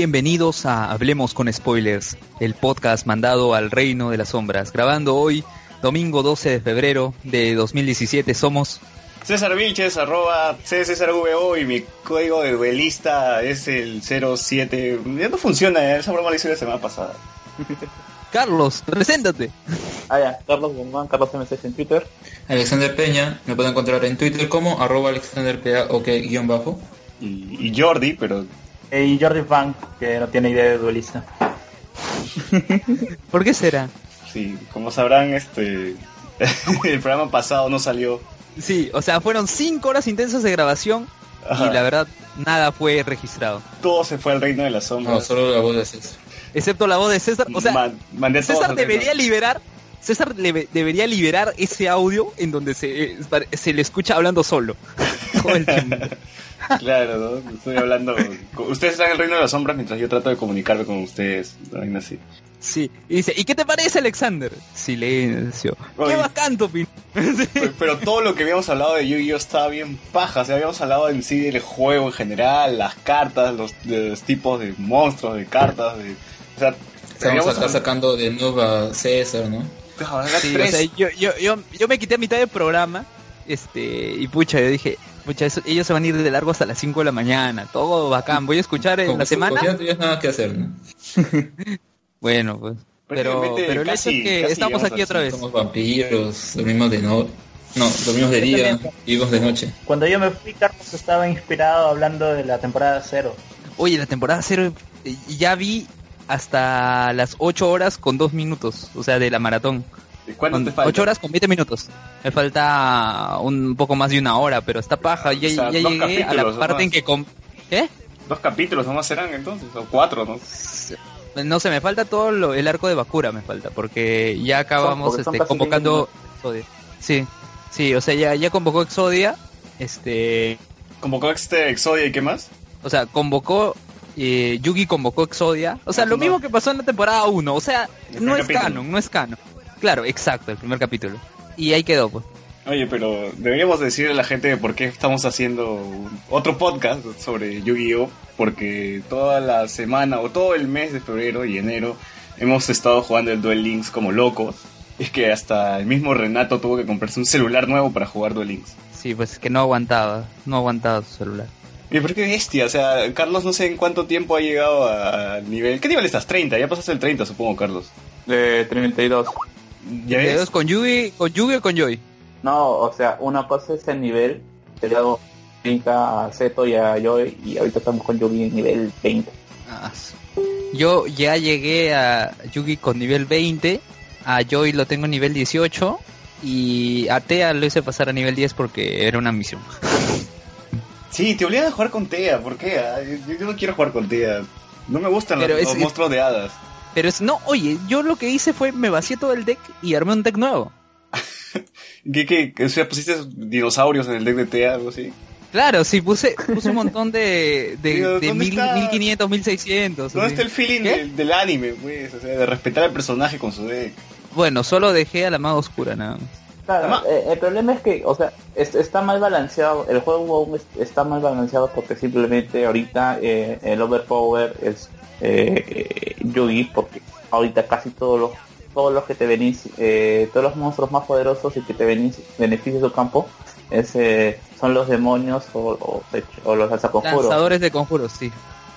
Bienvenidos a Hablemos con Spoilers, el podcast mandado al reino de las sombras. Grabando hoy, domingo 12 de febrero de 2017, somos... César Vilches, arroba CCSRVO y mi código de duelista es el 07. Ya no funciona, ¿eh? esa broma la hice la semana pasada. Carlos, preséntate. Ah, ya, Carlos Guzmán, Carlos M6 en Twitter. Alexander Peña, me pueden encontrar en Twitter como arroba alexanderpa ok guion bajo. Y, y Jordi, pero Y Jordi Funk, que no tiene idea de duelista. ¿Por qué será? sí, como sabrán, este el programa pasado no salió. Sí, o sea, fueron cinco horas intensas de grabación Ajá. y la verdad nada fue registrado. Todo se fue al reino de las sombras. No, solo la voz de César. Excepto la voz de César. O sea, Man- mandé César debería liberar... César le- debería liberar ese audio en donde se, eh, se le escucha hablando solo. Todo el tiempo. Claro, ¿no? Estoy hablando. Ustedes están en el reino de las sombras mientras yo trato de comunicarme con ustedes. vaina así. Sí, y dice, ¿y qué te parece Alexander? Silencio. ¡Qué Oye. bacán, Topin! Pero, pero todo lo que habíamos hablado de Yu-Gi-Oh estaba bien paja. O sea, habíamos hablado en sí del juego en general, las cartas, los, de los tipos de monstruos, de cartas, de. O sea, Estamos sacando de nuevo a César, ¿no? hablado- Sí, o sea, yo, yo, yo, yo me quité a mitad del programa, este, y pucha, yo dije, pucha, eso- ellos se van a ir de largo hasta las 5 de la mañana, todo bacán, voy a escuchar en Como la semana. Ya no tienes nada que hacer, ¿no? Bueno, pues, pero, pero el hecho es que casi estamos aquí otra vez. Somos vampiros, dormimos de no... No, dormimos de día, vivimos de noche. Cuando yo me fui, Carlos estaba inspirado hablando de la temporada cero. Oye, la temporada cero, eh, ya vi hasta las 8 horas con 2 minutos, o sea, de la maratón. ¿Cuánto Con te falta? 8 horas con 20 minutos. Me falta un poco más de una hora, pero está paja. Ya, O sea, ya llegué a la parte ¿no? en que... Com ¿Qué? Dos capítulos nomás serán entonces, o cuatro, ¿no? No sé, me falta todo lo- el arco de Bakura, me falta, porque ya acabamos porque este, convocando Exodia. Sí, sí, o sea, ya, ya convocó Exodia, este, Convocó este Exodia y qué más? o sea, convocó, eh, Yugi convocó Exodia, o sea, lo No. mismo que pasó en la temporada 1, o sea, El no es capítulo. canon, no es canon. Claro, exacto, el primer capítulo. Y ahí quedó, pues. Oye, pero deberíamos decirle a la gente por qué estamos haciendo otro podcast sobre Yu-Gi-Oh! Porque toda la semana o todo el mes de febrero y enero hemos estado jugando el Duel Links como locos. Es que hasta el mismo Renato tuvo que comprarse un celular nuevo para jugar Duel Links. Sí, pues es que no aguantaba, no aguantaba su celular. Y pero qué bestia, o sea, Carlos no sé en cuánto tiempo ha llegado a- al nivel... ¿Qué nivel estás? 30, ya pasaste el 30 supongo, Carlos. De 32. ¿Ya ¿De ves? dos con Yugi, con Yugi o con Joy? No, o sea, una cosa es el nivel, que le hago 30 a Zeto y a Joy, y ahorita estamos con Yugi en nivel 20. Ah, Yo ya llegué a Yugi con nivel 20, a Joy lo tengo nivel 18 y a Tea lo hice pasar a nivel 10 porque era una misión. Sí, te obligan a jugar con Tea, ¿por qué? Yo, yo no quiero jugar con Tea. No me gustan Pero los, es- los monstruos de hadas. Pero es no, oye, yo lo que hice fue me vacié todo el deck y armé un deck nuevo. ¿Qué, qué, qué- o sea, pusiste dinosaurios en el deck de Tea, algo así? Claro, sí, puse, puse un montón de, de, Digo, de ¿dónde mil, está? 1500, 1600. ¿Dónde así. está el feeling del, del anime, pues? O sea, de respetar al personaje con su deck. Bueno, solo dejé a la maga oscura nada más. Claro, eh, el problema es que, o sea, es- está mal balanceado, el juego aún es- está mal balanceado porque simplemente ahorita eh, el overpower es eh, Yugi, porque ahorita casi todos los todos los que te venís, eh, todos los monstruos más poderosos y que te venís beneficios de campo es, eh, son los demonios o, o, o los alzaconjuros. Lanzadores de conjuros, sí.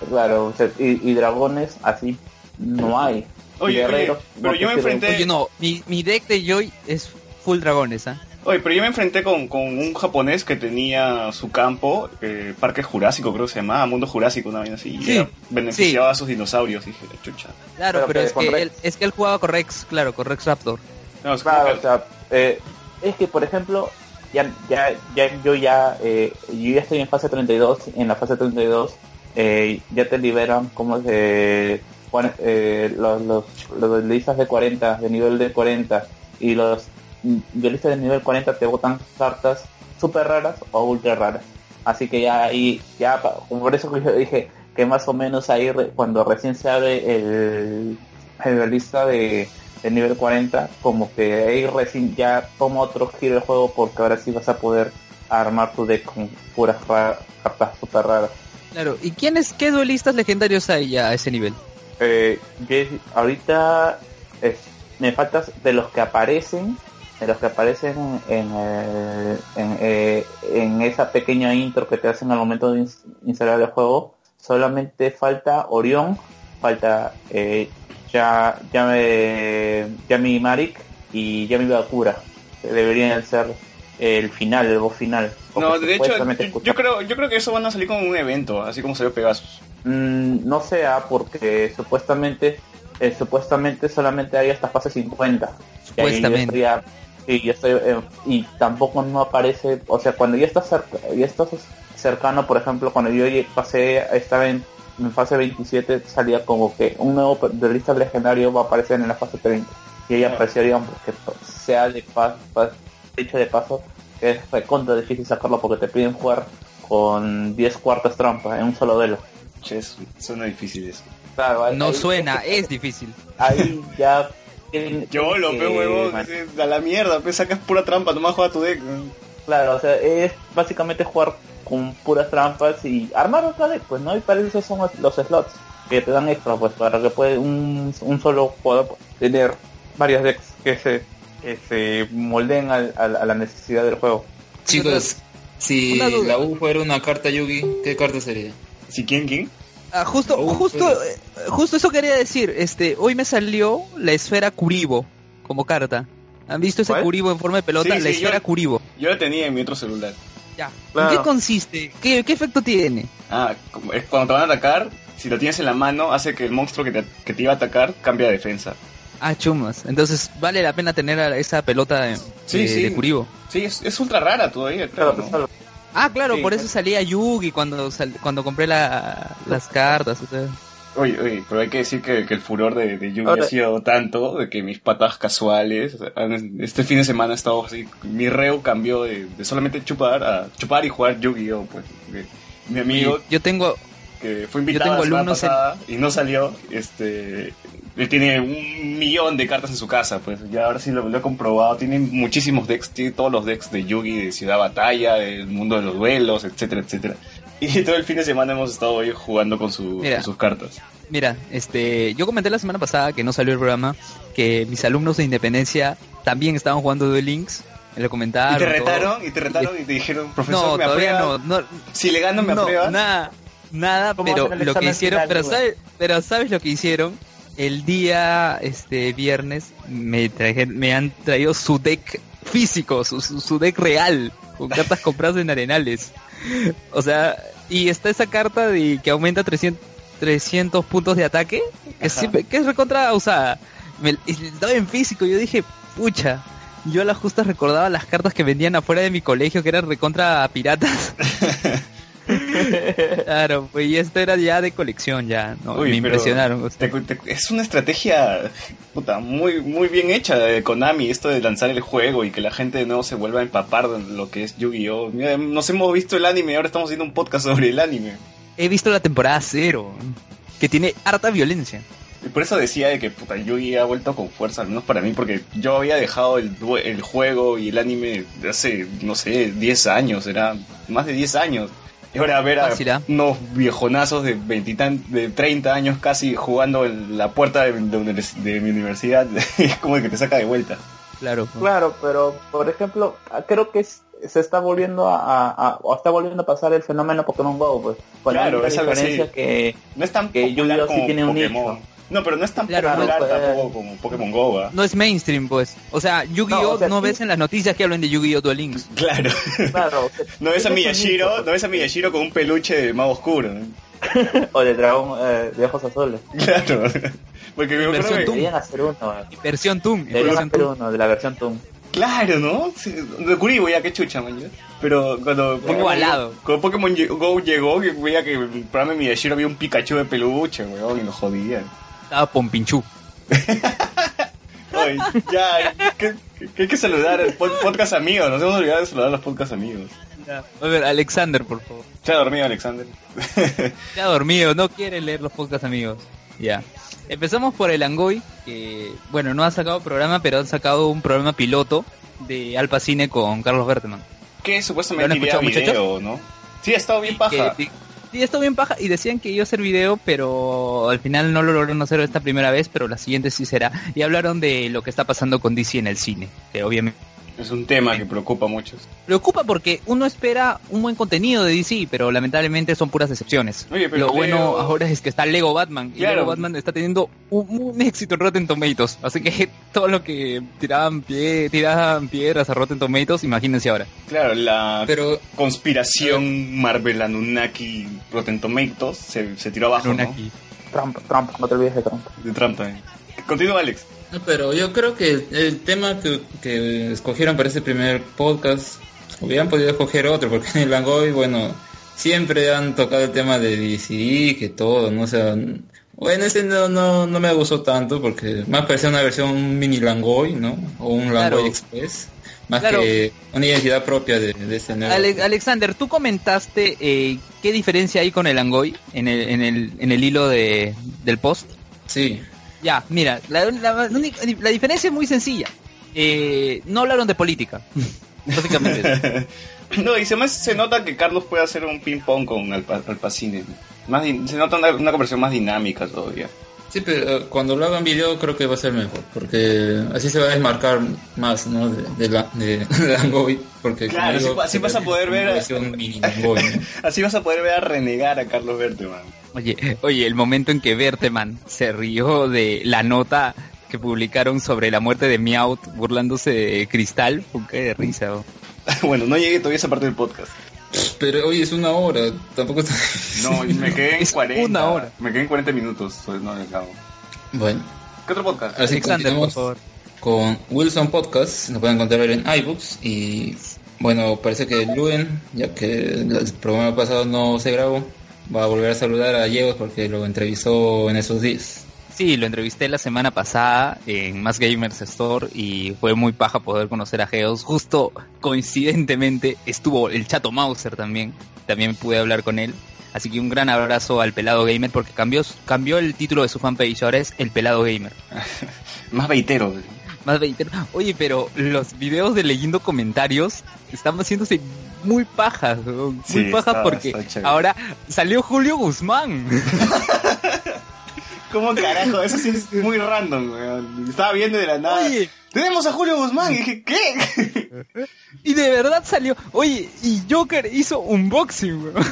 Claro, o sea, y, y dragones así no hay. Oye, Y guerreros oye, pero no yo me enfrenté- Oye, no, mi, mi deck de Joy es full dragones, ¿ah? Oye, pero yo me enfrenté con, con un japonés que tenía su campo, eh, Parque Jurásico creo que se llamaba, Mundo Jurásico, una vaina así, y Sí, era- beneficiaba a sus dinosaurios, y dije, chucha. Claro, Pero es, que él, es que él jugaba con Rex, claro, con Rex Raptor. No, es Claro, que- o sea, eh, es que por ejemplo, ya, ya, ya yo ya, eh, yo ya estoy en fase 32, en la fase 32 eh, ya te liberan como de eh, los, los, los duelistas de 40, de nivel de 40 y los duelistas de nivel 40 te botan cartas super raras o ultra raras. Así que ya ahí, ya, por eso que yo dije que más o menos ahí re- cuando recién se abre el, el duelista de, de nivel 40, como que ahí recién ya toma otro giro el juego porque ahora sí vas a poder armar tu deck con puras ra- cartas super raras. Claro, ¿y quiénes, qué duelistas legendarios hay ya a ese nivel? Eh, ahorita es- me faltas de los que aparecen, de los que aparecen en, en, eh, en esa pequeña intro que te hacen al momento de ins- instalar el juego. Solamente falta Orión, falta eh, ya, Yami Marik y Yami Bakura. que Deberían ser el final, el boss final. No, de hecho, yo, creo, yo creo que eso van a salir como un evento, así como salió Pegasus. Mm, no sea porque supuestamente eh, supuestamente solamente hay hasta fase 50 Y ahí yo Supuestamente. estaría- sí, yo estoy, eh, y tampoco no aparece o sea cuando ya estás cerca, ya estás cercano por ejemplo cuando yo pasé estaba en, en fase 27 salía como que un nuevo pe- de lista legendario va a aparecer en la fase 30 y ahí Ah. aparecería porque sea de paso dicho de paso que es recontra difícil sacarlo porque te piden jugar con 10 cuartas trampas en un solo duelo Che, es- suena difícil eso. Claro, ahí- No ahí- suena, es difícil. Ahí ya. Yo lo man- dice, a la mierda, pues sacas pura trampa, nomás juega tu deck. Claro, o sea, es básicamente jugar con puras trampas y armar otra deck, pues, ¿no? Y para eso son los- slots que te dan extra, pues, para que puede un, un solo jugador tener varias decks que se, que se moldeen al- al- a la necesidad del juego. Chicos, si la U fuera una carta Yugi, ¿qué carta sería? ¿Si quién, quién? Ah, justo, Uh, justo, pero- eh, justo eso quería decir. Este, hoy me salió la esfera Kuribo como carta. ¿Han visto ese ¿Cuál? Kuribo en forma de pelota? Sí, la sí, esfera yo- Kuribo. Yo lo tenía en mi otro celular. Ya. Claro. ¿En qué consiste? ¿Qué, qué efecto tiene? Ah, es cuando te van a atacar, si lo tienes en la mano, hace que el monstruo que te, que te iba a atacar cambie de defensa. Ah, chumas. Entonces vale la pena tener a esa pelota de, Sí, de- sí. de Kuribo. Sí, es, es ultra rara todavía, Claro, pues, ¿no? Ah, claro, Sí, por eso salía Yugi cuando sal- cuando compré la, las cartas. o sea. Oye, oye, pero hay que decir que, que el furor de, de Yugi Ahora- ha sido tanto de que mis patas casuales, o sea, han- este fin de semana he estado así, mi reo cambió de, de solamente chupar a chupar y jugar Yu-Gi-Oh! Pues, mi amigo Yo tengo que fue invitado tengo la semana alumnos en- pasada y no salió, este, él tiene un millón de cartas en su casa, pues ya ahora sí lo, lo he comprobado, tiene muchísimos decks, tiene todos los decks de Yugi, de Ciudad Batalla, del mundo de los duelos, etcétera, etcétera. Y todo el fin de semana hemos estado hoy jugando con, su- Mira. con sus cartas. Mira, este, yo comenté la semana pasada que no salió el programa, que mis alumnos de Independencia también estaban jugando Duel Links, me lo comentaron. Y te todo. retaron, y te retaron y te dijeron, profesor, No, me todavía aprueba. no, no, Si le gano, me no, aprueba. nada, nada, ¿Cómo pero lo que hicieron, final, pero sabes, pero sabes lo que hicieron, el día, este, viernes, me traje, me han traído su deck físico, su, su, deck real, con cartas compradas en arenales, o sea, y está esa carta de que aumenta 300, 300 puntos de ataque, que, Ajá. siempre- que es recontra usada, me, estaba en físico, yo dije, pucha, yo a las justas recordaba las cartas que vendían afuera de mi colegio que eran recontra piratas. Claro, pues y esto era ya de colección, ya, ¿no? Uy, me impresionaron. te- te- es una estrategia puta, muy, muy bien hecha de Konami, esto de lanzar el juego y que la gente de nuevo se vuelva a empapar de lo que es Yu-Gi-Oh! Nos hemos visto el anime ahora estamos haciendo un podcast sobre el anime. He visto la temporada cero, que tiene harta violencia. Y por eso decía de que puta, Yu-Gi ha vuelto con fuerza, al menos para mí, porque yo había dejado el, el juego y el anime de hace, no sé, 10 años, era más de 10 años. Y ahora ver a Fácil, ¿ah? unos viejonazos de, 20 y tan- de 30 años casi jugando en la puerta de, de univers- de mi universidad, es como que te saca de vuelta. Claro. pues. Claro, pero por ejemplo, creo que es- se está volviendo a, a- a- o está volviendo a pasar el fenómeno Pokémon Go, pues. Con Claro, la es diferencia que No es tan Que popular sí tiene un Pokémon. nicho. No, pero no es tan Claro, popular no, pues- tampoco como Pokémon Go, ¿ah? No es mainstream, pues. O sea, Yu-Gi-Oh! No, No, o sea, sí. ves en las noticias que hablan de Yu-Gi-Oh! Duel Links. Claro. claro, No ves a Miyashiro, no ves a Miyashiro con un peluche de mago oscuro. o de dragón eh, de ojos azules. Claro. Porque me Versión que- Toon. Deberían hacer uno, eh. Versión Toon. deberían hacer Toon. uno de la versión Toon. Claro, ¿no? De Kuribo ya, qué chucha, man. Pero cuando Pokémon Go llegó, que veía que el programa de Miyashiro había un Pikachu de peluche, weón, y lo jodía. Estaba Pompinchu. Ay, ya, que, que hay que saludar al pod- podcast amigos, nos hemos olvidado de saludar a los podcast amigos. A ver, Alexander, por favor. Se ha dormido Alexander. Ya dormido, no quiere leer los podcasts amigos. Ya. Empezamos por el Angoy, que, bueno, no ha sacado programa, pero han sacado un programa piloto de Alpa Cine con Carlos Berteman. que supuestamente ¿Lo han iría video, ¿no? Sí, ha estado bien paja. Que, Sí, esto bien paja y decían que iba a hacer video, pero al final no lo lograron hacer esta primera vez, pero la siguiente sí será. Y hablaron de lo que está pasando con DC en el cine, que obviamente Es un tema que preocupa a muchos. preocupa porque uno espera un buen contenido de DC, pero lamentablemente son puras excepciones. Oye, pero lo bueno ahora es que está Lego Batman y. Lego Batman está teniendo un, un éxito en Rotten Tomatoes, así que todo lo que tiraban pie, tiraban piedras a Rotten Tomatoes, imagínense ahora. Claro, la Pero conspiración Marvel Anunnaki Rotten Tomatoes se, se tiró abajo, ¿no? Anunnaki. Trump, Trump, no te olvides de Trump. De Trump también. Continúa, Alex. No, Pero yo creo que el, el tema que, que escogieron para este primer podcast, hubieran podido escoger otro, porque en el Langoy, bueno, siempre han tocado el tema de DC, que todo, ¿no? O sea, bueno, ese no, no, no me gustó tanto, porque más parecía una versión mini Langoy, ¿no? O un Claro. Langoy Express, más Claro. que una identidad propia de, de este nuevo. Ale- Alexander, tú comentaste eh, qué diferencia hay con el Angoy en el, en el, en el hilo de, del post. Sí, Ya, mira, la, la- la única- la diferencia es muy sencilla. Eh, no hablaron de política. Básicamente. No, y se, se nota que Carlos puede hacer un ping-pong con Alpa- Alpacine. Más se nota una, una conversión más dinámica todavía. Sí, pero eh, cuando lo hagan video creo que va a ser mejor, porque así se va a desmarcar más, ¿no? De, de la, de Langoy, porque como Claro, así- así vas a poder ver- Langoy, ¿no? Así vas a poder ver a renegar a Carlos Berteman. Oye, oye, el momento en que Berteman se rió de la nota que publicaron sobre la muerte de Meowth burlándose de Cristal, fue de risa. oh. bueno, no llegué todavía a esa parte del podcast. Pero hoy es una hora, tampoco está... No, me quedé en Es 40. una hora. Me quedé en 40 minutos. pues, No, acabo. Bueno, ¿Qué otro podcast? así Alexander, por continuamos favor. con Wilson Podcast, nos pueden encontrar en iBooks y bueno, parece que Luen, ya que el programa pasado no se grabó, va a volver a saludar a Diego porque lo entrevistó en esos días. Sí, lo entrevisté la semana pasada en Más Gamers Store y fue muy paja poder conocer a Geos. Justo coincidentemente estuvo el Chato Mauser también. También pude hablar con él. Así que un gran abrazo al Pelado Gamer porque cambió, cambió el título de su fanpage. Ahora es El Pelado Gamer. Más veitero. Más 20. Oye, pero los videos de leyendo comentarios están haciéndose muy pajas. Muy Sí, pajas está- porque está ahora salió Julio Guzmán. ¿Cómo carajo? Eso sí es muy random, weón. Estaba viendo de la nada. Oye. Tenemos a Julio Guzmán. Y dije, ¿qué? Y de verdad salió. Oye, y Joker hizo unboxing, weón.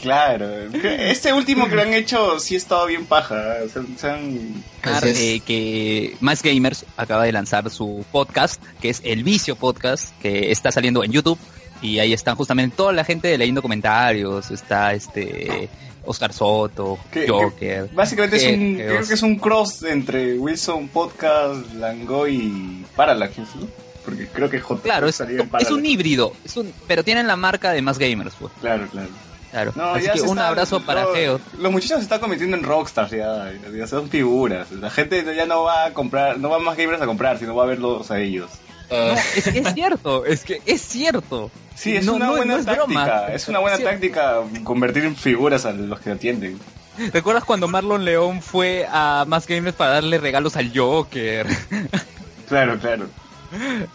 claro. Este último que lo han hecho sí ha estado bien paja. ¿eh? Se, se han... Eh, que Más Gamers acaba de lanzar su podcast, que es El Vicio Podcast, que está saliendo en YouTube. Y ahí están justamente toda la gente leyendo comentarios. Está este Oscar Soto, que- Joker. que básicamente es que- un, creo que es un cross entre Wilson Podcast, Langoy y Parallax, ¿no? Porque creo que J Claro, es, es un híbrido, es un, pero tienen la marca de Más Gamers, pues. Claro, claro. Claro. No, Así que un está- abrazo para Geo. Los muchachos se están convirtiendo en rockstars ya, ya son figuras. La gente ya no va a comprar, no va más gamers a comprar, sino va a verlos a ellos. Ah, No, es que es cierto, es que es cierto. Sí, es No, una no, buena es táctica. broma. Es una buena Sí. táctica convertir en figuras a los que atienden. ¿Recuerdas cuando Marlon León fue a Más Gamers para darle regalos al Joker? Claro, claro.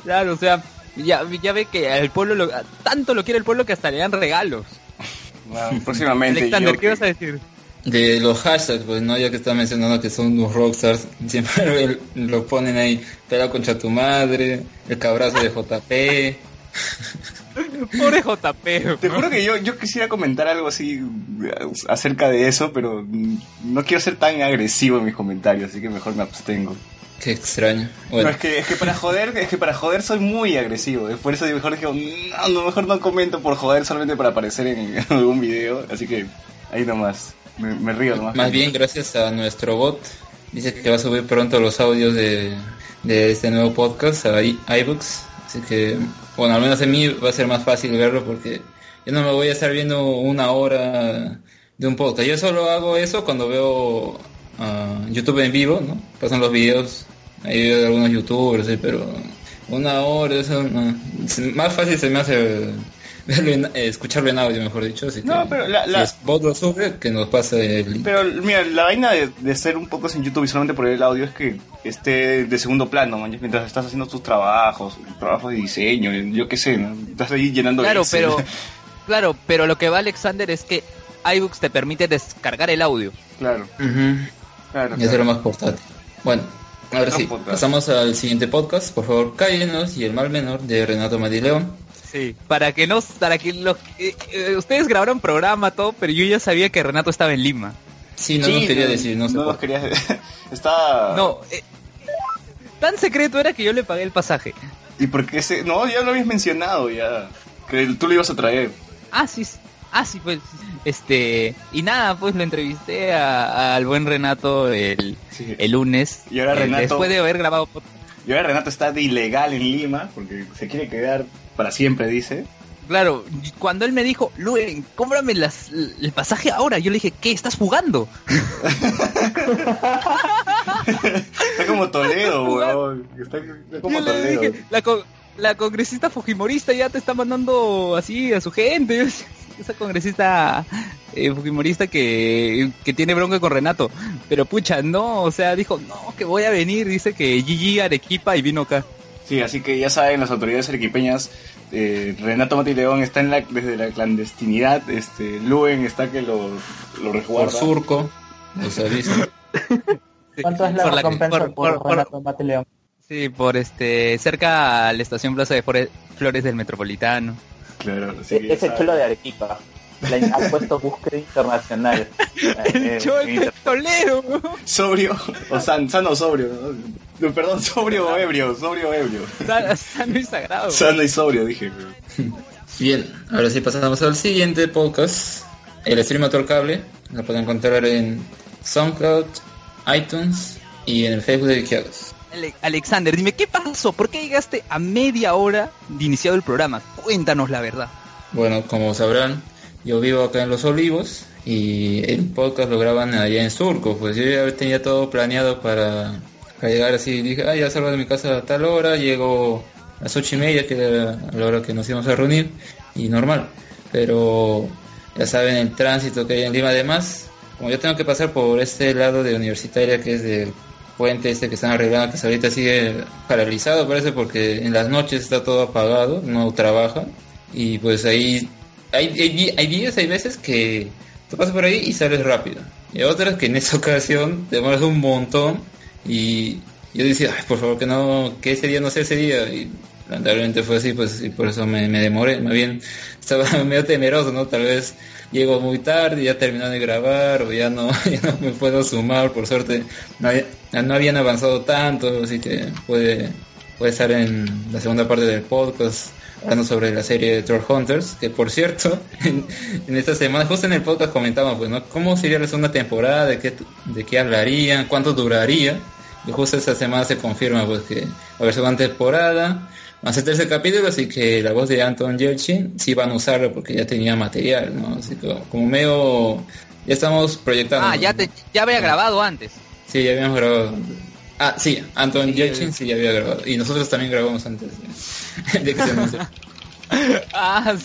claro, o sea, ya, ya ve que al pueblo lo- tanto lo quiere el pueblo que hasta le dan regalos. Bueno, próximamente. Alexander, yo- ¿qué vas a decir? De los hashtags, pues no, ya que está mencionando que son unos rockstars, siempre lo ponen ahí, pela contra tu madre, el cabrazo de JP. Pobre JP. Te juro que yo, yo quisiera comentar algo así eh, acerca de eso, pero no quiero ser tan agresivo en mis comentarios, así que mejor me abstengo. Qué extraño. No, es que, es que para joder, es que para joder soy muy agresivo. Por eso mejor dije, no, no, mejor no comento por joder solamente para aparecer en algún video. Así que ahí nomás. Me, río más bien gracias a nuestro bot, dice que va a subir pronto los audios de, de este nuevo podcast a i- iBooks. Así que, bueno, al menos en mí va a ser más fácil verlo porque yo no me voy a estar viendo una hora de un podcast. Yo solo hago eso cuando veo ah, YouTube en vivo, ¿no? Pasan los videos, ahí veo algunos youtubers, sí, pero una hora, eso no. Más fácil se me hace verlo en- eh, escucharlo en audio, mejor dicho. Así que, No, pero la- la- si es bot lo sube, que nos pase el link. Pero mira, la vaina de, de ser un poco sin YouTube y solamente por el audio es que esté de segundo plano, man, mientras estás haciendo tus trabajos, trabajos de diseño, yo qué sé, ¿no? Estás ahí llenando Claro, Excel. pero claro, pero lo que va Alexander es que iBooks te permite descargar el audio. Claro, Ujú. claro. Y hacerlo más portátil. Bueno, ahora sí, pasamos al siguiente podcast. Por favor, cállenos y el mal menor de Renato Madileón. Sí. Para que no, para que los, eh, eh, ustedes grabaron programa todo, pero yo ya sabía que Renato estaba en Lima. Sí, no Sí, nos quería decir, no sé no por nos quería Está... No, eh, tan secreto era que yo le pagué el pasaje. ¿Y por qué se...? No, ya lo habías mencionado ya. Que tú lo ibas a traer. Ah, sí, ah, sí, pues, este, y nada, pues lo entrevisté a- al buen Renato el, Sí. el lunes. Y ahora eh, Renato- Después de haber grabado podcast. Y ahora Renato está de ilegal en Lima porque se quiere quedar para siempre, dice. Claro, cuando él me dijo, Luen, cómprame las, el pasaje ahora, yo le dije, ¿qué? ¿Estás jugando? Está como Toledo, weón. Está, está como Yo le dije, la, co- la congresista Fujimorista ya te está mandando así a su gente. Esa congresista eh, Fujimorista que, que tiene bronca con Renato. Pero pucha, no, o sea, dijo, no, que voy a venir. Dice que Gigi Arequipa y vino acá. Sí, así que ya saben, las autoridades arequipeñas, eh, Renato Mati León está en la, desde la clandestinidad, este, Luen está que lo, lo por resguarda. surco. Los aviso. ¿Cuánto es la Por recompensa por- por, por- por- Renato Mateleón? Sí, por este, cerca a la estación Plaza de Flores del Metropolitano. Claro, que ya Es el chulo de Arequipa. Le ha puesto búsqueda internacional. El Eh, Toledo, weón. Sobrio, o san, sano o sobrio, perdón, sobrio o ebrio, sobrio o ebrio. Sa- Sano y sagrado. Sano y sobrio, dije. Bien, ahora sí pasamos al siguiente podcast. El streamator cable. Lo pueden encontrar en SoundCloud, iTunes y en el Facebook de Vikiagos. Ale- Alexander, dime, ¿qué pasó? ¿Por qué llegaste a media hora de iniciado el programa? Cuéntanos la verdad. Bueno, como sabrán, yo vivo acá en Los Olivos y el podcast lo graban allá en Surco. Pues yo ya tenía todo planeado para, para llegar así. Dije, ah, ya salgo de mi casa a tal hora, llego a las ocho y media, que era la hora que nos íbamos a reunir, y normal. Pero ya saben el tránsito que hay en Lima además. Como yo tengo que pasar por este lado de Universitaria, que es del puente este que están arreglando, que ahorita sigue paralizado, parece, porque en las noches está todo apagado, no trabaja. Y pues ahí hay, hay, hay días, hay veces que tú pasas por ahí y sales rápido. Y otras que en esa ocasión demoras un montón y yo decía, Ay, por favor que no, que ese día no sea ese día. Y lamentablemente fue así, pues y por eso me, me demoré. Más bien estaba medio temeroso, ¿no? Tal vez llego muy tarde, ya terminó de grabar o ya no, ya no me puedo sumar. Por suerte no, había- no habían avanzado tanto, así que puede, puede estar en la segunda parte del podcast hablando sobre la serie de Troll Hunters, que por cierto, en, en esta semana, justo en el podcast comentamos, pues, ¿no? ¿Cómo sería la segunda temporada? ¿De qué, de qué hablarían? ¿Cuánto duraría? Y justo esta semana se confirma, pues, que va a haber segunda temporada, va a ser tercer capítulo, así que la voz de Anton Yelchin sí van a usarlo porque ya tenía material, ¿no? Así que como medio, ya estamos proyectando. Ah, ya, te, ya había grabado antes. Sí, ya habíamos grabado. Ah, sí, Anton Sí, Yelchin sí ya había grabado. Y nosotros también grabamos antes de, que se. Ah,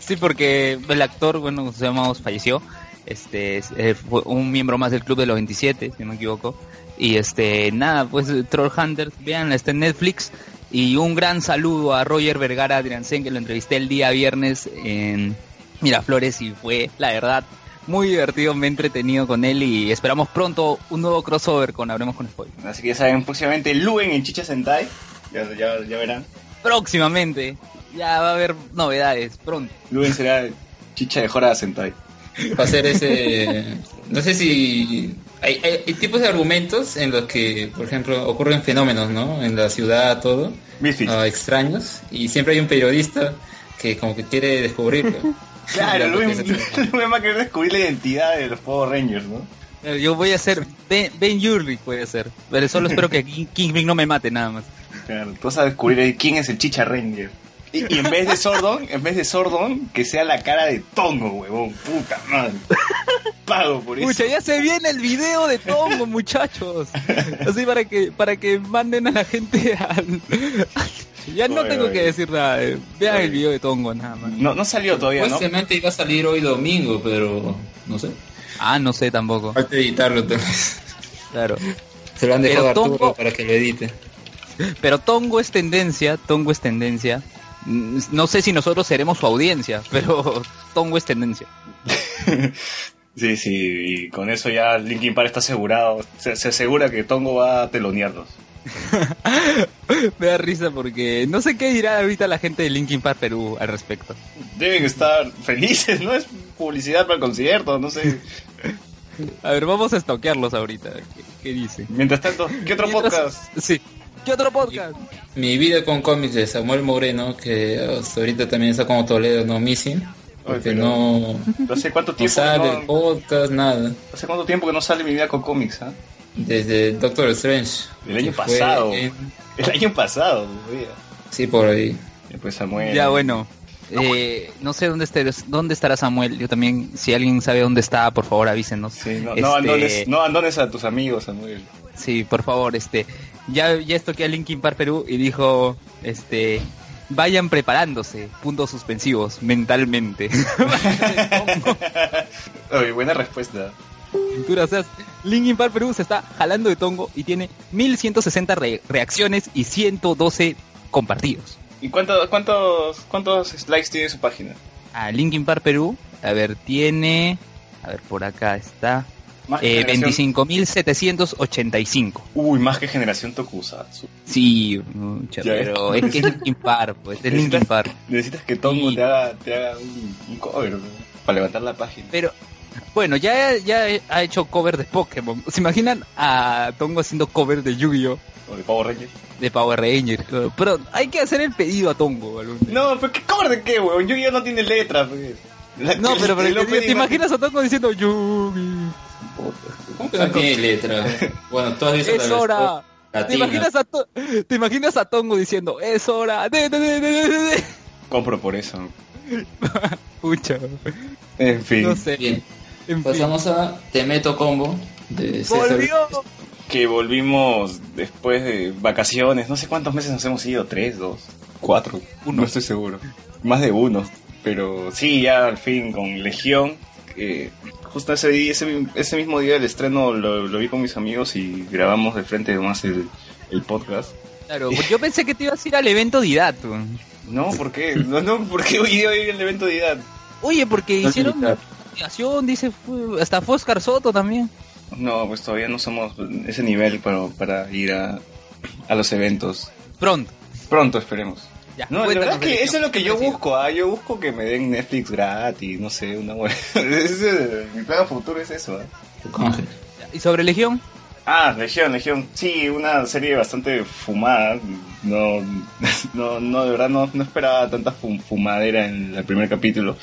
sí, porque el actor, bueno, José Amados falleció. Este, es- eh, fue un miembro más del club de los 27, si no me equivoco. Y este, nada, pues Troll Hunters, vean, está en Netflix. Y un gran saludo a Roger Vergara Adriansen, que lo entrevisté el día viernes en Miraflores y fue, la verdad, muy divertido, me he entretenido con él y esperamos pronto un nuevo crossover con Habremos con Spoiler. Así que ya saben, próximamente Luen en Chicha Sentai. Ya, ya, ya verán. Próximamente, ya va a haber novedades, pronto. Luen será Chicha de Jora Sentai. Va a ser ese. No sé si. Hay, hay, hay tipos de argumentos en los que, por ejemplo, ocurren fenómenos, ¿no? En la ciudad, todo. Ah, extraños. Y siempre hay un periodista que, como que quiere descubrirlo. Claro, porque- Luen va a querer descubrir la identidad de los Power Rangers, ¿no? Eh, Yo voy a ser Ben, ben Urich, voy a ser. Pero solo espero que King, Kingpin no me mate nada más. Claro, tú vas a descubrir quién es el Chicha Ranger. Y, y en vez de Sordon, en vez de Sordon, que sea la cara de Tongo, huevón. Puta madre. Pago por eso. Pucha, ya se viene el video de Tongo, muchachos. Así para que para que manden a la gente al... Ya no Oye, tengo oye. que decir nada. eh, Vean Oye. el video de Tongo nada más. No, no salió todavía, ¿no? Supuestamente iba a salir hoy domingo, pero no sé. Ah, no sé tampoco. Falta editarlo tal vez. Claro. Se lo han dejado a Arturo Tongo- para que lo edite. Pero Tongo es tendencia, Tongo es tendencia. Mm, No sé si nosotros seremos su audiencia, pero Tongo es tendencia. Sí, sí, y con eso ya Linkin Park está asegurado. Se, se asegura que Tongo va a telonearlos. Me da risa porque no sé qué dirá ahorita la gente de Linkin Park Perú al respecto. Deben estar felices, ¿no? Es publicidad para el concierto, no sé. A ver, vamos a estoquearlos ahorita. ¿Qué, qué dicen? Mientras tanto, ¿qué otro Mientras- podcast? Sí. ¿Qué otro podcast? Mi vida con cómics de Samuel Moreno, que hasta ahorita también está como Toledo, no missing. Porque pero- no, ¿Hace cuánto no tiempo, sale el no, podcast, nada. ¿Hace cuánto tiempo que no sale mi vida con cómics? ah? Desde Doctor Strange. El año pasado. en- El año pasado, todavía. sí, por ahí. Después Samuel. Ya, bueno. Eh, no sé dónde, esté- dónde estará Samuel. Yo también, si alguien sabe dónde está, por favor avísenos. Sí, no, Este, no, abandones, no abandones a tus amigos, Samuel. Sí, por favor, este. Ya, ya estoqué a Linkin Park Perú y dijo, este. Vayan preparándose, puntos suspensivos, mentalmente. Oye, buena respuesta. Pintura, o sea, Linkin Park Perú se está jalando de tongo y tiene 1160 re- reacciones y 112 compartidos. ¿Y cuántos, cuántos, cuántos likes tiene su página? Ah, Linkin Park Perú, a ver, tiene. A ver, por acá está. Eh, generación- 25.785. Uy, más que generación Tokusatsu. Sí, pero es que es Linkin Park, pues, es Linkin Park. Necesitas que Tongo Sí. te haga, te haga un, un cover ¿no? para levantar la página. Pero, bueno, ya, ya ha hecho cover de Pokémon. ¿Se imaginan a Tongo haciendo cover de Yu-Gi-Oh! O de Power Rangers. De Power Rangers? Pero hay que hacer el pedido a Tongo. algún día. No, pero ¿qué cover de qué, weón? Yu-Gi-Oh no tiene letra, pues. La- No, pero, pero ¿te, imaginas a Tongo diciendo Yu-Gi? ¿Cómo que no tiene letra? Bueno, has visto ¡Es hora! ¿Te latina. imaginas, a To- ¿Te imaginas a Tongo diciendo ¡Es hora! De, de, de, de, de, de"? Compro por eso. Pucha. En fin. No sé. Bien, En fin. pasamos a Te Meto Combo de César. ¡Volvió! Que volvimos después de vacaciones. No sé cuántos meses nos hemos ido. ¿Tres, dos, cuatro? Uno. No estoy seguro. Más de uno. Pero sí, ya al fin con Legión. que justo ese, día, ese, ese mismo día del estreno lo, lo vi con mis amigos y grabamos de frente más el, el podcast. Claro, porque yo pensé que te ibas a ir al evento de IDAT. weón. No, ¿por qué? No, no, ¿por qué hoy día hoy el evento de edad? Oye, porque No hicieron dice, hasta fue Oscar Soto también. No, pues todavía no somos ese nivel para, para ir a, a los eventos. Pronto. Pronto esperemos. Ya, No, la verdad es que eso es lo que yo busco, ah, yo busco que me den Netflix gratis, no sé, una buena... Ese- mi plan futuro es eso, ah. ¿Y sobre Legión? Ah, Legión, Legión. Sí, una serie bastante fumada. No, no, no de verdad no, no esperaba tanta fum- fumadera en el primer capítulo.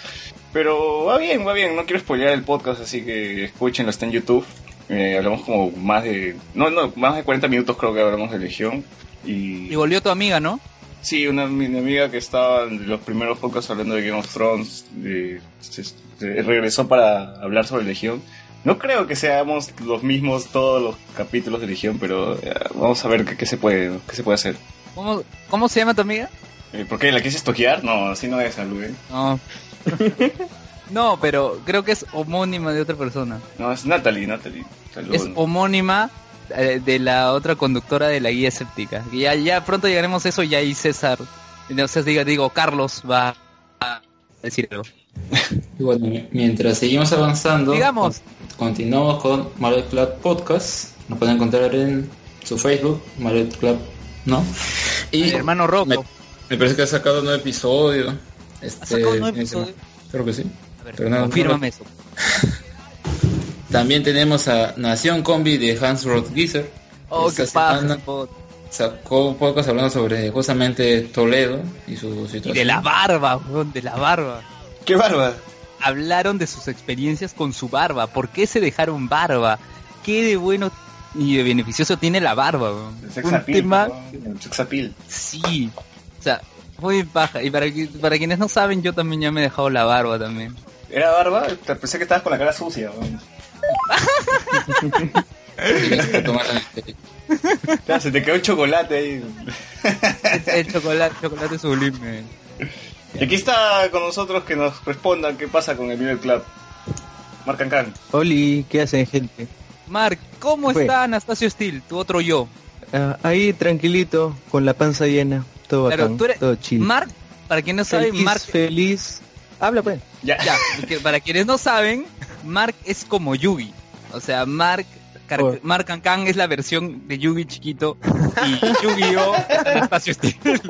Pero va bien, va bien. No quiero spoilear el podcast, así que escúchenlo, está en YouTube. Eh, hablamos como más de... No, no, más de 40 minutos creo que hablamos de Legión. Y, Y volvió tu amiga, ¿no? sí, una mi amiga que estaba en los primeros podcasts hablando de Game of Thrones, eh, se- se- regresó para hablar sobre Legión. No creo que seamos los mismos todos los capítulos de Legión, pero eh, vamos a ver qué, qué se puede qué se puede hacer. ¿Cómo, cómo se llama tu amiga? Eh, ¿Por qué? ¿La quieres toquear? No, así no es, ¿eh? No. no, pero creo que es homónima de otra persona. No, es Natalie, Natalie. Salud. Es homónima eh, de la otra conductora de la guía escéptica. Y Ya, ya pronto llegaremos a eso y ahí César, no sé, diga, digo, Carlos va a decir algo. Y bueno, mi- mientras seguimos avanzando, Digamos. con- continuamos con Marvel Club Podcast. Nos pueden encontrar en su Facebook, Marvel Club, ¿no? Y Mi hermano Rocco. me, me parece que ha sacado un nuevo episodio. Este. Creo que sí. A ver, Pero no, confírmame eso. También tenemos a Nación Combi de Hans Rothgiser. Oh, Esta qué semana Sacó un podcast hablando sobre justamente Toledo y su Y situación. de la barba, weón, de la barba. ¡Qué barba! Hablaron de sus experiencias con su barba. ¿Por qué se dejaron barba? ¿Qué de bueno y de beneficioso tiene la barba? weón? El Un sexapil. tema, sexapil. sí. O sea, muy paja. Y para, para quienes no saben, yo también ya me he dejado la barba también. ¿Era barba? Te Pensé que estabas con la cara sucia. Ya, se te quedó el chocolate ahí. El chocolate, chocolate sublime. Y aquí está con nosotros que nos responda qué pasa con el Middle Club. Marc Cancan. Oli, ¿qué hacen, gente? Mark, ¿cómo está Anastasio Steel, tu otro yo? Ah, ahí tranquilito, con la panza llena, todo Claro, bacán, tú eres todo chill. Mark, para quien no sabe, feliz, Mark feliz. Habla pues. Ya. Ya, porque para quienes no saben, Mark es como Yugi. O sea, Mark, Car- Oh. Mark Kang es la versión de Yugi chiquito y Yu-Gi-Oh espacio Steel.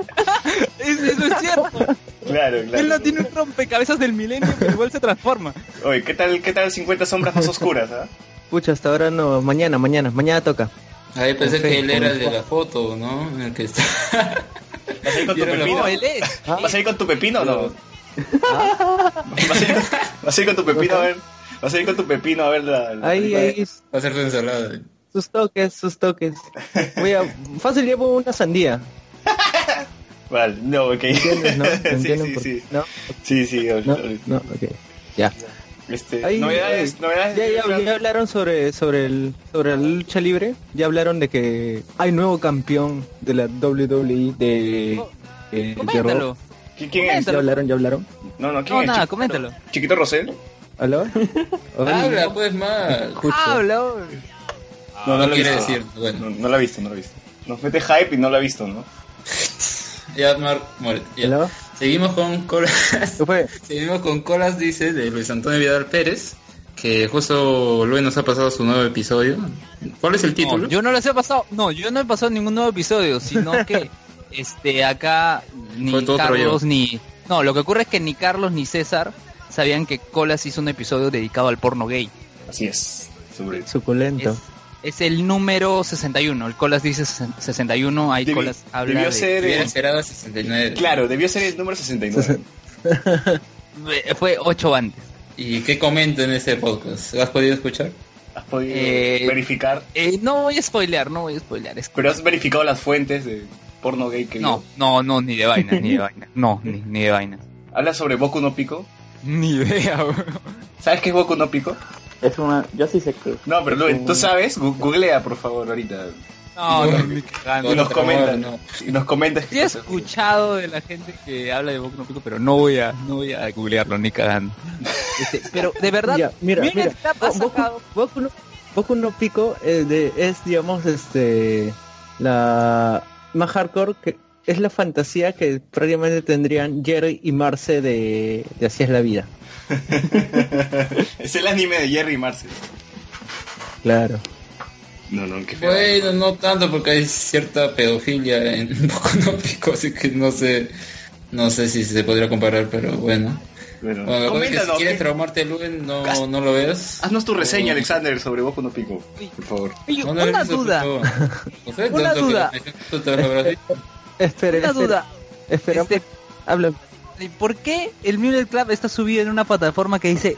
Es- Eso es cierto. Claro, Él no claro. tiene un rompecabezas del milenio, pero igual se transforma. Oye, ¿qué tal, qué tal 50 sombras más oscuras, ah? Pucha, hasta ahora no. Mañana, mañana, mañana toca. Ahí pensé que él era el de la foto, ¿no? En el que está. ¿Vas a ir con tu pepino? No, él es. ¿Vas a ir con tu pepino o no? ¿Vas a ir, vas a ir con tu pepino a ver? ¿Vas a ir con tu pepino a ver la... la Ahí, ahí, Va a ser su ensalada. sus toques, sus toques. Voy a. Fácil llevo una sandía. Vale, no, ok. ¿Entiendes, no? sí, ¿Entienden sí, por- sí. No, Sí, sí. no, ahorita. no, ok. Ya. Este, Ahí, novedades, ahí. novedades. Ya, ya, ya hablaron sobre, sobre, el, sobre la lucha libre. Ya hablaron de que hay nuevo campeón de la WWE de, eh, de Raw. Coméntalo. ¿Qui- ¿Quién es? Coméntalo. Ya hablaron, ya hablaron. No, no, ¿quién No, es? nada, Chiquito- coméntalo. ¿Chiquito Rosel? ¿Aló? Habla, pues, más. Habla. No, no No lo he quiere visto. decir, bueno. No, no la he visto, no la he visto. Nos mete hype y no la ha visto, ¿no? Ya, Mar, muere. Ya. ¿Aló? Seguimos con colas. ¿Qué fue? Seguimos con colas, dice, de Luis Antonio Vidal Pérez. Que justo Luis nos ha pasado su nuevo episodio. ¿Cuál es el título? No, yo no les he pasado, no, yo no he pasado ningún nuevo episodio, sino que este acá ni Carlos ni no, lo que ocurre es que ni Carlos ni César sabían que Colas hizo un episodio dedicado al porno gay. Así es. Sobre Suculento. Es, es el número 61, el Colas dice 61, ahí Debi- Colas habla debió de ser- a 69. Claro, debió ser el número 69. Eh, fue 8 antes. ¿Y qué comenta en ese podcast? ¿Lo has podido escuchar? ¿Has podido Eh, verificar? Eh, no voy a spoilear, no voy a spoilear. es- ¿Pero has verificado las fuentes de porno gay que No, vio? no, no, ni de vaina, ni de vaina. No, ni, ni de vaina. ¿Habla sobre Boku no Pico? Ni idea, bro. ¿Sabes qué es Boku no Pico? Es una, yo sí sé que. No, pero Luen, ¿tú sabes? Googlea, por favor, ahorita. No, no, No. cagando. Y nos comentas. no. Y nos comentas Sí he escuchado de la gente que habla de Boku no Pico, pero no voy a, no voy a googlearlo ni cagando. Este, pero de verdad, Ya, mira, Mira, mira. Boku, Boku no, Boku no Pico es, de, es, digamos, este, la más hardcore que es la fantasía que prácticamente tendrían Jerry y Marce de, de Así es la vida. es el anime de Jerry y Marcel. Claro. No, no, qué feo. Bueno, no tanto porque hay cierta pedofilia en Boku no Pico, así que no sé, no sé si se podría comparar, pero bueno. Bueno, que si coméntanos, quieres ¿qué- traumarte Luen, no, Haz- no lo veas. Haznos tu reseña, O- Alexander, sobre Boku no Pico, por favor. Oye, No, no lo he una duda, por favor. Perfecto, Una duda. Espera, una espera, duda. espera, Este, habla. ¿Por qué el Mule Club está subido en una plataforma que dice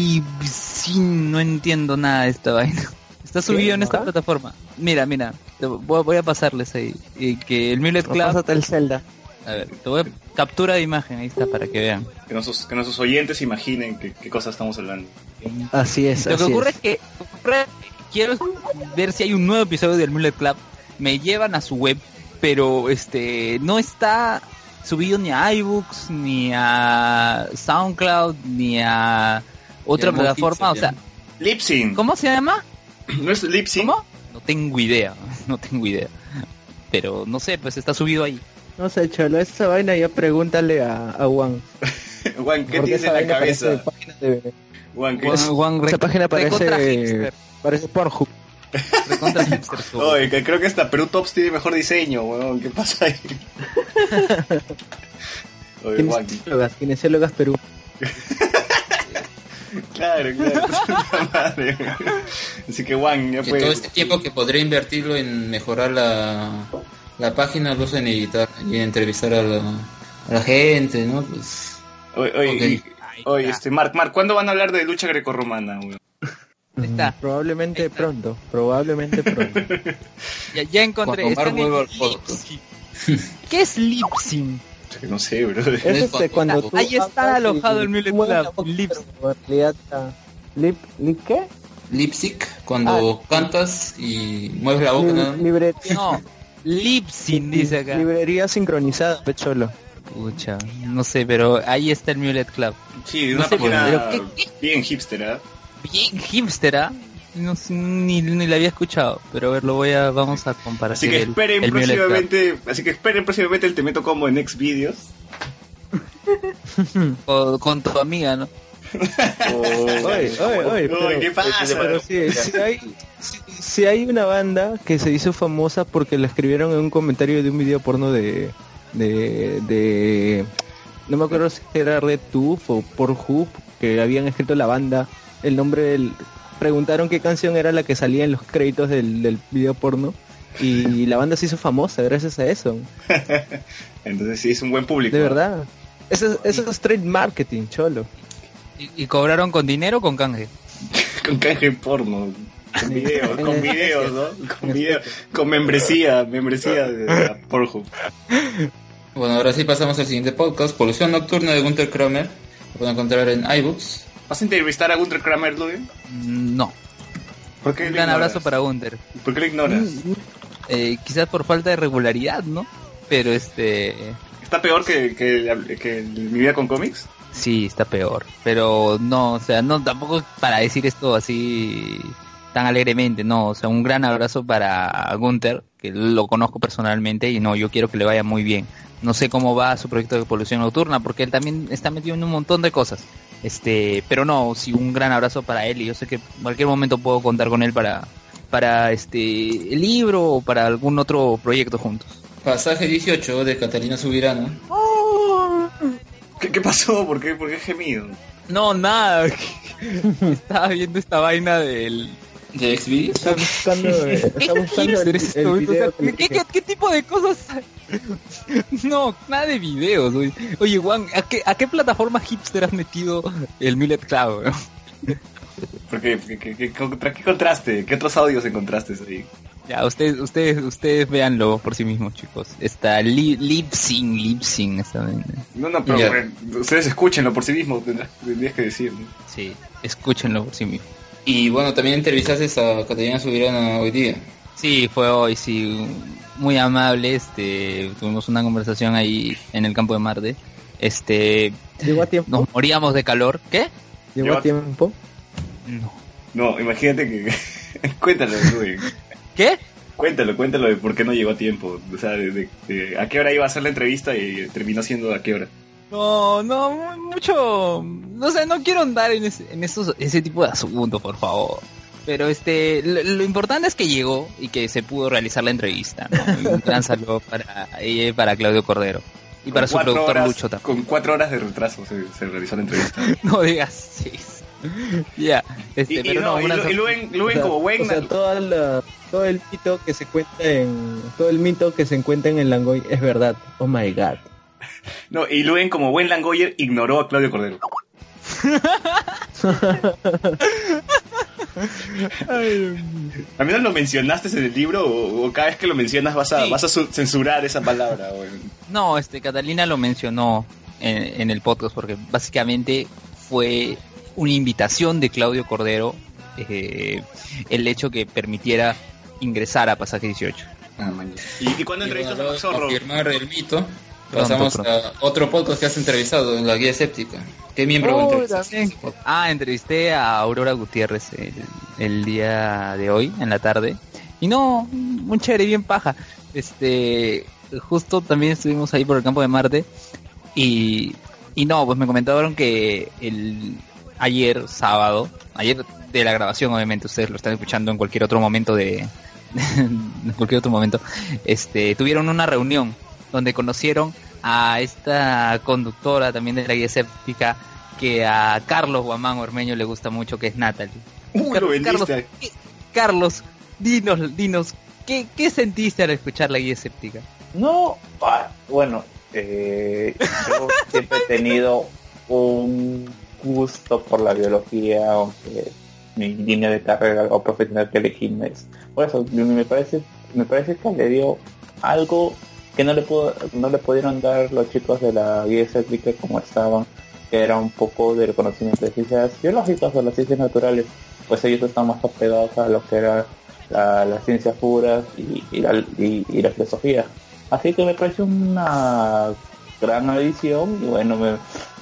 Celibsin? No entiendo nada de esta vaina. Está subido en esta plataforma. Mira, mira, voy, voy a pasarles ahí. Y que el Mule Club, Pásate el Zelda. a ver, te voy a captura de imagen, ahí está para que vean. Que nuestros, que nuestros oyentes imaginen qué, qué cosas estamos hablando. Así es, Lo que ocurre es. es que ocurre- quiero ver si hay un nuevo episodio del Mullet Club. Me llevan a su web, pero este no está subido ni a iBooks, ni a SoundCloud, ni a otra plataforma. O sea, Lipsync. ¿cómo se llama? ¿No es Lipsync? ¿Cómo? No tengo idea, no tengo idea. Pero no sé, pues está subido ahí. No sé, cholo, esa vaina ya pregúntale a, a Juan. Juan, ¿qué esa en la cabeza? Juan, ¿qué Juan, es? Juan, esa página parece, parece Pornhub. Recontra hipster su- Oye, que creo que hasta Perú Tops tiene mejor diseño, weón. ¿Qué pasa ahí? Oye. Kinesiólogas, kinesiólogas Perú. Claro, claro. Puta madre. Así que Juan, ya Que pues. todo este tiempo que podría invertirlo en mejorar la, la página lo en editar y en entrevistar a la, a la gente, ¿no? Pues Oye, oye, y- oye, este, Mark, Mark, ¿cuándo van a hablar de lucha grecorromana, weón? Está. Probablemente pronto, probablemente pronto. Ya, ya encontré. Están en. ¿Qué es Lipsync? No sé, bro. Es este, cuando tú Ahí está alojado y- el mueves Club, la boca, Lips. pero en realidad está- Lip, lip qué? lipstick cuando cantas y mueves la boca más. librería, No, Lipsync dice acá. librería sincronizada, pecholo. Pucha, no sé, pero ahí está el Mulet Club. Sí, de No una sé, página pero ¿qué- bien hipster, ¿ah? Bien hipster, ¿ah? No ni, ni la había escuchado, pero a ver, lo voy a, vamos a comparar. Así que esperen próximamente, así que esperen próximamente el Temeto Combo en Next Videos. Con, con tu amiga, ¿no? Oye, ¿qué pasa? Pero sí, sí hay, una banda que se hizo famosa porque la escribieron en un comentario de un video porno de, de, de no me acuerdo si era RedTube o Pornhub, que habían escrito la banda, el nombre del, preguntaron qué canción era la que salía en los créditos del, del video porno y la banda se hizo famosa gracias a eso, Entonces sí, es un buen público. de verdad. Eso, es- eso es trade marketing, cholo. ¿Y, y cobraron con dinero o con canje? Con canje porno. Con videos, con videos, ¿no? Con videos, con membresía, membresía de Pornhub. Bueno, ahora sí pasamos al siguiente podcast, Polución Nocturna de Gunther Kramer. Lo pueden encontrar en iBooks. ¿Vas a entrevistar a Gunter Kramer, Ludwig? Mm, No. ¿Por qué Un gran abrazo para Gunter. ¿Por qué lo ignoras? Eh, quizás por falta de regularidad, ¿no? Pero este... ¿Está peor que, que, que mi vida con cómics? Sí, está peor. Pero no, o sea, no, tampoco para decir esto así tan alegremente, no. O sea, un gran abrazo para Gunther, que lo conozco personalmente y no, yo quiero que le vaya muy bien. No sé cómo va su proyecto de polución nocturna, porque él también está metido en un montón de cosas. Este, pero no, sí, un gran abrazo para él y yo sé que en cualquier momento puedo contar con él para, para este, el libro o para algún otro proyecto juntos. Pasaje 18 de Catalina Subirana. ¿Qué, qué pasó? ¿Por qué, ¿Por qué gemido? No, nada. Estaba viendo esta vaina del, De Xvideos. Está buscando, está buscando el, el video o sea, que- ¿qué, qué, qué tipo de cosas? No, nada de videos. Oye, Oye, Juan, ¿a qué, ¿a qué plataforma hipster has metido el Millet Cloud? bro? ¿Por qué? ¿Qué, qué, qué- contra- qué contraste? ¿Qué otros audios encontraste ahí? Ya, ustedes, ustedes, ustedes véanlo por sí mismos, chicos. Está li, Lipsing, Lipsing. esta vaina. No, no, pero Ya. ustedes escúchenlo por sí mismos, tendrías que decir. ¿no? Sí, escúchenlo por sí mismos. Y bueno, también entrevistaste a Catalina Subirana hoy día. Sí, fue hoy, sí, muy amable. Este, tuvimos una conversación ahí en el campo de Marte. Este, ¿Llegó a tiempo? nos moríamos de calor. ¿Qué? ¿Llegó a tiempo? No. No, imagínate que... cuéntalo. ¿Qué? Cuéntalo, cuéntalo de por qué no llegó a tiempo. O sea, de, de- de a qué hora iba a hacer la entrevista y terminó siendo a qué hora. No, no, mu- mucho. No sé, no quiero andar en, ese, en esos, ese tipo de asuntos, por favor. Pero este, lo, lo importante es que llegó y que se pudo realizar la entrevista. ¿no? Un gran saludo para ella y para Claudio Cordero. Y para su productor horas- Lucho también. Con cuatro horas de retraso se, se realizó la entrevista. No digas, sí. Ya, este, Y, y pero no, no, y, una- Lu- y Luen, Luen O sea, como buen... o sea, toda la- todo el mito que se cuenta en todo el mito que se encuentra en el Langoy es verdad. Oh my god. No, y Luen como buen Langoyer ignoró a Claudio Cordero. ¿Al menos lo mencionaste en el libro o, o cada vez que lo mencionas vas a, Sí. vas a su- censurar esa palabra? No, este, Catalina lo mencionó en, en el podcast porque básicamente fue una invitación de Claudio Cordero eh, el hecho que permitiera ingresar a Pasaje 18. ¿Y, y cuándo entrevistas a Zorro? confirmar el mito, Pronto, pasamos pronto. a otro podcast que has entrevistado, en la guía escéptica. ¿Qué miembro Oh, entrevistaste? Ah, entrevisté a Aurora Gutiérrez el, el día de hoy, en la tarde. Y no, muy chévere, bien paja. Este, justo también estuvimos ahí por el campo de Marte. Y, y no, pues me comentaron que el ayer sábado, ayer de la grabación obviamente, ustedes lo están escuchando en cualquier otro momento de, en cualquier otro momento, este, tuvieron una reunión donde conocieron a esta conductora también de la guía escéptica que a Carlos Guamán Ormeño le gusta mucho, que es Natalie. Car-. Carlos, ¿qué- Carlos, dinos, dinos, ¿qué, ¿qué sentiste al escuchar la guía escéptica? No, bueno, eh, yo siempre he tenido un gusto por la biología, aunque mi línea de carrera o profesional que elegí no es. Por eso me parece, me parece que le dio algo que no le pudo, no le pudieron dar los chicos de la guía escéptica como estaban, que era un poco del conocimiento de ciencias biológicas o las ciencias naturales, pues ellos están más apegados a lo que era la- las ciencias puras y, y la, y- la filosofía. Así que me parece una gran adición y bueno, me,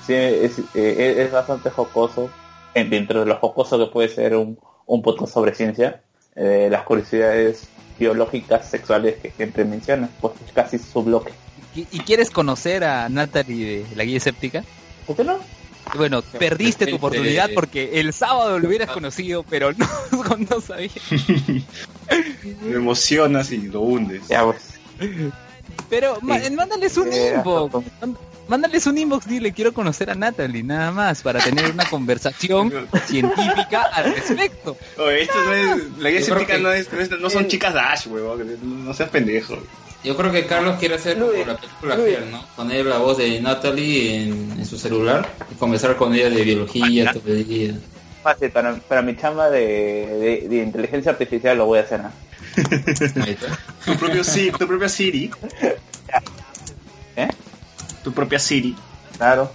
sí, es, eh, es bastante jocoso, en- dentro de lo jocoso que puede ser un, un podcast sobre ciencia, eh, las curiosidades biológicas sexuales que siempre menciona, pues casi su bloque. ¿Y, y quieres conocer a Natalie de la guía escéptica? ¿Por qué no? Bueno, perdiste tu oportunidad porque el sábado lo hubieras conocido, pero no, no sabía. Lo emocionas y lo hundes. Ya, pues. Pero Sí. mándales un Eh, inbox. Mándales un inbox, dile quiero conocer a Natalie, nada más, para tener una conversación científica al respecto. Oye, esto no es. La guía científica que- no, es, no, es- no son chicas Dash, weón. No seas pendejo. Yo creo que Carlos quiere hacer como la película. Her, ¿no? Poner la voz de Natalie en, en su celular y conversar con ella de biología día. Fácil, para, para mi chamba de, de, de inteligencia artificial lo voy a hacer. ¿no? Tu, propio Siri, tu propia Siri. ¿Eh? Tu propia Siri. Claro.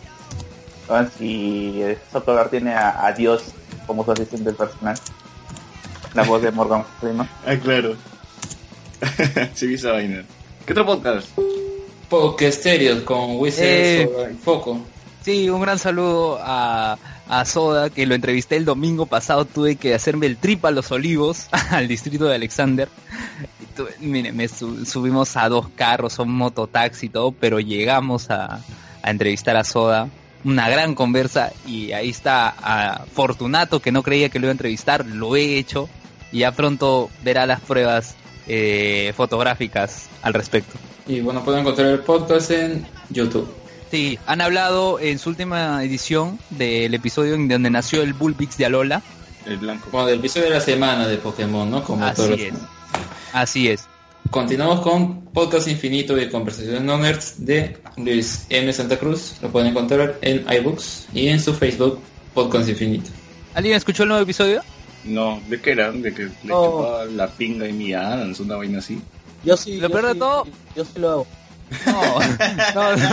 Ah, Si el software tiene a, a Dios como su asistente personal. La voz de Morgan Freeman. Ah, claro. sí, esa vaina. ¿Qué otro podcast? Podcasterios con Wizard Eh. Foco. Sí, un gran saludo a, a Soda, que lo entrevisté el domingo pasado. Tuve que hacerme el trip a los olivos, al distrito de Alexander. Tuve- mire, me su- subimos a dos carros, un mototaxi y todo, pero llegamos a, a entrevistar a Soda. Una gran conversa y ahí está a Fortunato, que no creía que lo iba a entrevistar, lo he hecho y ya pronto verá las pruebas eh, fotográficas al respecto. Y bueno, pueden encontrar el podcast en YouTube. Sí, han hablado en su última edición del episodio en donde nació el Bullpix de Alola. El blanco. Bueno, del episodio de la semana de Pokémon, ¿no? Como todos Así los- es. Así es. Continuamos con Podcast Infinito de Conversaciones No Nerds de Luis M. Santa Cruz. Lo pueden encontrar en iBooks y en su Facebook Podcast Infinito. ¿Alguien escuchó el nuevo episodio? No, ¿de qué era? ¿De que le chupaba la pinga y mi Adams? Una vaina así. Yo sí. Lo yo peor de todo- Yo sí lo hago. No, no, no.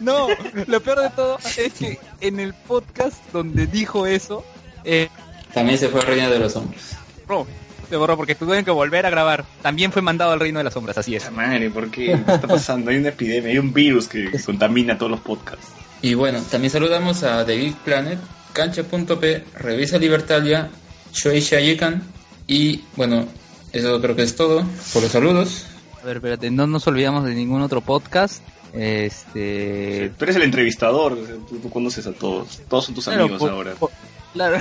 No, lo peor de todo es que en el podcast donde dijo eso, eh, También se fue Reina de los Hombres. borró. Se borró porque tuvieron que volver a grabar. También fue mandado al Reino de las Sombras, así es. Madre, ¿por qué? ¿Qué está pasando? Hay una epidemia, hay un virus que contamina todos los podcasts. Y bueno, también saludamos a The Geek Planet, Cancha.p, Revisa Libertalia, Shueisha Yekan y bueno, eso creo que es todo por los saludos. Ver, espérate, no nos olvidamos de ningún otro podcast. Este. Tú eres el entrevistador, tú, tú conoces a todos. Todos son tus Claro, amigos por- ahora. por- claro.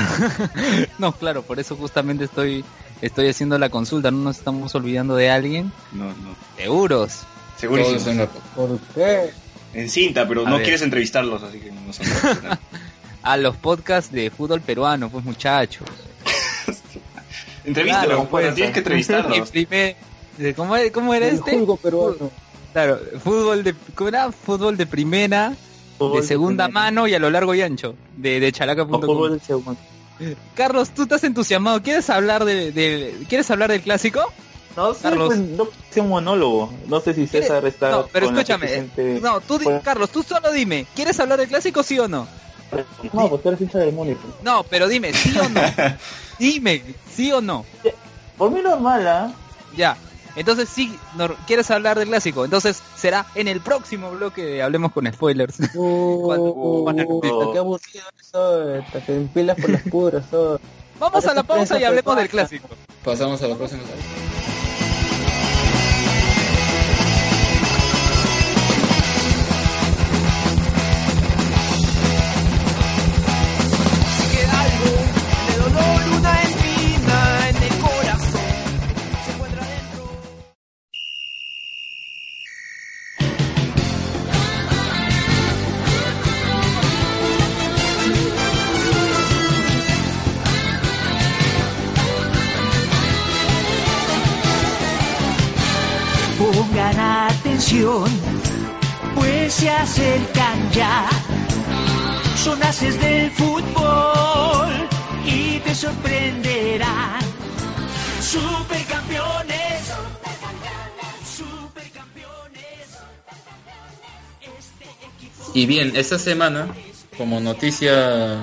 no, claro, por eso justamente estoy estoy haciendo la consulta. No nos estamos olvidando de alguien. No, no. Seguros. Todos en la- ¿Por qué? En cinta, pero A no ver. quieres entrevistarlos, así que no son. A los podcasts de fútbol peruano, pues muchachos. Entrevístalos, Claro, pues, pues, tienes que Y entrevistarlos. primer- ¿Cómo, era- cómo era El este? jugo peruano. Claro, fútbol de, ¿cómo era? Fútbol de primera, Fútbol de segunda mano y a lo largo y ancho, de, de O chalaca.com. fútbol. Carlos, tú estás entusiasmado, ¿quieres hablar de, de- ¿quieres hablar del clásico? No sé, Carlos. pues, no es un monólogo. No sé si César está No, pero escúchame, suficiente- No, tú, di- Pues- Carlos, tú solo dime, ¿quieres hablar del clásico sí o no? No, pues tú eres hincha del. No, pero dime, ¿sí o no? dime, ¿sí o no? Por mí normal, ¿ah? Ya. Entonces sí, nor- quieres hablar del clásico. Entonces será en el próximo bloque de Hablemos con Spoilers. Cuando- puta, qué aburrido eso. Te empilas por las puras. todo. Vamos a la pausa y hablemos del clásico. Pasamos a la próxima. Pongan atención, pues se acercan ya son haces del fútbol y te sorprenderán. Supercampeones, supercampeones. Y bien, esta semana, como noticias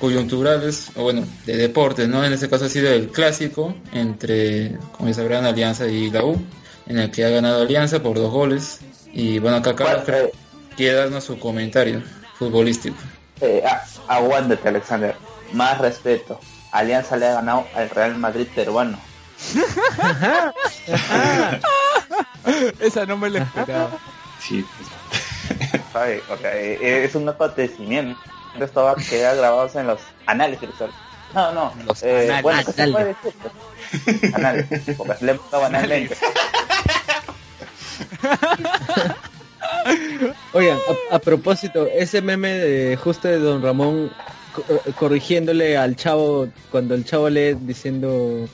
coyunturales, o bueno, de deportes, ¿no? En este caso ha sido el clásico entre, como ya sabrán, Alianza y la U, en el que ha ganado Alianza por dos goles. Y bueno, acá Carlos ¿Cuál, eh, quiere darnos su comentario futbolístico. eh, ah, aguántate, Alexander. Más respeto. Alianza le ha ganado al Real Madrid peruano. Esa no me la esperaba. Sí. sabe, o sea, eh, es un acontecimiento. Esto va a quedar grabado en los anales sol. No, no, Los eh, anales. bueno, ¿qué se puede decir? Anales, porque le hemos dado analmente. Oigan, a, a propósito, ese meme de justo de Don Ramón eh, corrigiéndole al chavo cuando el chavo lee diciendo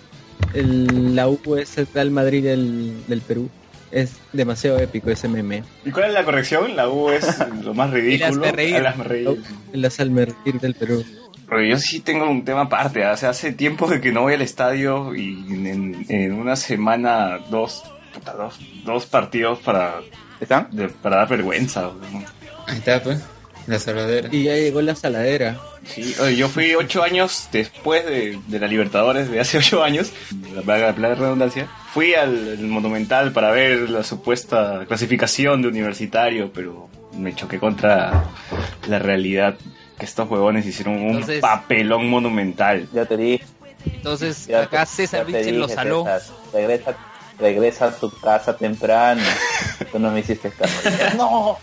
el, la U es el Real Madrid del, del Perú. Es demasiado épico ese meme. ¿Y cuál es la corrección? La U es lo más ridículo. El hazme reír. El Almerdir del Perú. Pero yo sí tengo un tema aparte. O sea, hace tiempo de que no voy al estadio y en, en una semana dos, puta, dos, dos partidos para, ¿Están? de- para dar vergüenza. Ahí está, pues. La salvadera. Y ya llegó la saladera. Sí, oye, yo fui ocho años después de, de la Libertadores, de hace ocho años, la plaga la redundancia. Fui al, al Monumental para ver la supuesta clasificación de universitario, pero me choqué contra la realidad que estos huevones hicieron un Entonces- papelón monumental. Ya te dije. Entonces, Ya acá te- César Vilches lo saló. César, regresa, regresa a tu casa temprano. Tú no me hiciste caso. ¡No!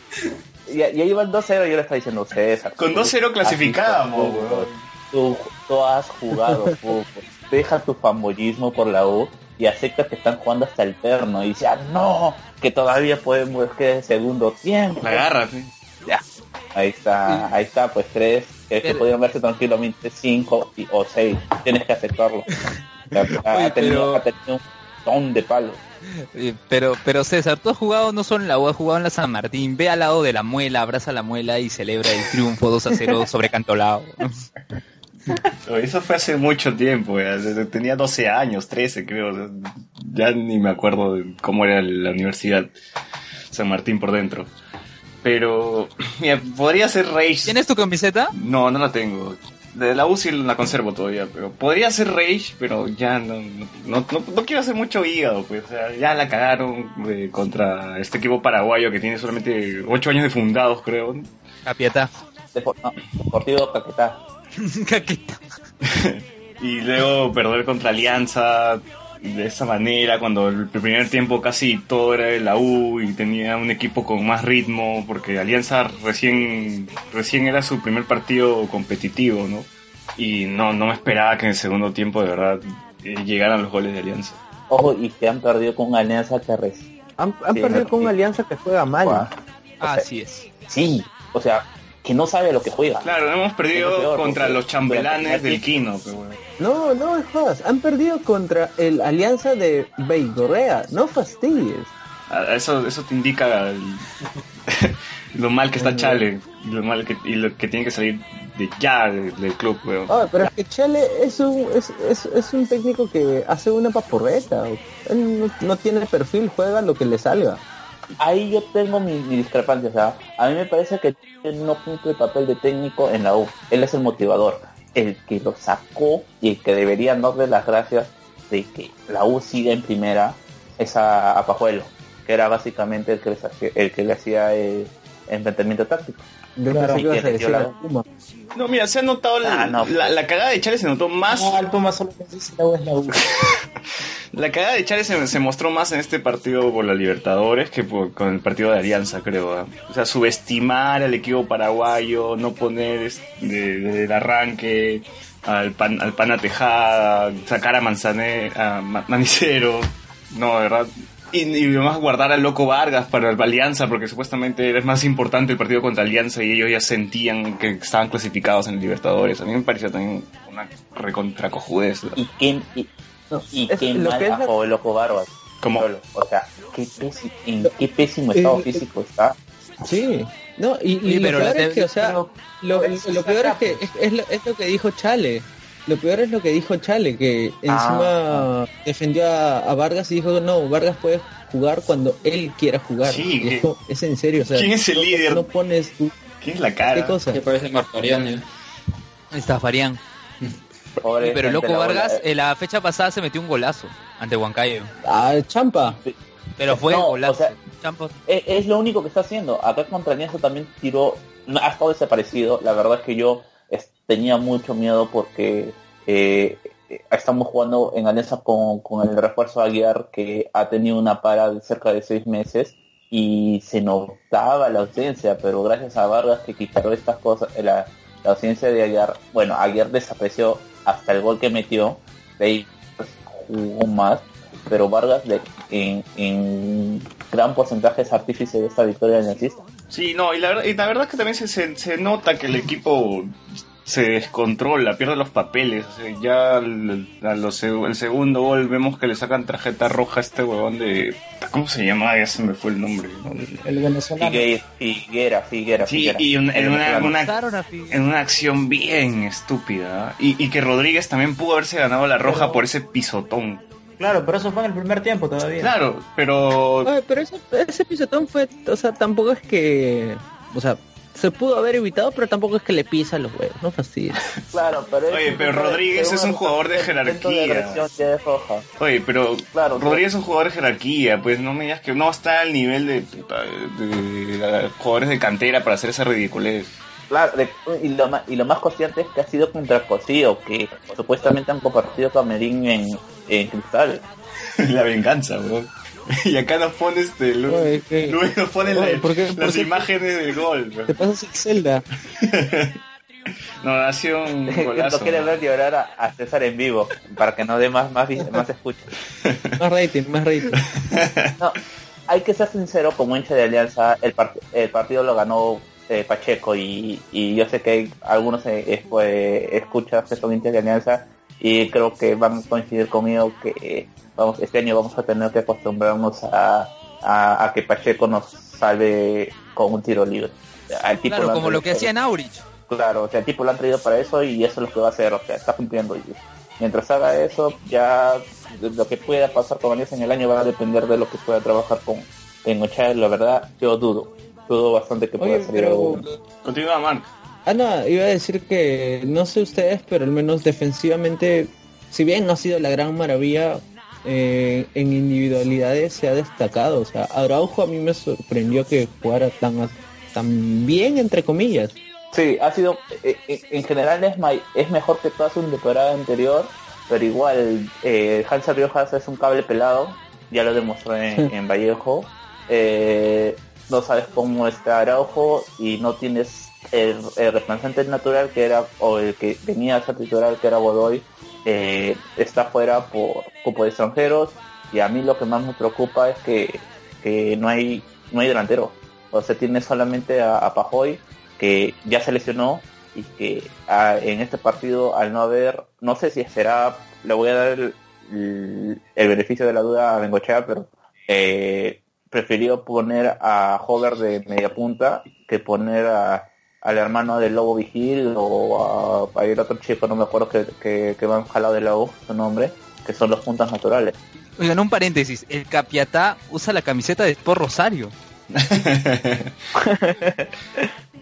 Ya, ya iban 2-0 y yo le estaba diciendo César. Con tú- 2-0 clasificábamos, weón. Tú, tú has jugado fútbol. Deja tu fanboyismo por la U y acepta que están jugando hasta el terno. Y dice, ah, no, que todavía podemos que el segundo tiempo. Sí. Ya. Ahí está, ahí está, pues tres, que, que Pero- podrían verse tranquilamente cinco y- o seis. Tienes que aceptarlo. Ha, Oye, tenido, pero- ha tenido un de palos. Eh, Pero, pero César, tú has jugado no solo en la U, has jugado en la San Martín. Ve al lado de la muela, abraza la muela y celebra el triunfo 2 a 0 sobre Cantolao. Eso fue hace mucho tiempo, tenía 12 años, 13 creo, ya ni me acuerdo de cómo era la universidad San Martín por dentro. Pero, mira, podría ser Rage. ¿Tienes tu camiseta? No, no la tengo. De la UCI la conservo todavía, pero podría ser Rage, pero ya no, no, no, quiero hacer mucho hígado, pues, o sea, ya la cagaron eh, contra este equipo paraguayo que tiene solamente 8 años de fundados, creo. No, Deportivo Caquetá. Caqueta. y luego perder contra Alianza de esa manera, cuando el primer tiempo casi todo era de la U y tenía un equipo con más ritmo, porque Alianza recién, recién era su primer partido competitivo, ¿no? Y no, no me esperaba que en el segundo tiempo de verdad eh, llegaran los goles de Alianza. Ojo, y que han perdido con una alianza que. Han, han Sí, perdido con una alianza que juega mal. Juega. Así es. Sí, o sea, que no sabe lo que juega. Claro, hemos perdido peor, contra porque los chambelanes del Quino, pero bueno. No, no es jodas. Han perdido contra el alianza de Beigorrea. No fastidies. Ah, Eso, eso te indica el- lo mal que está Chale, y lo mal que, y lo que tiene que salir de ya del, del club, weón. Ah, pero es que Chale es un, es, es, es un técnico que hace una papurreta. Él no, no tiene perfil, juega lo que le salga. Ahí yo tengo mi, discrepancia, o sea, a mí me parece que no cumple el papel de técnico en la U. Él es el motivador, el que lo sacó y el que deberían darle las gracias de que la U siga en primera es a, Pajuelo, que era básicamente el que, el que le hacía el enfrentamiento táctico. Yo Claro, pensé que ibas a decir dio a la- Puma. No, mira, se ha notado la, Ah, no. la, la cagada de Chale se notó más. No, al Puma solo dice la U es la U. La cagada de Chale se, se mostró más en este partido por la Libertadores que por- con el partido de Alianza, creo. ¿ah? O sea, subestimar al equipo paraguayo, no poner es- de- desde el arranque al, pan, al pana Tejada, sacar a Manzane, a Ma- Manicero. No, de verdad. Y, y además guardar al Loco Vargas para la Alianza, porque supuestamente era más importante el partido contra Alianza y ellos ya sentían que estaban clasificados en el Libertadores. A mí me pareció también una recontracojudez. Y qué, y, No, y es- qué lo mal que es la- bajó el loco Barbas. Como- Solo. O sea, qué pési- en qué pésimo estado Eh, físico está. Sí. No, y, y Sí, lo pero la peor es que, o sea, pero- lo, peor es que es, es lo, es lo que dijo Chale. Lo peor es lo que dijo Chale, que encima defendió a, a Vargas y dijo, no, Vargas puede jugar cuando él quiera jugar. Sí, Y es, en serio, o sea, ¿Quién es el no- líder? No pones tú, ¿Quién es la qué cara? cosa. Que parece Martoriano. ya. Está Farián. Pobre Pero Loco la bola, Vargas, eh, en la fecha pasada se metió un golazo ante Huancayo. Ah, Champa. Pero fue No, golazo. o sea, Champo. es, es lo único que está haciendo. Acá contra Alianza también tiró, no, ha estado desaparecido. La verdad es que yo tenía mucho miedo porque eh, eh, estamos jugando en Alianza con, con el refuerzo Aguiar que ha tenido una para de cerca de seis meses y se notaba la ausencia, pero gracias a Vargas que quitaron estas cosas, eh, la, la ausencia de Aguiar, bueno, Aguiar desapareció hasta el gol que metió, de ahí jugó más, pero Vargas de, en, en gran porcentaje es artífice de esta victoria aliancista. Sí, no, y la, verdad- y la verdad es que también se, se nota que el equipo se descontrola, pierde los papeles. o sea, ya al- a los seg- el segundo gol vemos que le sacan tarjeta roja a este huevón de... ¿Cómo se llama? Ya se me fue el nombre. ¿no? El venezolano. Figue- Figuera, Figuera, Sí, Figuera. y un- en, una, en una acción bien estúpida. Y, y que Rodríguez también pudo haberse ganado la roja Pero- por ese pisotón. Claro, pero eso fue en el primer tiempo todavía. Claro, pero... Oye, pero ese, ese pisotón fue, o sea, tampoco es que, o sea, se pudo haber evitado, pero tampoco es que le pisa los huevos, no fastidies. Claro, pero Oye, pero Rodríguez es un jugador de jerarquía. Oye, pero Claro, Rodríguez es un jugador de jerarquía, pues no me digas que no está al nivel de, de- de jugadores de cantera para hacer esa ridiculez. Claro, de- y, lo más, y lo más consciente es que ha sido contra Cosío, que supuestamente han compartido Camerín en, en Cristal. la venganza, weón. Y acá nos pone este, Lu- Oye, ¿qué? Luis nos pone Oye, la- ¿por qué- por las imágenes del gol. Te pasas en Zelda. No, ha sido un no golazo. quiere ver llorar a, a César en vivo, para que no dé más, más, más escucha. Más rating, más rating. No, hay que ser sincero, como hincha de Alianza, el, part- el partido lo ganó eh, Pacheco y, y yo sé que hay algunos eh, pues, escuchas que son hinchas de Alianza y creo que van a coincidir conmigo que vamos este año vamos a tener que acostumbrarnos a, a, a que Pacheco nos salve con un tiro libre. Al tipo Claro, como lo que hacía en Aurich. Claro, o sea, el tipo lo han traído para eso y eso es lo que va a hacer, o sea, está cumpliendo. Y mientras haga eso, ya lo que pueda pasar con Alianza en el año va a depender de lo que pueda trabajar con Bengochea. La verdad, yo dudo, dudo bastante que pueda Oye, salir pero... algo. Continúa, Mark. Ah, no, iba a decir que no sé ustedes, pero al menos defensivamente, si bien no ha sido la gran maravilla, eh, en individualidades se ha destacado. O sea, Araujo a mí me sorprendió que jugara tan, tan bien, entre comillas. Sí, ha sido, eh, eh, en general es, mejor que toda su temporada anterior, pero igual eh, Hansa Riojas es un cable pelado, ya lo demostró en, en Vallejo. Eh, no sabes cómo está Araujo y no tienes el, el natural que era, o el que venía a ser titular que era Godoy, eh, está fuera por cupo de extranjeros y a mí lo que más me preocupa es que, que no hay no hay delantero. O sea, tiene solamente a, a Pajoy que ya se lesionó y que ah, en este partido al no haber, no sé si será, le voy a dar el, el- el beneficio de la duda a Bengochea, pero eh, prefirió poner a Hover de media punta que poner a, al hermano del Lobo Vigil o a, a el otro chico, no me acuerdo que, que, que van jalado de la U, su nombre, que son los puntas naturales. Oigan, un paréntesis. El Capiatá usa la camiseta de Sport Rosario.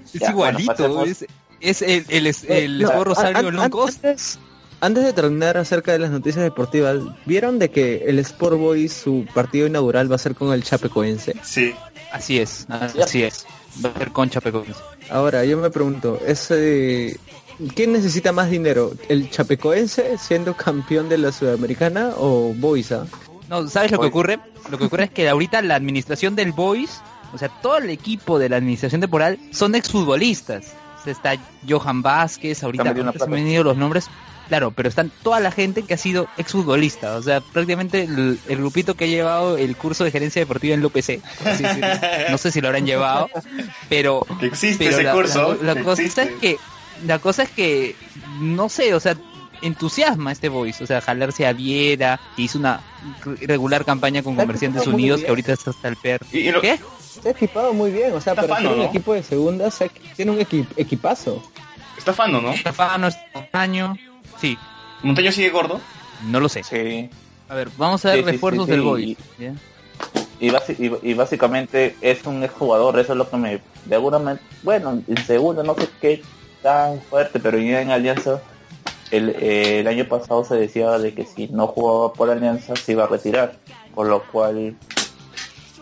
Es Ya, igualito. es, es el, el, el, el No, Sport Rosario an- an-. Antes, antes de terminar acerca de las noticias deportivas, ¿vieron de que el Sport Boys, su partido inaugural va a ser con el Chapecoense? Sí. Así es, así es. Va a ser con Chapecoense. Ahora, yo me pregunto, ese, ¿quién necesita más dinero? ¿El Chapecoense siendo campeón de la Sudamericana o Boys? ah? No, ¿sabes lo que ocurre? Lo que ocurre es que ahorita la administración del Boys, o sea, todo el equipo de la administración temporal son exfutbolistas. O sea, está Johan Vázquez, ahorita se me han ido los nombres. Claro, pero están toda la gente que ha sido exfutbolista. O sea, prácticamente el, el grupito que ha llevado el curso de gerencia deportiva en la UPC. Así. No sé si lo habrán llevado, pero Que existe pero ese la, curso. la- la que cosa existe. es que la cosa es que no sé o sea entusiasma este voice o sea jalarse a Viera que hizo una regular campaña con Está Comerciantes Unidos que ahorita está hasta el perro Y- y lo- ¿qué? Se ha equipado muy bien, o sea, Está para fano, ser un ¿no? equipo de segunda, se ha- tiene un equi- equipazo. Está fano, ¿no? Stefano año sí Montaño sigue gordo. no lo sé Sí. a ver vamos a ver Sí, sí, refuerzos sí, del voice ¿ya? Y, y, y básicamente es un exjugador, eso es lo que me... De alguna manera, bueno, en segundo no sé qué tan fuerte, pero ya en Alianza, el, eh, el año pasado se decía de que si no jugaba por Alianza se iba a retirar, por lo cual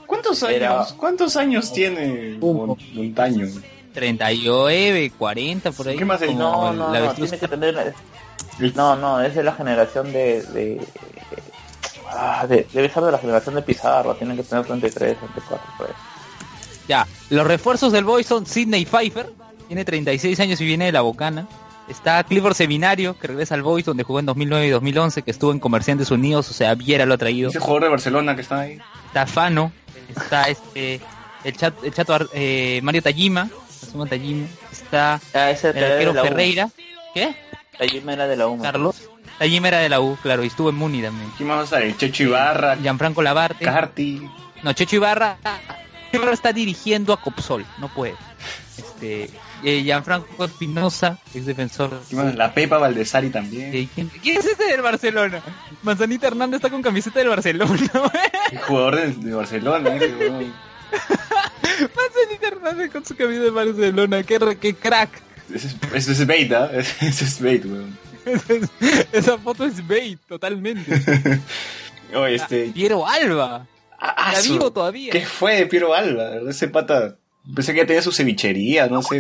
¿Cuántos años? Era- ¿Cuántos años tiene Un- Mon- Montaño? 39 40 por ahí no, no, tiene que tener... No, no, es de la generación de... de ah, de- debe ser de la generación de Pizarro, tiene que tener 33, 34 por ahí. Ya, los refuerzos del Boy son Sidney Pfeiffer, tiene 36 años y viene de la Bocana. Está Clifford Seminario, que regresa al Boys, donde jugó en 2009 y 2011, que estuvo en Comerciantes Unidos, o sea, Viera lo ha traído. Ese jugador de Barcelona que está ahí. Está Fano, está este el, chat, el chato eh, Mario Tajima, Asuma Tajima, está Ah, el arquero. Ferreira, ¿qué? Tajima era de la U. Carlos. Tajima era de la U, claro, y estuvo en Muni también. ¿Quién más va a estar? Checho Ibarra, Gianfranco Labarte. Carti. No, Checho Ibarra, Ibarra está dirigiendo a Copsol, no puede. Este, eh, Gianfranco Espinosa, ex defensor. ¿Quién más? La Pepa Valdesari también. Eh, ¿quién, quién es este del Barcelona? Manzanita Hernández está con camiseta del Barcelona. El jugador de, de Barcelona. weón. Manzanita Hernández con su camiseta del Barcelona. Qué, re- qué crack. Ese es, bait, ¿ah? Ese es bait, weón. Esa foto es bait, totalmente. Oye, este... Piero Alba. ah, Está su- vivo todavía. ¿Qué fue de Piero Alba? Ese pata... Pensé que ya tenía su cevichería, no sé...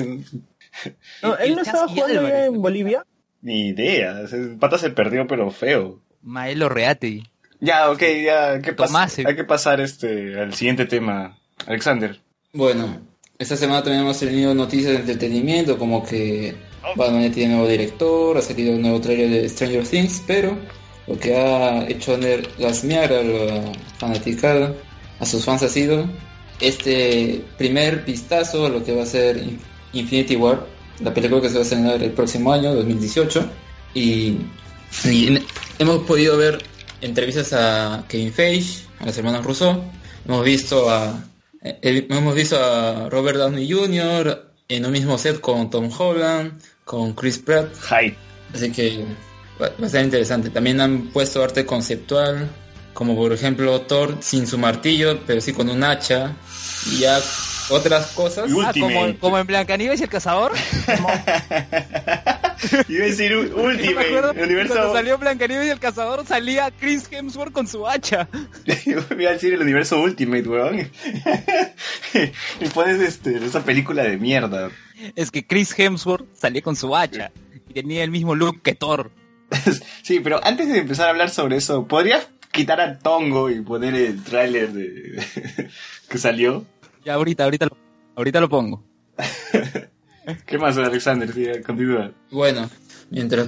No, él no El estaba jugando Álvarez. en Bolivia. Ni idea. Ese pata se perdió, pero feo. Maelo Reate. Ya, ok, ya. ¿qué pasa? Tomás, eh. Hay que pasar este al siguiente tema. Alexander. Bueno, esta semana también hemos tenido noticias de entretenimiento, como que Batman ya tiene nuevo director, ha salido un nuevo trailer de Stranger Things, pero lo que ha hecho gasmear a la fanaticada, a sus fans ha sido este primer vistazo a lo que va a ser In- Infinity War, la película que se va a estrenar el próximo año, 2018, y, hemos podido ver entrevistas a Kevin Feige, a los hermanos Russo, hemos visto a eh, hemos visto a Robert Downey Jr. en un mismo set con Tom Holland, con Chris Pratt, Hype. así que va, va a ser interesante. También han puesto arte conceptual, como por ejemplo Thor sin su martillo, pero sí con un hacha, y ya otras cosas. Ah, como, como en Blancanieves y el cazador. Iba a decir El universo. Cuando salió Blancanieves y el cazador salía Chris Hemsworth con su hacha. Iba a decir el universo Ultimate, weón. y pones este, esa película de mierda. Es que Chris Hemsworth salía con su hacha y tenía el mismo look que Thor. sí, pero antes de empezar a hablar sobre eso, ¿podrías quitar a Tongo y poner el tráiler de que salió? Ya ahorita, ahorita lo, ahorita lo pongo. ¿Qué más, Alexander? Sí, continúa. Bueno, mientras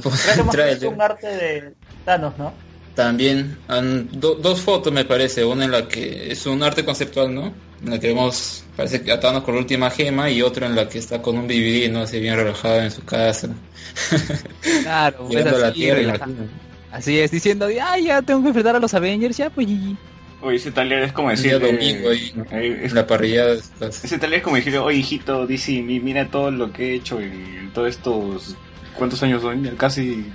trailer. un arte de Thanos, ¿no? También han do- dos fotos me parece, una en la que es un arte conceptual, ¿no? En la que vemos, parece que atamos con la última gema y otra en la que está con un BBD, ¿no? Así bien relajado en su casa. Claro, pues Llegando a la así, Tierra y Así es, diciendo, ay, ya tengo que enfrentar a los Avengers, ya pues GG. Oye, ese tráiler es como decir... domingo ahí, ¿no? eh, es- la parrilla. Ese tráiler es como decir, oye, hijito, DC, mi- mira todo lo que he hecho en todos estos... ¿Cuántos años son? Casi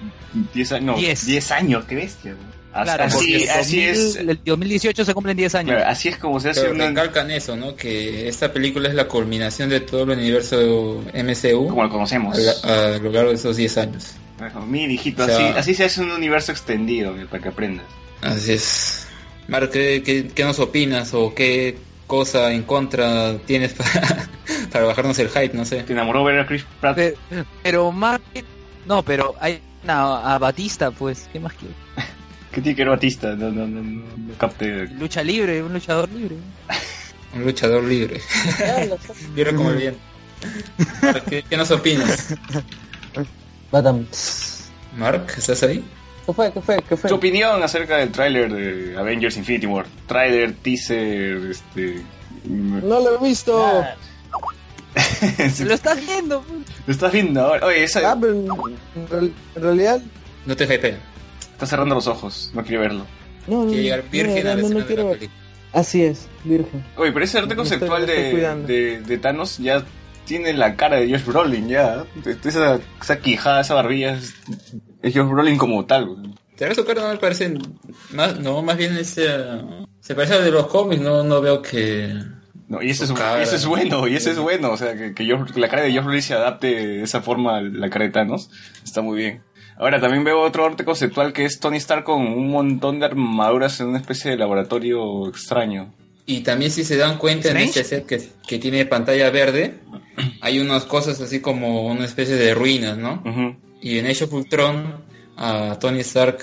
10 años. No, Diez. 10 años, qué bestia. Claro, así, así 2000 es... El 2018 se cumplen 10 años. claro, así es como se hace Pero una... recalcan eso, ¿no? Que esta película es la culminación de todo el universo MCU Como lo conocemos. a, a lo largo de esos 10 años. Mira, hijito, O sea- así, así se hace un universo extendido, para que aprendas. Así es. Marco, ¿qué, qué, qué nos opinas o qué cosa en contra tienes para, para bajarnos el hype? No sé. ¿Te enamoró ver a Chris Pratt? Pe- Pero, que- No, pero hay una, a Batista, pues, ¿qué más quiero? ¿Qué tiene que ver Batista? No, no, no, no, no capté. Lucha libre, un luchador libre. Un luchador libre. libre como el. Mark, ¿qué, qué nos opinas? Badam. Mark, ¿estás ahí? ¿Qué fue? ¿Qué fue? ¿Qué fue? Tu opinión acerca del tráiler de Avengers Infinity War. Tráiler, teaser, este... No lo he visto. Ah, Lo estás viendo. pues. Lo estás viendo ahora. Oye, esa... Ah, pero en, real- en realidad No te hypea. Está cerrando los ojos, no quiere verlo. no, no, Quiere llegar no, virgen no, a la no, no de la ver. Así es, virgen. Oye, pero ese arte conceptual estoy de, de, de Thanos ya tiene la cara de Josh Brolin, ya. Esa, esa quijada, esa barbilla es, es Josh Brolin como tal. vez su cara no me parece más, no, más bien ese, se parece al de los cómics, no, no veo que No, y eso es, eso es bueno, y eso es bueno. O sea, que, que la cara de Josh Brolin se adapte de esa forma a la cara de Thanos. Está muy bien. Ahora, también veo otro arte conceptual que es Tony Stark con un montón de armaduras en una especie de laboratorio extraño. Y también si se dan cuenta en este set que, que tiene pantalla verde, hay unas cosas así como una especie de ruinas, ¿no? Ujú. Y en Age of Ultron, a Tony Stark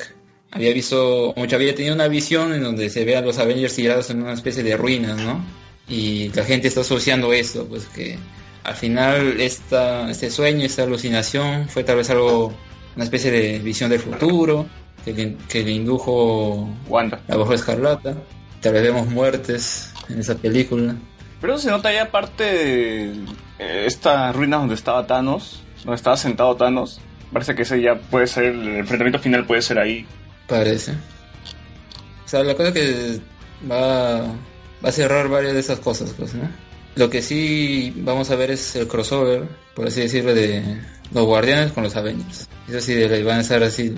había visto, mucho había tenido una visión en donde se ve a los Avengers tirados en una especie de ruinas, ¿no? y la gente está asociando eso, pues que al final esta, este sueño, esta alucinación fue tal vez algo, una especie de visión del futuro que le, que le indujo Wanda. la Bruja Escarlata. Tal vez vemos muertes en esa película. Pero se nota ya parte de eh, esta ruina donde estaba Thanos, donde estaba sentado Thanos. Parece que ese ya puede ser, el enfrentamiento final puede ser ahí. Parece. O sea, la cosa que va, va a cerrar varias de esas cosas, pues, ¿no? Lo que sí vamos a ver es el crossover, por así decirlo, de los guardianes con los Avengers. Eso sí, de- van a estar así,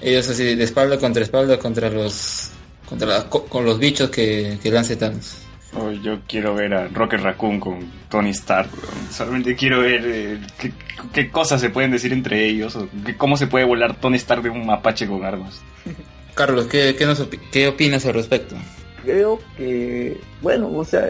ellos así de espalda contra espalda contra los contra la- co- con los bichos que, que lance. Oh, yo quiero ver a Rocket Raccoon con Tony Stark. Solamente quiero ver eh, qué, qué cosas se pueden decir entre ellos, o qué- cómo se puede volar Tony Stark de un mapache con armas. Carlos, ¿qué, qué, nos opi- qué opinas al respecto? Creo que, bueno, o sea,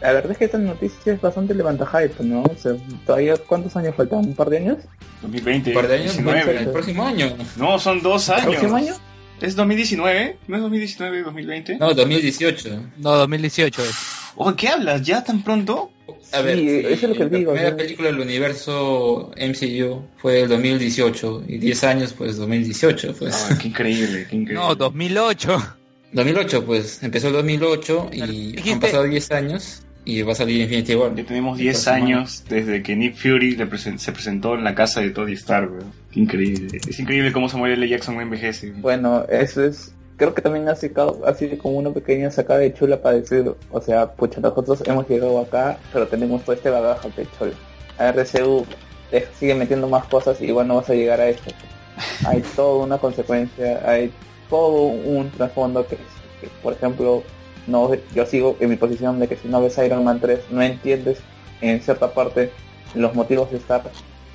la verdad es que esta noticia es bastante levanta hype, ¿no? O sea, todavía, ¿cuántos años faltan? ¿Un par de años? 2020, ¿Un par de años? 19. El próximo año. No, son dos años. ¿Próximo año? ¿Es 2019? ¿No es 2019 2020? No, 2018. No, 2018 es. Oh, ¿qué hablas? ¿Ya tan pronto? A ver, Sí, eso es lo que la digo, primera ¿no? película del universo MCU fue el 2018 y 10 años pues 2018 pues. Ah, qué increíble, qué increíble. No, 2008. 2008 pues empezó el 2008 y Dijiste- han pasado 10 años y va a salir Infinity War. Ya tenemos El 10 próximo años desde que Nick Fury le presen- se presentó en la casa de Tony Stark, weón. Qué increíble. Es increíble cómo Samuel L. Jackson no envejece. Bueno, eso es, creo que también ha sido así como una pequeña sacada de chula para decir, o sea, pucha, nosotros hemos llegado acá, pero tenemos todo este bagaje de chula. A RCU te sigue metiendo más cosas y igual no vas a llegar a esto. Hay toda una consecuencia, hay todo un trasfondo que, que, por ejemplo, no yo sigo en mi posición de que si no ves Iron Man 3 no entiendes en cierta parte los motivos de estar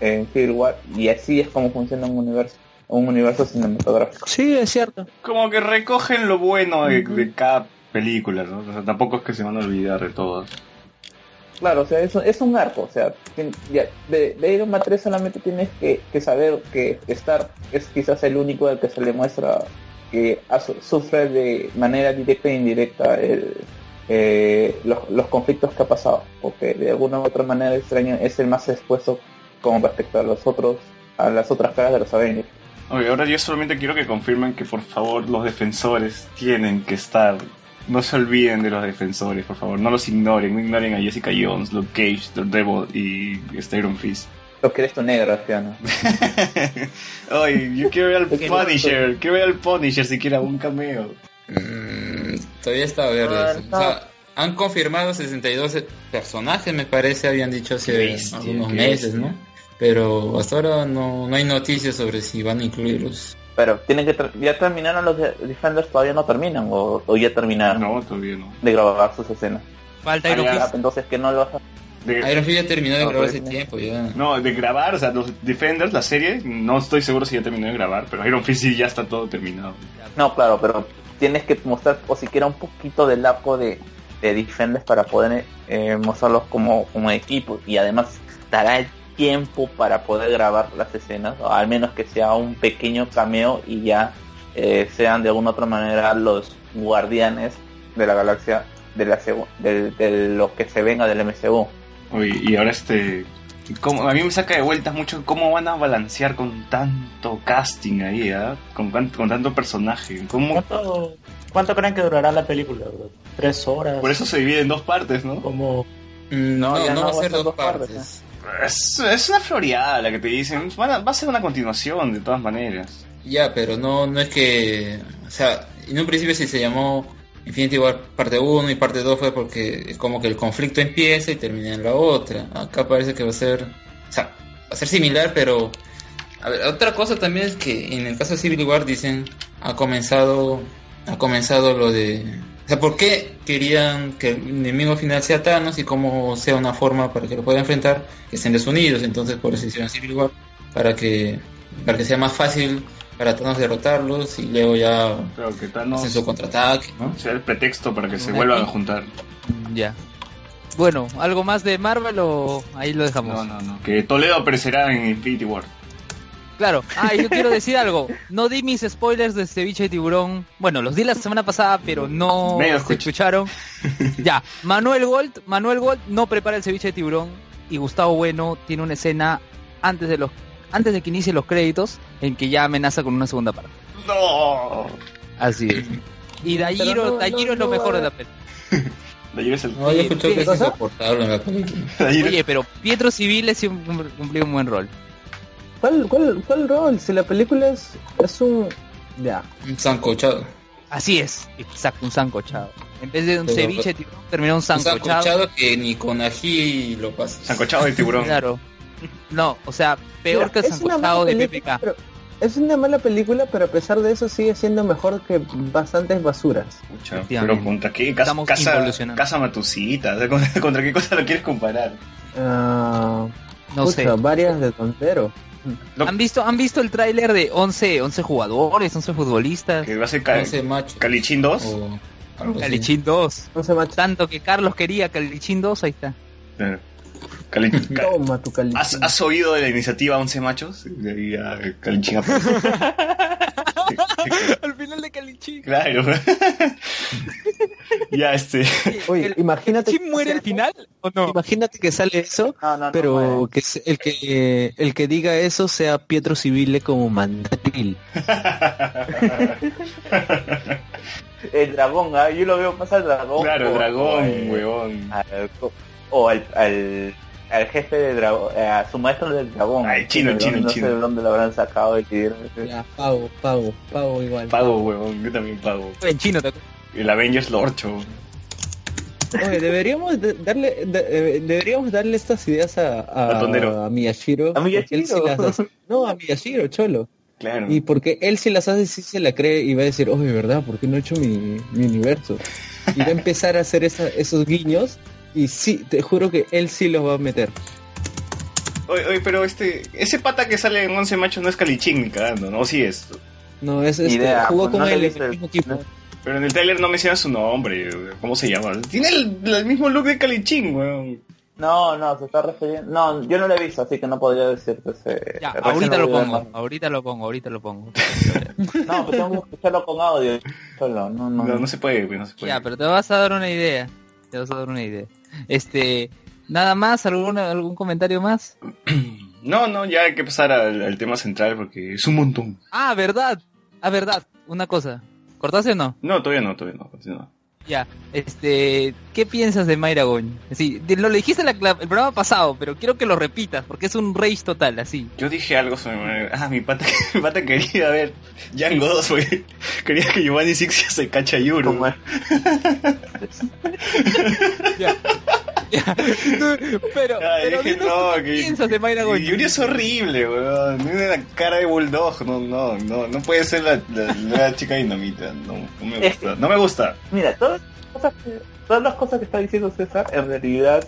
en Civil War y así es como funciona un universo un universo cinematográfico Sí, es cierto. Como que recogen lo bueno de, de cada película, ¿no? O sea, tampoco es que se van a olvidar de todas. claro o sea es, un- es un arco o sea de, de Iron Man 3 solamente tienes que, que saber que Stark es quizás el único al que se le muestra que sufre de manera directa e indirecta el, eh, los, los conflictos que ha pasado porque de alguna u otra manera extraño es el más expuesto con respecto a los otros a las otras caras de los Avengers Oye, ahora yo solamente quiero que confirmen que por favor los defensores tienen que estar. No se olviden de los defensores, por favor. No los ignoren. No ignoren a Jessica Jones, Luke Cage, Daredevil y Iron Fist. Lo que eres tu negra Fiona Oye, yo quiero ver al Punisher. Quiero ver al Punisher siquiera un cameo. Mm, todavía está verde. Ah. O sea, han confirmado 62 personajes, me parece, habían dicho hace bestia, algunos meses, bestia. ¿no? Pero hasta ahora no, no hay noticias sobre si van a incluirlos. pero tienen que ya terminaron los de- Defenders todavía no terminan o, o ya terminaron No, todavía no. de grabar sus escenas Falta Iron. Fist. Entonces que no lo vas a De, Iron Fist ya terminó de No, grabar pues, hace tiempo ya. no, de grabar, o sea, los Defenders, la serie, no estoy seguro si ya terminó de grabar, pero Iron Fist sí ya está todo terminado. No, claro, pero tienes que mostrar o siquiera un poquito del arco de, de Defenders para poder eh, mostrarlos como, como equipo y además dará el tiempo para poder grabar las escenas, o al menos que sea un pequeño cameo y ya eh, sean de alguna otra manera los guardianes de la galaxia de, la de, de lo que se venga del MCU. Oye, y ahora este... ¿cómo- a mí me saca de vueltas mucho cómo van a balancear con tanto casting ahí, ¿ah? con, con tanto personaje. ¿Cómo? ¿Cuánto, ¿Cuánto creen que durará la película? bro? ¿Tres horas? Por eso se divide en dos partes, ¿no? Como... No, No, no, va a ser dos partes. partes, Es, es una floreada la que te dicen. Va a ser una continuación de todas maneras. Ya, pero no, no es que. O sea, en un principio sí se llamó Infinity War parte 1 y parte 2 fue porque es como que el conflicto empieza y termina en la otra. Acá parece que va a ser. O sea, va a ser similar, pero. Otra cosa también es que en el caso de Civil War dicen. Ha comenzado. Ha comenzado lo de. O sea, ¿por qué querían que el enemigo final sea Thanos y cómo sea una forma para que lo pueda enfrentar? Que estén desunidos, entonces por eso hicieron Civil War. Para que, para que sea más fácil para Thanos derrotarlos y luego ya Pero que Thanos hacen su contraataque, ¿no? sea el pretexto para que se vuelvan a juntar. Ya. Bueno, ¿algo más de Marvel o ahí lo dejamos? No, no, no. Que Toledo aparecerá en Infinity War. Claro. Ah, y yo quiero decir algo. No di mis spoilers de ceviche de tiburón. Bueno, los di la semana pasada, pero no Medio se escucharon. ya, Manuel Gold, Manuel Gold no prepara el ceviche de tiburón y Gustavo Bueno tiene una escena antes de los antes de que inicien los créditos en que ya amenaza con una segunda parte. No. Así es. Y Dayiro, no, Dayiro no, es lo no mejor de la peli. De ayer es el. No, yo escuché ¿Qué que es insoportable en la película. Oye, pero Pietro Civiles sí cum- cumplió un buen rol. ¿Cuál, cuál, ¿Cuál rol? Si la película es, es un... Ya. Un sancochado. Así es, exacto, un sancochado. En vez de un Pero- ceviche de tiburón, terminó un Un sancochado. sancochado que ni con ají lo pasa. Sancochado de tiburón. Claro. No, o sea, peor Mira, que el es una sancochado mala de película, PPK. pero- Es una mala película, pero a pesar de eso sigue siendo mejor que bastantes basuras. Pucha, pero contra qué casa, casa, casa sea, contra, contra qué cosa lo quieres comparar. Ah, No pucha, sé. varias de tontero. No, ¿Han visto, ¿Han visto el tráiler de 11, 11 jugadores, 11 futbolistas? que va a ser Ca- No sé, macho. Calichín 2. O. Calichín 2. No se macho. Tanto que Carlos quería Calichín 2, ahí está. Claro. Cali- Ca- Toma tu calichín. ¿Has, has oído de la iniciativa 11 machos? De ahí a. Al final de Calichín. Claro. ya, este. Oye, ¿El imagínate... Calichín muere al final o no? Imagínate que sale eso, No, no, no pero que el que el que diga eso sea Pietro Civile como mandatil. El dragón, ah, yo lo veo más al dragón. Claro, dragón, o huevón. al- o al, al, al jefe de dragón, eh, a su maestro del dragón. El chino, chino, el No chino. sé de dónde lo habrán sacado el líder. Ya, pago, pago, pago igual. Pago, huevón. Yo también pago. En chino, ¿te? El Avengers Lorcho. Oye, deberíamos de- darle de- eh, deberíamos darle estas ideas a a, A Miyashiro. A Miyashiro. sí las hace. No, a Miyashiro, cholo. Claro. Y porque él si las hace, sí se la cree y va a decir, oye, ¿verdad? ¿Por qué no he hecho mi, mi universo? Y va a empezar a hacer esa- esos guiños y sí, te juro que él sí los va a meter. Oye, oye, pero este. Ese pata que sale en 11 machos no es Calichín ni cagando, ¿no? O sí es. No, es este, Idea, jugó pues, con no él el el- mismo equipo. no- Pero en el trailer no menciona su nombre. ¿Cómo se llama? Tiene el, el mismo look de Calichín, weón. No, no, se está refiriendo. No, yo no lo he visto, así que no podría decirte ese. Ya, ahorita lo pongo, más. ahorita lo pongo, ahorita lo pongo. No, pues tengo que escucharlo con audio. Solo, no, no. No, no se puede, no se puede. Ya, pero te vas a dar una idea. Te vas a dar una idea. Este, nada más, algún algún comentario más. No, no, ya hay que pasar al, al tema central porque es un montón. Ah, verdad. Ah, verdad. Una cosa. ¿Cortaste o no? No, todavía no, todavía no. continúa. Ya. Este, ¿qué piensas de Mayra Goñ? Sí, lo dijiste en la- la- el programa pasado, pero quiero que lo repitas porque es un rage total, así. Yo dije algo sobre. Ah, mi pata, mi pata quería ver Django 2, porque quería que Giovanni Sixia se cacha a Yuru. Es- pero, pero dije, dinos no, qué que- piensas de Mayra Goñ. Yuri es horrible, weón. Tiene la cara de bulldog. No, no, no, no puede ser la, la, la chica dinamita. No, no me gusta. No me gusta. Mira, todas las, cosas que, todas las cosas que está diciendo César, en realidad,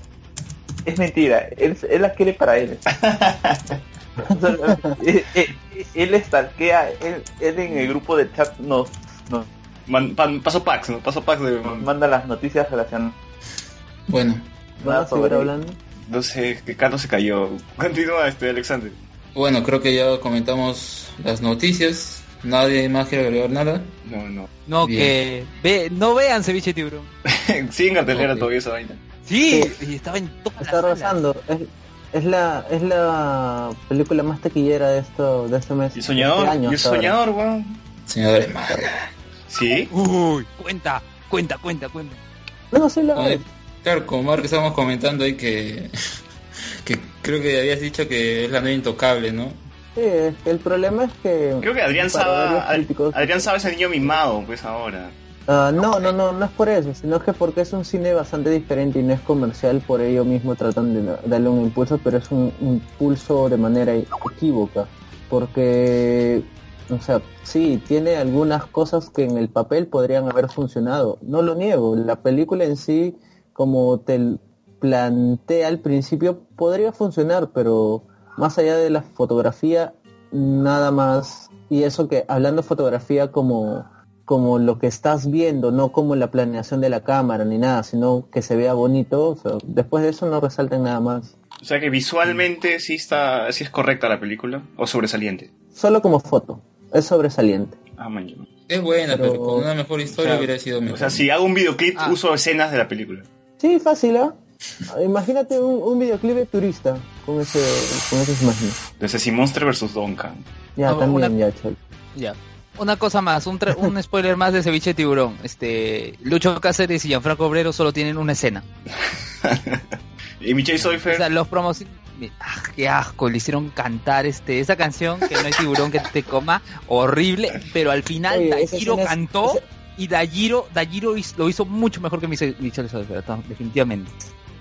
es mentira. Él, él las quiere para él. O sea, él, él- él estalquea, él, él en el grupo de chat nos, nos Man- pan- paso packs, ¿no? Paso packs de. manda las noticias relacionadas Bueno, ¿Vamos a seguir hablando? No sé, que Carlos se cayó. Continúa, este, Alexander. bueno, creo que ya comentamos las noticias. Nadie más quiere agregar nada. No, no. No, Bien. que ve, no vean ceviche tiburón. Sigue en cartelera Ok. todavía esa vaina. Sí, y estaba en todas Está arrasando. Es, es la es la película más taquillera de esto de este mes. Y soñador, este año y soñador, weón. Señor de madre. Sí. Uy, cuenta, cuenta, cuenta, cuenta. No, sí la Claro, como Marco estábamos comentando ahí que, que creo que habías dicho que es la nueva intocable, ¿no? Sí, que el problema es que Creo que Adrián Saba. críticos- Adrián Saba es el niño mimado, pues ahora. Ah, no, no, no, no es por eso, sino que porque es un cine bastante diferente y no es comercial, por ello mismo tratan de darle un impulso, pero es un impulso de manera equívoca, porque, o sea, sí, tiene algunas cosas que en el papel podrían haber funcionado, no lo niego, la película en sí, como te plantea al principio, podría funcionar, pero más allá de la fotografía, nada más, y eso que hablando de fotografía como como lo que estás viendo, no como la planeación de la cámara ni nada, sino que se vea bonito. o sea, después de eso no resaltan nada más. O sea que visualmente sí está, sí es correcta la película, o sobresaliente. solo como foto. Es sobresaliente. Ah, man. Es buena, pero, Pero- con una mejor historia O sea, hubiera sido mejor. O sea, si hago un videoclip, Ah. uso escenas de la película. Sí, fácil, ¿ah? Imagínate un, un videoclip de turista con, ese, con esas imágenes. De Ceci Monster versus Donkan. Ya, No, también, una- ya, chol. Ya. Una cosa más, un, tra- un spoiler más de Ceviche Tiburón. Este, Lucho Cáceres y Gianfranco Obrero solo tienen una escena. Y Michelle O Soifer. sea, los promos... Ah, qué asco, le hicieron cantar este esa canción que no hay tiburón que te coma, horrible, pero al final Oye, cantó esa- y Dajiro, Dajiro lo hizo mucho mejor que Michelle ta- definitivamente.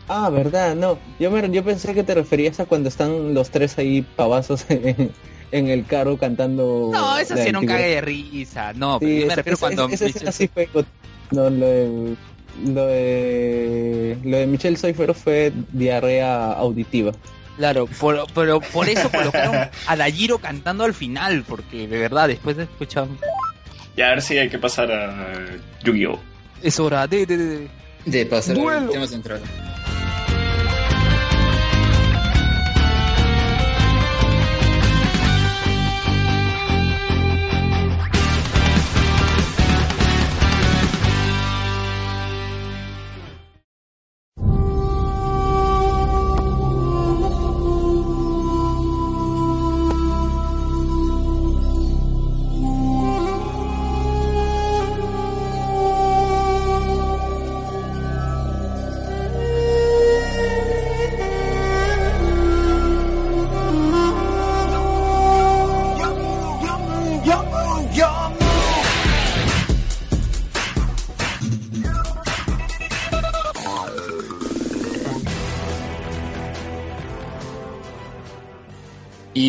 Ah, verdad, no. Yo, me, yo pensé que te referías a cuando están los tres ahí pavazos en, en el carro cantando. No, la sí era un cague de risa, no, pero yo me esa, refiero esa- cuando esa Michelle escena sí fue got- No, lo de, lo de, lo de Michelle Soifer fue diarrea auditiva. Claro, por- pero por eso colocaron a Dajiro cantando al final, porque de verdad, después de escuchar, Y a ver si hay que pasar a Yu-Gi-Oh! es hora de... de- de- De pasar al tema central.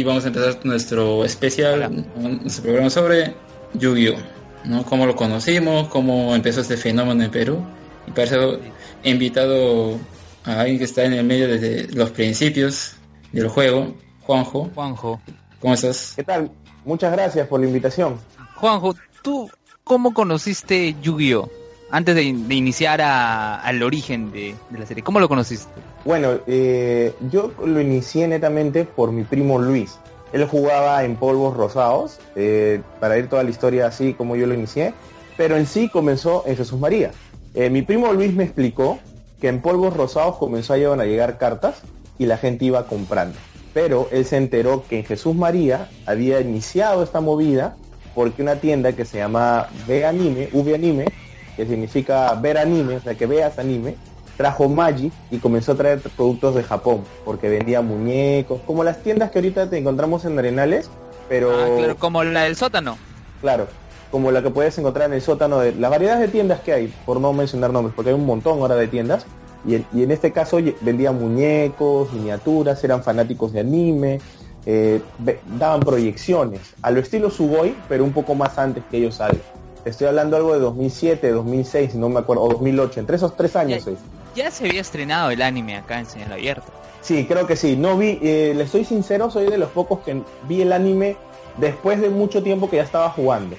Y vamos a empezar nuestro especial, nuestro programa sobre Yu-Gi-Oh! ¿no? Cómo lo conocimos, cómo empezó este fenómeno en Perú. Y para eso he invitado a alguien que está en el medio desde los principios del juego, Juanjo. Juanjo. ¿Cómo estás? ¿Qué tal? Muchas gracias por la invitación. Juanjo, ¿tú cómo conociste Yu-Gi-Oh? Antes de, de iniciar a- al origen de, de la serie, ¿cómo lo conociste? Bueno, eh, yo lo inicié netamente por mi primo Luis. Él jugaba en polvos rosados, eh, para ir toda la historia así como yo lo inicié, pero en sí comenzó en Jesús María. Eh, mi primo Luis me explicó que en polvos rosados comenzó a llegar, a llegar cartas y la gente iba comprando. Pero él se enteró que en Jesús María había iniciado esta movida porque una tienda que se llama Ve Anime, V Anime, que significa ver anime, o sea que veas anime, trajo Magi y comenzó a traer productos de Japón, porque vendía muñecos, como las tiendas que ahorita te encontramos en Arenales, pero Ah, claro, como la del sótano. claro, como la que puedes encontrar en el sótano de las variedades de tiendas que hay, por no mencionar nombres, porque hay un montón ahora de tiendas, y, en- y en este caso vendían muñecos, miniaturas, eran fanáticos de anime, eh, daban proyecciones, a lo estilo Sugoi, pero un poco más antes que ellos salgan. Estoy hablando algo de 2007, 2006, no me acuerdo, o 2008, entre esos tres años es. Ya se había estrenado el anime acá en Señal Abierta. Sí, creo que sí. No vi, eh, le estoy sincero, soy de los pocos que vi el anime después de mucho tiempo que ya estaba jugando.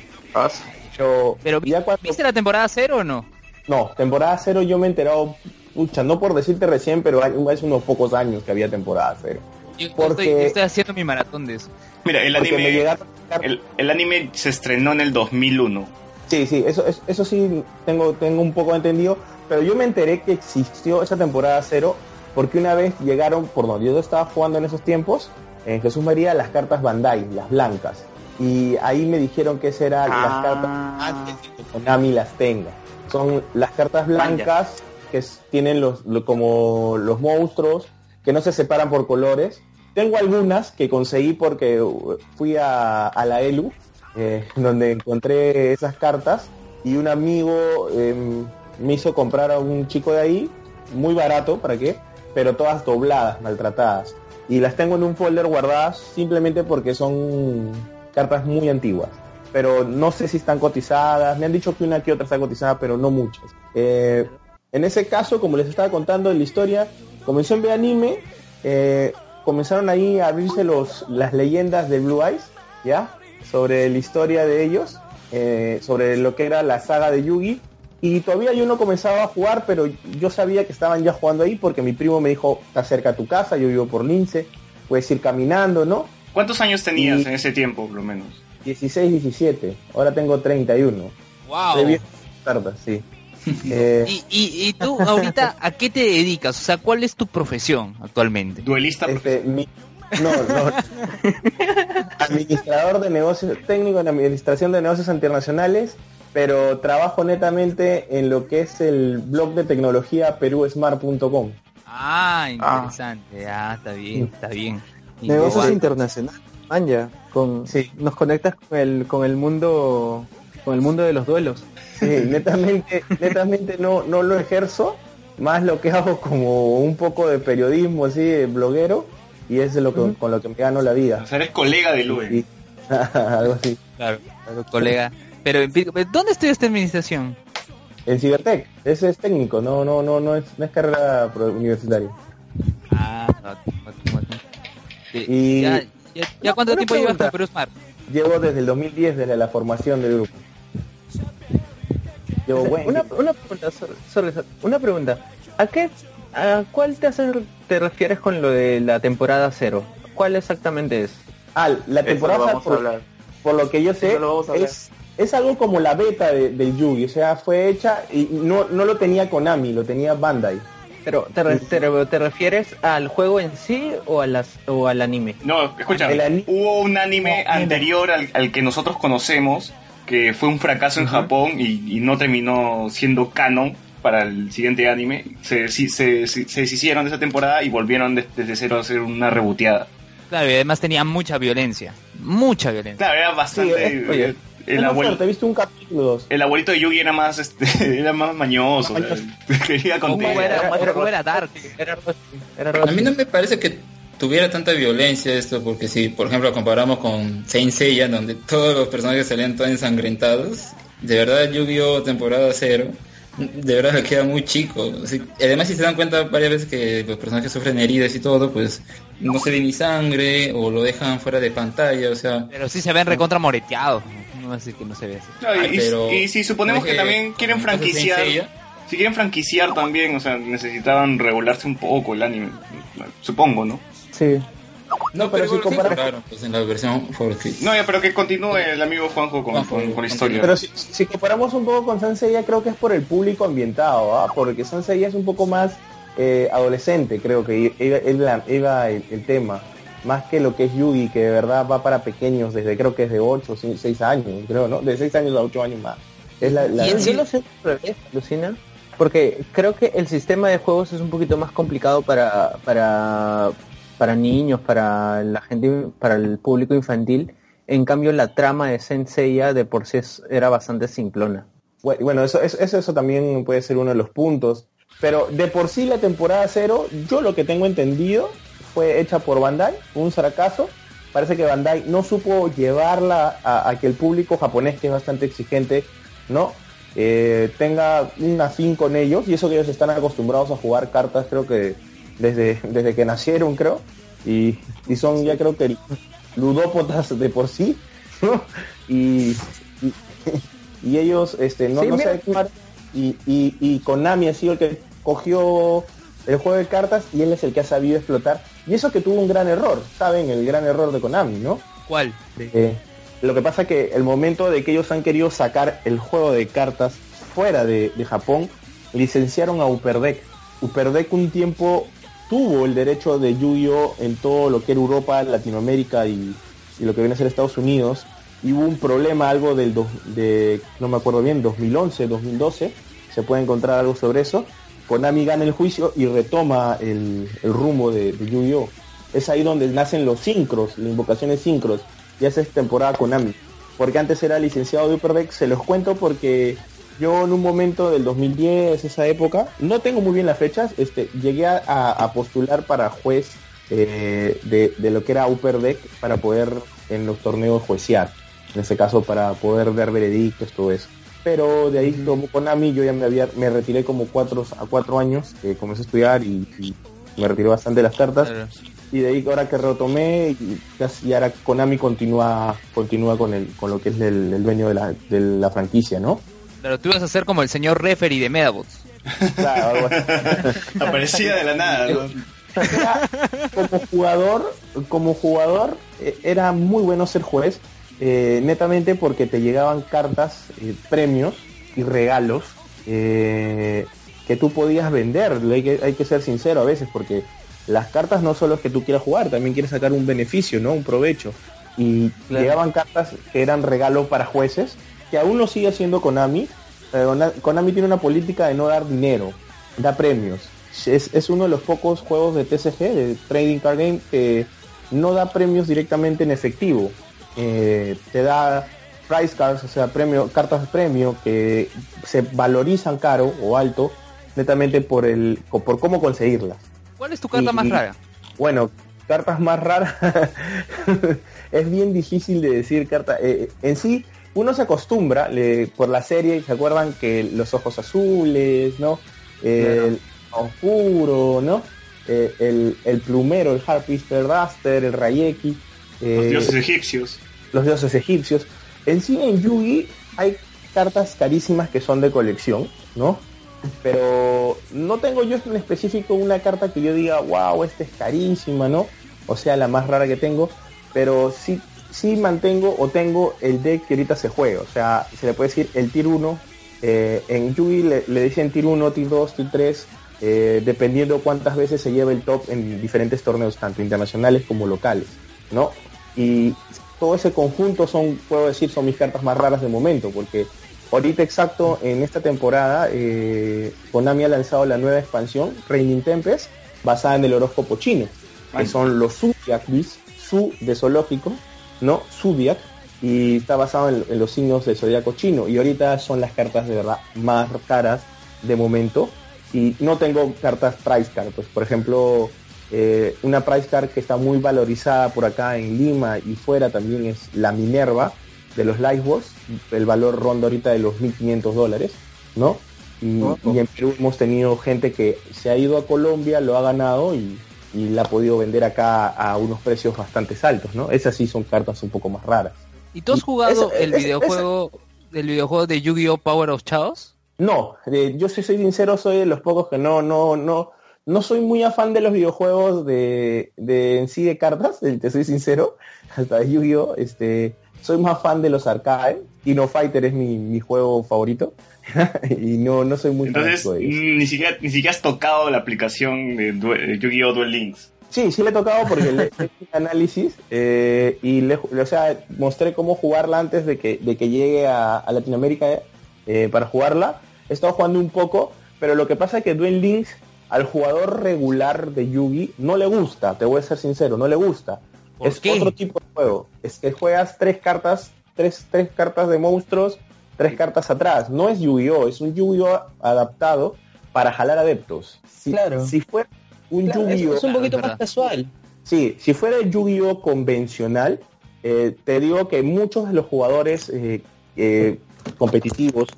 Yo, Pero ya cuando- ¿viste la temporada cero o no? no, temporada cero yo me he enterado, pucha, no por decirte recién, pero hay- hace unos pocos años que había temporada cero. Yo, Porque- estoy, yo estoy haciendo mi maratón de eso. Mira, el Porque anime, llegaron- el, el anime se estrenó en el 2001. Sí, sí, eso, eso, eso sí tengo, tengo un poco entendido, pero yo me enteré que existió esa temporada cero porque una vez llegaron, por donde yo estaba jugando en esos tiempos, en Jesús María, las cartas Bandai, las blancas. Y ahí me dijeron que esas eran las Ah. cartas antes de que Konami las tenga. Son las cartas blancas que tienen los, lo- como los monstruos, que no se separan por colores. Tengo algunas que conseguí porque uh, fui a, a la ELU, eh, donde encontré esas cartas y un amigo em, me hizo comprar a un chico de ahí, muy barato, ¿para qué? Pero todas dobladas, maltratadas. Y las tengo en un folder guardadas simplemente porque son cartas muy antiguas. Pero no sé si están cotizadas. Me han dicho que una que otra está cotizada, pero no muchas. Eh, en ese caso, como les estaba contando en la historia, comenzó en anime, eh, comenzaron ahí a abrirse los, las leyendas de Blue Eyes, ¿ya? Sobre la historia de ellos, eh, sobre lo que era la saga de Yugi. Y todavía yo no comenzaba a jugar, pero yo sabía que estaban ya jugando ahí porque mi primo me dijo, está cerca a tu casa, yo vivo por Lince, puedes ir caminando, ¿no? ¿Cuántos años tenías Y- en ese tiempo, por lo menos? 16, 17. Ahora tengo 31. Wow. De bien cartas, sí. Eh, ¿Y, y, y tú ahorita a qué te dedicas? O sea, ¿cuál es tu profesión actualmente? Duelista este, mi- no, no. Administrador de negocios, técnico en administración de negocios internacionales, pero trabajo netamente en lo que es el blog de tecnología perusmart.com. Ah, interesante. Ah, está bien, está bien. Negocios internacionales. Manja, con Sí. nos conectas con el con el mundo con el mundo de los duelos. Sí, netamente, netamente no, no lo ejerzo, más lo que hago como un poco de periodismo así, de bloguero, y es lo que, con lo que me gano la vida. O sea, eres colega de Luen. Y- algo así. Claro, colega. Pero, ¿dónde estudiaste administración? En Cibertech, ese es técnico, no, no, no, no es, no es carrera universitaria. Ah. Sí, Y- ¿Ya, ya, ya cuánto tiempo llevas con Perú Smart? Llevo desde el 2010, desde la formación del grupo. Llevo buen Una, pregunta, sorry, sorry, sorry. una pregunta. ¿A qué a cuál te hace, te refieres con lo de la temporada cero? ¿Cuál exactamente es? Ah, la temporada, lo vamos a por, hablar. por lo que yo sé, lo es, es algo como la beta de- del Yugi, o sea, fue hecha y no, no lo tenía Konami, lo tenía Bandai. Pero ¿te, re- te, re- te refieres al juego en sí o a las o al anime? No, escucha, El ani- hubo un anime anterior al, al que nosotros conocemos que fue un fracaso en Japón y, y no terminó siendo canon para el siguiente anime. Se, se, se, se deshicieron de esa temporada y volvieron de- desde cero a hacer una reboteada. Claro, y además tenía mucha violencia. Mucha violencia. Claro, era bastante... Sí, oye, el, fuerte, he visto un capítulo dos. el abuelito de Yugi era más, este, era más mañoso. Quería ¿Cómo contigo. era, era- Dark? A mí no me parece que tuviera tanta violencia esto, porque si, por ejemplo, comparamos con Saint Seiya, donde todos los personajes salían todos ensangrentados, de verdad Yu-Gi-Oh! temporada cero, de verdad le queda muy chico. Así- además, si se dan cuenta varias veces que los personajes sufren heridas y todo, pues no se ve ni sangre o lo dejan fuera de pantalla, o sea... Pero sí se ven recontra moreteados. No voy a decir que no se ve así. Y, Ay, pero- y si suponemos es que también quieren franquiciar, si quieren franquiciar también, o sea, necesitaban regularse un poco el anime, supongo, ¿no? Sí. No, pero pero, si comparas- compraron, pues, en la versión. No, ya, pero que continúe el amigo Juanjo con, Juanjo, con- con la historia. Pero si, si comparamos un poco con Sanseiya, creo que es por el público ambientado, ¿ah? porque Sanseiya es un poco más eh, adolescente, creo que iba, iba- iba el, el tema, más que lo que es Yugi, que de verdad va para pequeños, desde creo que es de 8 o 6 años, creo, ¿no? De 6 años a 8 años más. Es la, yo lo sé al revés, Lucina, porque creo que el sistema de juegos es un poquito más complicado para, para, para niños, para la gente, para el público infantil. En cambio, la trama de Senseiya de por sí era bastante simplona. Bueno, eso, eso, eso también puede ser uno de los puntos. Pero de por sí la temporada cero, yo lo que tengo entendido, fue hecha por Bandai, un fracaso. Parece que Bandai no supo llevarla a, a que el público japonés, que es bastante exigente, ¿no? Eh, tenga un afín con ellos. Y eso que ellos están acostumbrados a jugar cartas, creo que desde, desde que nacieron, creo. Y, y son ya creo que ludópotas de por sí, ¿no? Y, y, y ellos este, no, Sí, no jugar. Y, y, y Konami ha sido el que cogió el juego de cartas y él es el que ha sabido explotar. Y eso que tuvo un gran error, ¿saben? El gran error de Konami, ¿no? ¿Cuál? Eh, lo que pasa que el momento de que ellos han querido sacar el juego de cartas fuera de, de Japón, licenciaron a Uperdec. Uperdec un tiempo tuvo el derecho de Yu-Gi-Oh en todo lo que era Europa, Latinoamérica y, lo que viene a ser Estados Unidos. Y hubo un problema, algo del de, no me acuerdo bien, 2011, 2012, se puede encontrar algo sobre eso. Konami gana el juicio y retoma el, el rumbo de, de Yu-Gi-Oh! Es ahí donde nacen los sincros, las invocaciones sincros. Ya es temporada Konami. Porque antes era licenciado de Upper Deck, se los cuento porque yo en un momento del 2010, esa época, no tengo muy bien las fechas, este, llegué a, postular para juez eh, de, de lo que era Upper Deck para poder en los torneos juecear. En este caso para poder dar veredictos, todo eso. Pero de ahí como Konami yo ya me había, me retiré como cuatro a cuatro años, que comencé a estudiar y, y me retiré bastante de las cartas y de ahí ahora que retomé y, casi- y ahora Konami continúa continúa con el con lo que es el, el dueño de la, de la franquicia no Pero tú ibas a ser como el señor referee de Medabots. claro así. Aparecía de la nada, ¿no? Era- como jugador, como jugador eh, era muy bueno ser juez, eh, netamente porque te llegaban cartas, eh, premios y regalos eh, que tú podías vender. Hay que, hay que ser sincero a veces porque las cartas no solo es que tú quieras jugar, también quieres sacar un beneficio, ¿no? Un provecho. Y Claro. llegaban cartas que eran regalo para jueces, que aún lo sigue haciendo Konami. pero Na- Konami tiene una política de no dar dinero, da premios. Es, es uno de los pocos juegos de TCG, de Trading Card Game, que no da premios directamente en efectivo. Eh, te da price cards, o sea, premio, cartas de premio que se valorizan caro o alto, netamente por el por cómo conseguirlas. ¿Cuál es tu carta Y- más rara? Bueno, cartas más raras es bien difícil de decir carta. eh, en sí, uno se acostumbra le- por la serie, ¿se acuerdan que los ojos azules, ¿no? El oscuro, ¿no? Eh, el, el plumero, el Harpister Duster, el Rayeki, eh, Los dioses egipcios. los dioses egipcios. En sí, en Yugi hay cartas carísimas que son de colección, ¿no? Pero no tengo yo en específico una carta que yo diga, wow, esta es carísima, ¿no? O sea, la más rara que tengo. Pero sí, sí mantengo o tengo el deck que ahorita se juega. O sea, se le puede decir el tier 1. eh, en Yugi le, le dicen tier 1, tier 2, tier 3. eh, dependiendo cuántas veces se lleva el top en diferentes torneos, tanto internacionales como locales, ¿no? Y todo ese conjunto son, puedo decir, son mis cartas más raras de momento, porque ahorita exacto en esta temporada eh, Konami ha lanzado la nueva expansión, Raining Tempest, basada en el horóscopo chino, que son los Beasts, Su de zoológico, ¿no? Zodiac, y está basado en, en los signos del zodiaco chino, y ahorita son las cartas de verdad más caras de momento, y no tengo cartas price card, pues por ejemplo eh, una price card que está muy valorizada por acá en Lima y fuera también es la Minerva de los Light Wars. El valor ronda ahorita de los 1.500 dólares, ¿no? Y, y en Perú hemos tenido gente que se ha ido a Colombia, lo ha ganado y, y la ha podido vender acá a unos precios bastante altos, ¿no? Esas sí son cartas un poco más raras. ¿Y tú has jugado esa- el esa- videojuego el videojuego de Yu-Gi-Oh Power of Chaos? No, eh, yo si soy sincero, soy de los pocos que no, no, no, no soy muy afán de los videojuegos de, de en sí de cartas, te soy sincero, hasta de Yu-Gi-Oh, este, soy más fan de los arcade, Kino Fighter es mi, mi juego favorito, y no, no soy muy Entonces, fanático de ellos. mm, ni siquiera, ni siquiera has tocado la aplicación de de Yu-Gi-Oh! Duel Links. Sí, sí le he tocado porque le he hecho un análisis eh, y le, o sea, mostré cómo jugarla antes de que, de que llegue a, a Latinoamérica eh, para jugarla. He estado jugando un poco, pero lo que pasa es que Duel Links al jugador regular de Yugi no le gusta, te voy a ser sincero, no le gusta. ¿Por es qué? otro tipo de juego. Es que juegas tres cartas, tres, tres cartas de monstruos, tres cartas atrás. No es Yu-Gi-Oh, es un Yu-Gi-Oh adaptado para jalar adeptos. Si, Claro. si fuera un Claro, Yu-Gi-Oh es un poquito más casual. Sí, si fuera el Yu-Gi-Oh convencional, eh, te digo que muchos de los jugadores eh, eh, competitivos,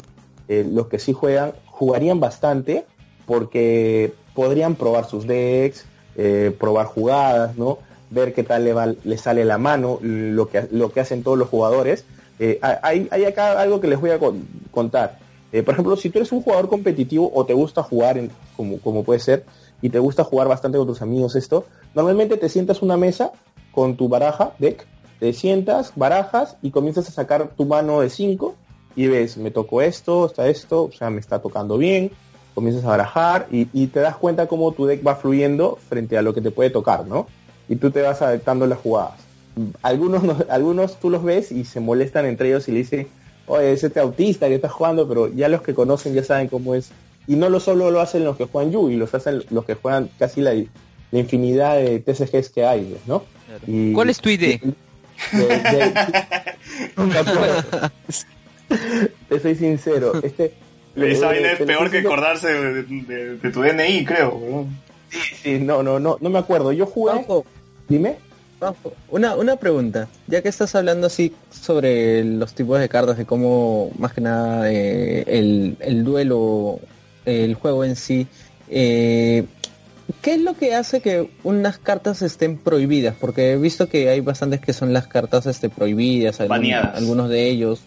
eh, los que sí juegan, jugarían bastante porque podrían probar sus decks, eh, probar jugadas, ¿no? Ver qué tal le, va, le sale la mano, lo que, lo que hacen todos los jugadores. Eh, hay, acá algo que les voy a con- contar. Eh, por ejemplo, si tú eres un jugador competitivo o te gusta jugar, en- como, como puede ser, y te gusta jugar bastante con tus amigos esto, normalmente te sientas una mesa con tu baraja, deck, te sientas, barajas y comienzas a sacar tu mano de 5 y ves, me tocó esto, está esto, o sea, me está tocando bien, comienzas a barajar y, y te das cuenta cómo tu deck va fluyendo frente a lo que te puede tocar, ¿no? Y tú te vas adaptando las jugadas. Algunos, no- algunos tú los ves y se molestan entre ellos y le dicen, oye, ese este autista que está jugando, pero ya los que conocen ya saben cómo es. Y no lo solo lo hacen los que juegan Yugi, los hacen los que juegan casi la, la infinidad de TCGs que hay, ¿no? Y- ¿Cuál es tu ID? de- de- No me acuerdo. Te soy sincero. Este, Esa vaina es peor que acordarse de, de- de tu DNI, creo. weón. Sí, no, no, no, no me acuerdo. Yo jugué. Dime. Una, una pregunta, ya que estás hablando así sobre los tipos de cartas, de cómo más que nada eh, el, el duelo, el juego en sí, eh, ¿qué es lo que hace que unas cartas estén prohibidas? Porque he visto que hay bastantes que son las cartas este, prohibidas, Baneadas. algunos de ellos,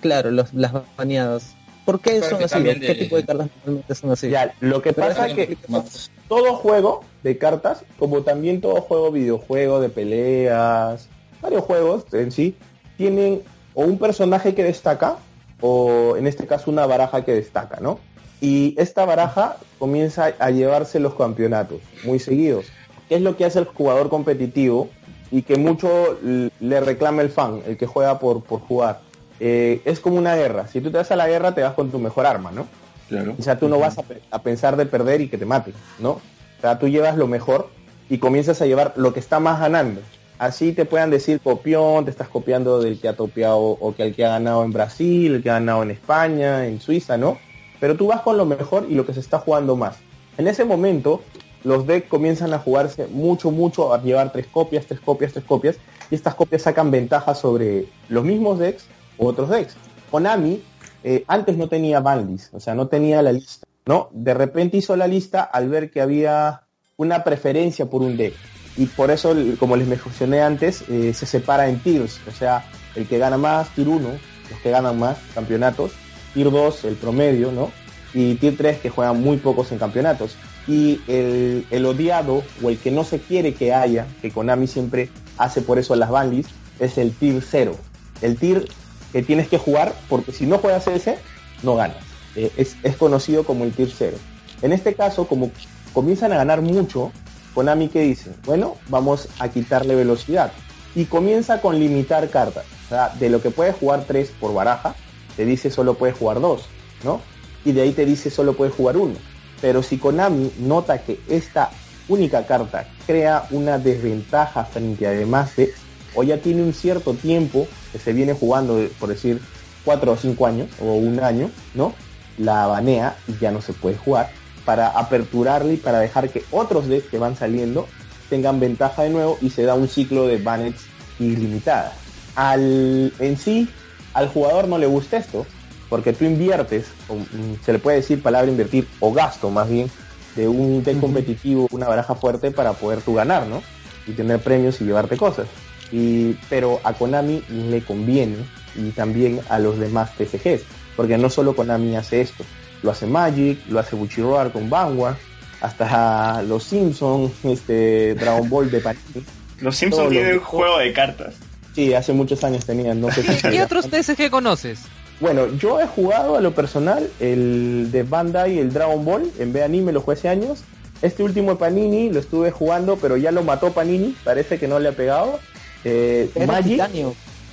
claro, los- las baneadas. ¿Por qué son así? ¿Qué de- tipo de cartas normalmente son así? Ya, lo que Pero pasa es que más. todo juego de cartas, como también todo juego videojuego de peleas, varios juegos en sí, tienen o un personaje que destaca o en este caso una baraja que destaca, ¿no? Y esta baraja comienza a llevarse los campeonatos muy seguidos. ¿Qué es lo que hace el jugador competitivo y que mucho le reclama el fan, el que juega por, por jugar? Eh, es como una guerra. Si tú te vas a la guerra, te vas con tu mejor arma, ¿no? Claro. O sea, tú no vas a, pe- a pensar de perder y que te maten, ¿no? O sea, tú llevas lo mejor y comienzas a llevar lo que está más ganando. Así te puedan decir copión, te estás copiando del que ha topeado o que el que ha ganado en Brasil, el que ha ganado en España, en Suiza, ¿no? Pero tú vas con lo mejor y lo que se está jugando más. En ese momento, los decks comienzan a jugarse mucho, mucho, a llevar tres copias, tres copias, tres copias, y estas copias sacan ventaja sobre los mismos decks otros decks. Konami eh, antes no tenía banlist, o sea, no tenía la lista, ¿no? De repente hizo la lista al ver que había una preferencia por un deck. Y por eso, como les mencioné antes, eh, se separa en tiers, o sea, el que gana más, tier 1, los que ganan más campeonatos, tier 2, el promedio, ¿no? Y tier 3, que juegan muy pocos en campeonatos. Y el, el odiado, o el que no se quiere que haya, que Konami siempre hace por eso las banlists, es el tier 0. El tier que tienes que jugar, porque si no juegas ese, no ganas. Eh, es, es conocido como el tier 0. En este caso, como comienzan a ganar mucho, Konami que dice, bueno, vamos a quitarle velocidad. Y comienza con limitar cartas. O sea, de lo que puedes jugar 3 por baraja, te dice solo puedes jugar 2, ¿no? Y de ahí te dice solo puedes jugar 1. Pero si Konami nota que esta única carta crea una desventaja frente a decks, o ya tiene un cierto tiempo que se viene jugando, por decir, 4 o 5 años, o un año, ¿no? La banea y ya no se puede jugar para aperturarle y para dejar que otros decks que van saliendo tengan ventaja de nuevo y se da un ciclo de bannets ilimitadas. Al, en sí, al jugador no le gusta esto, porque tú inviertes, o, mm, se le puede decir palabra invertir, o gasto más bien, de un deck competitivo, una baraja fuerte para poder tú ganar, ¿no? Y tener premios y llevarte cosas. Y, pero a Konami le conviene y también a los demás TCGs, porque no solo Konami hace esto, lo hace Magic, lo hace Buchiroar con Vanguard, hasta los Simpsons, este Dragon Ball de Panini. Los Simpsons tienen un juego de cartas. Sí, hace muchos años tenían, no sé si ¿Qué, otros TSG conoces? Bueno, yo he jugado a lo personal el de Bandai, el Dragon Ball, en B anime lo jugué hace años. Este último de Panini lo estuve jugando, pero ya lo mató Panini, parece que no le ha pegado. Eh, Magic,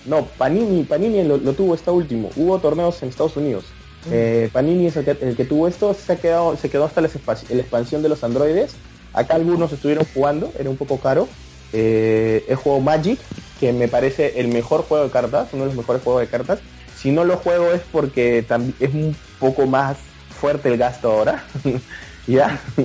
no, Panini, Panini lo, lo tuvo esta último. Hubo torneos en Estados Unidos. Eh, Panini es el que, el que tuvo esto, se, ha quedado, se quedó hasta la, expansión de los androides. Acá algunos estuvieron jugando, era un poco caro. Eh, he jugado Magic, que me parece el mejor juego de cartas, uno de los mejores juegos de cartas. Si no lo juego es porque también es un poco más fuerte el gasto ahora. ya.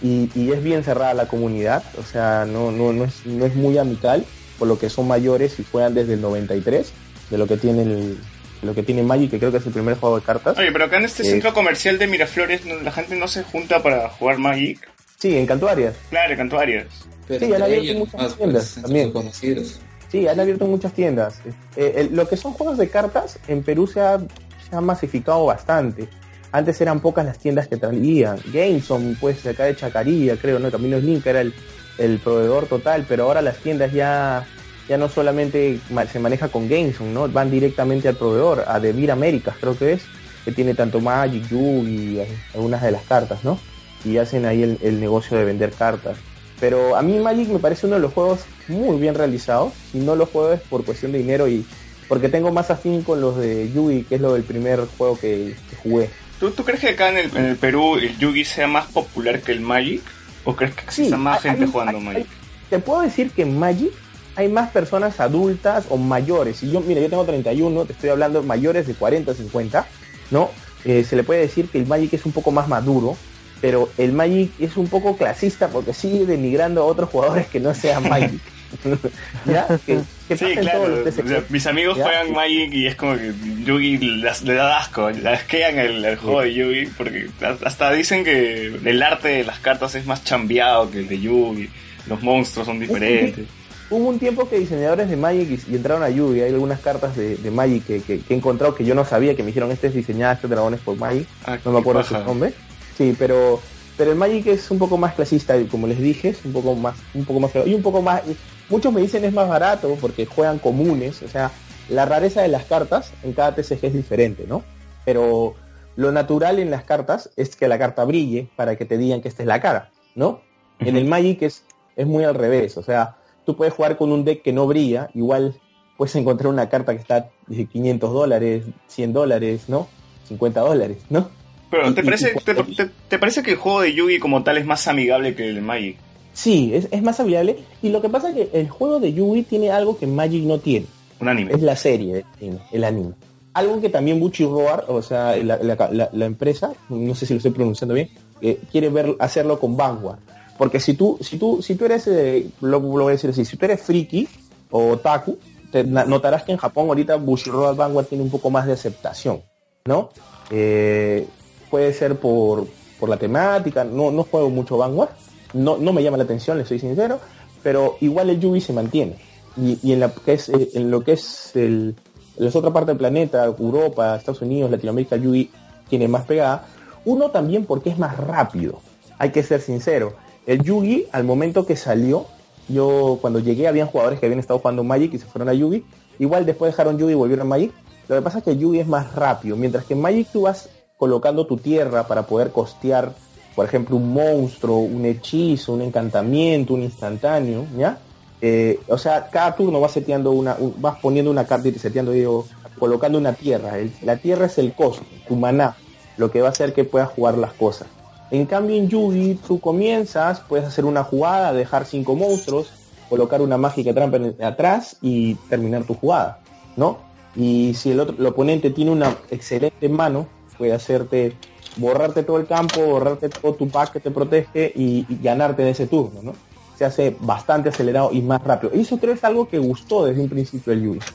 Y, y es bien cerrada la comunidad, o sea, no, no, no, es, no es muy amical, por lo que son mayores y juegan desde el 93, de lo que tiene el, lo que tiene Magic, que creo que es el primer juego de cartas. Oye, pero acá en este Eh. centro comercial de Miraflores la gente no se junta para jugar Magic. Sí, en Cantuarias. Claro, Cantuarias. Pero Sí, han abierto ellos muchas tiendas pues, también. conocidos. Sí, han abierto muchas tiendas. Eh, el- lo que son juegos de cartas, en Perú se ha, se ha masificado bastante. Antes eran pocas las tiendas que traían. Gameson, pues, de acá de Chacarilla, creo, ¿no? Caminos Link era el, el proveedor total, pero ahora las tiendas ya, ya no solamente se maneja con Gameson, ¿no? Van directamente al proveedor, a Devir Américas, creo que es, que tiene tanto Magic, Yugi, y algunas de las cartas, ¿no? Y hacen ahí el, negocio de vender cartas. Pero a mí Magic me parece uno de los juegos muy bien realizados. Si no lo juego es por cuestión de dinero y porque tengo más afín con los de Yugi, que es lo del primer juego que, jugué. ¿Tú, ¿Tú crees que acá en el, en el Perú el Yugi sea más popular que el Magic? ¿O crees que exista más hay- gente hay- jugando hay- Magic? Te puedo decir que en Magic hay más personas adultas o mayores. Y yo, mira, yo tengo 31, te estoy hablando mayores de 40, 50, ¿no? Eh, se le puede decir que el Magic es un poco más maduro, pero el Magic es un poco clasista porque sigue denigrando a otros jugadores que no sean Magic. ¿Ya? Que, que Sí, claro. todos los o TCG. sea, mis amigos ¿Ya? juegan Magic y es como que Yugi las- le da asco, le asquean el, el juego de Yugi porque hasta dicen que el arte de las cartas es más chambeado que el de Yugi, los monstruos son diferentes. hubo un tiempo que diseñadores de Magic y, entraron a Yugi. Hay algunas cartas de, de Magic que, que- que he encontrado que yo no sabía que me dijeron este es diseñada, este dragón es por Magic. Ah, No me acuerdo su nombre. Sí, pero pero el Magic es un poco más clasista, como les dije, es un poco más un poco más feo. y un poco más muchos me dicen es más barato porque juegan comunes, o sea, la rareza de las cartas en cada TCG es diferente, ¿no? Pero lo natural en las cartas es que la carta brille para que te digan que esta es la cara, ¿no? En el Magic es, es muy al revés, o sea, tú puedes jugar con un deck que no brilla, igual puedes encontrar una carta que está de 500 dólares, 100 dólares, ¿no? 50 dólares, ¿no? Pero ¿te y- parece, y- te, te- te parece que el juego de Yugi como tal es más amigable que el Magic? Sí, es, es más amigable. Y lo que pasa es que el juego de Yugi tiene algo que Magic no tiene. Un anime. Es la serie, el, anime. Algo que también Buchi Roar, o sea, la, la- la- la empresa, no sé si lo estoy pronunciando bien, eh, quiere ver, hacerlo con Vanguard. Porque si tú, si tú, si tú eres, eh, lo, lo voy a decir así, si tú eres friki o otaku, te notarás que en Japón ahorita Bushi Roar Vanguard tiene un poco más de aceptación, ¿no? Eh, puede ser por, por la temática, no, no juego mucho Vanguard, no, no me llama la atención, le soy sincero, pero igual el Yugi se mantiene. Y, y en, la, que es, eh, en lo que es el, la otra parte del planeta, Europa, Estados Unidos, Latinoamérica, Yugi tiene más pegada. Uno también porque es más rápido, hay que ser sincero. El Yugi, al momento que salió, yo cuando llegué habían jugadores que habían estado jugando Magic y se fueron a Yugi. Igual después dejaron Yugi y volvieron a Magic. Lo que pasa es que Yugi es más rápido, mientras que en Magic tú vas colocando tu tierra para poder costear, por ejemplo, un monstruo, un hechizo, un encantamiento, un instantáneo, ¿ya? Eh, o sea, cada turno vas seteando una, un- vas poniendo una carta y te seteando, digo, colocando una tierra. La tierra es el costo, tu maná, lo que va a hacer que puedas jugar las cosas. En cambio en Yugi tú comienzas, puedes hacer una jugada, dejar cinco monstruos, colocar una mágica trampa atrás y terminar tu jugada, ¿no? Y si el otro, el oponente tiene una excelente mano, puede hacerte borrarte todo el campo, borrarte todo tu pack que te protege y, y ganarte de ese turno, ¿no? Se hace bastante acelerado y más rápido. Y eso creo es algo que gustó desde un principio el Yugi.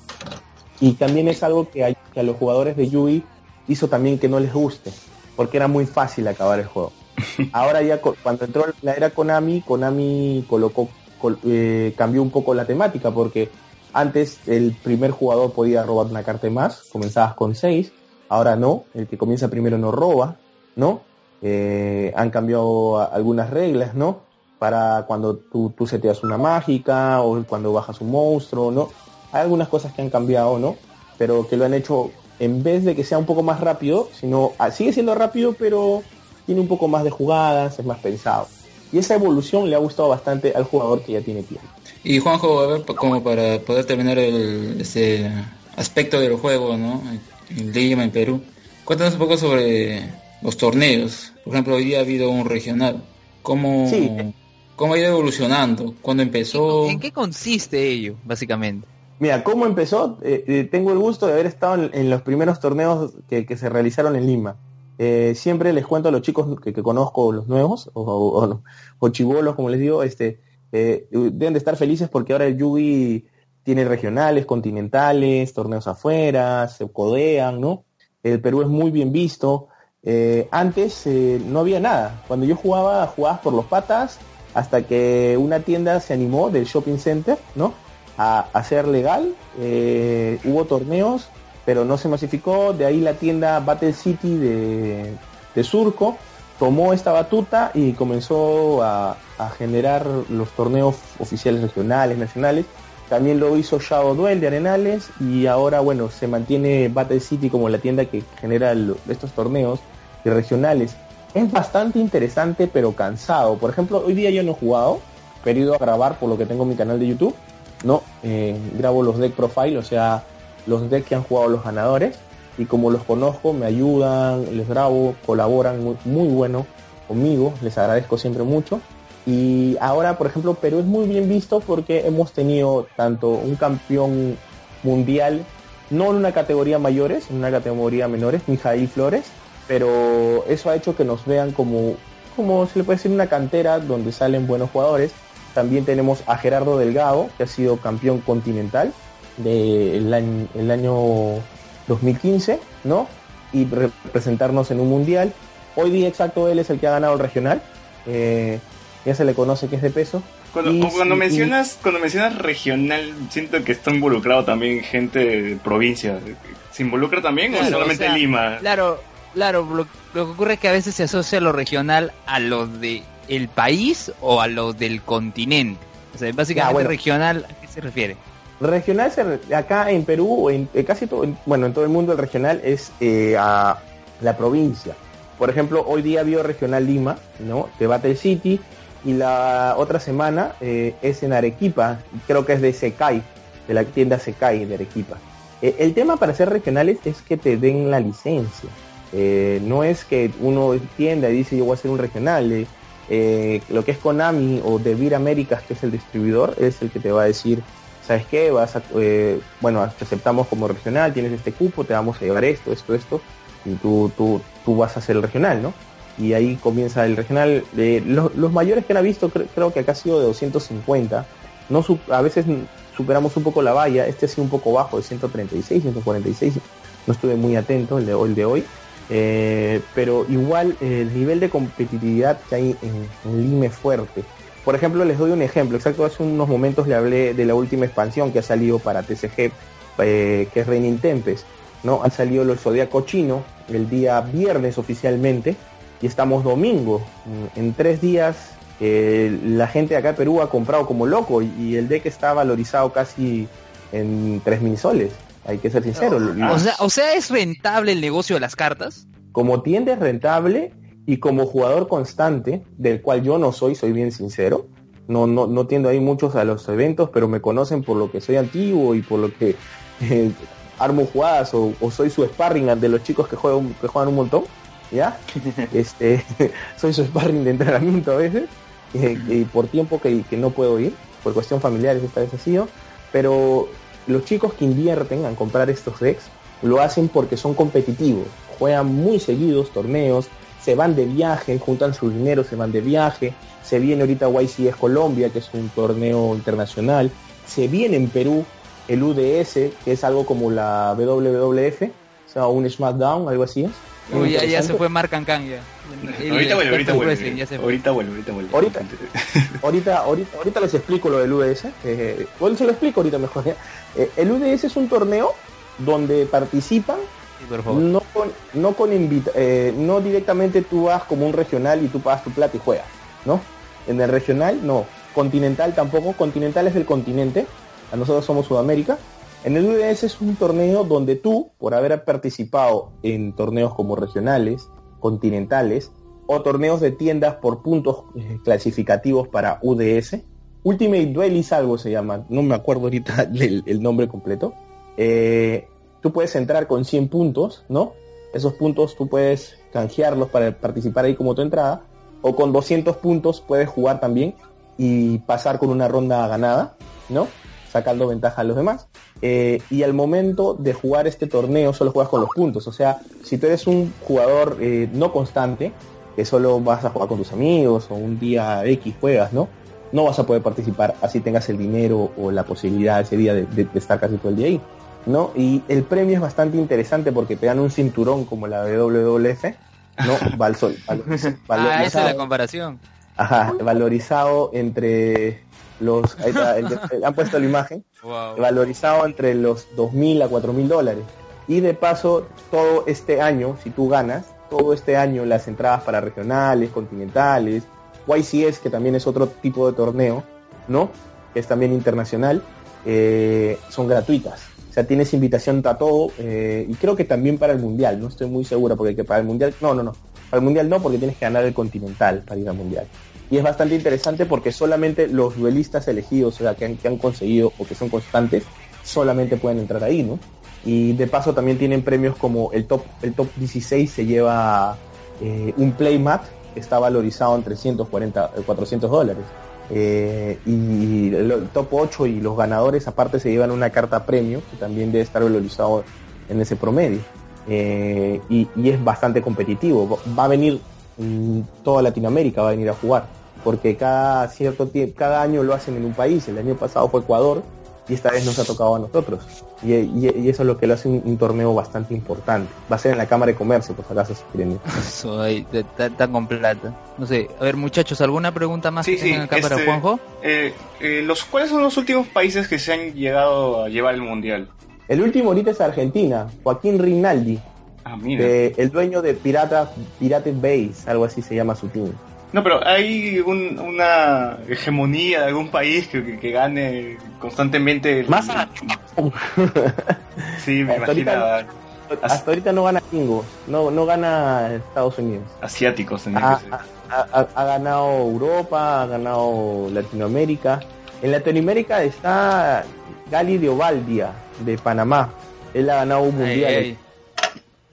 Y también es algo que, a los jugadores de Yugi hizo también que no les guste, porque era muy fácil acabar el juego. Ahora ya cuando entró la era Konami, Konami colocó, col- eh, cambió un poco la temática, porque antes el primer jugador podía robar una carta más, comenzabas con seis, ahora no, el que comienza primero no roba, ¿no? Eh, han cambiado algunas reglas, ¿no? Para cuando tú, tú seteas una mágica o cuando bajas un monstruo, ¿no? Hay algunas cosas que han cambiado, ¿no? Pero que lo han hecho en vez de que sea un poco más rápido, sino ah, sigue siendo rápido, pero tiene un poco más de jugadas, es más pensado. Y esa evolución le ha gustado bastante al jugador que ya tiene tiempo. Y Juanjo, a ver, como para poder terminar el, ese aspecto del juego, ¿no? En Lima, en Perú. Cuéntanos un poco sobre los torneos. Por ejemplo, hoy día ha habido un regional. ¿Cómo, Sí. cómo ha ido evolucionando? ¿Cuándo empezó? ¿En qué consiste ello, básicamente? Mira, ¿cómo empezó? Eh, eh, tengo el gusto de haber estado en, en los primeros torneos que, que se realizaron en Lima. Eh, siempre les cuento a los chicos que, que conozco, los nuevos, o, o, o- o chibolos, como les digo, este, eh, deben de estar felices porque ahora el Yugi tiene regionales, continentales, torneos afuera, se codean, ¿no? El Perú es muy bien visto. Eh, antes eh, no había nada. Cuando yo jugaba, jugabas por los patas hasta que una tienda se animó del shopping center, ¿no? A hacer legal. Eh, hubo torneos, pero no se masificó. De ahí la tienda Battle City de, Surco tomó esta batuta y comenzó a, generar los torneos oficiales regionales, nacionales. También lo hizo Shadow Duel de Arenales y ahora, bueno, se mantiene Battle City como la tienda que genera estos torneos y regionales. Es bastante interesante, pero cansado. Por ejemplo, hoy día yo no he jugado, pero he ido a grabar por lo que tengo en mi canal de YouTube. No, Eh, grabo los deck profile, o sea, los decks que han jugado los ganadores. Y como los conozco, me ayudan, les grabo, colaboran muy, muy bueno conmigo, les agradezco siempre mucho. Y ahora, por ejemplo, Perú es muy bien visto porque hemos tenido tanto un campeón mundial, no en una categoría mayores, en una categoría menores, Mijail Flores, pero eso ha hecho que nos vean como, como se le puede decir, una cantera donde salen buenos jugadores. También tenemos a Gerardo Delgado, que ha sido campeón continental del año, el año 2015, ¿no? Y representarnos en un mundial. Hoy día exacto él es el que ha ganado el regional. Eh, ya se le conoce que es de peso. Cuando, Y- cuando y- mencionas cuando mencionas regional, siento que está involucrado también gente de provincia. ¿Se involucra también o solamente o sea, Lima? Claro, claro, lo, lo que ocurre es que a veces se asocia lo regional a lo de el país o a lo del continente. O sea, básicamente bueno. regional, ¿a qué se refiere? Regional, se re- acá en Perú, o en, en casi todo, en- bueno, en todo el mundo el regional es eh, a la provincia. Por ejemplo, hoy día vio Regional Lima, ¿no? De Battle City, y la otra semana eh, es en Arequipa, creo que es de Secai, de la tienda Secai de Arequipa. Eh, el tema para ser regionales es que te den la licencia. Eh, no es que uno tienda y dice yo voy a ser un regional. eh, eh, lo que es Konami o Devir Américas, que es el distribuidor, es el que te va a decir, ¿sabes qué? Vas a, bueno, te aceptamos como regional, tienes este cupo, te vamos a llevar esto, esto, esto, y tú, tú, tú vas a ser el regional, ¿no? Y ahí comienza el regional. Los, los mayores que han visto, cre- creo que acá ha sido de 250. No a veces superamos un poco la valla, este ha sido un poco bajo, de 136, 146. No estuve muy atento el de, el de hoy. Eh, pero igual eh, el nivel de competitividad que hay en, en Lima es fuerte. Por ejemplo, les doy un ejemplo. Exacto, hace unos momentos le hablé de la última expansión que ha salido para TCG, eh, que es Reigning Tempest. ¿no? Han salido los Zodíaco Chino el día viernes oficialmente y estamos domingo. Mm, En tres días la gente de acá de Perú ha comprado como loco y, y el deck está valorizado casi en 3.000 soles. Hay que ser sincero. O sea, o sea, es rentable el negocio de las cartas. como tiende es rentable y como jugador constante, del cual yo no soy, soy bien sincero, no, no, no tiendo ahí muchos a los eventos, pero me conocen por lo que soy antiguo y por lo que eh, armo jugadas o, o soy su sparring de los chicos que juegan, que juegan un montón, ¿ya? este, soy su sparring de entrenamiento a veces, eh, y por tiempo que, que no puedo ir, por cuestión familiar esta vez ha sido, pero los chicos que invierten en comprar estos decks lo hacen porque son competitivos, juegan muy seguidos torneos, se van de viaje, juntan su dinero, se van de viaje, se viene ahorita YCS Colombia, que es un torneo internacional, se viene en Perú el UDS, que es algo como la WWF, o sea, un SmackDown, algo así es. Uy, ya, ya se fue Mark Cancan ya. El ahorita vuelve, ahorita vuelve. Ahorita vuelve, ahorita vuelve. Ahorita. ahorita, ahorita, ahorita les explico lo del UDS. Eh, bueno, se lo explico ahorita mejor. Eh, el UDS es un torneo donde participan no con, no con invita- eh, no directamente tú vas como un regional y tú pagas tu plata y juegas, ¿no? En el regional no, continental tampoco, continental es el continente, a nosotros somos Sudamérica. En el UDS es un torneo donde tú, por haber participado en torneos como regionales, continentales o torneos de tiendas por puntos eh, clasificativos para UDS, Ultimate Duelist algo se llama, no me acuerdo ahorita el, nombre completo. Eh, tú puedes entrar con 100 puntos, ¿no? Esos puntos tú puedes canjearlos para participar ahí como tu entrada, o con 200 puntos puedes jugar también y pasar con una ronda ganada, ¿no? Sacando ventaja a los demás. Eh, y al momento de jugar este torneo solo juegas con los puntos, o sea, si tú eres un jugador eh, no constante, que solo vas a jugar con tus amigos o un día X juegas, ¿no? No vas a poder participar así tengas el dinero o la posibilidad ese día de, de- de estar casi todo el día ahí. ¿no? Y el premio es bastante interesante porque te dan un cinturón como la WWF, ¿no? Val- sol- val- Ah, esa es la comparación. ajá, valorizado entre los, ahí está, el- el- han puesto la imagen, Wow. valorizado entre los 2.000 a 4.000 dólares. Y de paso, todo este año, si tú ganas, todo este año las entradas para regionales, continentales, YCS, que también es otro tipo de torneo, ¿no? Que es también internacional, eh, son gratuitas. O sea, tienes invitación a todo, eh, y creo que también para el Mundial, no estoy muy segura, porque que para el Mundial, no, no, no, para el Mundial no, porque tienes que ganar el Continental para ir al Mundial. Y es bastante interesante porque solamente los duelistas elegidos, o sea, que han, que han conseguido o que son constantes, solamente pueden entrar ahí, ¿no? Y de paso también tienen premios como el top, el top 16 se lleva eh, un playmat que está valorizado en 340, eh, 400 dólares. Eh, y el, top 8 y los ganadores aparte se llevan una carta premio que también debe estar valorizado en ese promedio. Eh, y, es bastante competitivo. Va- Va a venir mm, toda Latinoamérica, va a venir a jugar. Porque cada cierto tiempo, cada año lo hacen en un país. El año pasado fue Ecuador, y esta vez nos ha tocado a nosotros. Y, y- y eso es lo que lo hace un, un torneo bastante importante. Va a ser en la Cámara de Comercio, por si acaso, si quieren. Soy tan con plata. No sé, a ver muchachos, ¿alguna pregunta más Sí, que tengan sí, acá para este- Juanjo? Eh, eh, los, ¿Cuáles son los últimos países que se han llegado a llevar el mundial? El último ahorita es Argentina, Joaquín Rinaldi, Ah, mira. de- el dueño de Pirata, Pirate Base, algo así se llama su team. No, pero hay un- una hegemonía de algún país que, que- que gane constantemente. el- Más a- Sí, me Hasta ahorita imaginaba. Hasta ahorita no gana Kingo, no, no gana Estados Unidos. Asiáticos Ha, ha- ha- ha ganado Europa, ha ganado Latinoamérica. En Latinoamérica está Gali de Ovaldia, de Panamá. Él ha ganado un mundial.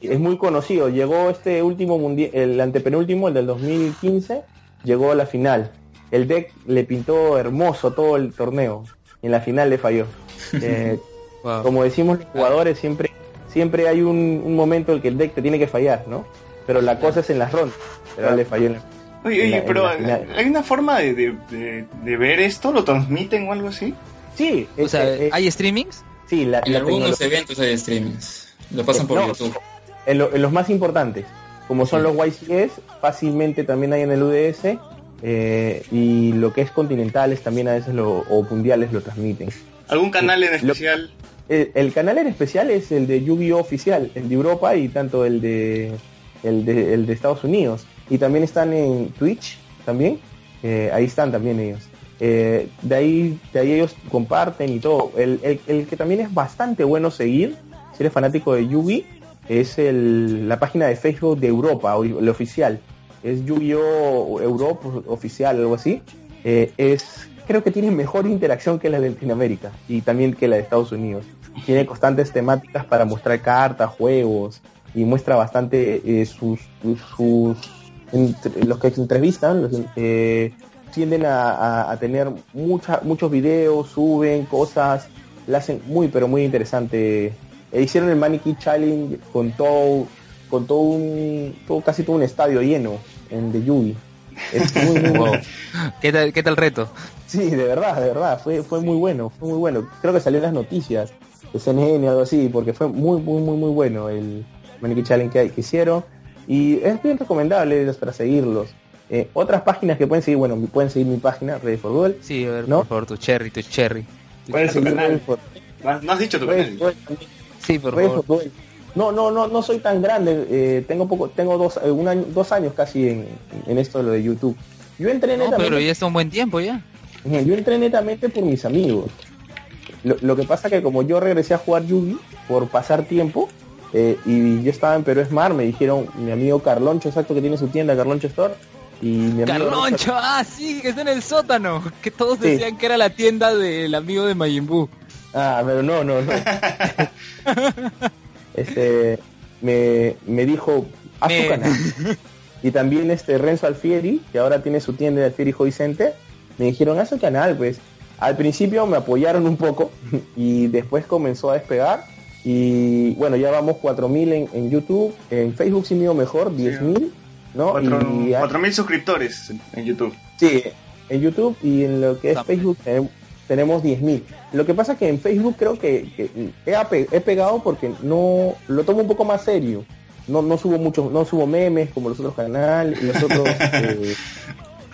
Es muy conocido. Llegó este último mundial, el antepenúltimo, el del 2015, llegó a la final. El deck le pintó hermoso todo el torneo. Y en la final le falló. Eh, Wow. como decimos los jugadores, siempre, siempre hay un, un momento en el que el deck te tiene que fallar, ¿no? Pero la cosa es en las rondas. Pero le falló en la- Oye, en oye, la- en pero la final. ¿hay una forma de, de- de- de ver esto? ¿Lo transmiten o algo así? Sí, O es- sea, es- ¿hay streamings? sí, la, En la algunos tecnología- eventos hay streamings. Lo pasan por No, YouTube. En, lo- en los más importantes, como son los YCS, fácilmente también hay en el UDS, eh, y lo que es continentales también a veces lo, o mundiales lo transmiten. ¿Algún canal en Lo- especial? El, el canal en especial es el de Yu-Gi-Oh oficial, el de Europa y tanto el de, el de el de Estados Unidos. Y también están en Twitch, también. eh, ahí están también ellos. Eh, de ahí de ahí ellos comparten y todo. El, el- el que también es bastante bueno seguir, si eres fanático de Yugi, es el, la página de Facebook de Europa, el oficial. Es Yu-Gi-Oh Europa oficial, algo así. Eh, es creo que tiene mejor interacción que la de Latinoamérica y también que la de Estados Unidos. Tiene constantes temáticas para mostrar cartas, juegos y muestra bastante eh, sus, sus entre- los que entrevistan eh, tienden a, a- a tener mucha, muchos videos, suben cosas, la hacen muy pero muy interesante. E hicieron el Mannequin Challenge con todo, con todo un, todo, casi todo un estadio lleno en de Yugi. Es muy, muy bueno. ¿Qué tal, ¿Qué tal el reto? Sí, de verdad, de verdad, fue, fue muy bueno, fue muy bueno. Creo que salió en las noticias de CNN o algo así, porque fue muy, muy, muy, muy bueno el Mannequin Challenge que, que hicieron. Y es bien recomendable para seguirlos. Eh, otras páginas que pueden seguir, bueno, pueden seguir mi página, Ready for Duel. Sí, a ver, ¿No? por favor, tu cherry, tu cherry. ¿Cuál es tu Seguir canal? No has- dicho tu Ready canal. Sí, por favor. No, no, no, no soy tan grande. eh, tengo poco, tengo dos, eh, un año, dos años casi en, en esto de lo de YouTube. Yo entré No, netamente- pero ya está un buen tiempo ya. Yo entré netamente por mis amigos. Lo, lo que pasa que como yo regresé a jugar Yugi por pasar tiempo eh, y yo estaba en Perú Smart, me dijeron mi amigo Carloncho, exacto, que tiene su tienda, Carloncho Store, y mi amigo Carloncho, ah, sí, que está en el sótano. Que todos Sí. decían que era la tienda del amigo de Majin Buu. Ah, pero no, no, no. este, me, me dijo, haz Me- tu canal. Y también este Renzo Alfieri, que ahora tiene su tienda de Alfieri Center, me dijeron, haz tu canal, pues. Al principio me apoyaron un poco y después comenzó a despegar. Y bueno, ya vamos 4.000 en, en YouTube, en Facebook sí mío mejor, 10.000, ¿no? Cuatro- Y- 4.000 suscriptores en- en YouTube. Sí, en YouTube y en lo que es También. Facebook tenem- tenemos 10.000. Lo que pasa que en Facebook creo que, que he, ape- he pegado porque no lo tomo un poco más serio. No, no subo muchos, no subo memes como los otros canales, los otros eh,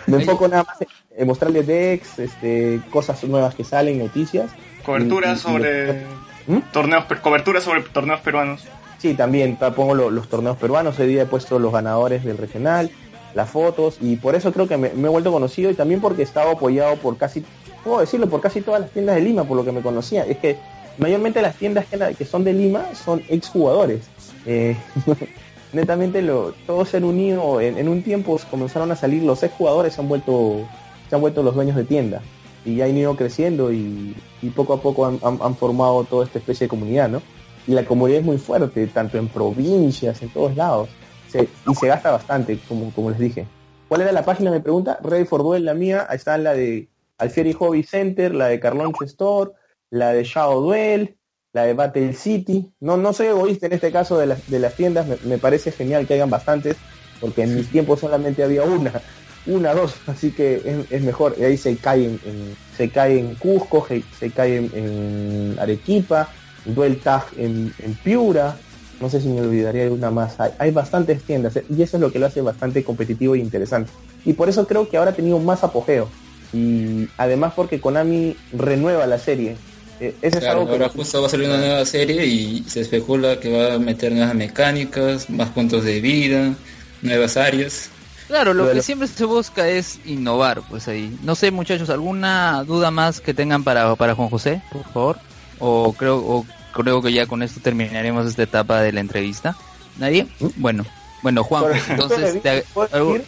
me enfoco nada más en, mostrarles decks, este, cosas nuevas que salen, noticias. Cobertura Y- y- sobre ¿Mm? torneos, per- cobertura sobre torneos peruanos. Sí, también ta- pongo lo- los torneos peruanos, hoy día he puesto los ganadores del regional, las fotos, y por eso creo que me, he vuelto conocido y también porque he estado apoyado por casi, puedo decirlo, por casi todas las tiendas de Lima, por lo que me conocía. Es que mayormente las tiendas que, son de Lima son exjugadores. Eh, netamente lo, todos se han unido, en, un tiempo comenzaron a salir los exjugadores, se han vuelto, se han vuelto los dueños de tienda. Y han ido creciendo y, poco a poco han, han- han formado toda esta especie de comunidad, ¿no? y la comunidad es muy fuerte, tanto en provincias, en todos lados, Se- y se gasta bastante, como, como les dije. ¿Cuál era la página? Me pregunta, Ready for Duel, la mía, ahí está la de Alfieri Hobby Center, la de Carloncho Store, la de Shadow Duel, la de Battle City. No, no soy egoísta en este caso de las, de las tiendas, me, me parece genial que hayan bastantes, porque en mis tiempos solamente había una. una, dos, así que es, es mejor. Y ahí se cae en, en- se cae en Cusco, se, se cae en, en Arequipa, Duel Tag en, en Piura, no sé si me olvidaría de una más. Hay, hay bastantes tiendas eh, y eso es lo que lo hace bastante competitivo e interesante. Y por eso creo que ahora ha tenido más apogeo. Y además porque Konami renueva la serie. Eh, Eso es Claro, algo que ahora justo va a salir una nueva serie y se especula que va a meter nuevas mecánicas, más puntos de vida, nuevas áreas. Claro, lo que lo- siempre se busca es innovar, pues ahí. No sé, muchachos, ¿alguna duda más que tengan para, para Juan José, por favor? O creo, o creo que ya con esto terminaremos esta etapa de la entrevista. ¿Nadie? Bueno, bueno, Juan, entonces, te- puedo algo- decir-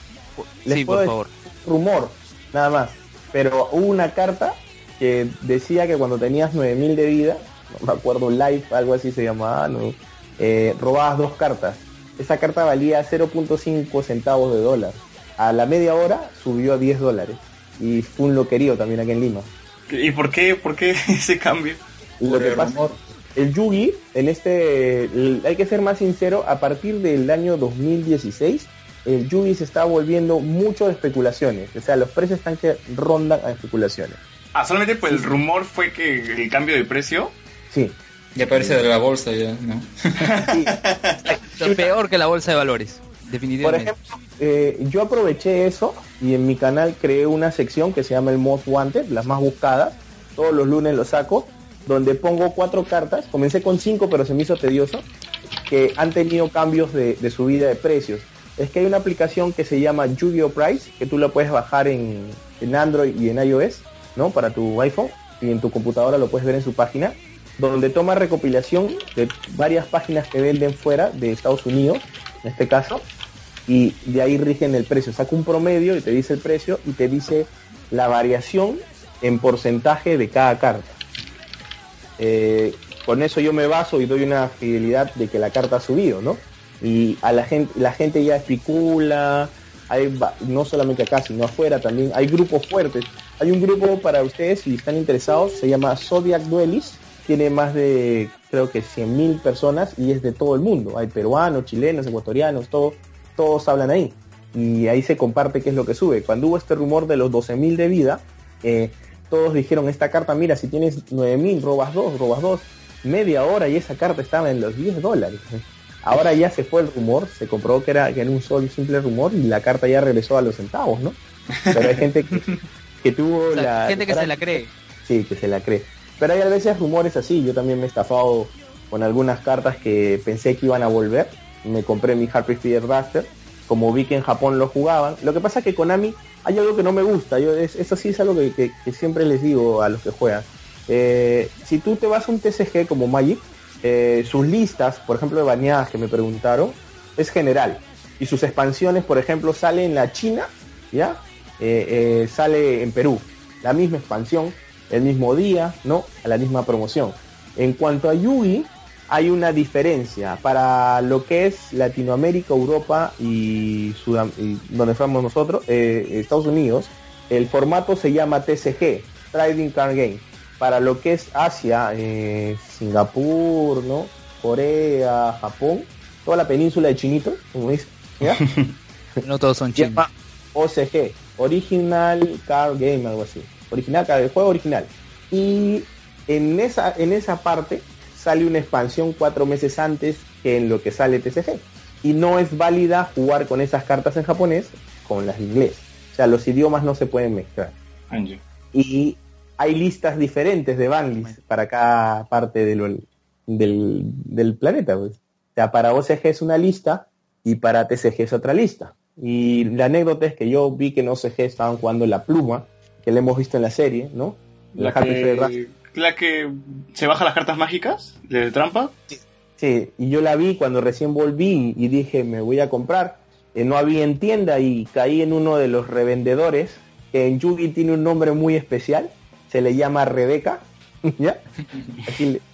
les sí, puedo por decir favor. rumor, nada más. Pero hubo una carta que decía que cuando tenías 9000 de vida, no me acuerdo, live, algo así se llamaba, ¿no? Eh, robabas dos cartas. Esa carta valía 0.5 centavos de dólar. A la media hora subió a 10 dólares. Y fue un loquerío también aquí en Lima. ¿Y por qué, por qué ese cambio? Lo Por que pasa, rumor. El Yugi, en este, el- hay que ser más sincero, a partir del año 2016, el Yugi se está volviendo mucho de especulaciones. O sea, los precios están que rondan a especulaciones. Ah, solamente pues el rumor fue que el cambio de precio. Sí. Ya parece de la bolsa ya, ¿no? sí. Peor que la bolsa de valores, Por definitivamente. ejemplo, eh, yo aproveché eso y en mi canal creé una sección que se llama el Most Wanted, las más buscadas. Todos los lunes lo saco, donde pongo cuatro cartas. Comencé con cinco, pero se me hizo tedioso, que han tenido cambios de, de subida de precios. Es que hay una aplicación que se llama Yu-Gi-Oh! Price, que tú la puedes bajar en, en Android y en iOS, ¿no? Para tu iPhone y en tu computadora lo puedes ver en su página, donde toma recopilación de varias páginas que venden fuera de Estados Unidos, en este caso, y de ahí rigen el precio. Saca un promedio y te dice el precio y te dice la variación en porcentaje de cada carta. Eh, con eso yo me baso y doy una fidelidad de que la carta ha subido, ¿no? Y a la gente, la gente ya especula, hay, no solamente acá, sino afuera también, hay grupos fuertes. Hay un grupo para ustedes, si están interesados, se llama Zodiac Duelis, tiene más de, creo que 100.000 personas y es de todo el mundo. Hay peruanos, chilenos, ecuatorianos, todo, todos hablan ahí. Y ahí se comparte qué es lo que sube. Cuando hubo este rumor de los 12.000 de vida, eh, todos dijeron, esta carta, mira, si tienes 9.000, robas dos, robas dos. Media hora y esa carta estaba en los 10 dólares. Ahora ya se fue el rumor, se comprobó que era, que era un solo simple rumor y la carta ya regresó a los centavos, ¿no? Pero hay gente que, que tuvo O sea, la... gente que se la cree. Sí, que se la cree. Pero hay a veces rumores así. Yo también me he estafado con algunas cartas que pensé que iban a volver. Me compré mi Happy Feeder Buster. Como vi que en Japón lo jugaban. Lo que pasa es que Konami hay algo que no me gusta. Yo, es- eso sí es algo que, siempre les digo a los que juegan. Eh, si tú te vas a un TCG como Magic, eh, sus listas, por ejemplo, de baneadas que me preguntaron, es general. Y sus expansiones, por ejemplo, sale en la China, ¿ya? Eh, sale en Perú. La misma expansión, el mismo día, ¿no? A la misma promoción. En cuanto a Yugi, hay una diferencia para lo que es Latinoamérica, Europa y, Sudam- y donde fuimos nosotros, eh, Estados Unidos, el formato se llama TCG, Trading Card Game. Para lo que es Asia, eh, Singapur, ¿no? Corea, Japón, toda la península de Chinito, como dice, ¿ya? No todos son chinos. OCG, Original Card Game, algo así. Original, el juego original. Y en esa, en esa parte sale una expansión cuatro meses antes que en lo que sale TCG. Y no es válida jugar con esas cartas en japonés con las en inglés. O sea, los idiomas no se pueden mezclar. Angie. Y hay listas diferentes de banlist para cada parte de lo- del, del planeta. Pues. O sea, para OCG es una lista y para TCG es otra lista. Y la anécdota es que yo vi que en OCG estaban jugando la pluma, que la hemos visto en la serie, ¿no? La Rust. que, la que se baja las cartas mágicas de trampa. Sí, y yo la vi cuando recién volví y dije, me voy a comprar. Eh, no había en tienda y caí en uno de los revendedores, en Yugi tiene un nombre muy especial, se le llama Rebeca, ¿ya?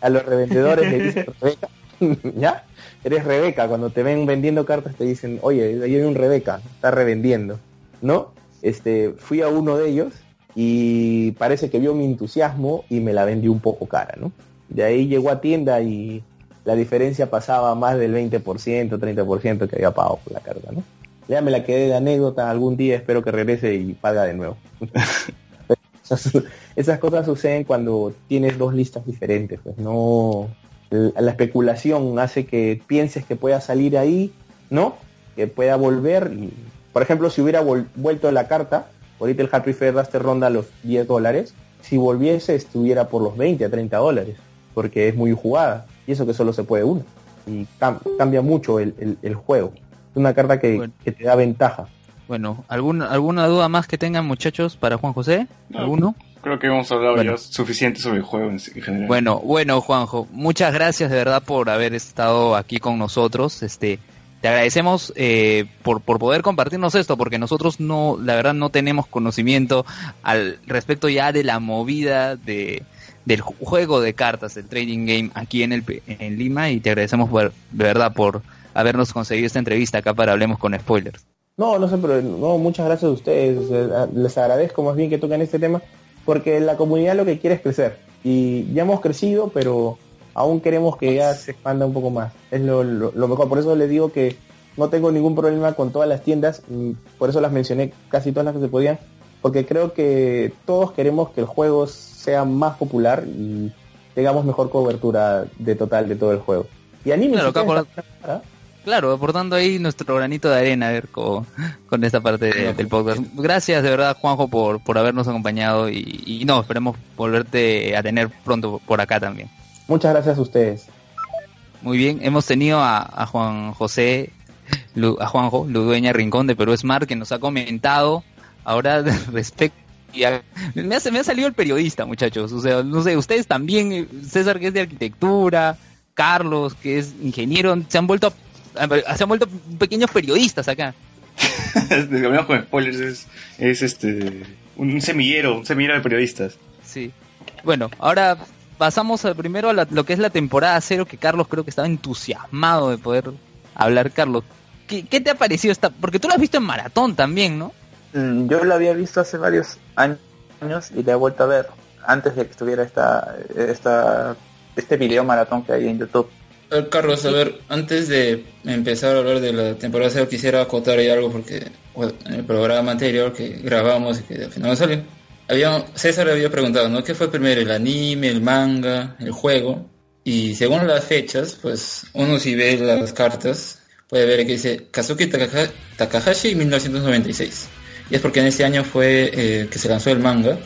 A los revendedores le dicen Rebeca, ¿ya? Eres Rebeca, cuando te ven vendiendo cartas te dicen, oye, ahí hay un Rebeca, está revendiendo, ¿no? Este, fui a uno de ellos y parece que vio mi entusiasmo y me la vendió un poco cara, ¿no? De ahí llegó a tienda y la diferencia pasaba a más del 20%, 30% que había pagado por la carta, ¿no? ya me la quedé de anécdota, algún día espero que regrese y paga de nuevo. esas, cosas suceden cuando tienes dos listas diferentes, pues no la especulación hace que pienses que pueda salir ahí, ¿no? Que pueda volver y, por ejemplo, si hubiera vuelto la carta, ahorita el Happy Fair Raster ronda los 10 dólares, si volviese estuviera por los 20 a 30 dólares, porque es muy jugada, y eso que solo se puede una, y cam- cambia mucho el, el- el juego. Es una carta que, Bueno. que te da ventaja. Bueno, ¿alguna, ¿alguna duda más que tengan muchachos para Juan José? No. ¿Alguno? Creo que hemos hablado Bueno. ya suficiente sobre el juego en, en general. Bueno, bueno, Juanjo, muchas gracias de verdad por haber estado aquí con nosotros. Este, te agradecemos eh, por, por poder compartirnos esto, porque nosotros no, la verdad, no tenemos conocimiento al respecto ya de la movida de del ju- juego de cartas, el trading game aquí en el en Lima y te agradecemos de verdad por habernos conseguido esta entrevista acá para hablemos con spoilers. No, no sé, pero no, muchas gracias a ustedes. eh, Les agradezco más bien que toquen este tema, porque la comunidad lo que quiere es crecer. Y ya hemos crecido, pero aún queremos que ya se expanda un poco más. Es lo, lo- lo mejor. Por eso les digo que no tengo ningún problema con todas las tiendas. y Por eso las mencioné casi todas las que se podían. Porque creo que todos queremos que el juego sea más popular y tengamos mejor cobertura de total de todo el juego. Y anime Claro, por- ¿ah? Claro, aportando ahí nuestro granito de arena a ver con, con esta parte de- del podcast. Gracias de verdad, Juanjo, por, por habernos acompañado y, y no, esperemos volverte a tener pronto por acá también. Muchas gracias a ustedes. Muy bien, hemos tenido a, a Juan José, Lu- a Juanjo, Ludueña Rincón de Perú Smart, que nos ha comentado ahora respecto... me, ha, me ha salido el periodista, muchachos. O sea, no sé, ustedes también, César, que es de arquitectura, Carlos, que es ingeniero, se han vuelto, se han vuelto pequeños periodistas acá. Hablamos con spoilers, es, es este un semillero, un semillero de periodistas. Sí. Bueno, ahora pasamos a- primero a la- lo que es la temporada cero, que Carlos creo que estaba entusiasmado de poder hablar. Carlos, ¿qué, qué te ha parecido esta? Porque tú lo has visto en maratón también, ¿no? Mm, Yo lo había visto hace varios años y le he vuelto a ver antes de que estuviera esta, esta, este video maratón que hay en YouTube. A ver, Carlos, a ver, antes de empezar a hablar de la temporada cero, quisiera acotar ahí algo porque bueno, en el programa anterior que grabamos y que al final no salió, había, César había preguntado, ¿no? ¿Qué fue primero, el anime, el manga, el juego? Y según las fechas, pues uno si ve las cartas, puede ver que dice Kazuki Takaha- Takahashi 1996. Y es porque en ese año fue eh, que se lanzó el manga.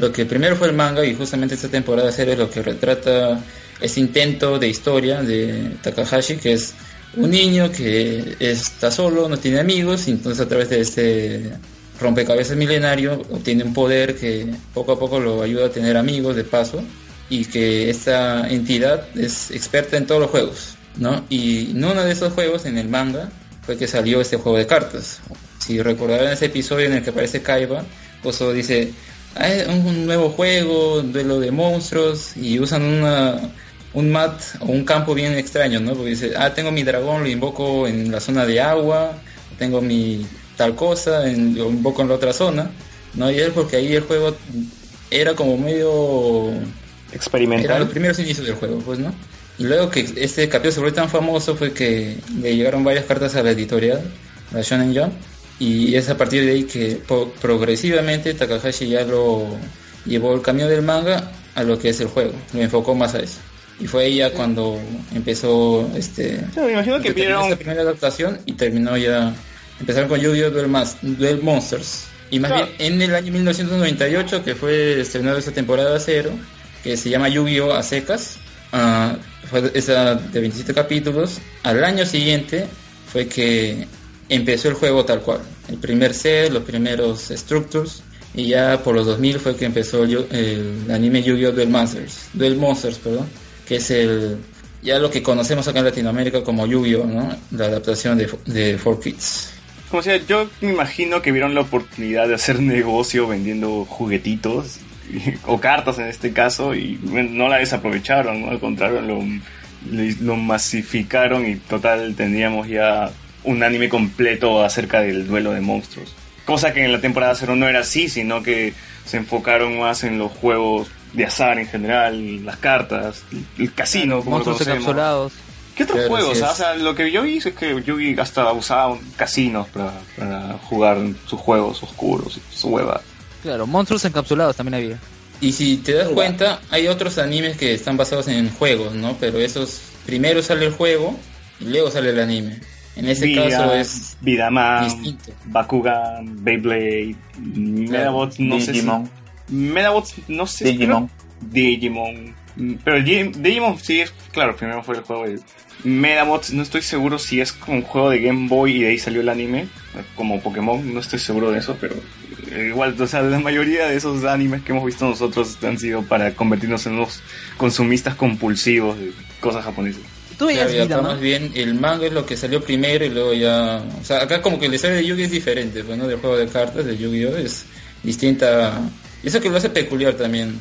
Lo que primero fue el manga y justamente esta temporada cero es lo que retrata ese intento de historia de Takahashi, que es un niño que está solo, no tiene amigos, y entonces a través de este rompecabezas milenario obtiene un poder que poco a poco lo ayuda a tener amigos de paso, y que esta entidad es experta en todos los juegos, ¿no? Y en uno de esos juegos, en el manga, fue que salió este juego de cartas. Si recordarán ese episodio en el que aparece Kaiba, Oso dice, "Ah, es un nuevo juego, un duelo de monstruos, y usan una, un mat o un campo bien extraño, ¿no? Porque dice, ah, tengo mi dragón, lo invoco en la zona de agua, tengo mi tal cosa, en- lo invoco en la otra zona, ¿no? Y es porque ahí el juego era como medio... Eran los Experimental. primeros inicios del juego, pues, ¿no? Y luego que este capítulo se volvió tan famoso fue que le llegaron varias cartas a la editorial, la Shonen Jump, y es a partir de ahí que progresivamente Takahashi ya lo llevó el camino del manga a lo que es el juego, lo enfocó más a eso. Y fue ya cuando empezó este me imagino que vieron esta primera adaptación y terminó ya empezaron con Yu-Gi-Oh! Duel, Mas- Duel Monsters y más Claro. bien en el año 1998 que fue estrenado esta temporada cero que se llama Yu-Gi-Oh! a secas ah, fue esa de 27 capítulos al año siguiente fue que empezó el juego tal cual el primer set los primeros structures y ya por los 2000 fue que empezó el, el anime Yu-Gi-Oh! Duel Monsters Duel Monsters perdón que es el ya lo que conocemos acá en Latinoamérica como Yu-Gi-Oh, ¿no? La adaptación de, de 4Kids. Como sea, yo me imagino que vieron la oportunidad de hacer negocio vendiendo juguetitos o cartas en este caso y no la desaprovecharon, ¿no? al contrario, lo, lo masificaron y total tendríamos ya un anime completo acerca del duelo de monstruos. Cosa que en la temporada 0 no era así, sino que se enfocaron más en los juegos de azar en general, las cartas, el casino, como monstruos encapsulados. ¿Qué otros Claro, juegos? sí ah? O sea, lo que yo vi es que Yugi hasta usaba casinos para, para jugar sus juegos oscuros y su hueva. Claro, monstruos encapsulados también había. Y si te das cuenta, hay otros animes que están basados en juegos, ¿no? Pero esos, primero sale el juego y luego sale el anime. En ese Vida, caso es Vidaman, distinto. Bakugan, Beyblade, Medabots, no Digimon. sé si... Medabots, no sé si... Digimon. Digimon. Mm, Pero Gi- Digimon sí es, claro, primero fue el juego de Medabots, no estoy seguro si es como un juego de Game Boy y de ahí salió el anime, como Pokémon, no estoy seguro de eso, pero eh, igual, o sea, la mayoría de esos animes que hemos visto nosotros han sido para convertirnos en unos consumistas compulsivos de cosas japonesas. ¿Tú veías Claro, Vida, más bien el manga es lo que salió primero y luego ya... O sea, acá como que la historia de Yugi es diferente, pues, ¿no? Del juego de cartas de Yu-Gi-Oh! es distinta... Y eso que lo hace peculiar también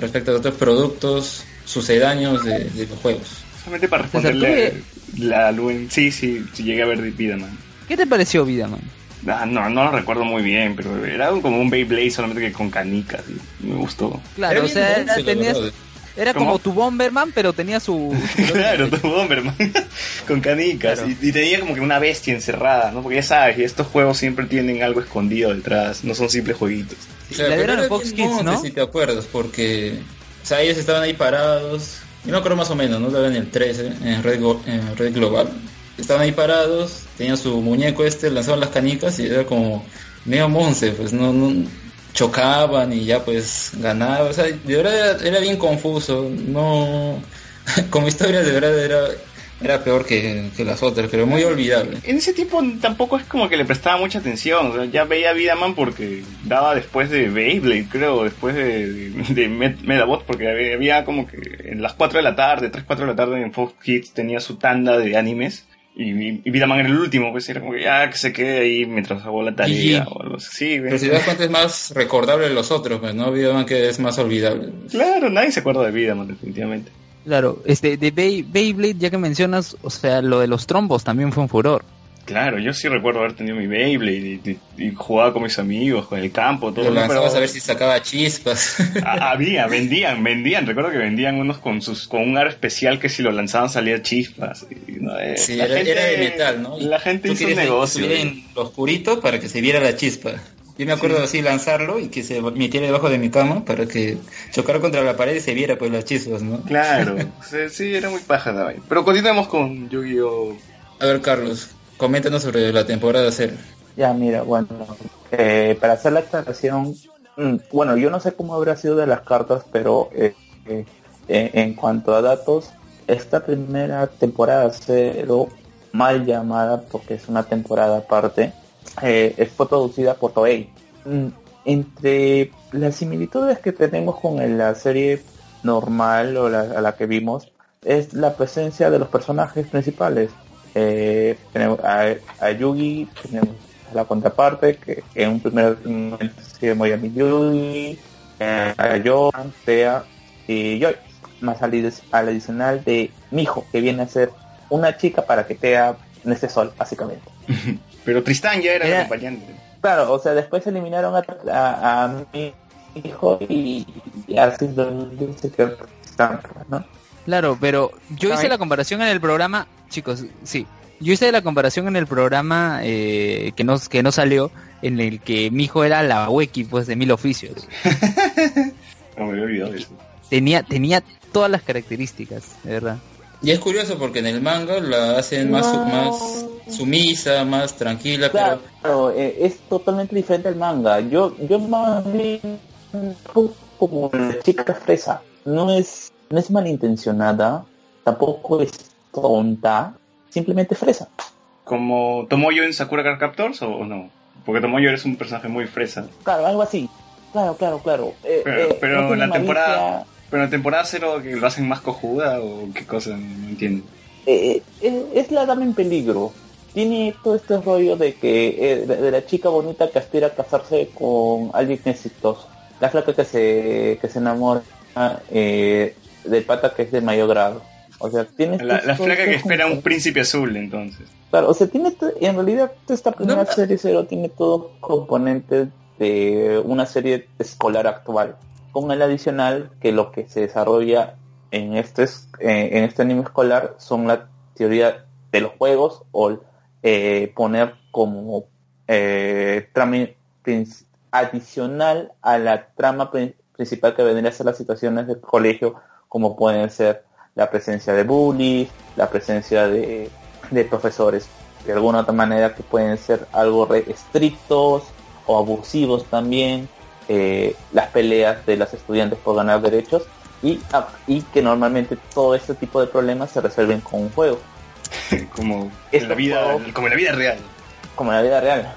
respecto de otros productos sucedáneos de, de los juegos. Solamente para César, ¿tú responderle la Luen, sí, sí, sí llegué a ver Vidaman. ¿Qué te pareció Vida, man? Ah, no, no lo recuerdo muy bien, pero era como un Beyblade solamente que con canicas y me gustó. Claro, o sea, tenías-. Era ¿Cómo? como tu Bomberman, pero tenía su... su- Claro, tu Bomberman con canicas Claro. y, y tenía como que una bestia encerrada, ¿no? Porque ya sabes, y estos juegos siempre tienen algo escondido detrás, no son simples jueguitos. O La era Fox Kids, monte, ¿no? Si te acuerdas, porque... O sea, ellos estaban ahí parados. Yo me acuerdo más o menos, ¿no? Estaban en el 13, en Red, Go- en Red Global. Estaban ahí parados, tenían su muñeco este, lanzaban las canicas y era como medio monce, pues no, no chocaban y ya pues ganaba. O sea, de verdad era, bien confuso. No... Como historia de verdad era, era peor que, las otras, pero muy olvidable. En ese tiempo tampoco es como que le prestaba mucha atención, o sea, ya veía Vidaman porque daba después de Beyblade, creo, después de, de, de Med- Medabot, porque había, había como que en las 4 de la tarde, 3, 4 de la tarde en Fox Kids tenía su tanda de animes. Y, y Vidaman era el último, pues era como que ya que se quede ahí mientras hago la tarea Y- o algo así. Sí, Pero si te das cuenta es más recordable de los otros, pues, ¿no? Videoman que es más olvidable. Claro, nadie se acuerda de Vidaman, definitivamente. Claro, este, de Bey- Beyblade, ya que mencionas, o sea, lo de los trombos también fue un furor. Claro, yo sí recuerdo haber tenido mi Beyblade y, y- y jugaba con mis amigos, con el campo, todo. Lo lanzabas Pero- a ver si sacaba chispas. Ah, Había, vendían, vendían. Recuerdo que vendían unos con sus con un aro especial que si lo lanzaban salía chispas. Y, no, eh, Sí, la era, gente- era de metal, ¿no? La gente hizo un negocio. en lo oscurito para que se viera la chispa. Yo me acuerdo así lanzarlo y que se metiera debajo de mi cama para que chocara contra la pared y se viera pues las chispas, ¿no? Claro, sí, era muy paja. Pero continuemos con Yu-Gi-Oh! A ver, Carlos, coméntanos sobre la temporada 0. Ya, mira, bueno, eh, para hacer la aclaración, mm, bueno, yo no sé cómo habrá sido de las cartas, pero eh, eh, en cuanto a datos, esta primera temporada cero, mal llamada porque es una temporada aparte, fue producida por Toei. Mm, Entre las similitudes que tenemos con la serie normal o la, a la que vimos, es la presencia de los personajes principales. Eh, tenemos a, a Yugi, tenemos a la contraparte, que en un primer momento se llama Yami Yugi, eh, a Joan, Tea y Joy, más al, al adicional de Mijo, que viene a ser una chica para que Tea en este sol, básicamente. Pero Tristán ya era el Era- acompañante. Claro, o sea, después eliminaron a, a, a mi hijo y, y así se quedó ¿no? Claro, pero yo hice la comparación en el programa, chicos, sí. Yo hice la comparación en el programa eh, que no que no salió, en el que mi hijo era la weki, pues de mil oficios. No me había olvidado eso. Tenía tenía todas las características, de verdad. Y es curioso porque en el manga la hacen más, su- No. más sumisa, más tranquila, Claro, pero eh, es totalmente diferente al manga. Yo, yo más poco como la chica fresa. No es, no es malintencionada, tampoco es tonta, simplemente fresa. ¿Como Tomoyo en Sakura Card Captors o, no? Porque Tomoyo eres un personaje muy fresa. Claro, algo así. Claro, claro, claro. Eh, Pero, eh, pero no en la temporada. Pero en la temporada cero que lo hacen más cojuda o qué cosa, no entiendo. Eh, es la dama en peligro. Tiene todo este rollo de que de, de la chica bonita que aspira a casarse con alguien exitoso. La flaca que se que se enamora eh, del pata que es de mayor grado. O sea, tiene La, la flaca que espera un príncipe azul, entonces. Claro, o sea, tiene en realidad esta primera No. serie cero tiene todos componentes de una serie escolar actual, con el adicional que lo que se desarrolla en este es- eh, en este anime escolar son la teoría de los juegos o eh, poner como eh, trama adicional a la trama prin- principal que vendría a ser las situaciones del colegio, como pueden ser la presencia de bullies, la presencia de, de profesores de alguna otra manera que pueden ser algo re- estrictos o abusivos también, eh, las peleas de los estudiantes por ganar derechos y, ah, y que normalmente todo este tipo de problemas se resuelven con un juego, como, en la vida, como en la vida real. como en la vida real.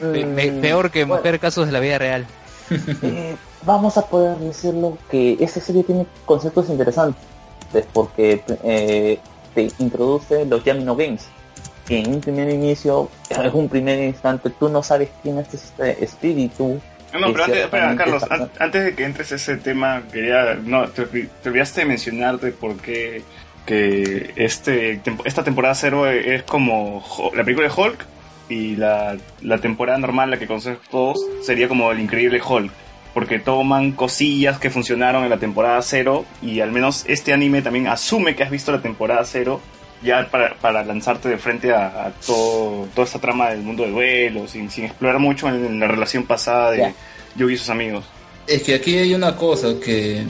Mm, peor que bueno. mujer casos de la vida real. Eh, vamos a poder decirlo que esta serie tiene conceptos interesantes porque eh, te introduce los Yamino Games que en un primer inicio en un primer instante tú no sabes quién es este espíritu No, pero antes, espera, Carlos, an- antes de que entres a ese tema, quería, no, te, te olvidaste de mencionarte por qué que este, esta temporada cero es como la película de Hulk y la, la temporada normal, la que conocemos todos, sería como el increíble Hulk. Porque toman cosillas que funcionaron en la temporada cero y al menos este anime también asume que has visto la temporada cero ya para, para lanzarte de frente a, a todo, toda esta trama del mundo de duelo, sin, sin explorar mucho en, la relación pasada de. Yugi y sus amigos. Es que aquí hay una cosa que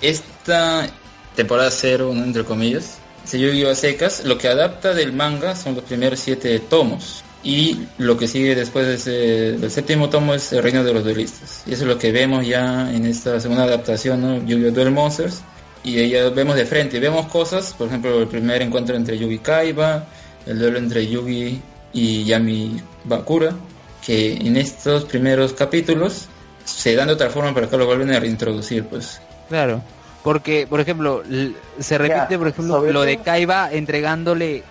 esta temporada cero, ¿no? entre comillas, se yu a secas, lo que adapta del manga son los primeros siete tomos. Y lo que sigue después de ese- del séptimo tomo es el reino de los duelistas. Y eso es lo que vemos ya en esta segunda adaptación, ¿no? Yu-Gi-Oh! Duel Monsters. Y ahí ya vemos de frente, vemos cosas, por ejemplo, el primer encuentro entre Yugi Kaiba, el duelo entre Yugi y Yami Bakura, que en estos primeros capítulos se dan de otra forma, pero acá lo vuelven a reintroducir, pues. Claro. Porque, por ejemplo, se repite, Ya, por ejemplo, lo de Kaiba entregándole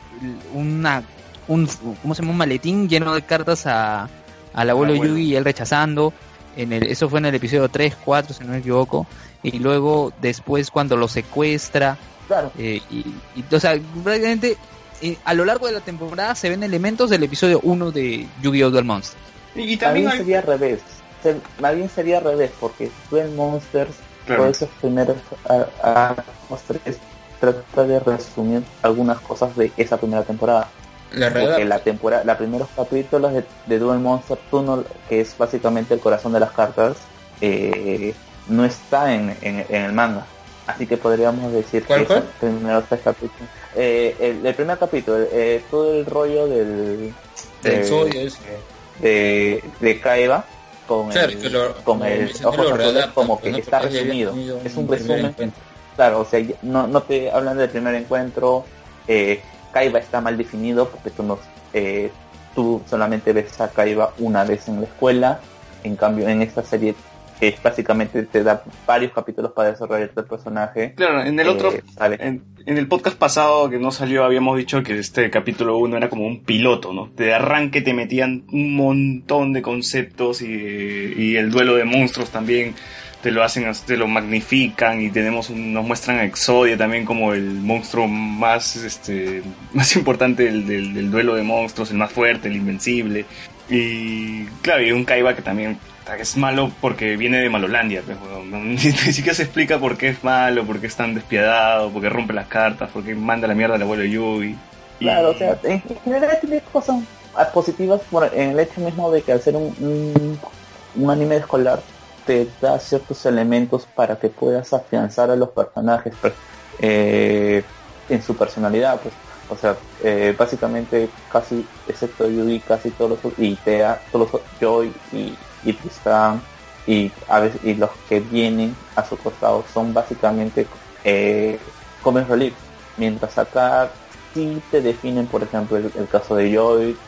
una un ¿cómo se llama? un maletín lleno de cartas a al abuelo abuelo. Yugi y él rechazando. En el, eso fue en el episodio 3, 4, si no me equivoco. Y luego después cuando lo secuestra. claro eh, y, y, o sea, prácticamente eh, a lo largo de la temporada se ven elementos del episodio 1 de Yu-Gi-Oh! Duel Monsters. Y, también hay... sería al revés Se- más bien sería al revés porque Duel Monsters Claro. por esos primeros a- a- los tres trata de resumir algunas cosas de esa primera temporada La porque la temporada los primeros capítulos de, de Duel Monster no- que es básicamente el corazón de las cartas eh, no está en, en- en el manga así que podríamos decir ¿Cuál, que esos primeros tres capítulos eh, el, el primer capítulo eh, todo el rollo del de, de Kaiba con Claro, el, lo- con como el ojos azules como que ¿no? está resumido es un resumen. Claro, o sea, no, no te hablan del primer encuentro. Eh, Kaiba está mal definido porque tú, no, eh, tú solamente ves a Kaiba una vez en la escuela. En cambio, en esta serie, que básicamente te da varios capítulos para desarrollar el personaje. Claro, en el eh, otro... En, en el podcast pasado que no salió habíamos dicho que este capítulo 1 era como un piloto, ¿no? De arranque te metían un montón de conceptos y, y el duelo de monstruos también te lo hacen, te lo magnifican y tenemos nos muestran a Exodia también como el monstruo más este más importante del, duelo de monstruos, el más fuerte, el invencible. Y claro, y un Kaiba que también es malo porque viene de Malolandia, pues, weón. No- ni, siquiera se explica por qué es malo, por qué es tan despiadado, por qué rompe las cartas, por qué manda la mierda al abuelo Yugi. Y- Claro, o sea, en en general tiene cosas positivas por, en el hecho mismo de que al ser un, un anime escolar te da ciertos elementos para que puedas afianzar a los personajes per- eh, en su personalidad, pues. O sea, eh, básicamente casi, excepto Yugi, casi todos los y Tea, todos los Joy y, y Tristan y los que vienen a su costado son básicamente eh, relief. Mientras acá sí te definen, por ejemplo, el, caso de Joy,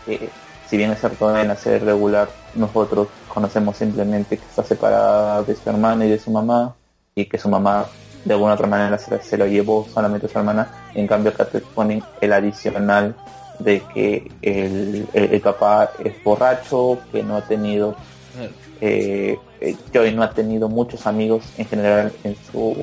si bien es cierto en la serie regular, nosotros conocemos simplemente que está separada de su hermana y de su mamá, y que su mamá de alguna otra manera se, lo llevó solamente a su hermana, en cambio acá te ponen el adicional de que el, el- papá es borracho, que no ha tenido, eh, eh, Joy no ha tenido muchos amigos en general en su,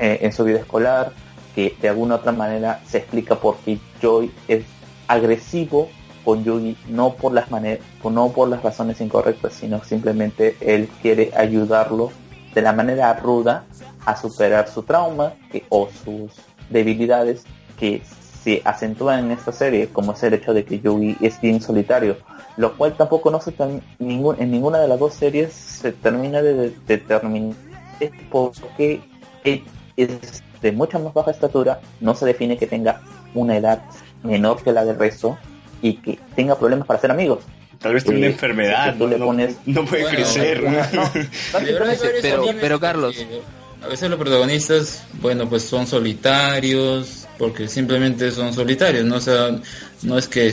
eh, en su vida escolar, que de alguna otra manera se explica por qué Joy es agresivo con Yugi, no por las maneras, no por las razones incorrectas, sino simplemente él quiere ayudarlo de la manera ruda a superar su trauma o sus debilidades que se acentúa en esta serie, como es el hecho de que Yugi es bien solitario, lo cual tampoco no se ningún, en ninguna de las dos series se termina de de- determinar porque es de mucha más baja estatura, no se define que tenga una edad menor que la del resto y que tenga problemas para ser amigos. Tal vez tiene una Eh, enfermedad, tú no, le pones- no puede Bueno, crecer. No, pero- Carlos. A veces los protagonistas, bueno, pues son solitarios, porque simplemente son solitarios, ¿no? O sea, no es que,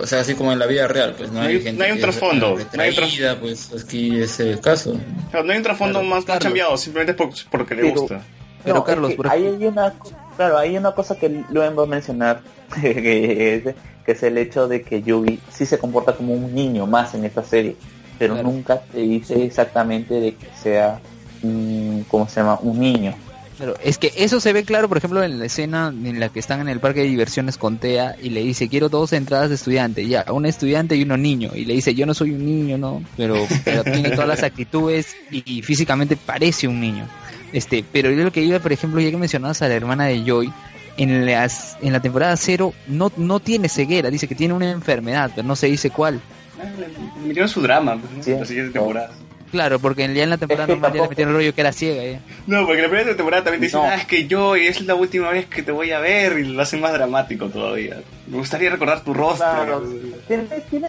o sea, así como en la vida real, pues no, No hay, hay- gente no hay un trasfondo, no hay un tras- retraída, pues aquí es el caso. Claro, no hay un trasfondo Claro, más, cambiado, simplemente por- porque le gusta. Pero, No, Carlos, es que por ahí ejemplo- hay una, claro, hay una cosa que Luen va a mencionar, que es, que es el hecho de que Yugi sí se comporta como un niño más en esta serie, pero Claro. nunca te dice exactamente de que sea, un, ¿cómo se llama? Un niño. Pero es que eso se ve claro, por ejemplo, en la escena en la que están en el parque de diversiones con Tea y le dice, quiero dos entradas de estudiante, ya, un estudiante y uno niño. Y le dice, yo no soy un niño, ¿no? Pero, pero tiene todas las actitudes y, y físicamente parece un niño. Este, pero yo lo que iba, por ejemplo, ya que mencionabas a la hermana de Joy, en, las, en la temporada cero no, no tiene ceguera, dice que tiene una enfermedad, pero no se dice cuál. Le- le metieron su drama pues, ¿no? Sí. la siguiente temporada. Claro, porque ya en la temporada Es que normal ya le metieron el rollo que era ciega. ya. No, porque la primera temporada también te dicen, No. ah, es que yo y es la última vez que te voy a ver y lo hacen más dramático todavía. Me gustaría recordar tu rostro. Claro,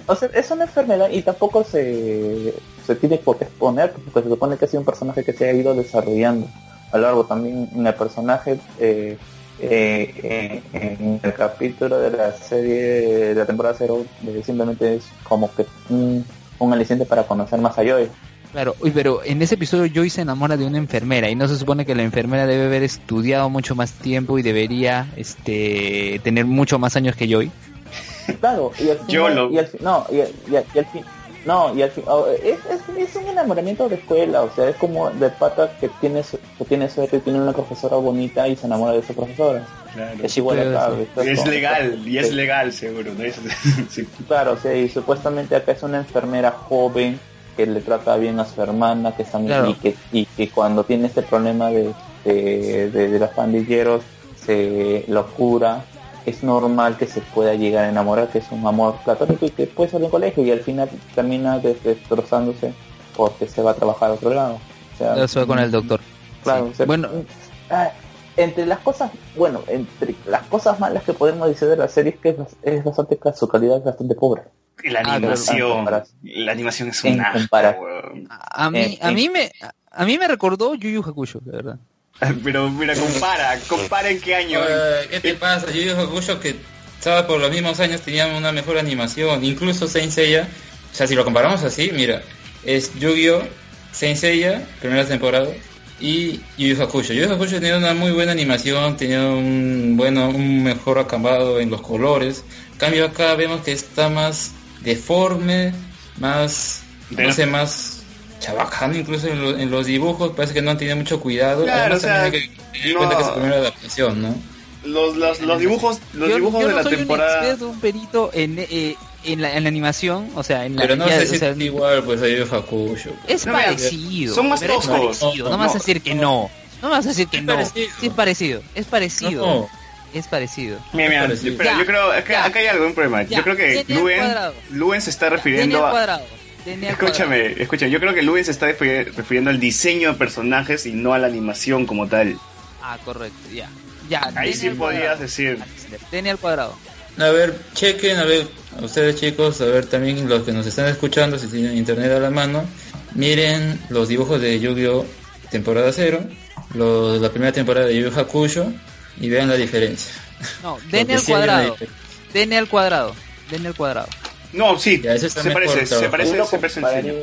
o sea, es una enfermedad y tampoco se, se tiene por qué exponer, porque se supone que ha sido un personaje que se ha ido desarrollando a lo largo también en el personaje eh, eh, en el capítulo de la serie de la temporada cero eh, simplemente es como que un, un aliciente para conocer más a Joy. Claro, uy, pero en ese episodio Joy se enamora de una enfermera y no se supone que la enfermera debe haber estudiado mucho más tiempo y debería este tener mucho más años que Joy. Claro, y al Yo final, lo- y al fin, no, y, al- y al- y al fin, no, y al fin, oh, es, es, es un enamoramiento de escuela, o sea, es como de pata que tiene, su- que tiene suerte y tiene una profesora bonita y se enamora de esa profesora. Claro. Es igual acá. es legal, y es legal seguro. ¿no? Es- sí. Claro, o sea, y supuestamente acá es una enfermera joven que le trata bien a su hermana, que está Claro. y que y que cuando tiene este problema de, de, de- de los pandilleros se lo cura. Es normal que se pueda llegar a enamorar, que es un amor platónico y que puede ser en colegio y al final termina des- destrozándose porque se va a trabajar a otro lado. O sea, Eso con el doctor. Claro, Sí. o sea, Bueno, ah, entre las cosas, bueno, entre las cosas malas que podemos decir de la serie es que es, bas- es bastante, su calidad es bastante pobre. La Ah, animación, la animación es En un asco, comparación. weón. a, mí Eh, a mí me a mí me recordó Yu Yu Hakusho, de verdad. Pero mira, compara, compara en qué año. ¿Qué te pasa? Yo digo que estaba por los mismos años tenía una mejor animación, incluso Saint Seiya, o sea, si lo comparamos así, mira, es Yu-Gi-Oh, Saint Seiya, primera temporada, y Yu Yu Hakusho. Yu Yu Hakusho tenía una muy buena animación, tenía un bueno, un mejor acabado en los colores. En cambio acá vemos que está más deforme, más De- no sé, más chabacano incluso en, lo- en los dibujos, parece que no han tenido mucho cuidado. Claro, Además, o sea, también hay que tener en no- cuenta que es su primera adaptación, ¿no? Los, los, los dibujos, los yo, dibujos yo de no la soy temporada. un experto, un perito en, eh, en, la, en la animación, o sea, en la Pero no ya, sé o si sea, es igual, pues a Yu Yu Hakusho. es No, mira, parecido. son más pero es toscos. No, No, vas a decir que no. No vas a decir que Es no. parecido. Sí, es parecido. Es parecido. No. Es parecido. Mira, mira, parecido. espera, Ya, yo creo acá, acá hay algún problema. Ya, yo creo que Luen. Luen se está refiriendo a. cuadrado. Escúchame, escúchame, yo creo que Luen se está refi- refiriendo al diseño de personajes y no a la animación como tal. Ah, correcto, ya. Ya. Ahí sí podías decir. Tiene al cuadrado. A ver, chequen, a ver, a ustedes chicos, a ver también los que nos están escuchando, si tienen internet a la mano, miren los dibujos de Yu-Gi-Oh! temporada 0, los, la primera temporada de Yu Yu Hakusho y vean la diferencia. No, denle al cuadrado. Denle al cuadrado. Denle al cuadrado. No, sí, Ya, ese está se parece, se parece, Uno se parece en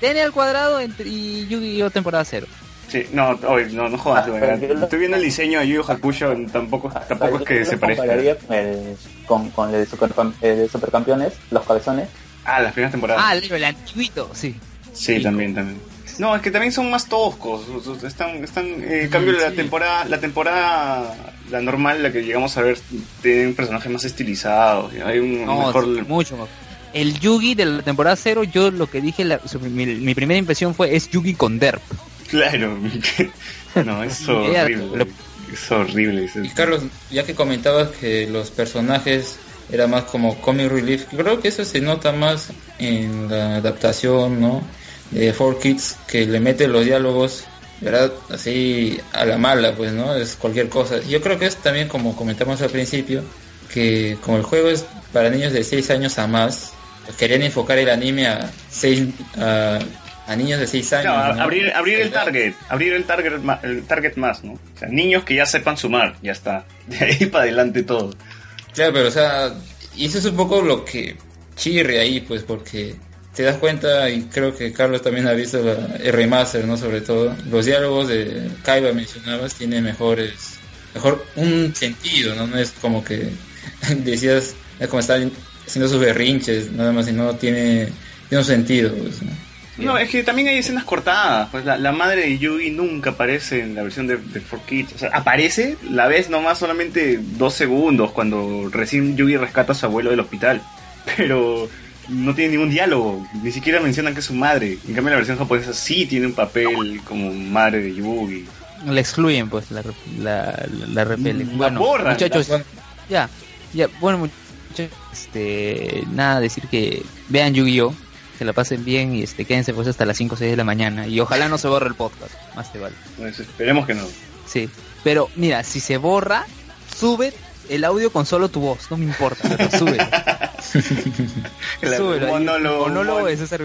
denle al cuadrado entre, y Yu-Gi-Oh! temporada 0. Sí, no, oye, no, no jodas, Ah, lo- Estoy viendo el diseño de Yu Hakusho, tampoco, tampoco es que se parezca. con, el, con, con el de, supercam- eh, de Supercampeones, los cabezones. Ah, las primeras temporadas. Ah, el, el antiguito, sí. Sí, también, también. No, es que también son más toscos. Están, están, eh, en cambio, la sí. temporada, la temporada, la normal, la que llegamos a ver, tiene un personaje más estilizado. Hay un No, mejor. mucho. El Yugi de la temporada 0, yo lo que dije, la- su- mi, mi primera impresión fue es Yugi con Derp. Claro. no, Ella- horrible. Es horrible. Y Carlos, ya que comentabas que los personajes era más como comic relief, creo que eso se nota más en la adaptación, ¿no? De 4Kids, que le mete los diálogos, ¿verdad? Así a la mala, pues, ¿no? Es cualquier cosa. Yo creo que es también como comentamos al principio, que como el juego es para niños de 6 años a más, pues querían enfocar el anime a, seis, a, a niños de 6 años. No, ¿no? abrir, abrir el target, abrir el target, el target más, ¿no? O sea, niños que ya sepan sumar, ya está. De ahí para adelante todo. Claro, pero o sea, y eso es un poco lo que chirre ahí, pues, porque te das cuenta, y creo que Carlos también ha visto la, el remaster, ¿no? Sobre todo, los diálogos de Kaiba mencionabas tienen mejores, mejor un sentido, ¿no? No es como que decías, es como están haciendo sus berrinches, nada más, sino tiene, tiene un sentido, pues, ¿no? No, es que también hay escenas cortadas. Pues la, la madre de Yugi nunca aparece en la versión de, de 4Kids. O sea, aparece, la ves nomás solamente dos segundos cuando recién Yugi rescata a su abuelo del hospital. Pero no tiene ningún diálogo. Ni siquiera mencionan que es su madre. En cambio, la versión japonesa sí tiene un papel como madre de Yugi. La excluyen, pues, la, la, la, repelen. Bueno, borran. muchachos, ya, ya, bueno, muchachos, este, nada, decir que vean Yu-Gi-Oh! Que la pasen bien y este, quédense pues hasta las 5 o 6 de la mañana. Y ojalá no se borre el podcast, más te vale. Pues esperemos que no. Sí, pero mira, si se borra, sube el audio con solo tu voz, no me importa, pero Súbelo ahí, monólogo, monólogo mon- de César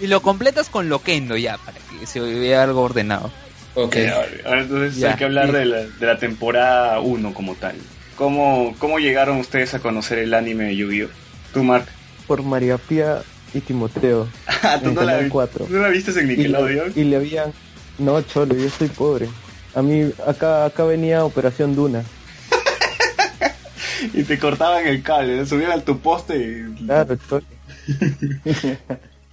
y lo completas con Loquendo ya, para que se vea algo ordenado. Ok. Eh, ahora- entonces Ya, hay que hablar de la, de la temporada 1 como tal. ¿Cómo, ¿Cómo llegaron ustedes a conocer el anime de Yu-Gi-Oh? ¿Tú, Mark? Por María Pía y Timoteo. Ah, ¿tú no la, Canal vi- 4. ¿tú no la viste en Y le, Nickelodeon? y le habían... No, cholo, yo soy pobre. A mí, acá, acá venía Operación Duna. Y te cortaban el cable, ¿no? subían a tu poste y... Claro, cholo.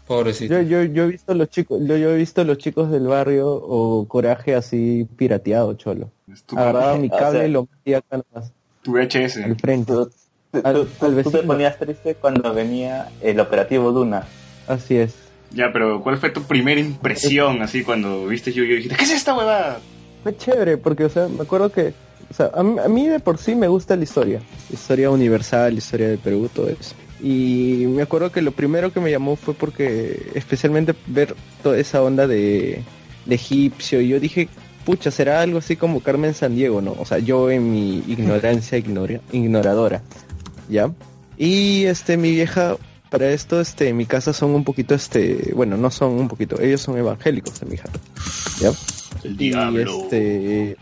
Pobrecito. Yo, yo, yo he visto los chicos, yo, yo he visto los chicos del barrio o coraje así pirateado, cholo. Agarraba mi o cable sea- y lo metía acá nomás, tu VHS. al frente. Tú, tú- Al- tú- al tú te ponías triste cuando venía el operativo Duna. Así es. Ya, pero ¿cuál fue tu primera impresión así cuando viste Yu-Gi-Oh? y dijiste, ¿qué es esta huevada? Fue chévere porque, o sea, me acuerdo que, o sea, a mí, a mí de por sí me gusta la historia. Historia universal, historia de Perú, todo eso. Y me acuerdo que lo primero que me llamó fue porque, especialmente ver toda esa onda de, de egipcio, y yo dije, pucha, será algo así como Carmen San Diego, ¿no? O sea, yo en mi ignorancia ignora- ignoradora, ¿ya? Y este, mi vieja, para esto, este, en mi casa son un poquito, este, bueno, no son un poquito, ellos son evangélicos, mi hija, ¿ya? El Y este.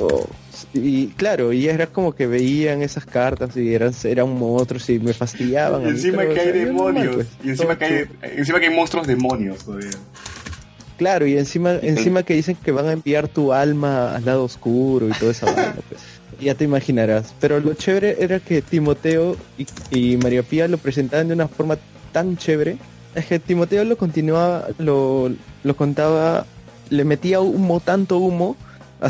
oh, y claro, y era como que veían esas cartas y eran, eran monstruos y me fastidiaban. Y a mí, encima que o hay sea, yo normal, demonios. pues, y encima que hay, encima que hay monstruos demonios todavía. Claro, y encima, encima que dicen que van a enviar tu alma al lado oscuro y toda esa vaina, pues. Ya te imaginarás. Pero lo chévere era que Timoteo y, y María Pía lo presentaban de una forma tan chévere. Es que Timoteo lo continuaba, lo, lo contaba, le metía humo, tanto humo,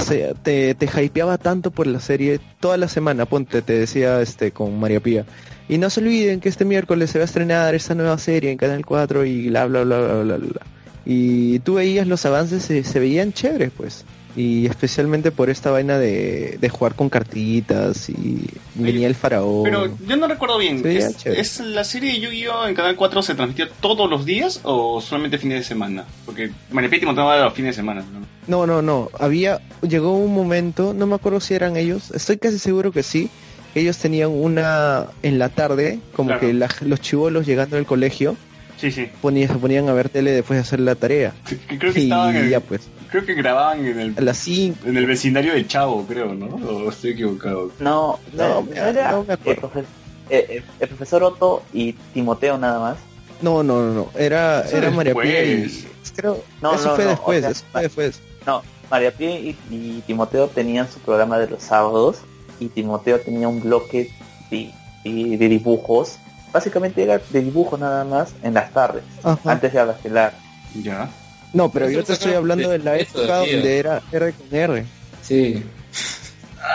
sea, te, te hypeaba tanto por la serie toda la semana, ponte, te decía este con María Pía. Y no se olviden que este miércoles se va a estrenar esta nueva serie en Canal 4 y bla bla bla bla bla bla. Y tú veías los avances, se veían chéveres, pues. Y especialmente por esta vaina de, de jugar con cartitas y venía el faraón. Pero yo no recuerdo bien. Sí, ¿Es, chévere. ¿Es la serie de Yu-Gi-Oh! en Canal 4 se transmitía todos los días o solamente fines de semana? Porque Manepiti montaba los fines de semana. ¿no? No, no, no. Había, llegó un momento, no me acuerdo si eran ellos, estoy casi seguro que sí. Ellos tenían una en la tarde, como Claro. que la- los chivolos llegando del colegio Sí, sí. ponían, se ponían a ver tele después de hacer la tarea. Creo que y estaban en, ya pues, Creo que grababan en el, a las 5. en el vecindario de Chavo, creo, ¿no? O estoy equivocado. No, No, era no me acuerdo. El, profe- eh, eh, el profesor Otto y Timoteo nada más. No, no, no, no. Era, Eso era María Pía y... Creo, No, eso no, fue no, después, o sea, eso fue después. No, María Pía y, y Timoteo tenían su programa de los sábados y Timoteo tenía un bloque de, de- de dibujos. Básicamente era de dibujos nada más en las tardes, Ajá. antes de abastelar. Ya. No, pero yo te estoy hablando de de- la época donde era R con R. Sí.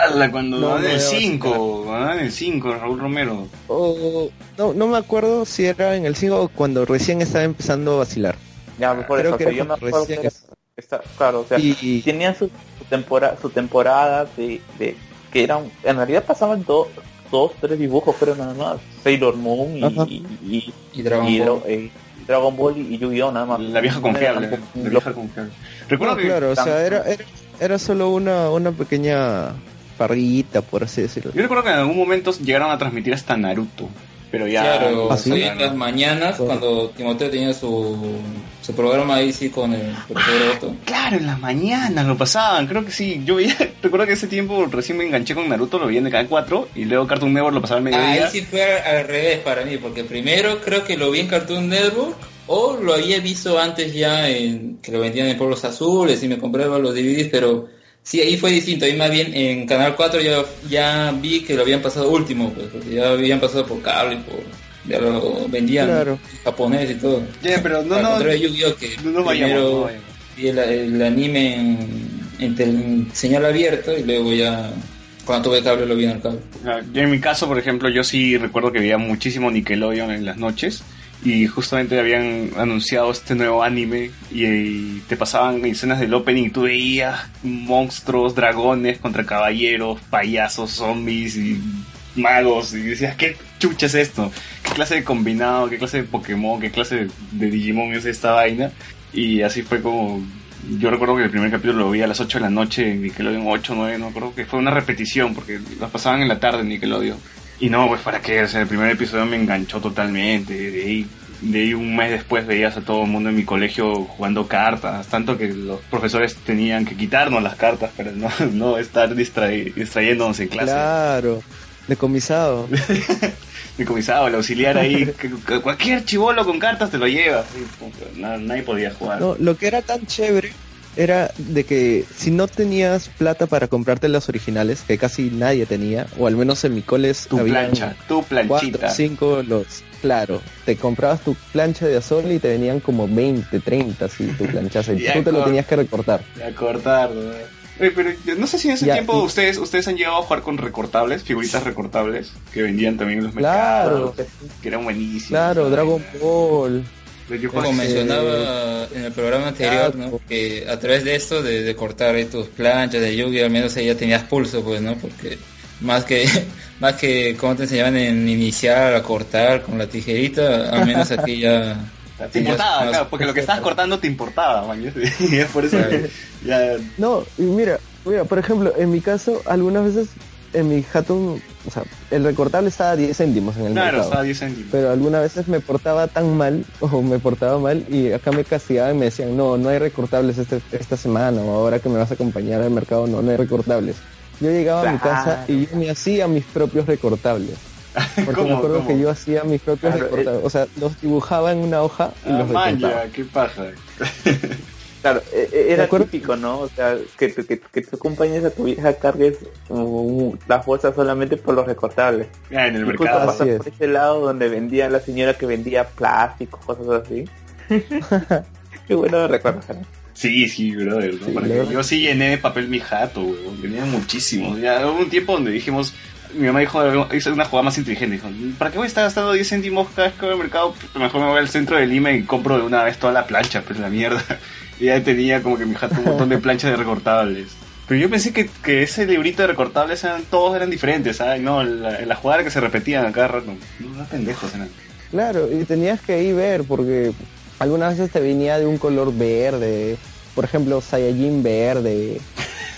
Ala, cuando No, no, el ya va a 5, cuando daban el 5, Raúl Romero. O, no, no me acuerdo si era en el 5 o cuando recién estaba empezando a vacilar. Ya, por Creo eso, que yo me acuerdo que era, es- Está, claro, o sea, Y- tenían su, su temporada, su temporada de, de que eran, en realidad pasaban dos, dos, tres dibujos, pero nada más, Sailor Moon y, y, y- Y Dragon y Ball. Eh, Dragon Ball y, Yu-Gi-Oh nada más. La vieja confiable. La bloque. vieja confiable. Recuerdo No, que claro, o sea, era, era, era solo una, una pequeña parrillita, por así decirlo. yo recuerdo que en algún momento llegaron a transmitir hasta Naruto, pero ya Claro, ¿Ah, sí? sí, en las mañanas cuando Timoteo tenía su, su programa ahí sí con el profesor Otto. Claro, en las mañanas lo pasaban, creo que sí. Yo veía, recuerdo que ese tiempo recién me enganché con Naruto, lo vi en el canal 4 y luego Cartoon Network lo pasaba al Ah, mediodía. ahí sí fue al revés para mí, porque primero creo que lo vi en Cartoon Network o lo había visto antes ya en que lo vendían en Pueblos Azules y me compraba los DVDs, pero sí, ahí fue distinto. Ahí más bien en Canal 4 ya, ya vi que lo habían pasado último, pues, porque ya habían pasado por cable, por, ya lo vendían Claro. japonés y todo. Ya, pero no, Al no, contrario de Yu-Gi-Oh! que no nos vayamos, primero no vayamos. vi el, el anime en, en señal abierta y luego ya cuando tuve cable lo vi en el cable. Ah, Yo en mi caso, por ejemplo, yo sí recuerdo que veía muchísimo Nickelodeon en las noches y justamente habían anunciado este nuevo anime y, te pasaban escenas del opening y tú veías monstruos, dragones contra caballeros, payasos, zombies y magos y decías, ¿qué chucha es esto? ¿Qué clase de combinado? ¿Qué clase de Pokémon? ¿Qué clase de Digimon es esta vaina? Y así fue como... Yo recuerdo que el primer capítulo lo vi a las 8 de la noche en Nickelodeon 8, 9, no creo que fue una repetición porque las pasaban en la tarde en Nickelodeon. Y no, pues para qué, o sea, el primer episodio me enganchó totalmente. De ahí, de ahí un mes después veías a todo el mundo en mi colegio jugando cartas, tanto que los profesores tenían que quitarnos las cartas para no, no estar distrayéndonos en clase. Claro, decomisado. Decomisado, el auxiliar ahí, cualquier chivolo con cartas te lo lleva. Nadie podía jugar. No, lo que era tan chévere era de que si no tenías plata para comprarte las originales, que casi nadie tenía, o al menos en mi coles tu plancha, tu cuatro, planchita. cinco los... Claro, te comprabas tu plancha de azul y te venían como 20, 30 así tu planchaza y tú te lo tenías que recortar. A cortar, ¿no? Oye, pero no sé si en ese Ya, tiempo y- ustedes ustedes han llegado a jugar con recortables, figuritas recortables, que vendían también en los Claro. mercados, que eran buenísimos. Claro. Dragon Ball. Yo Como mencionaba en el programa anterior, ¿no? que a través de esto, de, de cortar ahí tus planchas de Yugi, al menos ahí ya tenías pulso, pues, ¿no? Porque más que, más que como te enseñaban en iniciar a cortar con la tijerita, al menos aquí ya... Te importaba, más- claro, porque lo que estabas cortando te importaba, man. Y es por eso que ya... No, y mira, mira, por ejemplo, en mi caso, algunas veces en mi Hatun, o sea, el recortable estaba a 10 céntimos en el Claro, mercado. estaba 10 céntimos. Pero algunas veces me portaba tan mal, o me portaba mal, y acá me castigaban y me decían, no, no hay recortables este, esta semana, o ahora que me vas a acompañar al mercado, no, no hay recortables. Yo llegaba a mi casa y yo me hacía mis propios recortables. Porque ¿Cómo, me acuerdo cómo? que yo hacía mis propios Claro, recortables. O sea, los dibujaba en una hoja y Ah, los recortaba. ya, qué paja. Claro, e- e- era típico, ¿no? O sea, que, tu- que, que tú acompañes a tu hija cargues uh, las bolsas solamente por los recortables. Ya, en el Y justo mercado. pasas Así es. por ese lado donde vendía la señora que vendía plástico, cosas así. Qué bueno recuerdo. ¿no? Sí, sí, brother. ¿no? Sí, Para la que- verdad. yo sí llené de papel mi jato, weón. Tenía muchísimos. Ya hubo un tiempo donde dijimos, mi mamá dijo, hizo una jugada más inteligente. Dijo, ¿para qué voy a estar gastando 10 céntimos cada vez que voy al mercado? Mejor me voy al centro de Lima y compro de una vez toda la plancha, pues la mierda. Y ya tenía como que mi jato un montón de planchas de recortables. Pero yo pensé que, que ese librito de recortables eran, todos eran diferentes, ¿sabes? No, la, la jugada que se repetían a cada rato. No, no pendejos eran. Claro, y tenías que ir ver porque algunas veces te venía de un color verde, por ejemplo, Saiyajin verde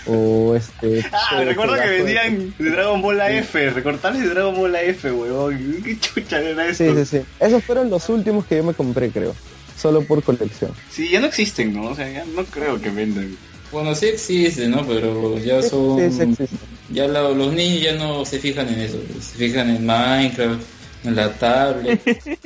o este Ah, este recuerdo que vendían de Dragon Ball AF, recortables de Dragon Ball AF, weón. ¿Qué chucha era esto? Sí, sí, sí. Esos fueron los últimos que yo me compré, creo. Solo por colección. Sí, ya no existen, ¿no? O sea, ya no creo que vendan. Bueno, sí existe, ¿no? Pero ya son... sí, sí existe. Ya la- los niños ya no se fijan en eso, se fijan en Minecraft, en la tablet,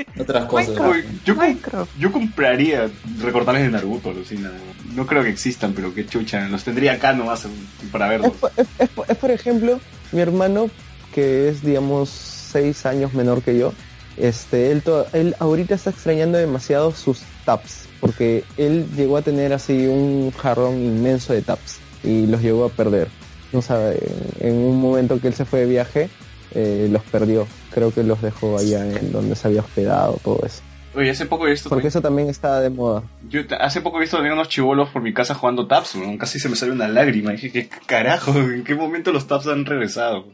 otras cosas. Uy, yo, com- yo compraría recortables de Naruto, Lucina. No creo que existan, pero qué chucha. Los tendría acá nomás para verlos. es, por ejemplo, mi hermano, que es, digamos, seis años menor que yo, este, él, él ahorita está extrañando demasiado sus taps, porque él llegó a tener así un jarrón inmenso de taps y los llegó a perder. No sabe, en, un momento que él se fue de viaje, eh, los perdió. Creo que los dejó allá en donde se había hospedado, todo eso. Oye, hace poco he visto... Porque eso también está de moda. Yo hace poco he visto también unos chivolos por mi casa jugando taps, weón. Casi se me sale una lágrima. Dije, ¿qué carajo? ¿En qué momento los taps han regresado?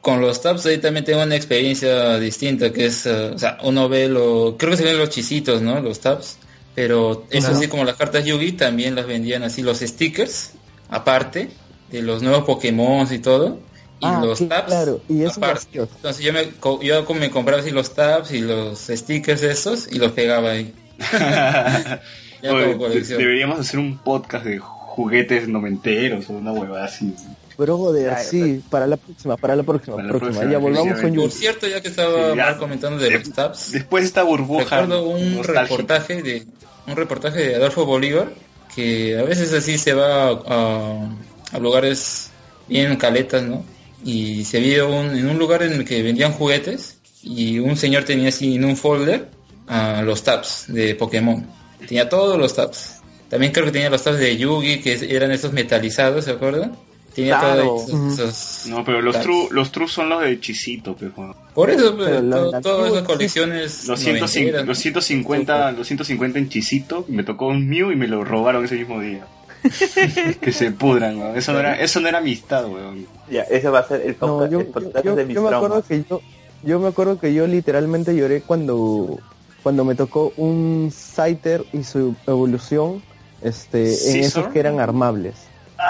Con los tabs ahí también tengo una experiencia distinta, que es, eh, o sea, uno ve lo, creo que se ven los chisitos, ¿no? Los tabs, pero eso así como las cartas Yugi también las vendían así los stickers, aparte de los nuevos Pokémon y todo, y Ah, los sí, tabs claro, y eso aparte. Entonces yo me, co- yo como me compraba así los tabs y los stickers esos y los pegaba ahí. Oye, deberíamos hacer un podcast de juguetes noventeros o una huevada así. Brother, Ay, sí, para la próxima, para la próxima, Para la próxima. próxima, Ya volvamos con. Por cierto, ya que estaba Sí, ya. Comentando de De- los tabs, Después de esta burbuja Recuerdo un nostálgica. reportaje de un reportaje de Adolfo Bolívar que a veces así se va a, a lugares bien caletas, ¿no? Y se vio un, en un lugar en el que vendían juguetes y un señor tenía así en un folder a los tabs de Pokémon. Tenía todos los tabs. También creo que tenía los tabs de Yugi que eran estos metalizados, ¿se acuerdan? Tenía Claro. todos esos, esos No, pero los true, los true son los de Chisito, pues, weón. Por eso, pues, todas esas sí. colecciones Los, 150, noventeras, los 150, los 150 en Chisito, me tocó un Mew y me lo robaron ese mismo día. que se pudran, weón. Eso no era, eso no era amistad, weón. Ya, ese va a ser el No, yo, el yo, podcast yo- de mis yo me acuerdo que yo, yo me acuerdo que yo literalmente lloré cuando, cuando me tocó un Scyther y su evolución, este, en esos que eran armables.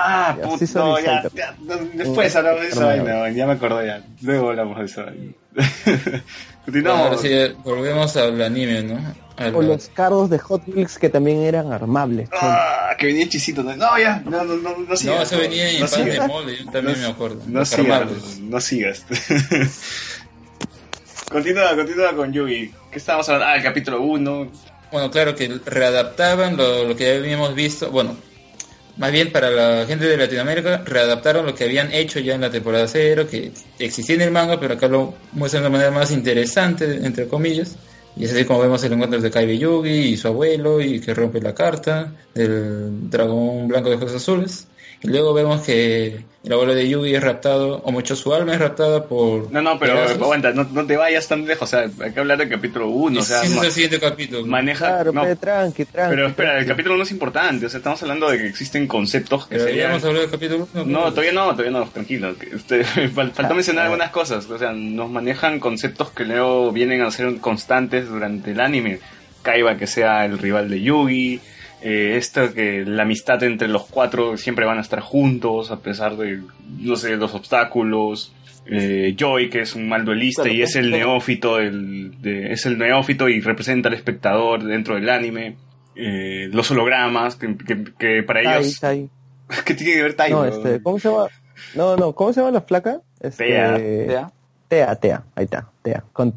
Ah, Ya, puto, sí no, ya, ya, no, después hablamos de esa Armado. vaina, weón, ya me acordé ya. Luego hablamos de esa vaina. Bueno, Continuamos. ahora sí, volvemos al anime, ¿no? Al- O los carros de Hot Wheels que también eran armables. Ah, que venía Chisito. No, no, ya, no, no, no, no no, sigas. eso venía en no pan de molde, yo también No- me acuerdo. No sigas, no sigas. continúa, continúa con Yugi. ¿Qué estábamos hablando? Ah, el capítulo 1. Bueno, claro que readaptaban lo, lo que ya habíamos visto, bueno, más bien para la gente de Latinoamérica, readaptaron lo que habían hecho ya en la temporada cero, que existía en el manga, pero acá lo muestran de una manera más interesante, entre comillas. Y así como vemos el encuentro de Kaibe Yugi y su abuelo, y que rompe la carta del dragón blanco de ojos azules. Y luego vemos que el abuelo de Yugi es raptado, o mucho su alma es raptada por... No, no, pero pedazos. aguanta, no, no te vayas tan lejos. O sea, hay que hablar del capítulo 1. O sea, es el siguiente capítulo. maneja. Claro, no, tranqui, tranqui. pero espera, el capítulo 1 es importante. O sea, estamos hablando de que existen conceptos que Pero ya serían. hemos hablado del capítulo uno, No, todavía no, todavía no, tranquilo. que Este, fal- faltó mencionar algunas cosas. O sea, nos manejan conceptos que luego vienen a ser constantes durante el anime. Kaiba que sea el rival de Yugi. Eh, esto que la amistad entre los cuatro siempre van a estar juntos a pesar de, no sé, los obstáculos. Eh, Joy que es un mal duelista Claro, y es el neófito, del, de- es el neófito y representa al espectador dentro del anime. Eh, los hologramas que, que- que para Tai, ellos... Tai. ¿Qué tiene que ver Tai? No, este, ¿cómo se llama? No, no, ¿cómo se llama la flaca? Este, Tea. ¿Ya? Tea, Tea, ahí está, Tea, con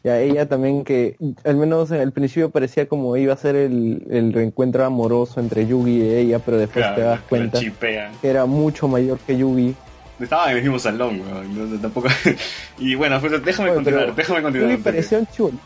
Ts. Ya ella también que, al menos en el principio parecía como iba a ser el, el reencuentro amoroso entre Yugi y ella, pero después Claro, te das cuenta que era mucho mayor que Yugi. Estaba en el mismo salón, weón, tampoco... y bueno, pues déjame Oye, continuar, déjame continuar. Yugi parecía un chulo.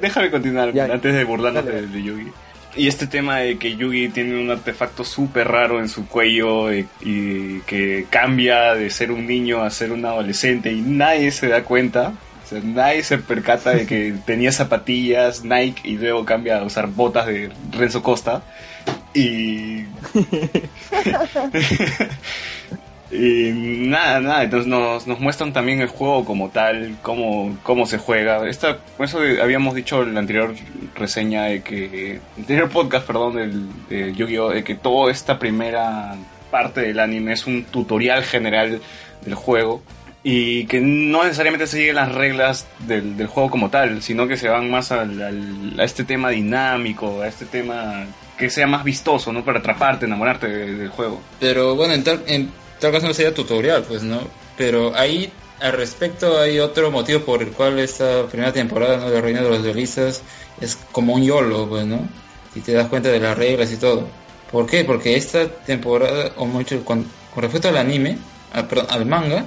Déjame continuar Ya. antes de burlarnos de, de Yugi. Y este tema de que Yugi tiene un artefacto súper raro en su cuello y, y que cambia de ser un niño a ser un adolescente y nadie se da cuenta. O sea, nadie se percata de que tenía zapatillas Nike y luego cambia a usar botas de Renzo Costa. Y... Y nada, nada, entonces nos, nos muestran también el juego como tal, cómo, cómo se juega. Esta, eso habíamos dicho en la anterior reseña de que, el anterior podcast, perdón, del, de Yu-Gi-Oh! de que toda esta primera parte del anime es un tutorial general del juego y que no necesariamente siguen las reglas del, del juego como tal, sino que se van más al- al- a este tema dinámico, a este tema que sea más vistoso, ¿no? Para atraparte, enamorarte de- del juego. Pero bueno, en tal, en tal caso no sería tutorial, pues, ¿no? Pero ahí, al respecto, hay otro motivo por el cual esta primera temporada, ¿no? De Reino de los Duelistas es como un YOLO, pues, ¿no? Si te das cuenta de las reglas y todo. ¿Por qué? Porque esta temporada, o mucho, con, con respecto al anime, al, perdón, al manga,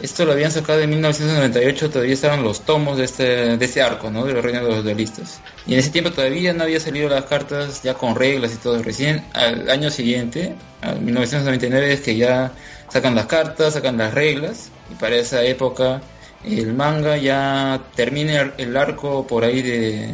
esto lo habían sacado en 1998, todavía estaban los tomos de este, de este arco, ¿no? De los reinos de los duelistas. Y en ese tiempo todavía no había salido las cartas ya con reglas y todo. Recién al año siguiente, al 1999, es que ya sacan las cartas, sacan las reglas. Y para esa época el manga ya termine el- arco por ahí de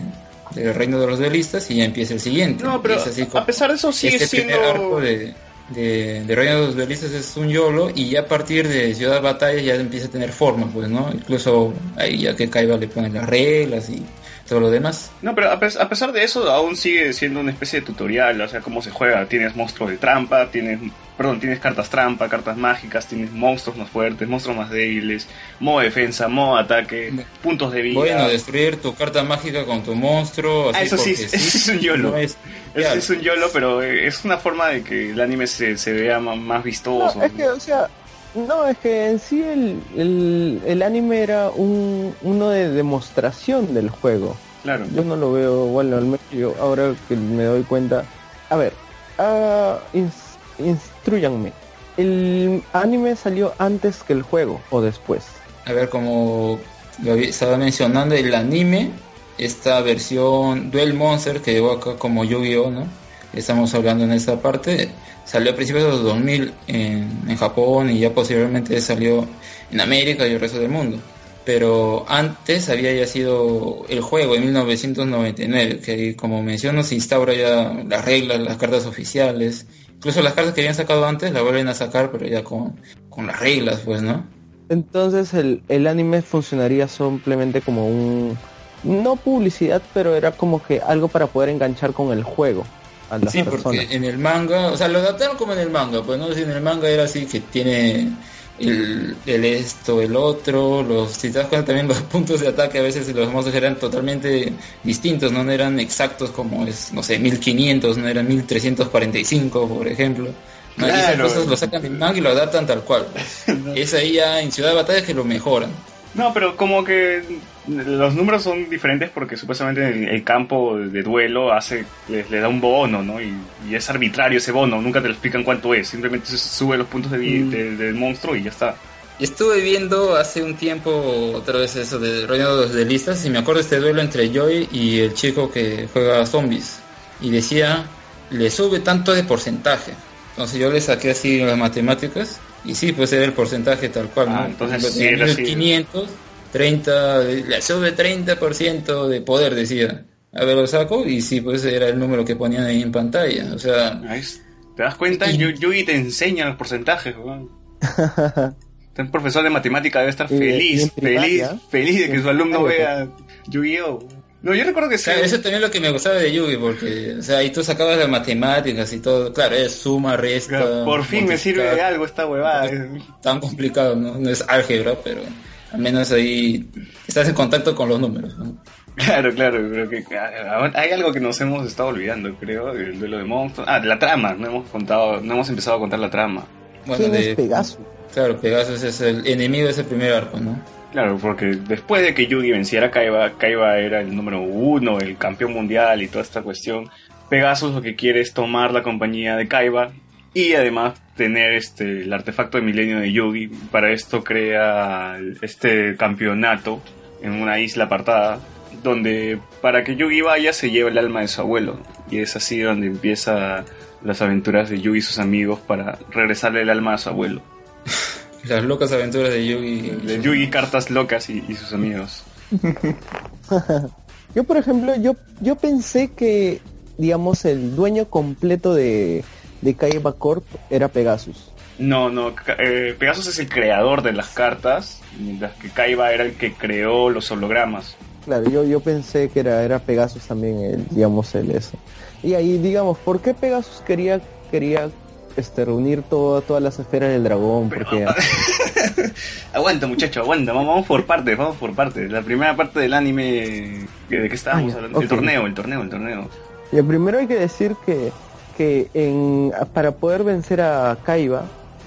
del reino de los duelistas y ya empieza el siguiente. No, pero así a pesar de eso sigue este siendo... primer arco de, de, de los Duelistas es un YOLO y ya a partir de Ciudad Batalla ya empieza a tener forma, pues, ¿no? Incluso ahí ya que Kaiba le pone las reglas y todo lo demás. No, pero a, pes- a pesar de eso, aún sigue siendo una especie de tutorial, o sea, cómo se juega. Tienes monstruos de trampa, tienes, perdón, tienes cartas trampa, cartas mágicas, tienes monstruos más fuertes, monstruos más débiles, modo defensa, modo ataque, puntos de vida. Bueno, destruir tu carta mágica con tu monstruo. Ah, así eso sí, eso es un YOLO. No es- es, claro. es un YOLO, pero eh, es una forma de que el anime se, se vea más, vistoso. No, es que, o sea, no, es que en sí el, el, el anime era un, uno de demostración del juego. Claro. Yo no lo veo, bueno, al menos yo ahora que me doy cuenta. A ver, ah, ins- instruyanme. ¿El anime salió antes que el juego o después? A ver, como lo había- estaba mencionando, el anime, esta versión Duel Monster que llegó acá como Yu-Gi-Oh, ¿no? Estamos hablando en esta parte, salió a principios de los 2000 en, en Japón y ya posteriormente salió en América y el resto del mundo. Pero antes había ya sido el juego en 1999, que como menciono se instaura ya las reglas, las cartas oficiales, incluso las cartas que habían sacado antes las vuelven a sacar, pero ya con, con las reglas, pues, ¿no? Entonces el, el anime funcionaría simplemente como un... No publicidad, pero era como que algo para poder enganchar con el juego a las Sí, personas. porque en el manga, o sea, lo adaptaron como en el manga, pues no, si en el manga era así que tiene el, el esto, el otro, los, si te das cuenta también los puntos de ataque a veces los monstruos eran totalmente distintos, no, no eran exactos como es, no sé, 1500, no eran 1345, por ejemplo. No, y esas Claro. cosas lo sacan del manga y lo adaptan tal cual. Es ahí ya en Ciudad de Batalla que lo mejoran. No, pero como que los números son diferentes porque supuestamente el, el campo de duelo hace le, le da un bono, ¿no? Y, y es arbitrario ese bono, nunca te lo explican cuánto es, simplemente sube los puntos de vi- de- del monstruo y ya está. Estuve viendo hace un tiempo otra vez eso de Reino de los Delistas y me acuerdo de este duelo entre Joy y el chico que juega zombies. Y decía, le sube tanto de porcentaje. Entonces yo le saqué así las matemáticas y sí, pues era el porcentaje tal cual. Ah, ¿no? entonces Por sí ejemplo, así. 1500, 30, le sube 30% de poder, decía. A ver, lo saco y sí, pues era el número que ponían ahí en pantalla. O sea, ¿Te das cuenta? Y- Yu- Yugi te enseña los porcentajes, weón. Un profesor de matemática debe estar feliz, feliz, feliz de que su alumno vea Yu-Gi-Oh! No, yo recuerdo que sí. Claro, eso también es lo que me gustaba de Yugi, porque, o sea, ahí tú sacabas las matemáticas y todo, claro, es suma, resta. Por fin me sirve de algo esta huevada. Tan complicado, ¿no? No es álgebra, pero al menos ahí estás en contacto con los números, ¿no? Claro, claro, creo que ah, hay algo que nos hemos estado olvidando, creo, el duelo de monstruos. Ah, de la trama, no hemos contado, no hemos empezado a contar la trama. Bueno, ¿Quién de, es Pegasus? claro, Pegasus es el enemigo de ese primer arco, ¿no? Claro, porque después de que Yugi venciera a Kaiba, Kaiba era el número uno, el campeón mundial y toda esta cuestión. Pegasus lo que quiere es tomar la compañía de Kaiba y además tener este el artefacto de milenio de Yugi. Para esto crea este campeonato en una isla apartada donde para que Yugi vaya se lleva el alma de su abuelo y es así donde empieza las aventuras de Yugi y sus amigos para regresarle el alma a su abuelo. Las locas aventuras de Yugi. De Yugi, cartas locas y, y sus amigos. Yo, por ejemplo, yo, yo pensé que, digamos, el dueño completo de, de Kaiba Corp era Pegasus. No, no, eh, Pegasus es el creador de las cartas, mientras que Kaiba era el que creó los hologramas. Claro, yo, yo pensé que era, era Pegasus también, el, digamos, el eso. Y ahí, digamos, ¿por qué Pegasus quería, quería este, reunir todo- todas las esferas del dragón? Porque, aguanta, muchacho, aguanta, vamos, vamos por partes, vamos por partes. La primera parte del anime, ¿de qué estábamos Ah, ya, hablando? El torneo, el torneo, el torneo. y primero hay que decir que, que en, para poder vencer a Kaiba,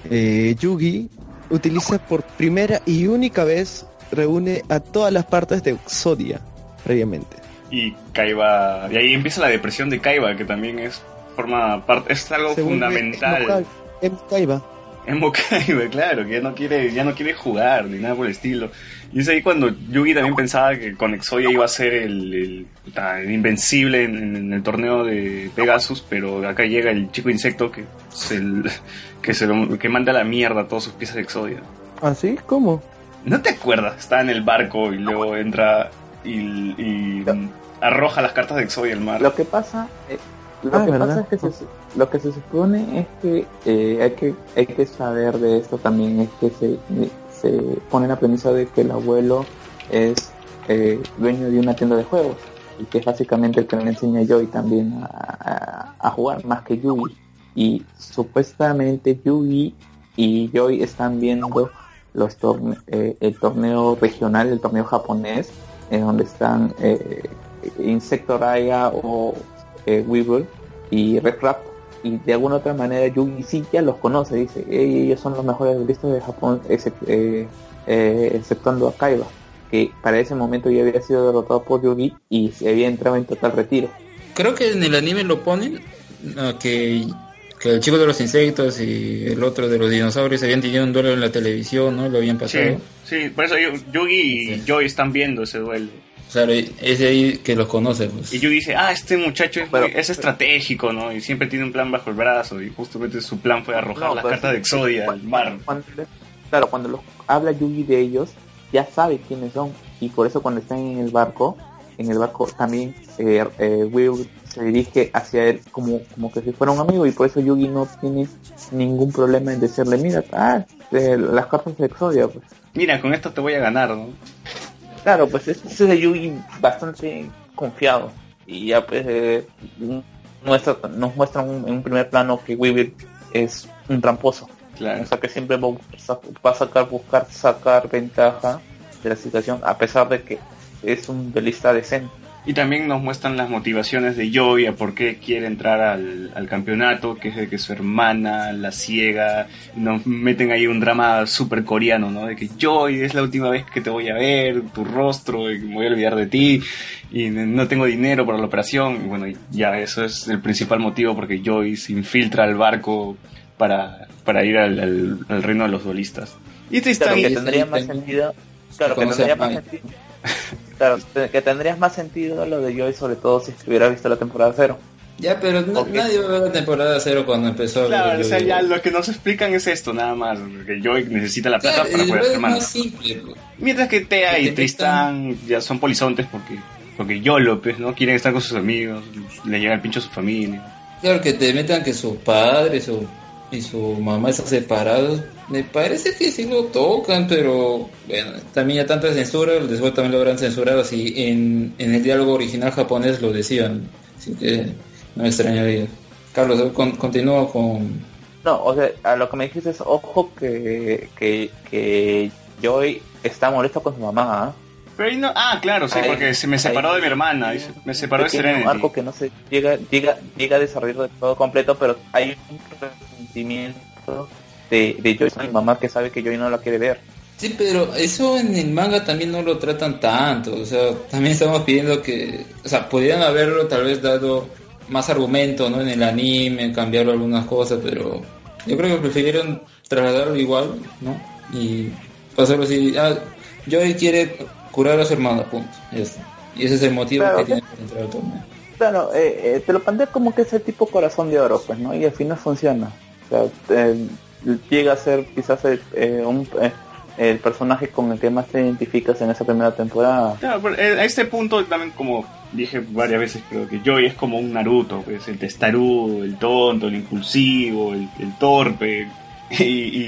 eh, Yugi utiliza por primera y única vez, reúne a todas las partes de Exodia previamente. Y Kaiba, y ahí empieza la depresión de Kaiba, que también es forma parte, es algo fundamental. Emo Kai- Emo Kaiba. Emo Kaiba, claro, que ya no quiere, ya no quiere jugar ni nada por el estilo. Y es ahí cuando Yugi también pensaba que con Exodia iba a ser el, el, puta, el invencible en, en el torneo de Pegasus, pero acá llega el chico insecto que se, que se lo- que manda a la mierda todas sus piezas de Exodia. ¿Ah, sí? ¿Cómo? ¿No te acuerdas? Está en el barco y luego entra y, y arroja las cartas de Exodia al mar. Lo que pasa, eh, lo Ah, que ¿verdad? pasa es que se, lo que se supone es que, eh, hay que hay que saber de esto también es que se, se pone la premisa de que el abuelo es eh, dueño de una tienda de juegos y que es básicamente el que le enseña a Joy también a, a- a jugar más que Yugi y supuestamente Yugi y Joy están viendo los torne- eh, el torneo regional, el torneo japonés, en donde están eh, Insectoraya o eh, Weevil y Red Rap y de alguna otra manera Yugi sí ya los conoce, dice, "Ey, ellos son los mejores duelistas de Japón, excep- eh, eh, exceptuando a Kaiba, que para ese momento ya había sido derrotado por Yugi y se había entrado en total retiro. Creo que en el anime lo ponen que, que el chico de los insectos y el otro de los dinosaurios habían tenido un duelo en la televisión, ¿no? Lo habían Sí, pasado. sí, por eso Yu- Yugi y Sí. Joy están viendo ese duelo. O sea, es de ahí que los conoce, pues. Y Yugi dice, ah, este muchacho es, Pero- muy- es estratégico, ¿no? Y siempre tiene un plan bajo el brazo. Y justamente su plan fue arrojar No, las cartas de sí, Exodia al mar. Cuando, claro, cuando los, habla Yugi de ellos, ya sabe quiénes son. Y por eso cuando están en el barco, en el barco también eh, eh, Will se dirige hacia él como, como que si fuera un amigo. Y por eso Yugi no tiene ningún problema en decirle, mira, ah, eh, las cartas de Exodia, pues. Mira, con esto te voy a ganar, ¿no? Claro, pues ese es de Yugi bastante confiado. Y ya pues eh, muestra, nos muestran un- en un primer plano que Weevil es un tramposo. Claro. O sea que siempre va, a- va a sacar, buscar sacar ventaja de la situación, a pesar de que es un duelista decente. Y también nos muestran las motivaciones de Joy a por qué quiere entrar al, al campeonato, que es de que su hermana la ciega, nos meten ahí un drama súper coreano, ¿no? De que Joy es la última vez que te voy a ver, tu rostro, y me voy a olvidar de ti, y no tengo dinero para la operación, y bueno, ya eso es el principal motivo porque Joy se infiltra al barco para, para ir al, al- al reino de los duelistas. Y Tristan Claro, que tendría más sentido. Claro, que tendría más sentido. Claro, que tendrías más sentido lo de Joy, sobre todo si hubiera visto la temporada cero. Ya, pero nadie va a ver la temporada cero cuando empezó. Claro, o sea, ya lo que nos explican es esto, nada más, que Joy necesita la plata Claro, para poder ser más simple. pues. Mientras que Tea y Tristan ya son polizontes porque porque Yolo, pues, ¿no? Quieren estar con sus amigos, le llega el pincho a su familia. Claro, que te metan que su padre su, y su mamá están separados. Me parece que sí lo tocan, pero bueno, también ya tanta censura, después también lo habrán censurado así en, en el diálogo original japonés lo decían. Así que no me extrañaría. Carlos, con- continúa con... No, o sea, a lo que me dijiste es, ojo que, que, que Joy está molesto con su mamá, ¿ah? Pero ahí no, ah, claro, sí, Ahí- porque se me separó ahí- de mi hermana, dice, me separó de Serenity. arco que no se llega, llega, llega a desarrollar de todo completo, pero hay un resentimiento de, de Joy mi mamá que sabe que Joy no la quiere ver. Sí, pero eso en el manga también no lo tratan tanto. O sea, también estamos pidiendo que, o sea, pudieran haberlo tal vez dado más argumento, ¿no? En el anime, cambiarlo algunas cosas, pero yo creo que prefirieron trasladarlo igual, ¿no? Y pasarlo así. Ah, Joey quiere curar a su hermana, punto. Y ese es el motivo Claro, que tiene que entrar al torneo. Claro, eh, eh, te lo plantea como que es el tipo corazón de oro, pues, ¿no? Y al final funciona. O sea, eh, llega a ser quizás el, eh, un, eh, el personaje con el que más te identificas en esa primera temporada. Claro, pero eh, a este punto también como dije varias veces creo que Joy es como un Naruto, pues el testarudo, el tonto, el impulsivo, el, el torpe y,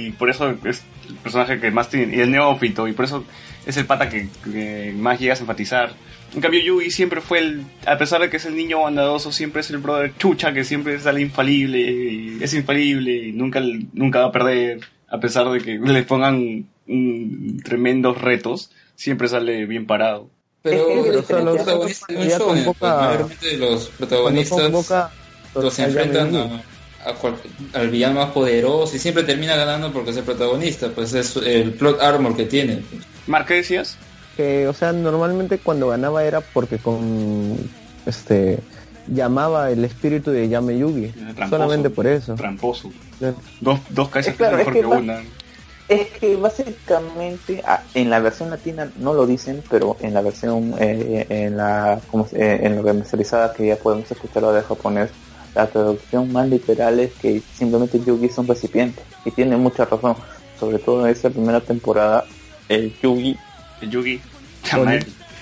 y por eso es el personaje que más tiene, y el neófito y por eso es el pata que, que más llegas a enfatizar. En cambio Yui siempre fue el, a pesar de que es el niño bondadoso, siempre es el brother chucha que siempre sale infalible, y es infalible y nunca, nunca va a perder, a pesar de que le pongan mm, tremendos retos, siempre sale bien parado. Pero los- protagonista de un pues, convoca- mayormente los protagonistas convoca los enfrentan a, a cual- al villano más poderoso y siempre termina ganando porque es el protagonista, pues es el plot armor que tiene. Mark, ¿qué decías? que, o sea, normalmente cuando ganaba era porque con este llamaba el espíritu de Yame Yugi. Tramposo. Solamente por eso. Tramposo. Claro. Dos, dos cabezas Es claro, mejor es que, una. Es que básicamente ah, en la versión latina no lo dicen, pero en la versión eh, en la como eh, en la remasterizada que ya podemos escucharlo de japonés, la traducción más literal es que simplemente Yugi es un recipiente y tiene mucha razón, sobre todo en esta primera temporada El Yugi. El Yugi.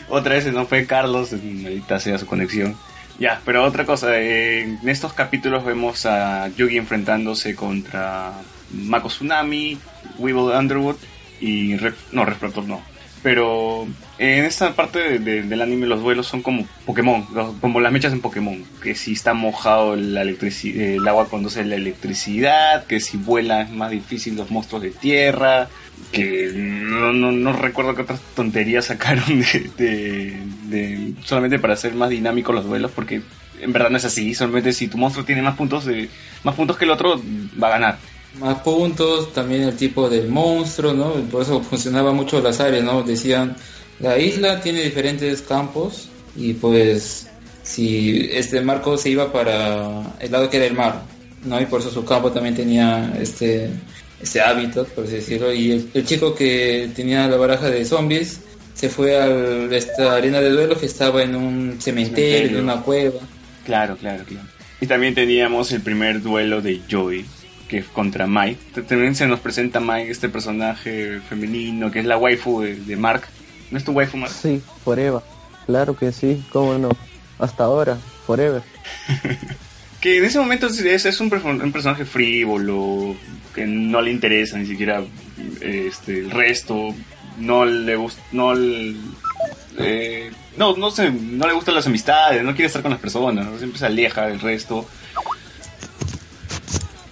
Otra vez no fue Carlos, ahorita sea su conexión. Ya, pero otra cosa, eh, en estos capítulos vemos a Yugi enfrentándose contra Mako Tsunami, Weevil Underwood y Red, no, Red Raptor no. Pero en esta parte de- de- del anime los duelos son como Pokémon, como las mechas en Pokémon, que si está mojado la el agua conduce la electricidad, que si vuela es más difícil los monstruos de tierra, que no, no, no recuerdo qué otras tonterías sacaron de- de- solamente para hacer más dinámicos los duelos, porque en verdad no es así, solamente si tu monstruo tiene más puntos de más puntos que el otro va a ganar. Más puntos, también el tipo de monstruo, ¿no? Por eso funcionaba mucho las áreas, ¿no? Decían, la isla tiene diferentes campos y pues si este marco se iba para el lado que era el mar, ¿no? Y por eso su campo también tenía este, este hábitat, por así decirlo. Y el, el chico que tenía la baraja de zombies se fue a esta arena de duelo que estaba en un cementerio, Cementerio. en una cueva. Claro, claro, claro. Y también teníamos el primer duelo de Joy, que contra Mai. También se nos presenta Mai, este personaje femenino, que es la waifu de, de Mark. ¿No es tu waifu, Mark? Sí, Forever. Claro que sí, cómo no. Hasta ahora, Forever. Que en ese momento es, un, perso- un personaje frívolo, que no le interesa ni siquiera este, el resto, no le gusta, no eh, no, no, se, no le gustan las amistades, no quiere estar con las personas, ¿no? siempre se aleja del resto.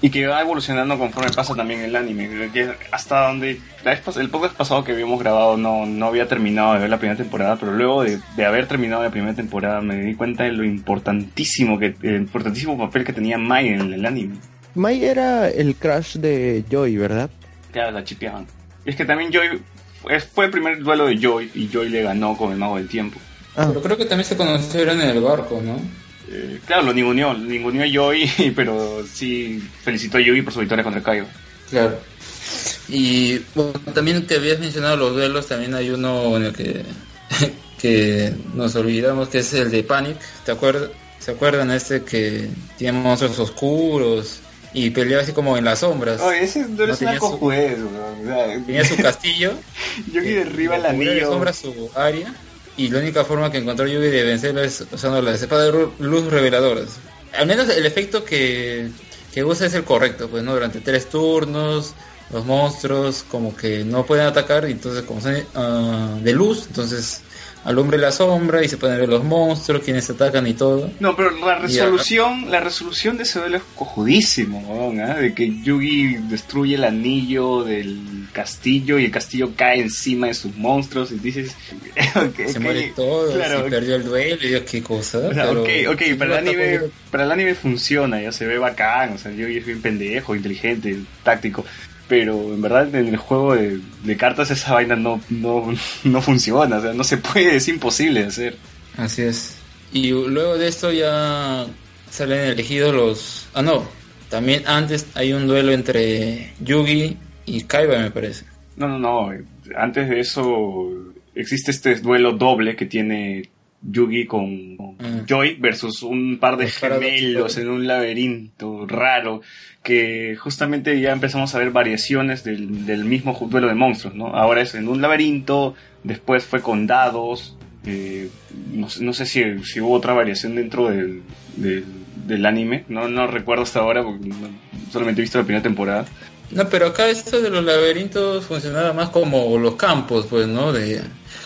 Y que va evolucionando conforme pasa también el anime. que hasta donde la vez pas- el podcast pasado que habíamos grabado no, no había terminado de ver la primera temporada, pero luego de, de haber terminado la primera temporada me di cuenta de lo importantísimo que el importantísimo papel que tenía Mai en el anime. Mai era el crush de Joy, ¿verdad? Claro, la chipeaban. Y es que también Joy fue, fue el primer duelo de Joy y Joy le ganó con el mago del tiempo. Ah, Pero creo que también se conocieron en el barco, ¿no? Eh, claro, lo ninguneó, lo ninguneó a Joy, pero sí felicitó a Joy por su victoria contra Kaido. Claro. Y bueno, también que habías mencionado los duelos, también hay uno en el que, que nos olvidamos que es el de Panic. ¿Te acuerdas? ¿Se acuerdan este que tiene monstruos oscuros y peleaba así como en las sombras? Oye, ese No es una su- cojudez, weón. O sea, Tenía su castillo, Yugi derriba el anillo. sombra su área y la única forma que encontró Yugi de vencerlo es usando las espadas de luz reveladoras. Al menos el efecto que, que usa es el correcto, pues no durante tres turnos los monstruos como que no pueden atacar entonces como son ah, de luz, entonces alumbre la sombra y se pueden ver los monstruos, quienes atacan y todo. No, pero la resolución, la resolución de ese duelo es cojudísimo, weón, ¿ah? De que Yugi destruye el anillo del castillo y el castillo cae encima de sus monstruos y dices, ok, Se ok, muere todo, claro, y perdió el duelo y yo, qué cosa. O sea, pero ok, ok, para el, anime, para el anime funciona, ya se ve bacán, o sea, Yugi es bien pendejo, inteligente, táctico, pero en verdad en el juego de, de cartas esa vaina no, no, no funciona, o sea, no se puede, es imposible de hacer. Así es. Y luego de esto ya salen elegidos los... Ah, no. También antes hay un duelo entre Yugi y Kaiba, me parece. No, no, no. Antes de eso existe este duelo doble que tiene Yugi con, con Mm. Joy versus un par de gemelos en un laberinto raro que justamente ya empezamos a ver variaciones del, del mismo duelo de monstruos, ¿no? Ahora es en un laberinto, después fue con dados, eh, no, sé- no sé si, si hubo otra variación dentro del, del, del anime, no, no recuerdo hasta ahora porque solamente he visto la primera temporada. No, pero acá esto de los laberintos funcionaba más como los campos, pues, ¿no? De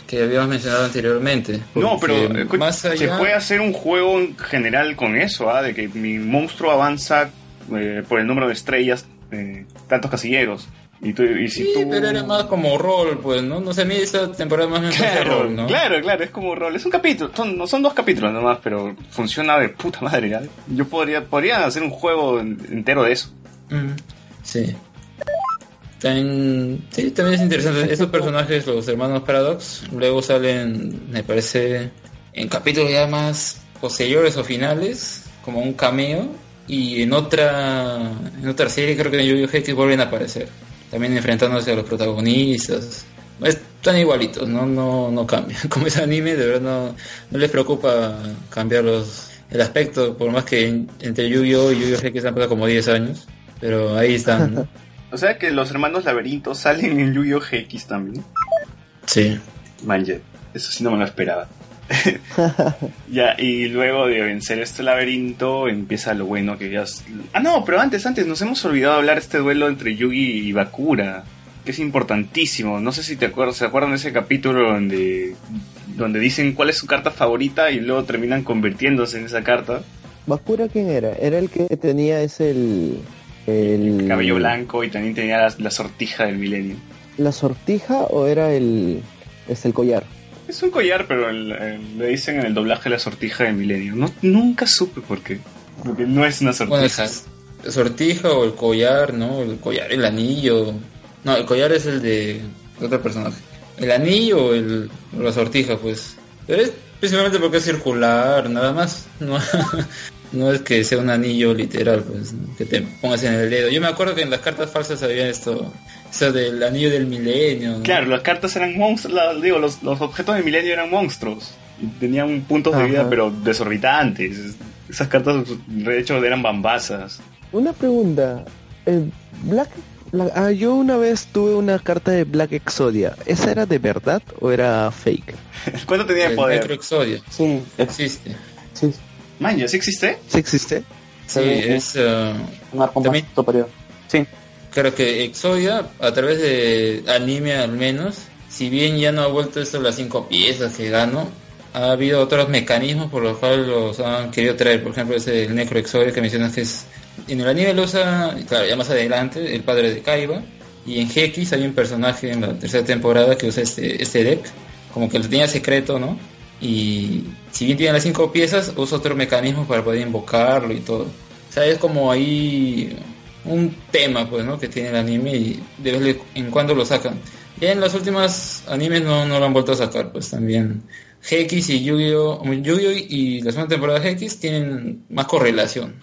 que habíamos mencionado anteriormente. No, pero eh, cu- más allá... se puede hacer un juego en general con eso, ¿ah? de que mi monstruo avanza eh, por el número de estrellas, eh, tantos casilleros. Y, tú, y si Sí, tú... pero era más como rol, pues, ¿no? No sé, a mí esa temporada más me Claro, rol, ¿no? claro, claro, es como rol. Es un capítulo, son, no son dos capítulos nomás, pero funciona de puta madre. ¿ah? Yo podría, podría hacer un juego en- entero de eso. Mm, Sí. También, sí, también es interesante. Estos personajes, los hermanos Paradox, luego salen, me parece, en capítulos ya más posteriores o finales, como un cameo. Y en otra en otra serie, creo que en Yu-Gi-Oh! Vuelven a aparecer. También enfrentándose a los protagonistas. Están igualitos, no, no, no cambian. Como es anime, de verdad no, no les preocupa cambiar los, el aspecto, por más que en- entre Yu-Gi-Oh! y Yu-Gi-Oh! Hex han pasado como 10 años. Pero ahí están, ¿no? O sea que los hermanos laberintos salen en Yu-Gi-Oh! GX también. Sí. Manje, eso sí no me lo esperaba. ya, y luego de vencer este laberinto empieza lo bueno que ya... Ah, no, pero antes, antes, nos hemos olvidado hablar de este duelo entre Yugi y Bakura, que es importantísimo. No sé si te acuerdas, ¿se acuerdan de ese capítulo donde, donde dicen cuál es su carta favorita y luego terminan convirtiéndose en esa carta? ¿Bakura quién era? Era el que tenía ese el... El, El cabello blanco y también tenía la, la sortija del milenio. ¿La sortija o era el... Es el collar? Es un collar, pero el- el- le dicen en el doblaje la sortija del milenio. No, nunca supe por qué. Porque no es una Bueno, sortija. sortija o el collar, ¿no? El collar, el anillo. No, el collar es el de otro personaje. El anillo o el, la sortija, pues. Pero es principalmente porque es circular, nada más. No, no es que sea un anillo literal, pues, ¿no? que te pongas en el dedo. Yo me acuerdo que en las cartas falsas había esto, eso del anillo del milenio. ¿no? Claro, las cartas eran monstruos, digo, los, los objetos del milenio eran monstruos. Y tenían puntos de vida, pero desorbitantes. Esas cartas, de hecho, eran bambasas. Una pregunta. El Black... la- ah, yo una vez tuve una carta de Black Exodia. ¿Esa era de verdad o era fake? ¿Cuánto tenía de El poder? Necroexodia. Sí, es, Existe. sí, ¿ya sí existe? ¿Sí existe? Sí, Sí, es... un arco más También- superior. Sí, Creo que Exodia, a través de anime al menos, si bien ya no ha vuelto esto las cinco piezas que ganó, ha habido otros mecanismos por los cuales los han querido traer. Por ejemplo, ese el Necro Exodia que mencionas que es... En el anime lo usa, claro, ya más adelante, el padre de Kaiba. Y en GX hay un personaje en la tercera temporada que usa este, este deck, como que lo tenía secreto, ¿no? Y si bien tiene las cinco piezas, usa otro mecanismo para poder invocarlo y todo. O sea, es como ahí un tema, pues, ¿no? Que tiene el anime y de vez en cuando lo sacan. Ya en los últimos animes no, no lo han vuelto a sacar, pues también. GX y Yu-Gi-Oh! Yu-Gi-Oh! y la segunda temporada de tienen más correlación.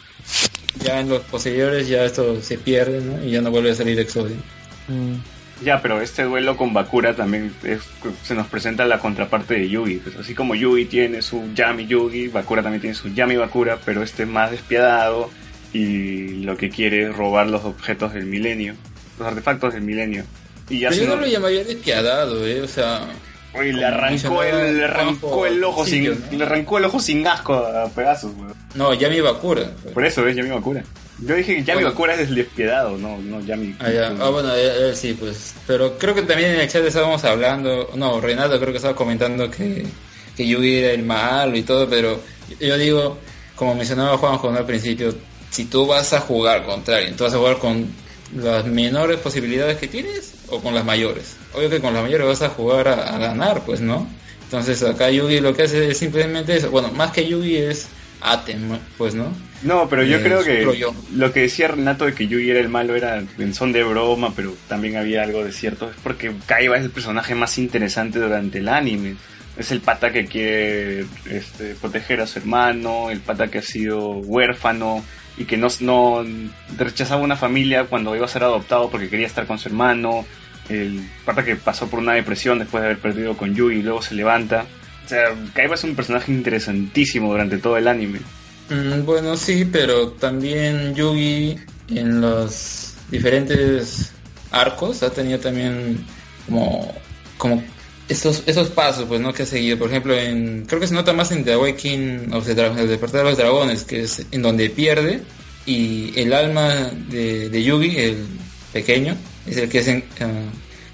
Ya en los posteriores ya esto se pierde, ¿no? Y ya no vuelve a salir Exodia. Ya, pero este duelo con Bakura también es- se nos presenta la contraparte de Yugi. Pues así como Yugi tiene su Yami Yugi, Bakura también tiene su Yami Bakura, pero este es más despiadado y lo que quiere es robar los objetos del milenio, los artefactos del milenio. Y ya Pero se yo no lo llamaría despiadado, ¿eh? O sea, Oye, le arrancó el, le arrancó el ojo sin, ¿no? le arrancó el ojo sin asco a Pegasus, weón. no, Yami Bakura. Por eso es Yami Bakura. Yo dije que Yami Bueno. Bakura es el despiadado, no, no Yami. Ah, ya. Ah, bueno, él, él sí, pues. Pero creo que también en el chat estábamos hablando, no, Renato creo que estaba comentando que, que Yugi era el malo y todo, pero yo digo, como mencionaba Juanjo ¿no? al principio, si tú vas a jugar contra alguien, tú vas a jugar con las menores posibilidades que tienes o con las mayores. Obvio que con las mayores vas a jugar a, a ganar, pues, ¿no? Entonces acá Yugi lo que hace es simplemente eso. Bueno, más que Yugi es Atem, pues, ¿no? No, pero yo Eh, creo que lo que decía Renato de que Yugi era el malo era en son de broma, pero también había algo de cierto. Es porque Kaiba es el personaje más interesante durante el anime. Es el pata que quiere este, proteger a su hermano, el pata que ha sido huérfano y que no, no rechazaba una familia cuando iba a ser adoptado porque quería estar con su hermano. El pata que pasó por una depresión después de haber perdido con Yugi y luego se levanta. O sea, Kaiba es un personaje interesantísimo durante todo el anime. Mm, Bueno, sí, pero también Yugi en los diferentes arcos ha tenido también como, como esos, esos pasos pues, ¿no? que ha seguido. Por ejemplo, en, creo que se nota más en The Awakening of el despertar de los dragones, que es en donde pierde y el alma de, de Yugi, el pequeño, es el que es en- eh,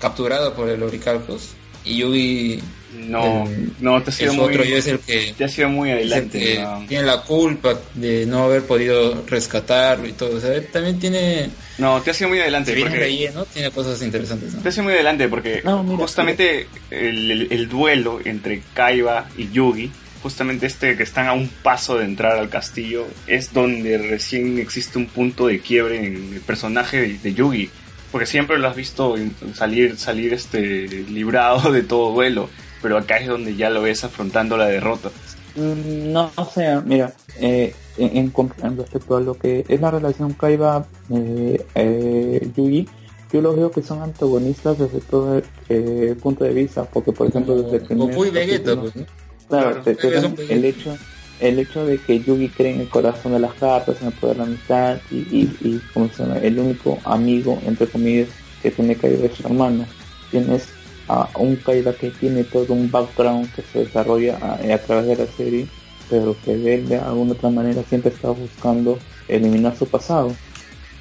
capturado por el Oricalcos. Y Yugi, No, el- no, te ha sido muy, otro, es el que te ha sido muy adelante. tiene la culpa de no haber podido rescatarlo y todo. O sea, también tiene, No, te ha sido muy adelante. porque- tiene cosas interesantes. ¿no? Te hace muy adelante porque No, mira, justamente el, el- el duelo entre Kaiba y Yugi, justamente este que están a un paso de entrar al castillo, es donde recién existe un punto de quiebre en el personaje de, de Yugi. Porque siempre lo has visto salir, salir este librado de todo duelo. Pero acá es donde ya lo ves afrontando la derrota. Mm, No, no sé, mira, eh, en, en respecto a lo que es la relación Kaiba eh, eh, Yugi, yo los veo que son antagonistas desde todo el eh, punto de vista, porque por ejemplo desde el primer Goku y Vegeta, pues, ¿no? Claro, te- te el hecho, el hecho de que Yugi cree en el corazón de las cartas, en el poder de la amistad y, y, y ¿cómo se llama? el único amigo, entre comillas, que tiene Kaiba es su hermano. Tienes a un Kaiba que tiene todo un background que se desarrolla a, a través de la serie, pero que él de alguna otra manera siempre está buscando eliminar su pasado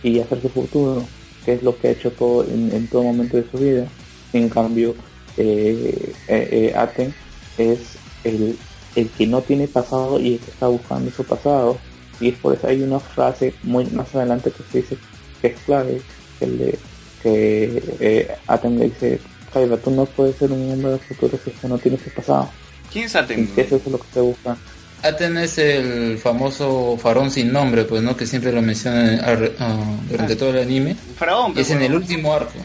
y hacer su futuro, que es lo que ha hecho todo en, en todo momento de su vida. En cambio, eh, eh, eh, Aten es el, el que no tiene pasado y el que está buscando su pasado. Y es por eso hay una frase muy más adelante que se dice que es clave, que, le, que eh, Aten le dice, Kaiba, tú no puedes ser un hombre del futuro si es que no tienes tu pasado. ¿Quién es Y que eso es lo que se busca. Aten es el famoso farón sin nombre, pues, ¿no? Que siempre lo mencionan ah, durante todo el anime. Faraón, Y es en el último arco.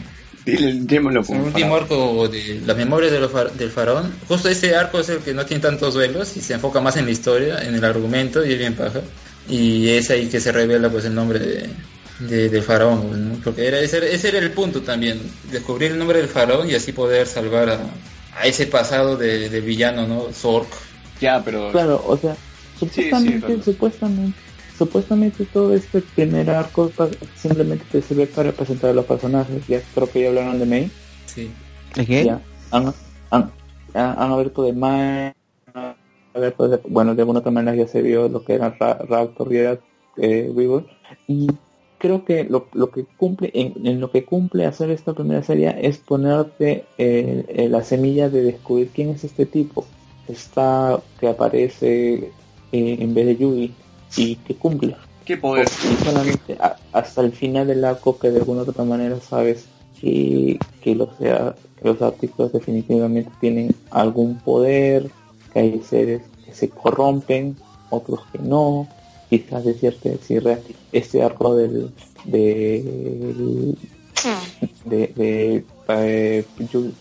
El como último faraón. arco de la memoria de far- del faraón. Justo ese arco es el que no tiene tantos duelos y se enfoca más en la historia, en el argumento y es bien paja. Y es ahí que se revela pues el nombre de, de- del faraón, pues, ¿no? Porque era, ese, era- ese era el punto también, descubrir el nombre del faraón y así poder salvar a, a ese pasado de, de villano, ¿no? Zork. Ya, pero... Claro, o sea, sí, supuestamente, claro. supuestamente, supuestamente todo este primer arco pa- simplemente te sirve para presentar a los personajes. Ya creo que ya hablaron de May. Sí. ¿De qué? Ya, han, han, han, han abierto de May. han abierto de- bueno, de alguna otra manera ya se vio lo que era Ra- Raptor y era eh, Weaver. Y creo que lo, lo que cumple, en, en lo que cumple hacer esta primera serie es ponerte eh, eh, la semilla de descubrir quién es este tipo. Está que aparece eh, en vez de Yugi y que cumple. ¿Qué poder? Y solamente a- hasta el final del arco que de alguna u otra manera sabes que, que, los, sea- que los artistas definitivamente tienen algún poder, que hay seres que se corrompen, otros que no, quizás de cierto decir este arco del del- de, de, eh,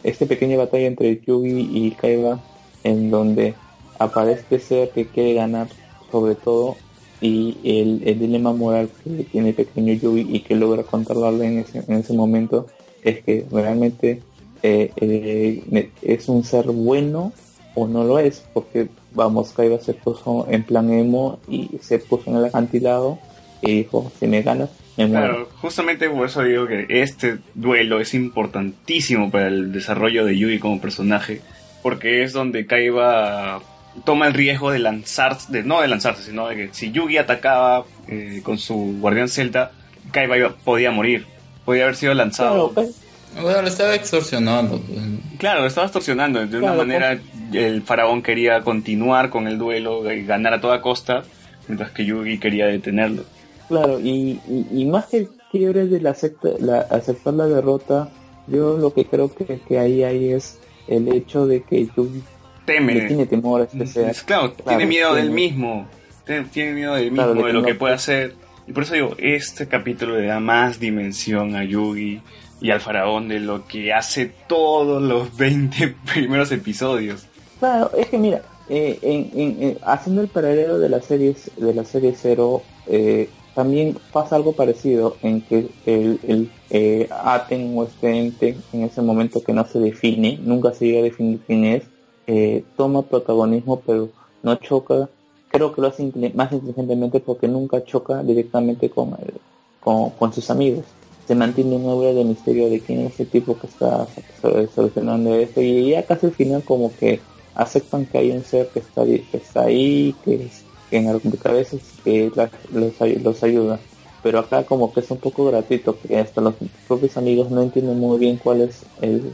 este pequeña batalla entre Yugi y Kaiba en donde aparece ser que quiere ganar sobre todo y el, el dilema moral que tiene pequeño Yugi y que logra controlarlo en ese, en ese momento es que realmente eh, eh, es un ser bueno o no lo es porque vamos Kaiba se puso en plan emo y se puso en el acantilado y dijo si me ganas me muero Claro, justamente por eso digo que este duelo es importantísimo para el desarrollo de Yugi como personaje, porque es donde Kaiba toma el riesgo de lanzarse, de, no de lanzarse, sino de que si Yugi atacaba eh, con su guardián celta, Kaiba iba- podía morir, podía haber sido lanzado. Claro, Kai- Bueno, lo estaba extorsionando, pues. Claro, lo estaba extorsionando. De una Claro, manera, el faraón quería continuar con el duelo y ganar a toda costa, mientras que Yugi quería detenerlo. Claro, y, y, y más que el quiebre de la, acepta, la aceptar la derrota, yo lo que creo que, que ahí hay es el hecho de que Yugi le Teme. tiene temor a este ser. Es claro, Claro, tiene miedo del mismo. Tiene, tiene miedo del mismo, Claro, de lo que puede hacer. Y por eso digo, este capítulo le da más dimensión a Yugi y al faraón de lo que hace todos los 20 primeros episodios. Claro, es que mira, eh, en, en- en- haciendo el paralelo de la serie de la serie cero, eh, también pasa algo parecido en que el, el eh, Aten o este ente en ese momento que no se define, nunca se llega a definir quién es, eh, toma protagonismo pero no choca. Creo que lo hace más inteligentemente porque nunca choca directamente con, el- con, sus amigos. Se mantiene un aura de misterio de quién es el tipo que está so- solucionando esto y ya casi al final como que aceptan que hay un ser que está, que está ahí, que, es- en algún cabezas que la- los, los ayuda. Pero acá como que es un poco gratuito, porque hasta los propios amigos no entienden muy bien cuál es el,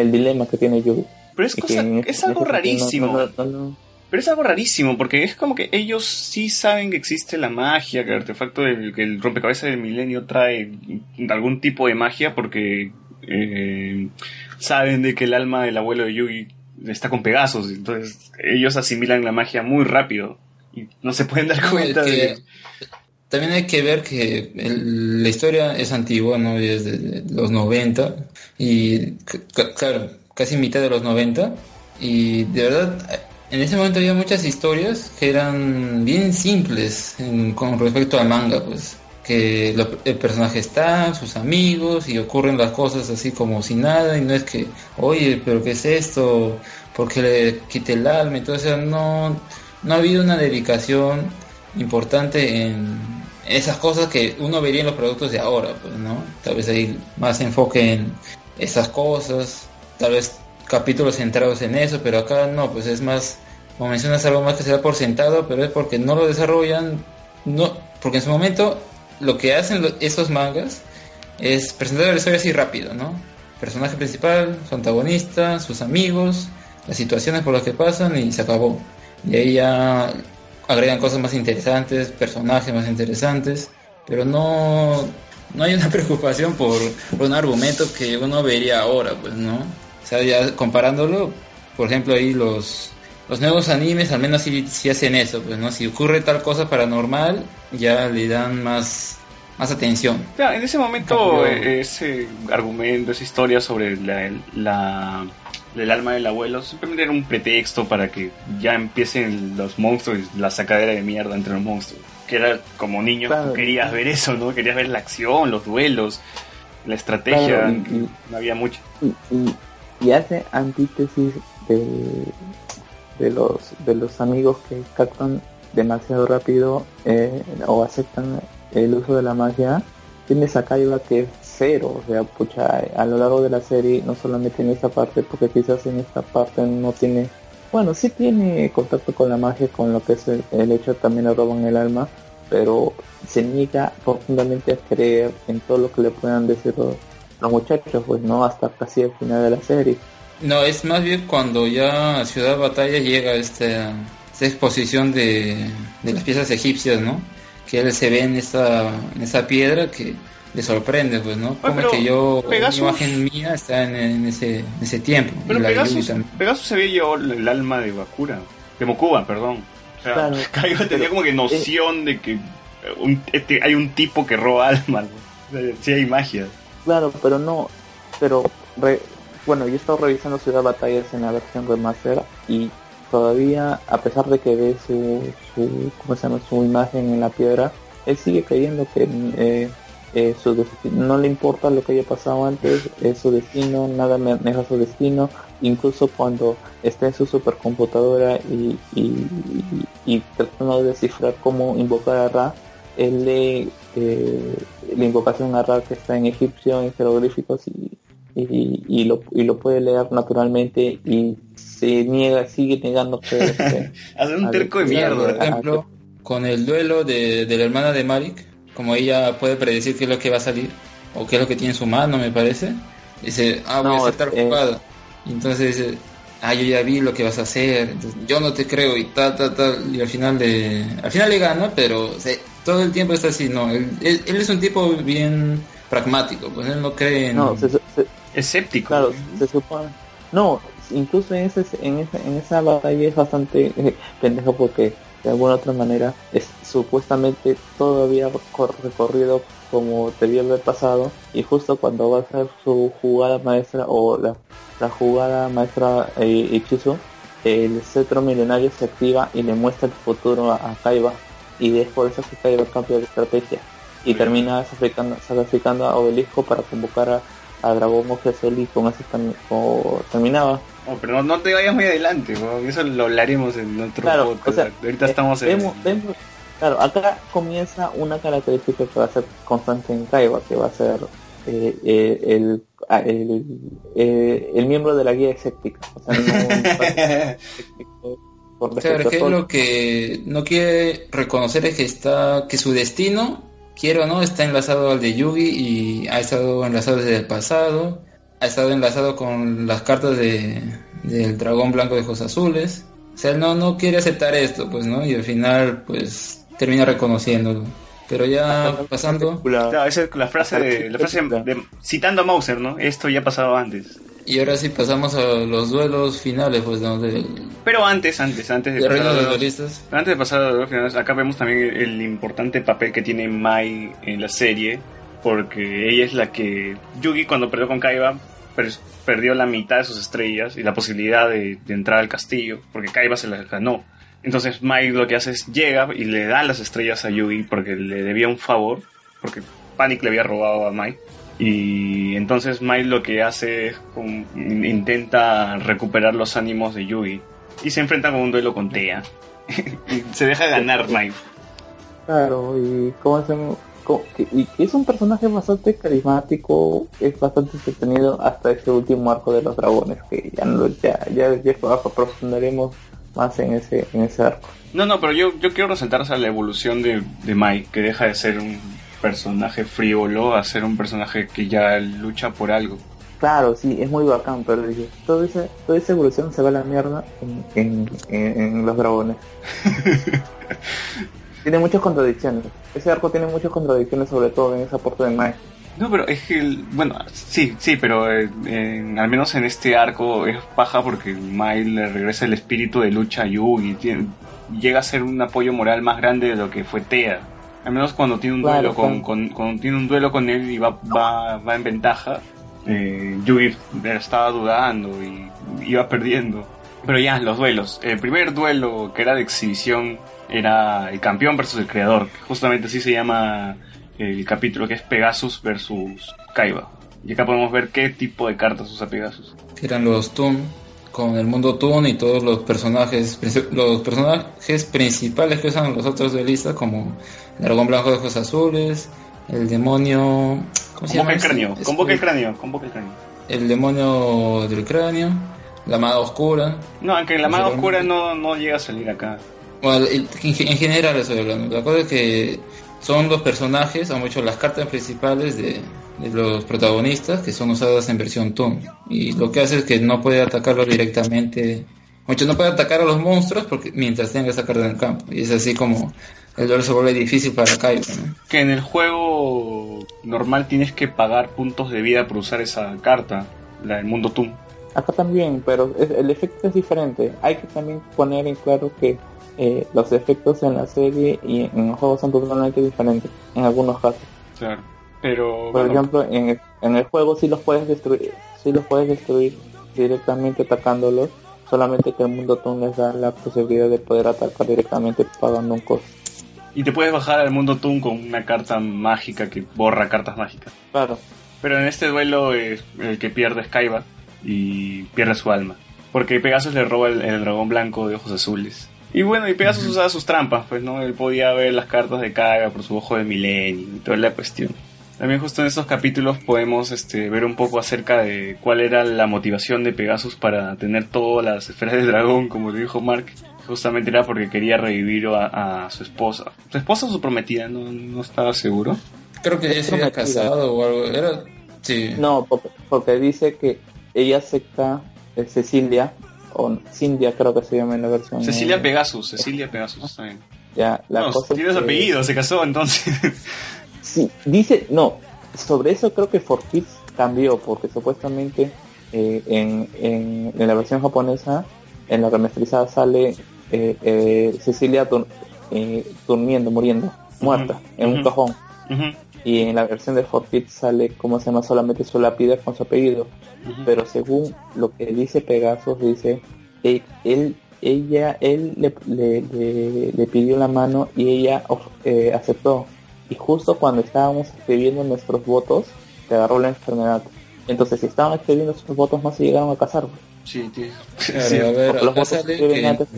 el dilema que tiene Yugi. Pero es, cosa- que es en algo rarísimo. no- no- no- Pero es algo rarísimo, porque es como que ellos sí saben que existe la magia, que el artefacto del que el rompecabezas del milenio trae algún tipo de magia, porque eh, saben de que el alma del abuelo de Yugi está con Pegasus, entonces ellos asimilan la magia muy rápido y no se pueden dar No, cuenta es que de... También hay que ver que la historia es antigua, ¿no? Es de, los 90 y, claro, casi mitad de los 90 y de verdad en ese momento había muchas historias que eran bien simples con respecto al manga, pues que el personaje está, sus amigos y ocurren las cosas así como si nada y no es que, oye, pero ¿qué es esto? ¿Por qué le quité el alma? Entonces no, no ha habido una dedicación importante en esas cosas que uno vería en los productos de ahora, pues, ¿no? Tal vez hay más enfoque en, esas cosas, tal vez capítulos centrados en eso, pero acá no, pues es más, como mencionas, algo más que se da por sentado, pero es porque no lo desarrollan, no, porque en su momento lo que hacen estos mangas es presentar la historia así rápido, ¿no? Personaje principal, su antagonista, sus amigos, las situaciones por las que pasan y se acabó. Y ahí ya agregan cosas más interesantes, personajes más interesantes, pero no, no hay una preocupación por, por un argumento que uno vería ahora, pues, ¿no? O sea, ya comparándolo, por ejemplo, ahí los, los nuevos animes al menos sí, sí hacen eso, pues, ¿no? Si ocurre tal cosa paranormal, ya le dan más, más atención. Claro, en ese momento eh, ese argumento, esa historia sobre la, la- el alma del abuelo simplemente era un pretexto para que ya empiecen los monstruos, la sacadera de mierda entre los monstruos. Que era como niño, Claro. tú querías ver eso, ¿no? Querías ver la acción, los duelos, la estrategia. Claro, y- no había mucho. y, y- y hace antítesis de, de los de los amigos que captan demasiado rápido eh, o aceptan el uso de la magia tienes a Kaiba que es cero o sea pucha a lo largo de la serie no solamente en esta parte porque quizás en esta parte no tiene bueno sí tiene contacto con la magia con lo que es el, hecho también le roban el alma pero se niega profundamente a creer en todo lo que le puedan decir los, muchachos, pues no hasta casi el final de la serie. No, es más bien cuando ya Ciudad Batalla llega esta, esta exposición de, de las piezas egipcias, ¿no? Que él se ve en esta, en esa piedra que le sorprende, pues, ¿no? Como pero que yo, Pegasus- una imagen mía está en, en ese, en ese tiempo. Pero de Pegasus. Pegasus se había llevado el alma de Bakura, de Mokuba, perdón. O sea, Claro. Kaiba tenía Pero, como que noción de que eh, un- este, hay un tipo que roba almas. ¿no? O sea, sí hay magia. Claro, pero no, pero re- bueno, yo he estado revisando Ciudad Batallas en la versión remaster y todavía, a pesar de que ve su, su, ¿cómo se llama? su imagen en la piedra, él sigue creyendo que eh, eh, su desti- no le importa lo que haya pasado antes, es su destino, nada maneja su destino, incluso cuando está en su supercomputadora y, y, y, y tratando de descifrar cómo invocar a Ra, él lee eh, la invocación a Ra que está en egipcio, en jeroglíficos y, y, y lo, y lo puede leer naturalmente y se niega, sigue negando que Hace un terco de mierda. Por ejemplo, con el duelo de, de la hermana de Marik, como ella puede predecir qué es lo que va a salir, o qué es lo que tiene en su mano, me parece, dice, ah, voy No, a aceptar eh, jugada. Y entonces dice, ah, yo ya vi lo que vas a hacer, entonces, yo no te creo y tal, tal, tal, y al final le, al final le gana, pero o sea, todo el tiempo está así, no, él, él- él es un tipo bien pragmático, pues él no cree en... no, se, se- Escéptico. Claro, se supone. No, incluso en, ese, en, esa, en esa batalla es bastante eh, pendejo porque de alguna otra manera es supuestamente cor- recorrido como debía haber pasado. Y justo cuando va a hacer su jugada maestra o la, la jugada maestra eh, Ichizu, el cetro milenario se activa y le muestra el futuro a, a Kaiba. Y es por eso que Kaiba cambia de estrategia y termina sacrificando, sacrificando a Obelisco para convocar a, a Dragón y con eso terminaba. Oh, pero no, no te vayas muy adelante, eso lo hablaremos en otro Claro, podcast. o sea, Ahorita eh, estamos en... vemos- vemos- claro, acá comienza una característica que va a ser constante en Kaiba, que va a ser eh, eh, el, ah, el, eh, el miembro de la guía escéptica. O sea, no un escéptico por Claro, que lo que no quiere reconocer es que está, que su destino, quiero o no, está enlazado al de Yugi y ha estado enlazado desde el pasado, ha estado enlazado con las cartas de, del dragón blanco de ojos azules. O sea, él no, no quiere aceptar esto, pues, ¿no? Y al final, pues, termina reconociéndolo. Pero ya pasando, Claro, esa es la frase de, la frase de- citando a Mauser, ¿no? Esto ya ha pasado antes. y ahora sí pasamos a los duelos finales, pues, ¿no? Pero antes, antes, antes de de los pasar, duelistas. antes de pasar a los duelos finales, acá vemos también el, el importante papel que tiene Mai en la serie, porque ella es la que Yugi cuando perdió con Kaiba per- perdió la mitad de sus estrellas y la posibilidad de, entrar al castillo, porque Kaiba se las ganó. Entonces Mai lo que hace es llega y le da las estrellas a Yugi porque le debía un favor, porque Panic le había robado a Mai. Y entonces Mai lo que hace es como intenta recuperar los ánimos de Yugi y se enfrenta con un duelo con Tea. se deja ganar Mai. Claro, y cómo se, co- que- y que es un personaje bastante carismático, es bastante entretenido hasta ese último arco de los dragones, que ya no ya, ya, ya aprofundaremos más en ese, en ese arco. No, no, pero yo, yo quiero resaltar o sea, la evolución de, de Mike, que deja de ser un personaje frívolo a ser un personaje que ya lucha por algo. Claro, sí, es muy bacán, pero dije, toda esa, toda esa evolución se va a la mierda en, en, en- en los dragones. tiene muchas contradicciones. Ese arco tiene muchas contradicciones, sobre todo en esa parte de Mike. No, pero es que, el- bueno, sí, sí, pero eh, en- al menos en este arco es paja porque Mike le regresa el espíritu de lucha a Yugi, tiene- llega a ser un apoyo moral más grande de lo que fue Tea. Al menos cuando tiene un Claro, duelo con, tiene un duelo con él y va, va, va en ventaja, eh, estaba dudando y iba perdiendo. Pero ya, los duelos. El primer duelo que era de exhibición era el campeón versus el creador. Justamente así se llama el capítulo que es Pegasus versus Kaiba. Y acá podemos ver qué tipo de cartas usa Pegasus. eran los Toon, con el mundo Toon y todos los personajes los personajes principales que usan los otros duelistas como el dragón blanco de ojos azules, el demonio ¿cómo se llama? Convoca el este? cráneo, Es- convoca el cráneo, convoca el cráneo. el demonio del cráneo, la amada oscura. No, aunque la el- oscura no, no llega a salir acá. Bueno, en ge- en general estoy hablando. La cosa es que son los personajes, o mucho las cartas principales de, de los protagonistas que son usadas en versión Toon. Y lo que hace es que no puede atacarlos directamente. Mucho no puede atacar a los monstruos porque mientras tenga esa carta en el campo. Y es así como el duelo se vuelve difícil para Kaiba. ¿no? Que en el juego normal tienes que pagar puntos de vida por usar esa carta, la del mundo Toon. Acá también, pero el efecto es diferente. Hay que también poner en claro que eh, los efectos en la serie y en los juegos son totalmente diferentes, en algunos casos. Claro. Pero Por bueno, ejemplo, en el, en el juego sí los puedes destruir, sí los puedes destruir directamente atacándolos, solamente que el mundo Toon les da la posibilidad de poder atacar directamente pagando un costo. y te puedes bajar al mundo Toon con una carta mágica que borra cartas mágicas. Claro, Pero en este duelo eh, el que pierde es Kaiba y pierde su alma. Porque Pegasus le roba el, el dragón blanco de ojos azules. Y bueno, y Pegasus usaba sus trampas, pues no, él podía ver las cartas de Kaiba por su ojo de milenio y toda la cuestión. También justo en estos capítulos podemos este, ver un poco acerca de cuál era la motivación de Pegasus para tener todas las esferas del dragón, como le dijo Mark. Justamente era porque quería revivir a, a su esposa. ¿Su esposa o su prometida? No, no estaba seguro. Creo que ya se había casado o algo. Era. Sí. no, porque, porque dice que ella acepta eh, Cecilia, o Cindia creo que se llama en la versión. Cecilia eh, Pegasus, Cecilia Pegasus. bien. Ya, la no, cosa es tiene que- apellido, se casó entonces. Sí, dice, no, sobre eso creo que For Kids cambió, porque supuestamente eh, en, en, en la versión japonesa, en la remasterizada sale eh, eh, Cecilia dur- durmiendo, muriendo, muerta, en un cajón. Y en la versión de For Kids sale, como se llama, solamente su lápida con su apellido. Pero según lo que dice Pegasus, dice, él, ella, él le, le, le- le pidió la mano y ella eh, aceptó. Y justo cuando estábamos escribiendo nuestros votos, te agarró la enfermedad. Entonces, si estaban escribiendo sus votos, no se llegaron a casar. Sí, Claro, sí. a ver, porque los acá votos sale escriben que en, antes.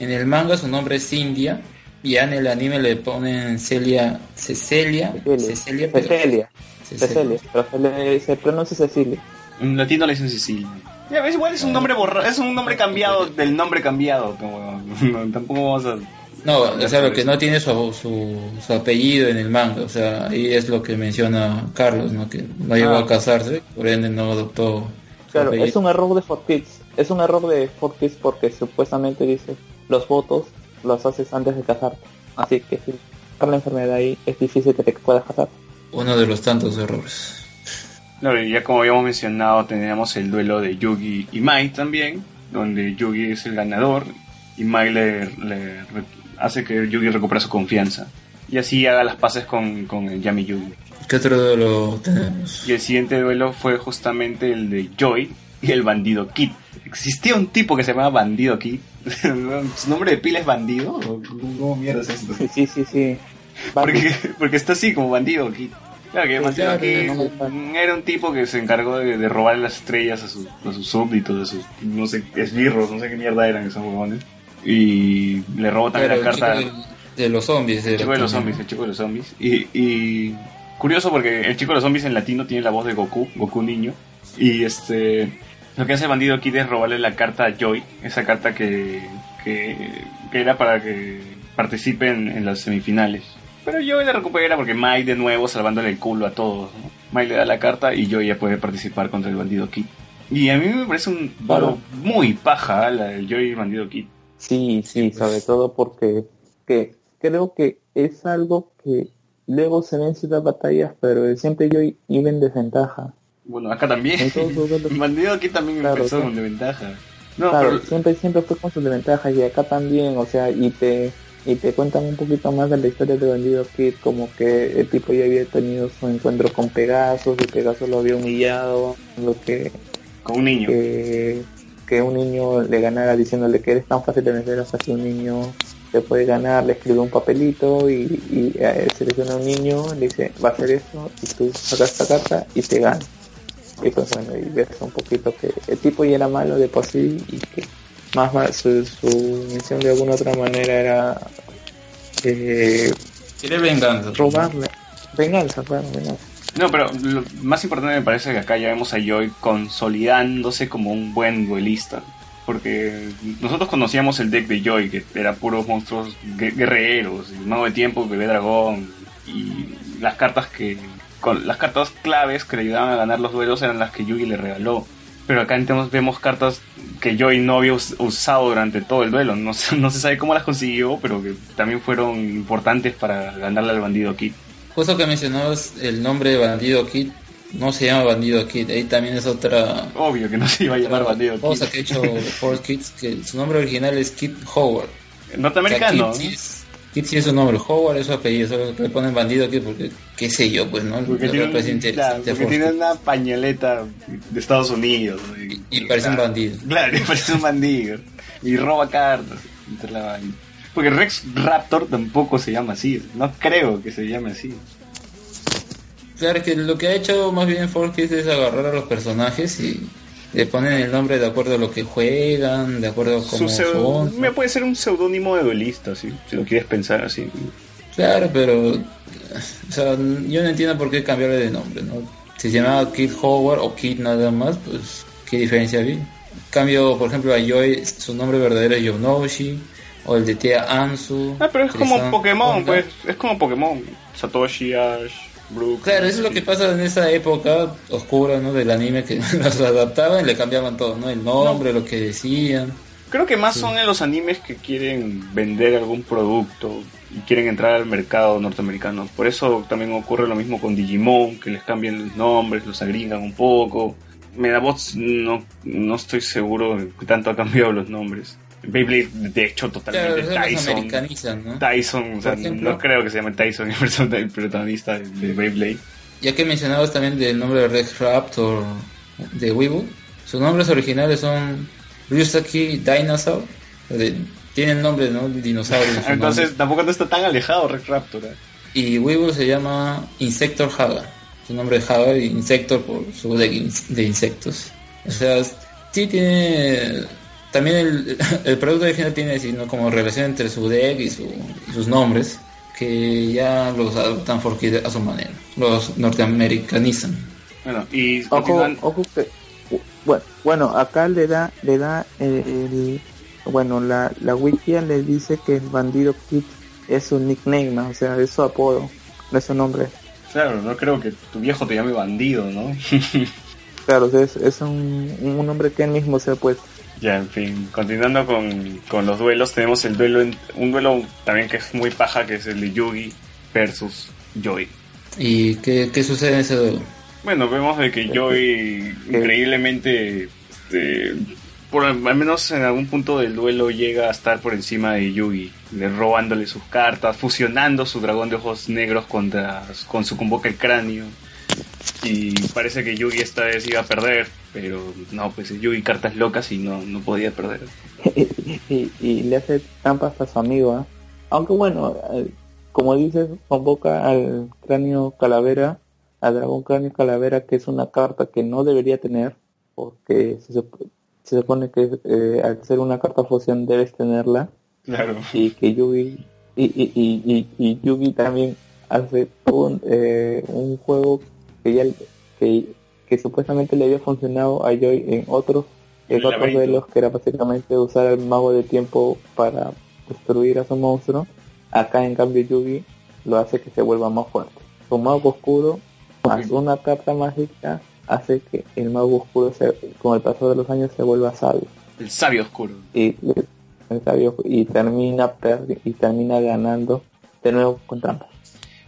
en el manga su nombre es Cindia y ya en el anime le ponen Celia, Cecilia, Cecilia, Cecilia. Cecilia. Cecilia. Pero se, le, se pronuncia Cecilia. En latino le dicen Cecilia. Ya ves, igual es un nombre borrado, es un nombre cambiado del nombre cambiado. Como, no, tampoco vamos a... No, o sea, lo que no tiene su, su, su apellido en el manga, o sea, ahí es lo que menciona Carlos, ¿no? Que no llegó Ah. a casarse, por ende no adoptó Claro, apellido. es un error de Fortits. Es un error de Fortits porque supuestamente dice los votos los haces antes de casarte. Así que si por la enfermedad ahí es difícil que te puedas casar. Uno de los tantos errores. Claro, y ya como habíamos mencionado, tenemos el duelo de Yugi y Mai también, donde Yugi es el ganador y Mai le, hace que Yugi recupere su confianza. Y así haga las paces con, con el Yami Yugi. ¿Qué otro duelo tenemos? Y el siguiente duelo fue justamente el de Joy y el bandido Kid. ¿Existía un tipo que se llamaba Bandido Kid? ¿Su nombre de pila es Bandido? ¿O ¿Cómo mierda es esto? Sí, sí, sí, sí. Porque, porque está así como Bandido Kid. Claro que Bandido claro, no mm, era un tipo que se encargó de, de robar las estrellas a, sus a sus súbditos, a sus, no sé, esbirros, no sé qué mierda eran esos huevones. Y le robó también Claro, la carta... chico, De los zombies. El chico de los zombies, el chico de los zombies. Y, y curioso porque el chico de los zombies en latino tiene la voz de Goku, Goku niño. Y este lo que hace el bandido Kid es robarle la carta a Joy, esa carta que, que, que era para que participe en, en las semifinales. Pero Joy la recupera porque Mike de nuevo salvándole el culo a todos. ¿no? Mike le da la carta y Joy ya puede participar contra el bandido Kid. Y a mí me parece un duelo muy paja, ¿eh? la del Joy y el bandido Kid. Sí, sí, pues. sobre todo porque que creo que es algo que luego se ve en ciertas batallas, pero siempre yo iba en desventaja. Bueno, acá también. Bandido Kid también Claro, empezó claro. con desventaja. No, claro, pero siempre, siempre fue con sus desventajas y acá también, o sea, y te y te cuentan un poquito más de la historia de Bandido Kid, como que el tipo ya había tenido su encuentro con Pegasus y Pegasus lo había humillado, lo que con un niño. que, que un niño le ganara diciéndole que eres tan fácil de vencer hasta que un niño te puede ganar, le escribe un papelito y, y a él selecciona un niño, le dice va a hacer esto y tú sacas esta carta y te gana. Y pues bueno, y ves un poquito que el tipo ya era malo de por sí y que más mal su, su misión de alguna otra manera era eh, Quiere venganza. robarle. Venganza, claro, venganza. No, pero lo más importante me parece que acá ya vemos a Joy consolidándose como un buen duelista. Porque nosotros conocíamos el deck de Joy, que era puros monstruos gue- guerreros, el mago de tiempo, bebé dragón, y las cartas que. Con, las cartas claves que le ayudaban a ganar los duelos eran las que Yugi le regaló. Pero acá entonces vemos cartas que Joy no había us- usado durante todo el duelo. No, se- no se sabe cómo las consiguió, pero que también fueron importantes para ganarle al bandido Kid. Justo que mencionabas el nombre de Bandido Kid, no se llama Bandido Kid, ahí también es otra Obvio que no se iba a llamar bandido Kid. cosa que ha hecho Force Kids, que su nombre original es Kid Howard. Norteamericano. O sea, Kid, sí es, Kid sí es su nombre, Howard es su apellido, solo le ponen Bandido Kid porque, qué sé yo, pues, ¿no? Porque, tiene, un- claro, porque tiene una pañaleta de Estados Unidos. Y- y parece un bandido. Claro, y parece un bandido. Y roba cartas. entre la vaina. Porque Rex Raptor tampoco se llama así. No creo que se llame así. Claro que lo que ha hecho más bien Kids es agarrar a los personajes y le ponen el nombre de acuerdo a lo que juegan, de acuerdo a cómo pseudo- son. me puede ser un seudónimo de duelista, ¿sí? si lo quieres pensar así. Claro, pero o sea, yo no entiendo por qué cambiarle de nombre, ¿no? Si se llamaba Kid Howard o Kid nada más, pues qué diferencia había. Cambio, por ejemplo, a Joy, su nombre verdadero es Yonoshi, o el de tía Ansu. Ah, pero es como Pokémon, Honda. pues. Es como Pokémon. Satoshi, Ash, Claro, eso es lo que pasa en esa época oscura, ¿no? Del anime que los adaptaban y le cambiaban todo, ¿no? El nombre, lo que decían. Creo que más son en los animes que quieren vender algún producto y quieren entrar al mercado norteamericano. Por eso también ocurre lo mismo con Digimon, que les cambian los nombres, los agringan un poco. Medabots no, no estoy seguro de que tanto ha cambiado los nombres. Beyblade, de hecho, Claro, totalmente los Tyson. ¿no? Tyson, o sea, ejemplo- no creo que se llame Tyson el protagonista de Beyblade. Ya que mencionabas también del nombre de Rex Raptor de Weeble, sus nombres originales son Ryusaki Dinosaur. de- tienen nombre, ¿no? Dinosaurio. en Entonces nombre. tampoco no está tan alejado Rex Raptor. ¿eh? Y Weeble se llama Insector Haga. Su nombre es Haga y Insector por su in- de insectos. O sea, sí tiene. También el, el producto original tiene así, ¿no? como relación entre su deck y, su- y sus nombres, que ya los adoptan por a su manera. Los norteamericanizan. Bueno, y Ojo, ojo que bueno, bueno, acá le da le da el, el- bueno, la la wiki le dice que el bandido Kid es su nickname, ¿no? o sea, es su apodo, no es su nombre. Claro, no creo que tu viejo te llame bandido, ¿no? Claro, es, es un, un nombre que él mismo se ha puesto. Ya, en fin, continuando con, con los duelos, tenemos el duelo, en- un duelo también que es muy paja, que es el de Yugi versus Joy. ¿Y qué, qué sucede en ese duelo? Bueno, vemos de que Joy increíblemente, este, por al menos en algún punto del duelo llega a estar por encima de Yugi, le robándole sus cartas, fusionando su dragón de ojos negros contra, con su convoca el cráneo. Y parece que Yugi esta vez iba a perder, pero no, pues Yugi cartas locas y no, no podía perder. y, y le hace trampas a su amigo. ¿ah? Aunque bueno, eh, como dices, convoca al cráneo calavera, al dragón cráneo calavera, que es una carta que no debería tener, porque se, sup- se supone que eh, al ser una carta fusión debes tenerla, Claro. y que Yugi y, y, y Yugi también hace un, eh, un juego que ya que, que supuestamente le había funcionado a Joy en otros en otros duelos que era básicamente usar el mago de tiempo para destruir a su monstruo. Acá en cambio Yugi lo hace que se vuelva más fuerte. Su mago oscuro más una carta mágica hace que el mago oscuro se, con el paso de los años se vuelva sabio. El sabio oscuro. y el sabio y termina y termina ganando de nuevo con trampas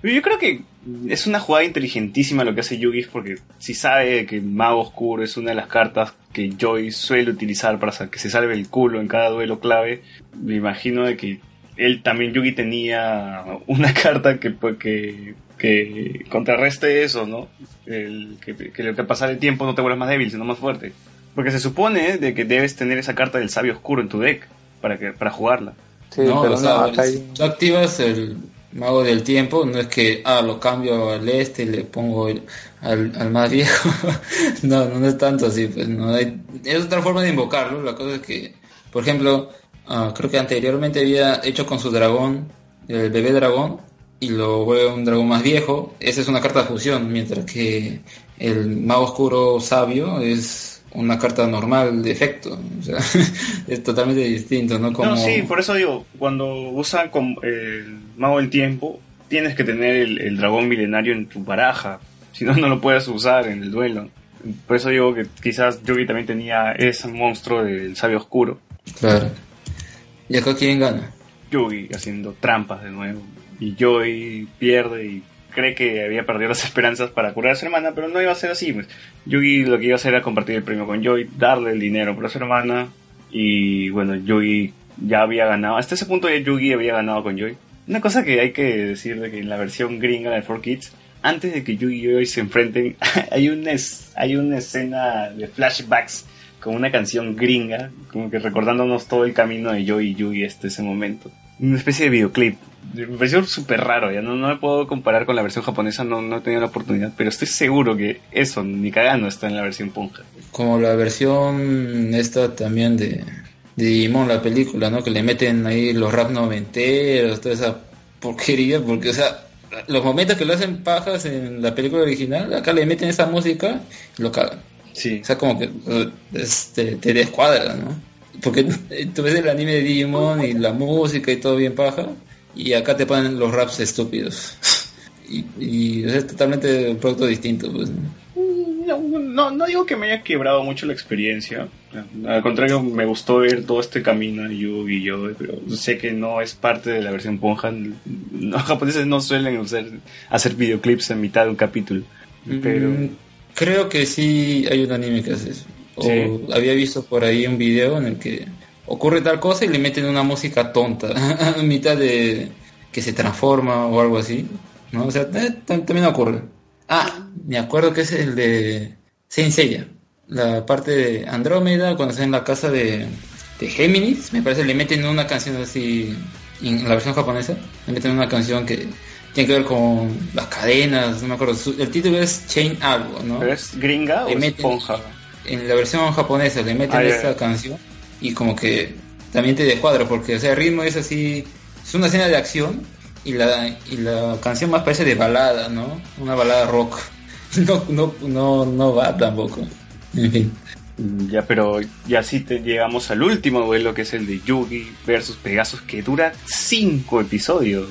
Yo creo que es una jugada inteligentísima lo que hace Yugi porque si sabe que Mago Oscuro es una de las cartas que Joy suele utilizar para que se salve el culo en cada duelo clave, me imagino de que él también Yugi tenía una carta que pues, que, que contrarreste eso, ¿no? El, que, que lo que pasar el tiempo no te vuelvas más débil, sino más fuerte. Porque se supone de que debes tener esa carta del sabio oscuro en tu deck para que para jugarla. sí no, pero o sea, no acá hay- tú activas el mago del tiempo, no es que, ah, lo cambio al este y le pongo al, al más viejo. no, no es tanto así, pues no hay, es otra forma de invocarlo. La cosa es que, por ejemplo, ah, creo que anteriormente había hecho con su dragón, el bebé dragón, y lo vuelve un dragón más viejo. Esa es una carta de fusión, mientras que el mago oscuro sabio es una carta normal de efecto. O sea, es totalmente distinto, ¿no? Como... No, sí, por eso digo, cuando usan con el mago del tiempo, tienes que tener el, el dragón milenario en tu baraja, si no, no lo puedes usar en el duelo. Por eso digo que quizás Yugi también tenía ese monstruo del sabio oscuro. Claro. ¿Y acá quién gana? Yugi haciendo trampas de nuevo. Y Joy pierde y cree que había perdido las esperanzas para curar a su hermana, pero no iba a ser así. Pues. Yugi lo que iba a hacer era compartir el premio con Joy, darle el dinero para su hermana. Y bueno, Yugi ya había ganado. Hasta ese punto ya Yugi había ganado con Joy. Una cosa que hay que decir de que en la versión gringa de 4Kids, antes de que Yugi y Joy se enfrenten, hay una, hay una escena de flashbacks con una canción gringa, como que recordándonos todo el camino de Joy y Yugi hasta ese momento. Una especie de videoclip. Me pareció súper raro, ya no, no me puedo comparar con la versión japonesa, no, no he tenido la oportunidad, pero estoy seguro que eso, ni cagando, está en la versión ponja. Como la versión esta también de, de Digimon, la película, ¿no? Que le meten ahí los rap noventeros, toda esa porquería, porque, o sea, los momentos que lo hacen pajas en la película original, acá le meten esa música y lo cagan. Sí. O sea, como que uh, es- te, te descuadra, ¿no? Porque tú ves el anime de Digimon y la música y todo bien paja, y acá te ponen los raps estúpidos. Y, y es totalmente un producto distinto, pues. ¿no? No, no, digo que me haya quebrado mucho la experiencia. Al contrario, me gustó ver todo este camino Yugi y yo, pero sé que no es parte de la versión Ponja. Los japoneses no suelen hacer, hacer videoclips en mitad de un capítulo. Pero Mm, creo que sí hay un anime que hace eso. O Sí. había visto por ahí un video en el que ocurre tal cosa y le meten una música tonta a mitad de que se transforma o algo así. ¿no? O sea, eh, tam- también ocurre. Ah, me acuerdo que es el de Saint Seiya. La parte de Andrómeda, cuando está en la casa de, de Géminis, me parece le meten una canción así, en la versión japonesa, le meten una canción que tiene que ver con las cadenas, no me acuerdo. Su- el título es Chain algo, ¿no? ¿pero es gringa o Le meten- Ponja? en la versión japonesa le meten Ah, esta canción y como que también te descuadra porque o sea el ritmo es así es una escena de acción y la y la canción más parece de balada no una balada rock no no no no va tampoco Ya, pero ya sí te llegamos al último duelo que es el de Yugi versus Pegasus que dura cinco episodios.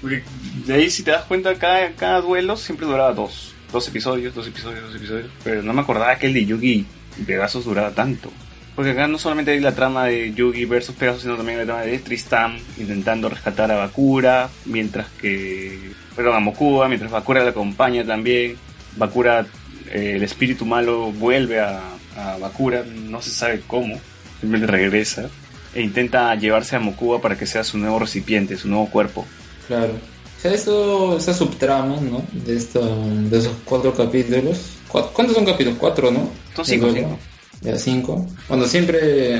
Porque de ahí si te das cuenta cada, cada duelo siempre duraba dos. Dos episodios, dos episodios, dos episodios. Pero no me acordaba que el de Yugi y Pegasus duraba tanto. Porque acá no solamente hay la trama de Yugi versus Pegasus, sino también la trama de Tristam intentando rescatar a Bakura, mientras que... Perdón, a Mokuba, mientras Bakura la acompaña también. Bakura, eh, el espíritu malo, vuelve a, a Bakura, no se sabe cómo, simplemente regresa e intenta llevarse a Mokuba para que sea su nuevo recipiente, su nuevo cuerpo. claro o sea eso esa subtrama no de esta de esos cuatro capítulos ¿Cu- ¿cuántos son capítulos? cuatro no Son De cinco, cinco. Ya, cinco. Cuando siempre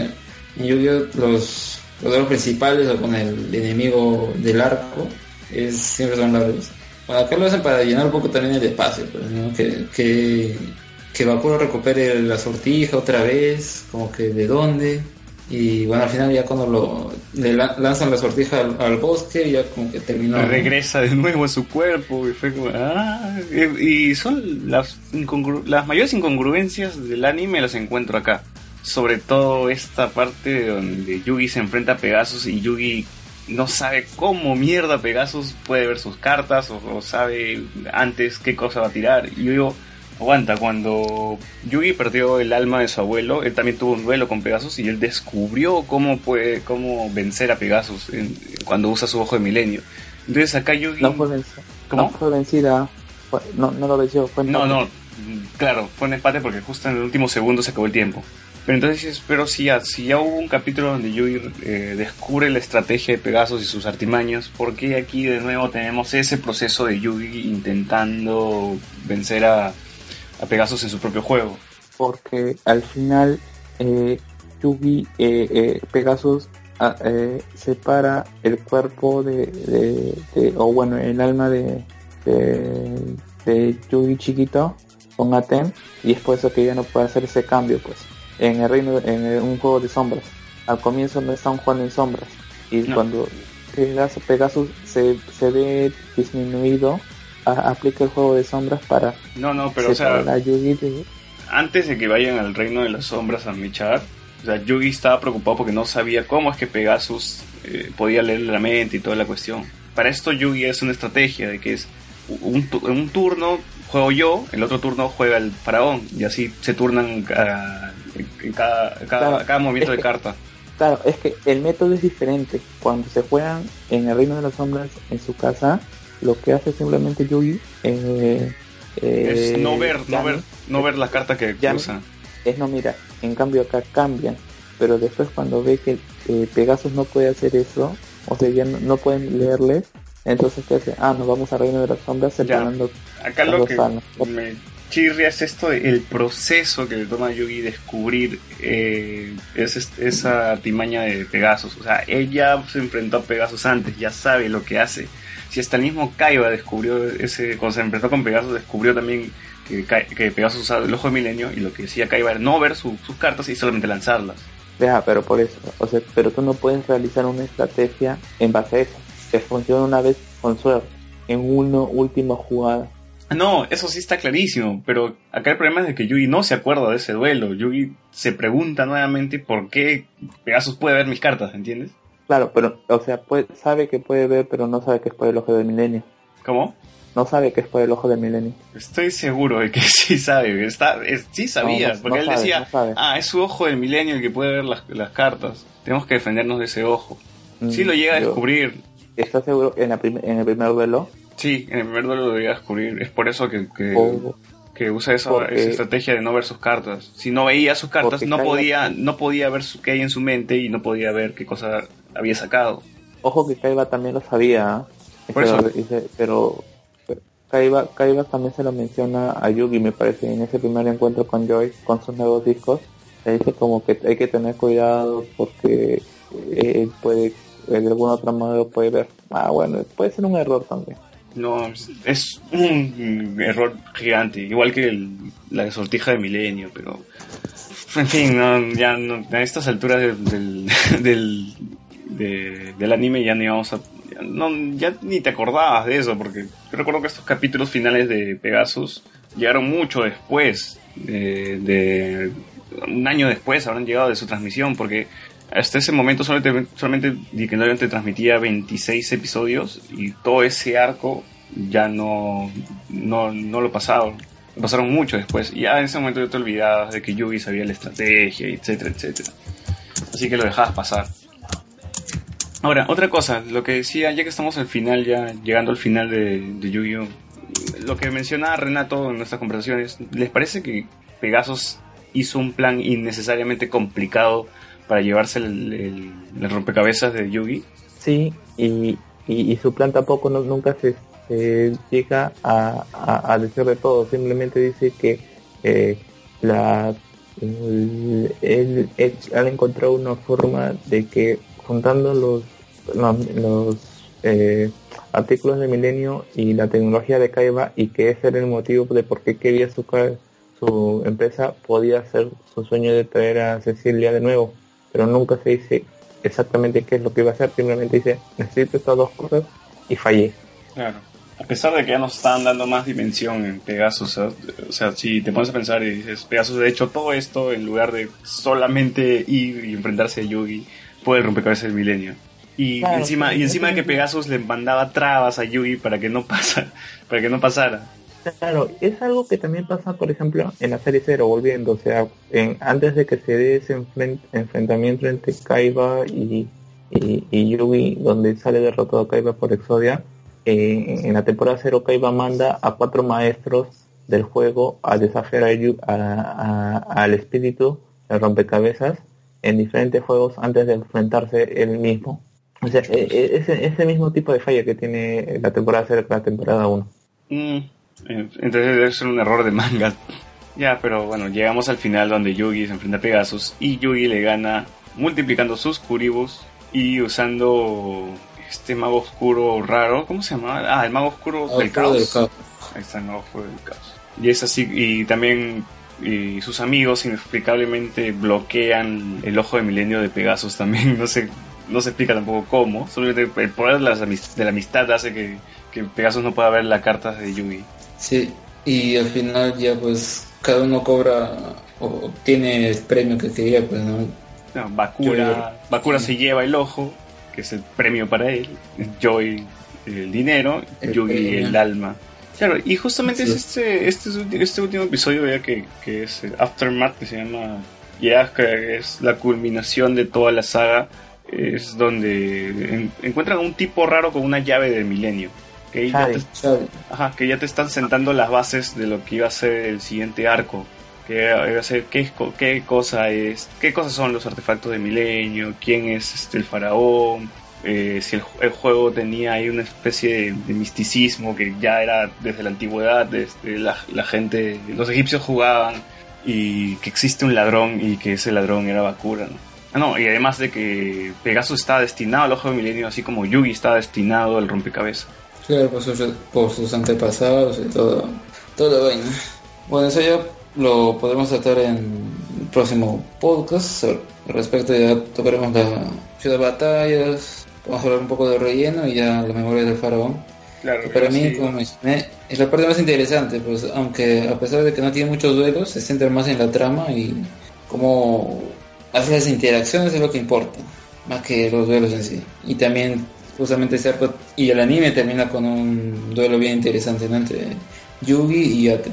en Yu-Gi-Oh! los los principales o con el enemigo del arco es, siempre son largos. Bueno, acá lo hacen para llenar un poco también el espacio, pues. Que, que, que recupere la sortija otra vez, como que de dónde. Y bueno, al final ya cuando lo lanzan la sortija al, bosque, ya como que terminó. ¿no? regresa de nuevo a su cuerpo y fue como ah, y son las incongru- las mayores incongruencias del anime las encuentro acá sobre todo esta parte donde Yugi se enfrenta a Pegasus y Yugi no sabe cómo mierda Pegasus puede ver sus cartas o, o sabe antes qué cosa va a tirar y yo digo aguanta cuando Yugi perdió el alma de su abuelo él también tuvo un duelo con Pegasus y él descubrió cómo puede cómo vencer a Pegasus en- cuando usa su ojo de milenio entonces acá Yugi No fue vencida. ¿Cómo? No fue vencida. Fue- no, no lo venció. Fue No, empate. no, claro, fue un empate porque justo en el último segundo se acabó el tiempo. Pero entonces pero si ya, si ya hubo un capítulo donde Yui eh, descubre la estrategia de Pegasus y sus artimañas, ¿por qué aquí de nuevo tenemos ese proceso de Yugi intentando vencer a, a Pegasus en su propio juego? porque al final eh, Yugi eh, eh, Pegasus ah, eh, separa el cuerpo de, de- de- o bueno el alma de, de, de Yugi chiquito con Aten y es por eso que ya no puede hacer ese cambio pues en el reino en el- un juego de sombras al comienzo no están jugando en sombras y No. cuando Pegasus, Pegasus se, se ve disminuido a- aplica el juego de sombras para No, no, pero o sea, Yugi de, antes de que vayan al reino de las sombras a mechar, o sea, Yugi estaba preocupado porque no sabía cómo es que Pegasus eh, podía leerle la mente y toda la cuestión. Para esto Yugi es una estrategia de que es un, un turno juego yo, el otro turno juega el faraón y así se turnan cada, cada, Claro, cada movimiento de que- carta. Claro, es que el método es diferente. Cuando se juegan en el Reino de las Sombras en su casa, lo que hace simplemente Yugi eh, eh, es no ver, no ver, no ver la carta que Yami. usa. Es no mira. En cambio acá cambian. Pero después cuando ve que eh, Pegasus no puede hacer eso, o sea, ya no, no pueden leerle, entonces ¿qué hace? Ah, nos vamos al Reino de las Sombras separando Acá lo que me chirria es esto el proceso que le toma a Yugi descubrir eh, es esa artimaña de Pegasus. O sea, ella se enfrentó a Pegasus antes, ya sabe lo que hace. Si hasta el mismo Kaiba descubrió ese, cuando se enfrentó con Pegasus, descubrió también que, que Pegasus usaba el ojo de milenio y lo que decía Kaiba era no ver su- sus cartas y solamente lanzarlas. Ya, pero por eso, o sea, pero tú no puedes realizar una estrategia en base a eso. Que funciona una vez con suerte, en una última jugada. No, eso sí está clarísimo, pero acá el problema es de que Yugi no se acuerda de ese duelo. Yugi se pregunta nuevamente por qué Pegasus puede ver mis cartas, ¿entiendes? Claro, pero, o sea, puede- sabe que puede ver, pero no sabe que es por el ojo del milenio. ¿Cómo? No sabe que es por el ojo del milenio. Estoy seguro de que sí sabe, está, es- sí sabía, No, no- porque no él sabe, decía, ah, es su ojo del milenio el que puede ver las, las cartas, tenemos que defendernos de ese ojo. Sí Mm, lo llega a descubrir, ¿Estás seguro en, la en el primer duelo? sí, en el primer duelo lo llega a descubrir, es por eso que, que, usa esa, porque- esa estrategia de no ver sus cartas. Si no veía sus cartas, no podía, no podía ver su, qué hay en su mente y no podía ver qué cosa había sacado. Ojo que Kaiba también lo sabía, ¿ah? Por eso. dice- pero pero Kaiba, Kaiba también se lo menciona a Yugi, me parece, en ese primer encuentro con Joy, con sus nuevos discos. Le dice como que hay que tener cuidado porque eh, él puede, de algún otro modo puede ver. Ah, bueno, puede ser un error también. No, es un error gigante, igual que el- la sortija de Milenio, pero en fin, no, ya no- a estas alturas del, del, del, de- del anime ya ni vamos a... Ya, no, ya ni te acordabas de eso, porque yo recuerdo que estos capítulos finales de Pegasus llegaron mucho después, de, un año después habrán llegado de su transmisión, porque hasta ese momento solamente, solamente te transmitía 26 episodios y todo ese arco ya no, no, no lo pasaron. Pasaron mucho después. Y ya en ese momento ya te olvidabas de que Yugi sabía la estrategia, etcétera, etcétera. Así que lo dejabas pasar. Ahora, otra cosa, lo que decía, ya que estamos al final, ya llegando al final de, de Yu-Gi-Oh! Lo que mencionaba Renato en nuestras conversaciones, ¿les parece que Pegasus hizo un plan innecesariamente complicado para llevarse el, rompecabezas de Yugi? Sí, y, y, su plan tampoco no- nunca se, llega a, a, decir de todo, simplemente dice que eh, la el- él, él ha encontrado una forma de que juntando los, los, eh, artículos de Milenio y la tecnología de Kaiba y que ese era el motivo de por qué quería su, su empresa podía hacer su sueño de traer a Cecilia de nuevo pero nunca se dice exactamente qué es lo que iba a hacer, simplemente dice, necesito estas dos cosas y fallé. Claro. A pesar de que ya nos están dando más dimensión en Pegasus, o sea, si te pones a pensar y dices, Pegasus ha hecho todo esto en lugar de solamente ir y enfrentarse a Yugi por el rompecabezas del milenio. Y Claro, encima, y encima sí. que Pegasus le mandaba trabas a Yugi para que no pasa, para que no pasara. Claro, es algo que también pasa, por ejemplo, en la serie Zero, volviendo, o sea, en, antes de que se dé ese enfren- enfrentamiento entre Kaiba y, y, y Yugi, donde sale derrotado Kaiba por Exodia, eh, en la temporada Zero Kaiba manda a cuatro maestros del juego a desafiar a a- a- al espíritu del rompecabezas en diferentes juegos antes de enfrentarse él mismo. O sea, e- e- ese, ese mismo tipo de falla que tiene la temporada 0 con la temporada 1. Mm, entonces debe ser un error de manga. Ya, pero bueno, llegamos al final donde Yugi se enfrenta a Pegasus y Yugi le gana multiplicando sus Kuribus y usando este mago oscuro raro. ¿Cómo se llama? Ah, el mago oscuro del oscuro caos. del caos. Ahí está el mago oscuro del caos. Y es así, y también y sus amigos inexplicablemente bloquean el ojo de milenio de Pegasus también. No sé, no se explica tampoco cómo. Solamente el poder de, las de la amistad hace que, que Pegasus no pueda ver las cartas de Yugi. Sí, y al final ya pues cada uno cobra o obtiene el premio que quería, pues no. No, Bakura, Bakura se lleva el ojo, que es el premio para él. Joy el dinero, El Yugi premio. el alma. Claro, y justamente Sí. es este, este, este último episodio ya que, que es eh, Aftermath, que se llama, ya que es la culminación de toda la saga, es donde en- encuentran a un tipo raro con una llave del milenio. Que ya, te, ajá, que ya te están sentando las bases de lo que iba a ser el siguiente arco. Que iba a ser qué, qué cosa es, qué cosas son los artefactos de milenio, quién es este, el faraón, eh, si el, el juego tenía ahí una especie de, de misticismo que ya era desde la antigüedad, desde la, la gente, los egipcios jugaban y que existe un ladrón y que ese ladrón era Bakura, ¿no? Ah, no, y además de que Pegasus está destinado al ojo de milenio, así como Yugi está destinado al rompecabezas. Claro, por sus, por sus antepasados y todo, la vaina. Bueno, eso ya lo podremos tratar en el próximo podcast. Al respecto ya tocaremos la ciudad de batallas, vamos a hablar un poco de relleno y ya la memoria del faraón. Claro, Que para mí, sí. como mencioné, es la parte más interesante, pues aunque a pesar de que no tiene muchos duelos, se centra más en la trama y cómo hace las interacciones es lo que importa, más que los duelos en sí. Y también, justamente ese arco y el anime termina con un duelo bien interesante ¿no? entre Yugi y Yaten.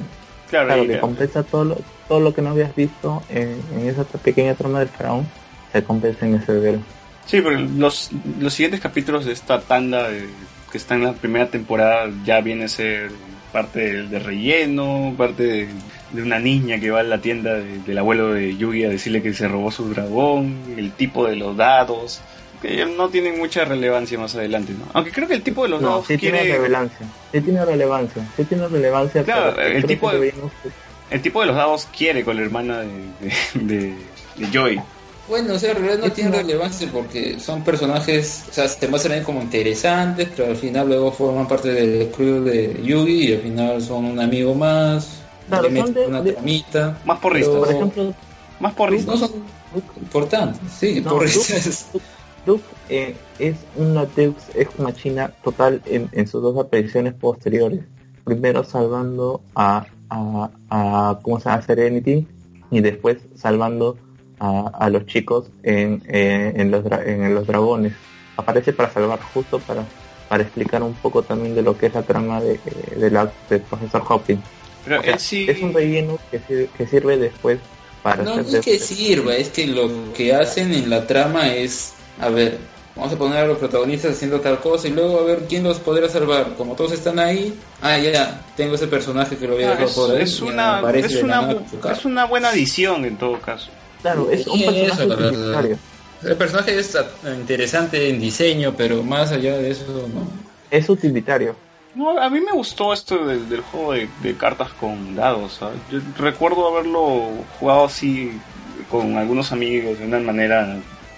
Claro, Claro, y- que compensa todo lo, todo lo que no habías visto en, en esa pequeña trama del faraón, se compensa en ese duelo. Sí, pero los, los siguientes capítulos de esta tanda de- que está en la primera temporada ya viene a ser parte de, de relleno, parte de, de una niña que va a la tienda de- del abuelo de Yugi a decirle que se robó su dragón, el tipo de los dados, que ya no tienen mucha relevancia más adelante, ¿no? Aunque creo que el tipo de los No, dados sí quiere... tiene relevancia, sí tiene relevancia, sí tiene relevancia. Claro, el tipo de- El tipo de los dados quiere con la hermana de- de Joy. Bueno, o sea, en realidad no Es tiene una- relevancia porque son personajes, o sea, se muestran ahí como interesantes, pero al final luego forman parte del crew de Yugi y al final son un amigo más, Claro, le son meten de- una de- tramita. Más porristas. Por ejemplo, Más porristas. No son importantes, sí, No, por tú- eso. Duke eh, es una Deus ex machina total en, en sus dos apariciones posteriores. Primero salvando a, a, a ¿cómo se llama? Serenity y después salvando a, a los chicos en, eh, en, los dra- en los dragones. Aparece para salvar justo para, para explicar un poco también de lo que es la trama de, de la, del profesor Hopkins. Pero O sea, él sí... Es un relleno que, que sirve después para No, hacer es que sirva, es que lo que hacen en la trama es, a ver, vamos a poner a los protagonistas haciendo tal cosa y luego a ver quién los podrá salvar. Como todos están ahí, ah, ya, tengo ese personaje que lo voy a Ah, dejar es, por ahí. es una, es, una, es una buena adición en todo caso. Claro, es un personaje eso. El personaje es ah, interesante en diseño, pero más allá de eso, no. Es utilitario. No, a mí me gustó esto del, del juego de, de cartas con dados. ¿sabes? Yo recuerdo haberlo jugado así con algunos amigos de una manera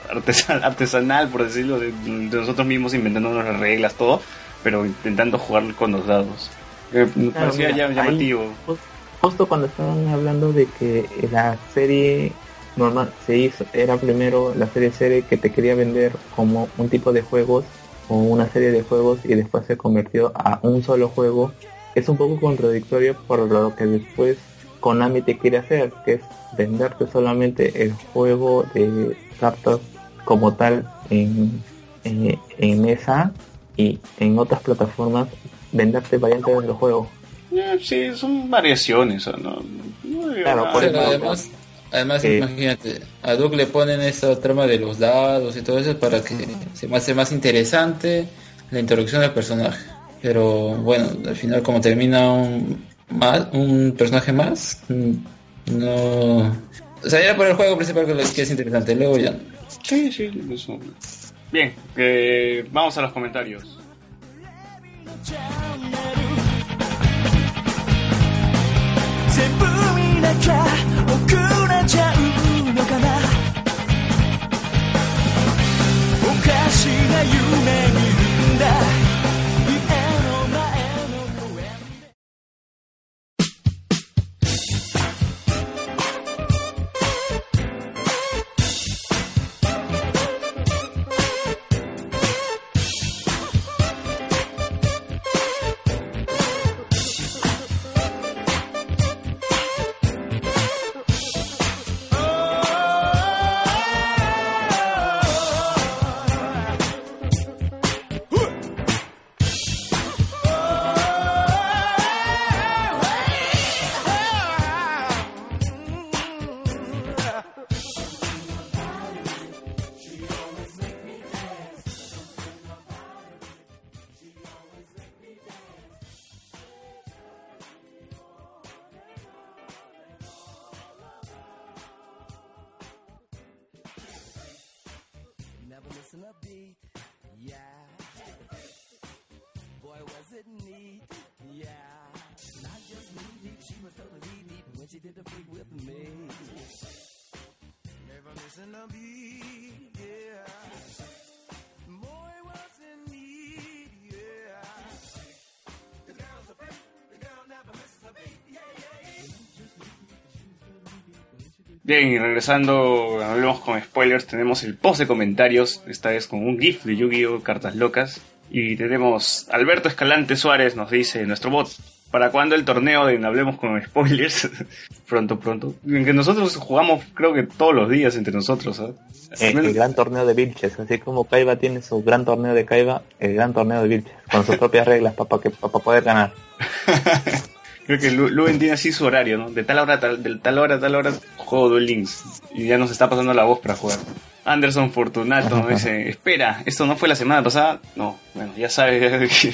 artesan- artesanal, por decirlo, de, de nosotros mismos inventándonos las reglas, todo, pero intentando jugar con los dados. Eh, me Claro, parecía mira, ya ahí- llamativo. Jus- Justo cuando estaban hablando de que la serie normal se hizo, era primero la serie serie que te quería vender como un tipo de juegos o una serie de juegos y después se convirtió a un solo juego. Es un poco contradictorio por lo que después Konami te quiere hacer, que es venderte solamente el juego de cartas como tal en, en, en esa y en otras plataformas venderte variantes de los juegos. Eh, sí, son variaciones, ¿o ¿no? No digo Claro, nada. por Pero eso- además, además Eh. imagínate, a Duke le ponen esa trama de los dados y todo eso para que se me hace más interesante la introducción del personaje. Pero bueno, al final como termina un, más, un personaje más, mm, no... O sea, era por el juego principal que es- interesante, luego ya no. Sí, sí, eso. Bien, eh, vamos a los comentarios. おかしな夢見るんだ。Bien, y regresando, hablemos con spoilers, tenemos el post de comentarios, esta vez con un GIF de Yu-Gi-Oh! Cartas Locas. Y tenemos Alberto Escalante Suárez, nos dice nuestro bot. ¿Para cuándo el torneo de Hablemos con Spoilers? pronto, pronto. En que nosotros jugamos, creo que todos los días entre nosotros. ¿ah? Eh, el gran torneo de Vilches, así como Kaiba tiene su gran torneo de Kaiba, el gran torneo de Vilches, con sus propias reglas para que para poder ganar. Creo que Lu- Luen tiene así su horario, ¿no? De tal hora, tal, de tal hora, tal hora, juego Duel Links. Y ya nos está pasando la voz para jugar. Anderson Fortunato nos dice, espera, ¿esto no fue la semana pasada? No, bueno, ya sabes que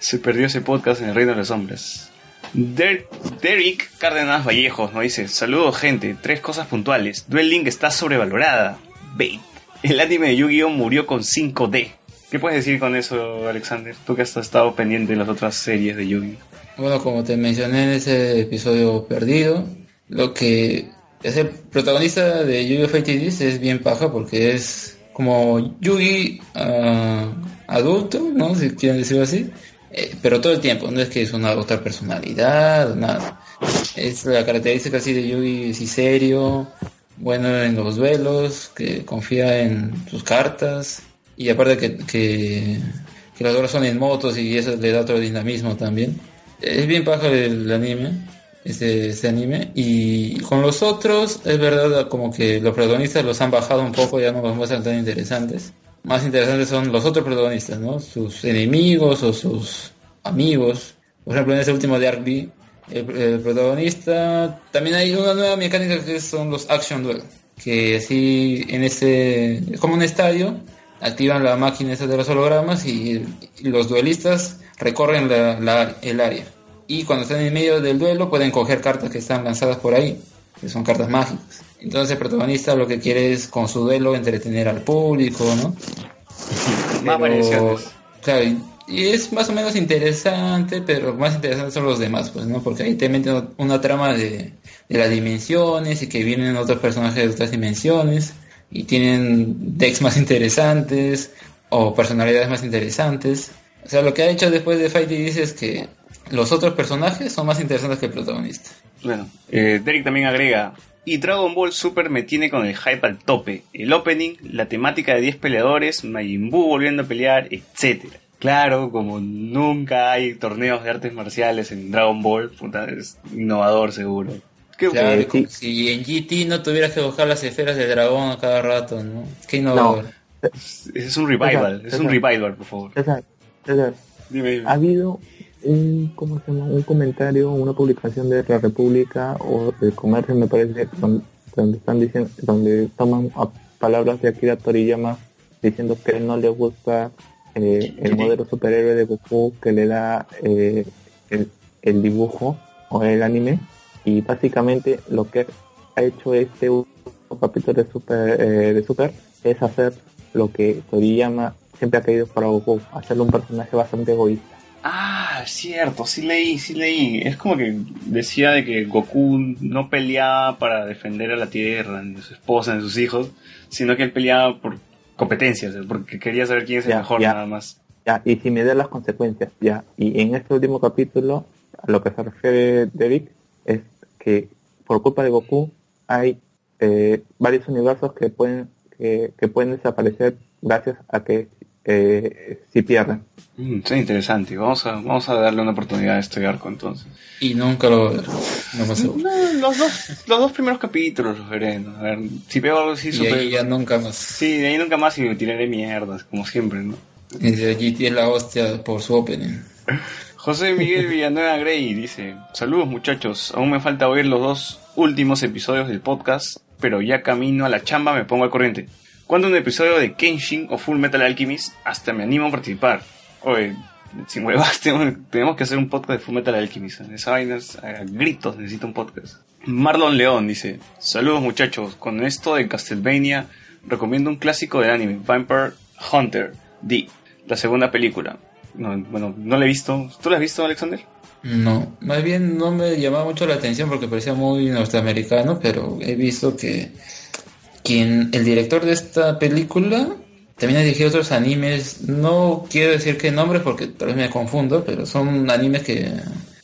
se perdió ese podcast en el Reino de los Hombres. Der- Derek Cárdenas Vallejos nos dice, saludos gente, tres cosas puntuales. Duel Link está sobrevalorada. Bait. El anime de Yu-Gi-Oh! murió con 5D. ¿Qué puedes decir con eso, Alexander? Tú que has estado pendiente de las otras series de Yu-Gi-Oh! Bueno, como te mencioné en ese episodio perdido, lo que es el protagonista de Yu-Gi-Oh! Es bien paja porque es como Yugi ah, adulto, ¿no? Si quieren decirlo así. Eh, pero todo el tiempo, no es que es una otra personalidad, nada. Es la característica así de Yugi, sí serio, bueno en los duelos, que confía en sus cartas. Y aparte que, que, los duelos son en motos y eso le da otro dinamismo también. Es bien paja el anime, este anime. Y con los otros, es verdad, como que los protagonistas los han bajado un poco, ya no los muestran tan interesantes. Más interesantes son los otros protagonistas, ¿no? Sus enemigos o sus amigos. Por ejemplo, en ese último de Arc B, el, el protagonista. También hay una nueva mecánica que son los Action Duel. Que así, en ese. Es como un estadio, activan la máquina esa de los hologramas y los duelistas recorren la- la- el área. Y cuando están en medio del duelo pueden coger cartas que están lanzadas por ahí, que son cartas mágicas. Entonces el protagonista lo que quiere es con su duelo entretener al público, ¿no? Más Pero, variaciones. Claro, y, y es más o menos interesante, pero más interesantes son los demás, pues, ¿no? Porque ahí te meten una trama de, de las dimensiones y que vienen otros personajes de otras dimensiones y tienen decks más interesantes o personalidades más interesantes. O sea, lo que ha hecho después de Fight dice es que los otros personajes son más interesantes que el protagonista. Bueno, eh, Derek también agrega, y Dragon Ball Super me tiene con el hype al tope. El opening, la temática de 10 peleadores, Majin Buu volviendo a pelear, etc. Claro, como nunca hay torneos de artes marciales en Dragon Ball, puta, es innovador seguro. Qué Claro, si en GT no tuvieras que buscar las esferas de dragón a cada rato, ¿no? Qué innovador. Es un revival, Exacto, es un exacto. revival, por favor. Dime, dime. ha habido un, ¿cómo se llama? un comentario, una publicación de la República o del Comercio, me parece, donde, donde están diciendo, donde toman a palabras de Akira Toriyama diciendo que él no le gusta eh, el modelo superhéroe de Goku que le da eh, el, el dibujo o el anime y básicamente lo que ha hecho este capítulo de Super, eh, de Super es hacer lo que Toriyama siempre ha querido para Goku, hacerle un personaje bastante egoísta. Ah, cierto, sí leí, sí leí. Es como que decía de que Goku no peleaba para defender a la Tierra, ni a su esposa, ni a sus hijos, sino que él peleaba por competencias, porque quería saber quién es el Ya, mejor ya. nada más. Ya, y si me da las consecuencias, ya. Y en este último capítulo, a lo que se refiere Derek, es que por culpa de Goku hay eh, varios universos que pueden que, que pueden desaparecer gracias a que eh, si pierden. Mm, está interesante. Vamos a, vamos a darle una oportunidad a este arco entonces. Y nunca lo no pasó. No, los, dos, los dos primeros capítulos los veré. ¿no? A ver, si veo algo así Y super... ahí ya nunca más. Sí, de ahí nunca más y me tiraré mierdas, como siempre, ¿no? Y de GT es la hostia por su opening. José Miguel Villanueva Grey dice, saludos muchachos, aún me falta oír los dos últimos episodios del podcast, pero ya camino a la chamba me pongo al corriente. ¿Cuándo un episodio de Kenshin o Full Metal Alchemist? Hasta me animo a participar. Oye, sin huevas, tenemos, que hacer un podcast de Full Metal Alchemist. Esa vaina es a gritos, necesita un podcast. Marlon León dice, saludos muchachos, con esto de Castlevania recomiendo un clásico del anime, Vampire Hunter D, la segunda película. No, bueno, no la he visto. ¿Tú la has visto, Alexander? No, más bien no me llamaba mucho la atención porque parecía muy norteamericano, pero he visto que quien el director de esta película también ha dirigido otros animes. No quiero decir qué nombres porque tal vez me confundo, pero son animes que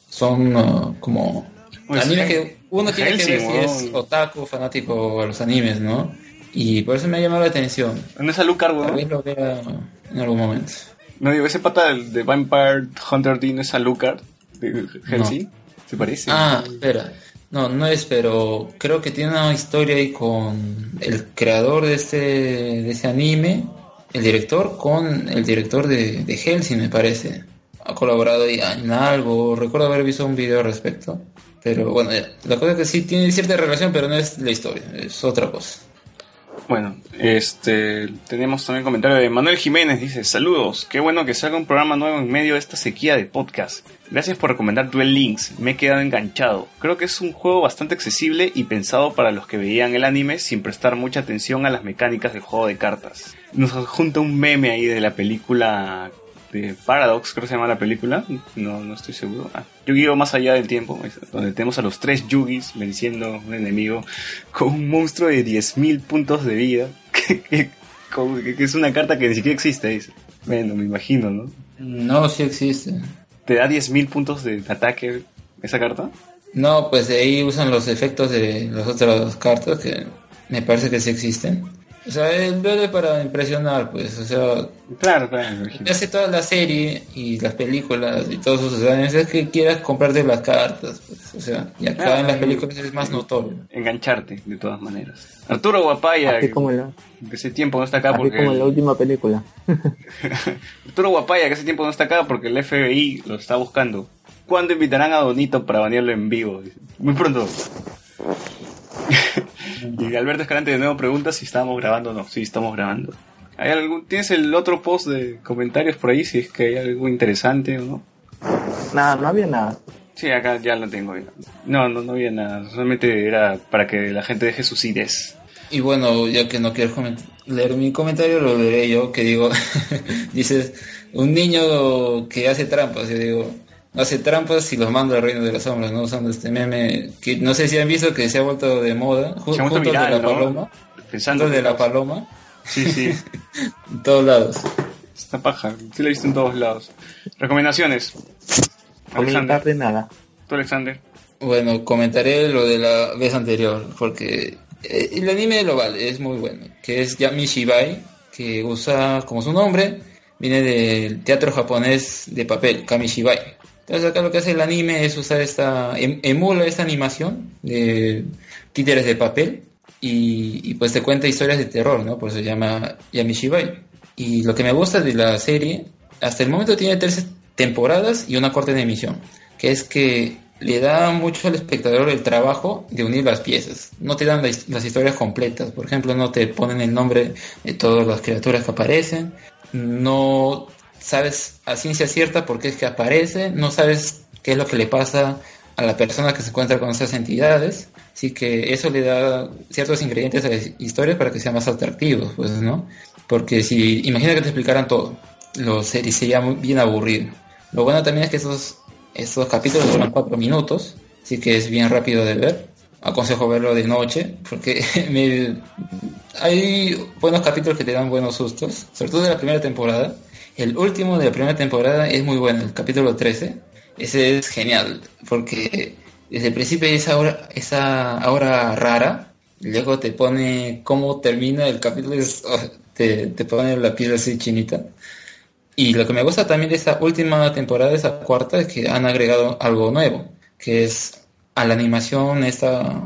son uh, como Pues, animes que uno tiene que ver si es otaku, fanático a los animes, ¿no? Y por eso me ha llamado la atención. ¿No es Alucard, Tal weón? vez lo vea en algún momento. No digo, ese pata del- de Vampire Hunter D no es Alucard de Hellsing. ¿Se parece? Ah, espera. No, no es, pero creo que tiene una historia ahí con el creador de este, de ese anime, el director, con el director de, de Hellsing, me parece. Ha colaborado ahí en algo, recuerdo haber visto un video al respecto. Pero bueno, la cosa es que sí tiene cierta relación, pero no es la historia, es otra cosa. Bueno, este, tenemos también comentario de Manuel Jiménez, dice, saludos, qué bueno que salga un programa nuevo en medio de esta sequía de podcast. Gracias por recomendar Duel Links, me he quedado enganchado. Creo que es un juego bastante accesible y pensado para los que veían el anime sin prestar mucha atención a las mecánicas del juego de cartas. Nos junta un meme ahí de la película de Paradox, creo que se llama la película, no, no estoy seguro. Ah, Yu-Gi-Oh! más allá del tiempo, donde tenemos a los tres Yugis venciendo un enemigo con un monstruo de 10.000 puntos de vida, que, es una carta que ni siquiera existe. Bueno, me imagino, ¿no? No, sí existe. ¿Te da 10.000 puntos de ataque esa carta? No, pues de ahí usan los efectos de las otras cartas que me parece que sí existen. O sea, el duele para impresionar, pues, o sea, Claro, claro, hace toda la serie y las películas y todos sus años es que quieras comprarte las cartas, pues, o sea, y acá en las películas es más notorio. Engancharte, de todas maneras. Arturo Guapaya, Así como en la, que ese tiempo no está acá así porque... como en la última película. Arturo Guapaya, que hace tiempo no está acá porque el FBI lo está buscando. ¿Cuándo invitarán a Donito para banearlo en vivo? Muy pronto. Y Alberto Escalante de nuevo pregunta si estábamos grabando o no. Sí, estamos grabando. ¿Hay algún, ¿Tienes el otro post de comentarios por ahí si es que hay algo interesante o no? Nada, no había nada. Sí, acá ya lo tengo. No, no, no había nada. Solamente era para que la gente deje sus ideas. Y bueno, ya que no quieres leer mi comentario, lo leeré yo, que digo, dices, un niño que hace trampas, yo digo, hace trampas y los manda al reino de las sombras, ¿no? Usando este meme, que no sé si han visto que se ha vuelto de moda, ju- Se ha vuelto juntos viral, de la ¿no? paloma, Pensando de la paloma, Sí, sí. en todos lados. Esta paja. Sí lo he visto en todos lados. Recomendaciones. Alexander. De nada. ¿Tú, Alexander? Bueno, comentaré lo de la vez anterior, porque eh, el anime lo vale, es muy bueno, que es Yami Shibai, que usa como su nombre, viene del teatro japonés de papel, Kamishibai. Entonces acá lo que hace el anime es usar esta, em- emula esta animación de títeres de papel y, pues te cuenta historias de terror, ¿no? Por eso se llama Yamishibai. Y lo que me gusta de la serie, hasta el momento tiene tres temporadas y una corte de emisión, que es que le da mucho al espectador el trabajo de unir las piezas. No te dan las historias completas, por ejemplo, no te ponen el nombre de todas las criaturas que aparecen, no sabes a ciencia cierta por qué es que aparece, no sabes qué es lo que le pasa a la persona que se encuentra con esas entidades, así que eso le da ciertos ingredientes a la historia para que sean más atractivos, pues, ¿no? Porque si, imagina que te explicaran todo, lo sería, muy bien aburrido. Lo bueno también es que esos, estos capítulos duran cuatro minutos, así que es bien rápido de ver. Aconsejo verlo de noche, porque me- hay buenos capítulos que te dan buenos sustos, sobre todo de la primera temporada. El último de la primera temporada es muy bueno, el capítulo 13. Ese es genial, porque desde el principio esa hora, esa hora rara, luego te pone cómo termina el capítulo, es- te, te pone la piel así chinita. Y lo que me gusta también de esta última temporada, esa cuarta, es que han agregado algo nuevo, que es a la animación esta,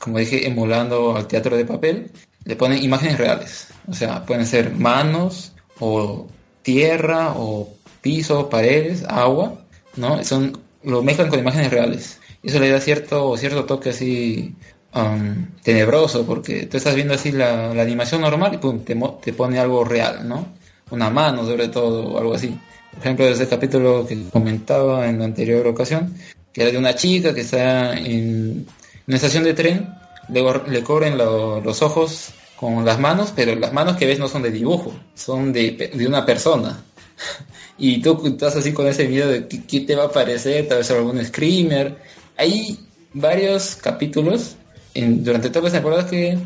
como dije, emulando al teatro de papel, le ponen imágenes reales. O sea, pueden ser manos o tierra o piso, paredes, agua, ¿no? Son, lo mezclan con imágenes reales. Eso le da cierto, cierto toque así um, tenebroso, porque tú estás viendo así la, animación normal y pum, te, te pone algo real, ¿no? Una mano sobre todo, algo así. Por ejemplo, ese capítulo que comentaba en la anterior ocasión, que era de una chica que está en una estación de tren, le lo- los ojos con las manos, pero las manos que ves no son de dibujo, son de, de una persona. Y tú estás así con ese miedo de qué, qué te va a aparecer, tal vez algún screamer. Hay varios capítulos en- durante todas las temporadas que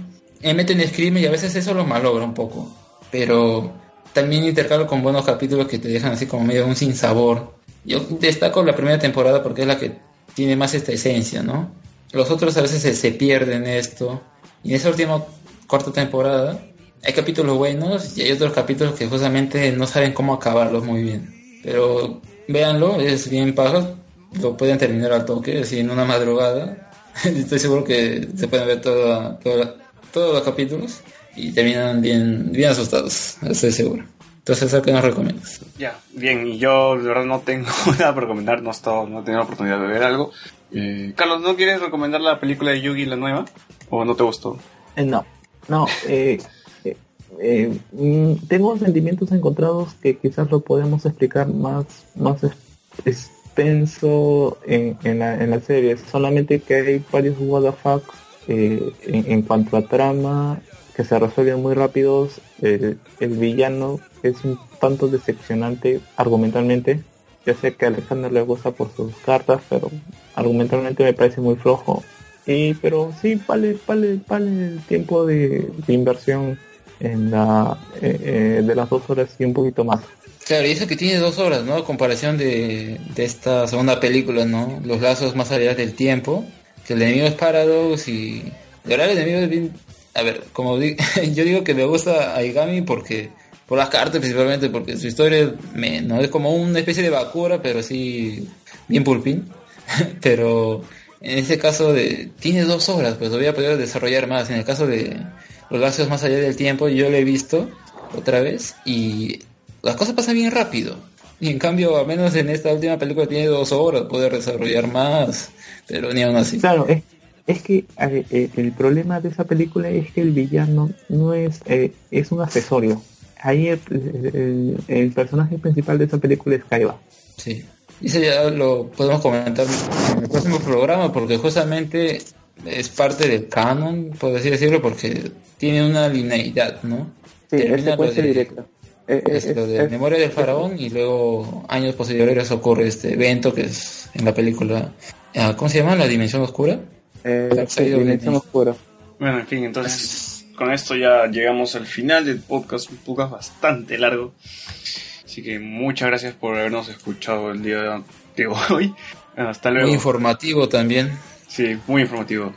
meten screamer y a veces eso lo malogra un poco. Pero también intercalo con buenos capítulos que te dejan así como medio un sin sabor. Yo destaco la primera temporada porque es la que tiene más esta esencia, ¿no? Los otros a veces se, se pierden esto. Y en esa última cuarta temporada hay capítulos buenos y hay otros capítulos que justamente no saben cómo acabarlos muy bien. Pero véanlo, es bien paja. Lo pueden terminar al toque, así en una madrugada. Estoy seguro que se pueden ver toda- toda- todos los capítulos y terminan bien, bien asustados, estoy seguro. Entonces, ¿a qué nos recomiendas? Ya, bien, y yo de verdad no tengo nada para recomendar, no he, estado, no he tenido la oportunidad de ver algo. Eh, Carlos, ¿no quieres recomendar la película de Yugi, la nueva? ¿O no te gustó? Eh, no, no, eh, eh, eh, mm, tengo sentimientos encontrados que quizás lo podemos explicar más, más extenso en, en, la, en la serie, solamente que hay varios what eh, en, en cuanto a trama que se resuelven muy rápidos, el, el villano es un tanto decepcionante argumentalmente, yo sé que a Alexander le gusta por sus cartas, pero argumentalmente me parece muy flojo. Y, pero sí, vale, vale, vale el tiempo de, inversión en la eh, eh, de las dos horas y un poquito más. Claro, y eso que tiene dos horas, ¿no? Comparación de, de esta segunda película, ¿no? Los lazos más allá del tiempo, que el enemigo es Paradox y... De verdad el enemigo es bien... A ver, como di- yo digo que me gusta Aigami porque... Por las cartas principalmente, porque su historia me, no es como una especie de Bakura, pero sí bien pulpín. pero en este caso de tiene dos horas, pues lo voy a poder desarrollar más. En el caso de los lazos más allá del tiempo, yo lo he visto otra vez y las cosas pasan bien rápido. Y en cambio, al menos en esta última película tiene dos horas, puede desarrollar más, pero ni aún así. Claro, es, es que eh, eh, el problema de esa película es que el villano no es eh, es un accesorio. Ahí el, el- el personaje principal de esa película es Kaiba. Sí. Y eso ya lo podemos comentar en el próximo programa, porque justamente es parte del canon, por así decirlo, porque tiene una linealidad, ¿no? Sí, es secuencia de- directa. Es lo de es- Memoria del Faraón y luego años posteriores ocurre este evento que es en la película, ah, ¿cómo se llama? La Dimensión Oscura. eh, sí, Dimensión. Oscura. Bueno, en fin, entonces con esto ya llegamos al final del podcast, un podcast bastante largo. Así que muchas gracias por habernos escuchado el día de hoy. Hasta luego. Muy informativo también. Sí, muy informativo.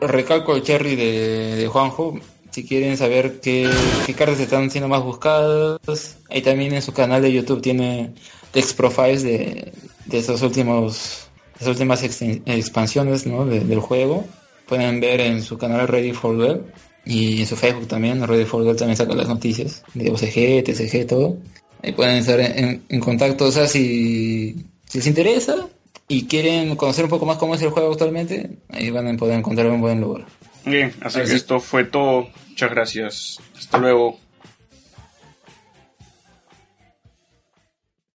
Recalco el cherry de, de Juanjo. Si quieren saber qué, qué cartas están siendo más buscadas, ahí también en su canal de YouTube tiene text profiles de, de esos últimos, las últimas expansiones ¿no? de- del juego. Pueden ver en su canal Ready for Duel y en su Facebook también. Ready for Duel también saca las noticias de OCG, TCG, todo. Ahí pueden estar en, en contacto, o sea, si, si les interesa y quieren conocer un poco más cómo es el juego actualmente, ahí van a poder encontrar un buen lugar. Bien, así Así. que esto fue todo. Muchas gracias. Hasta luego.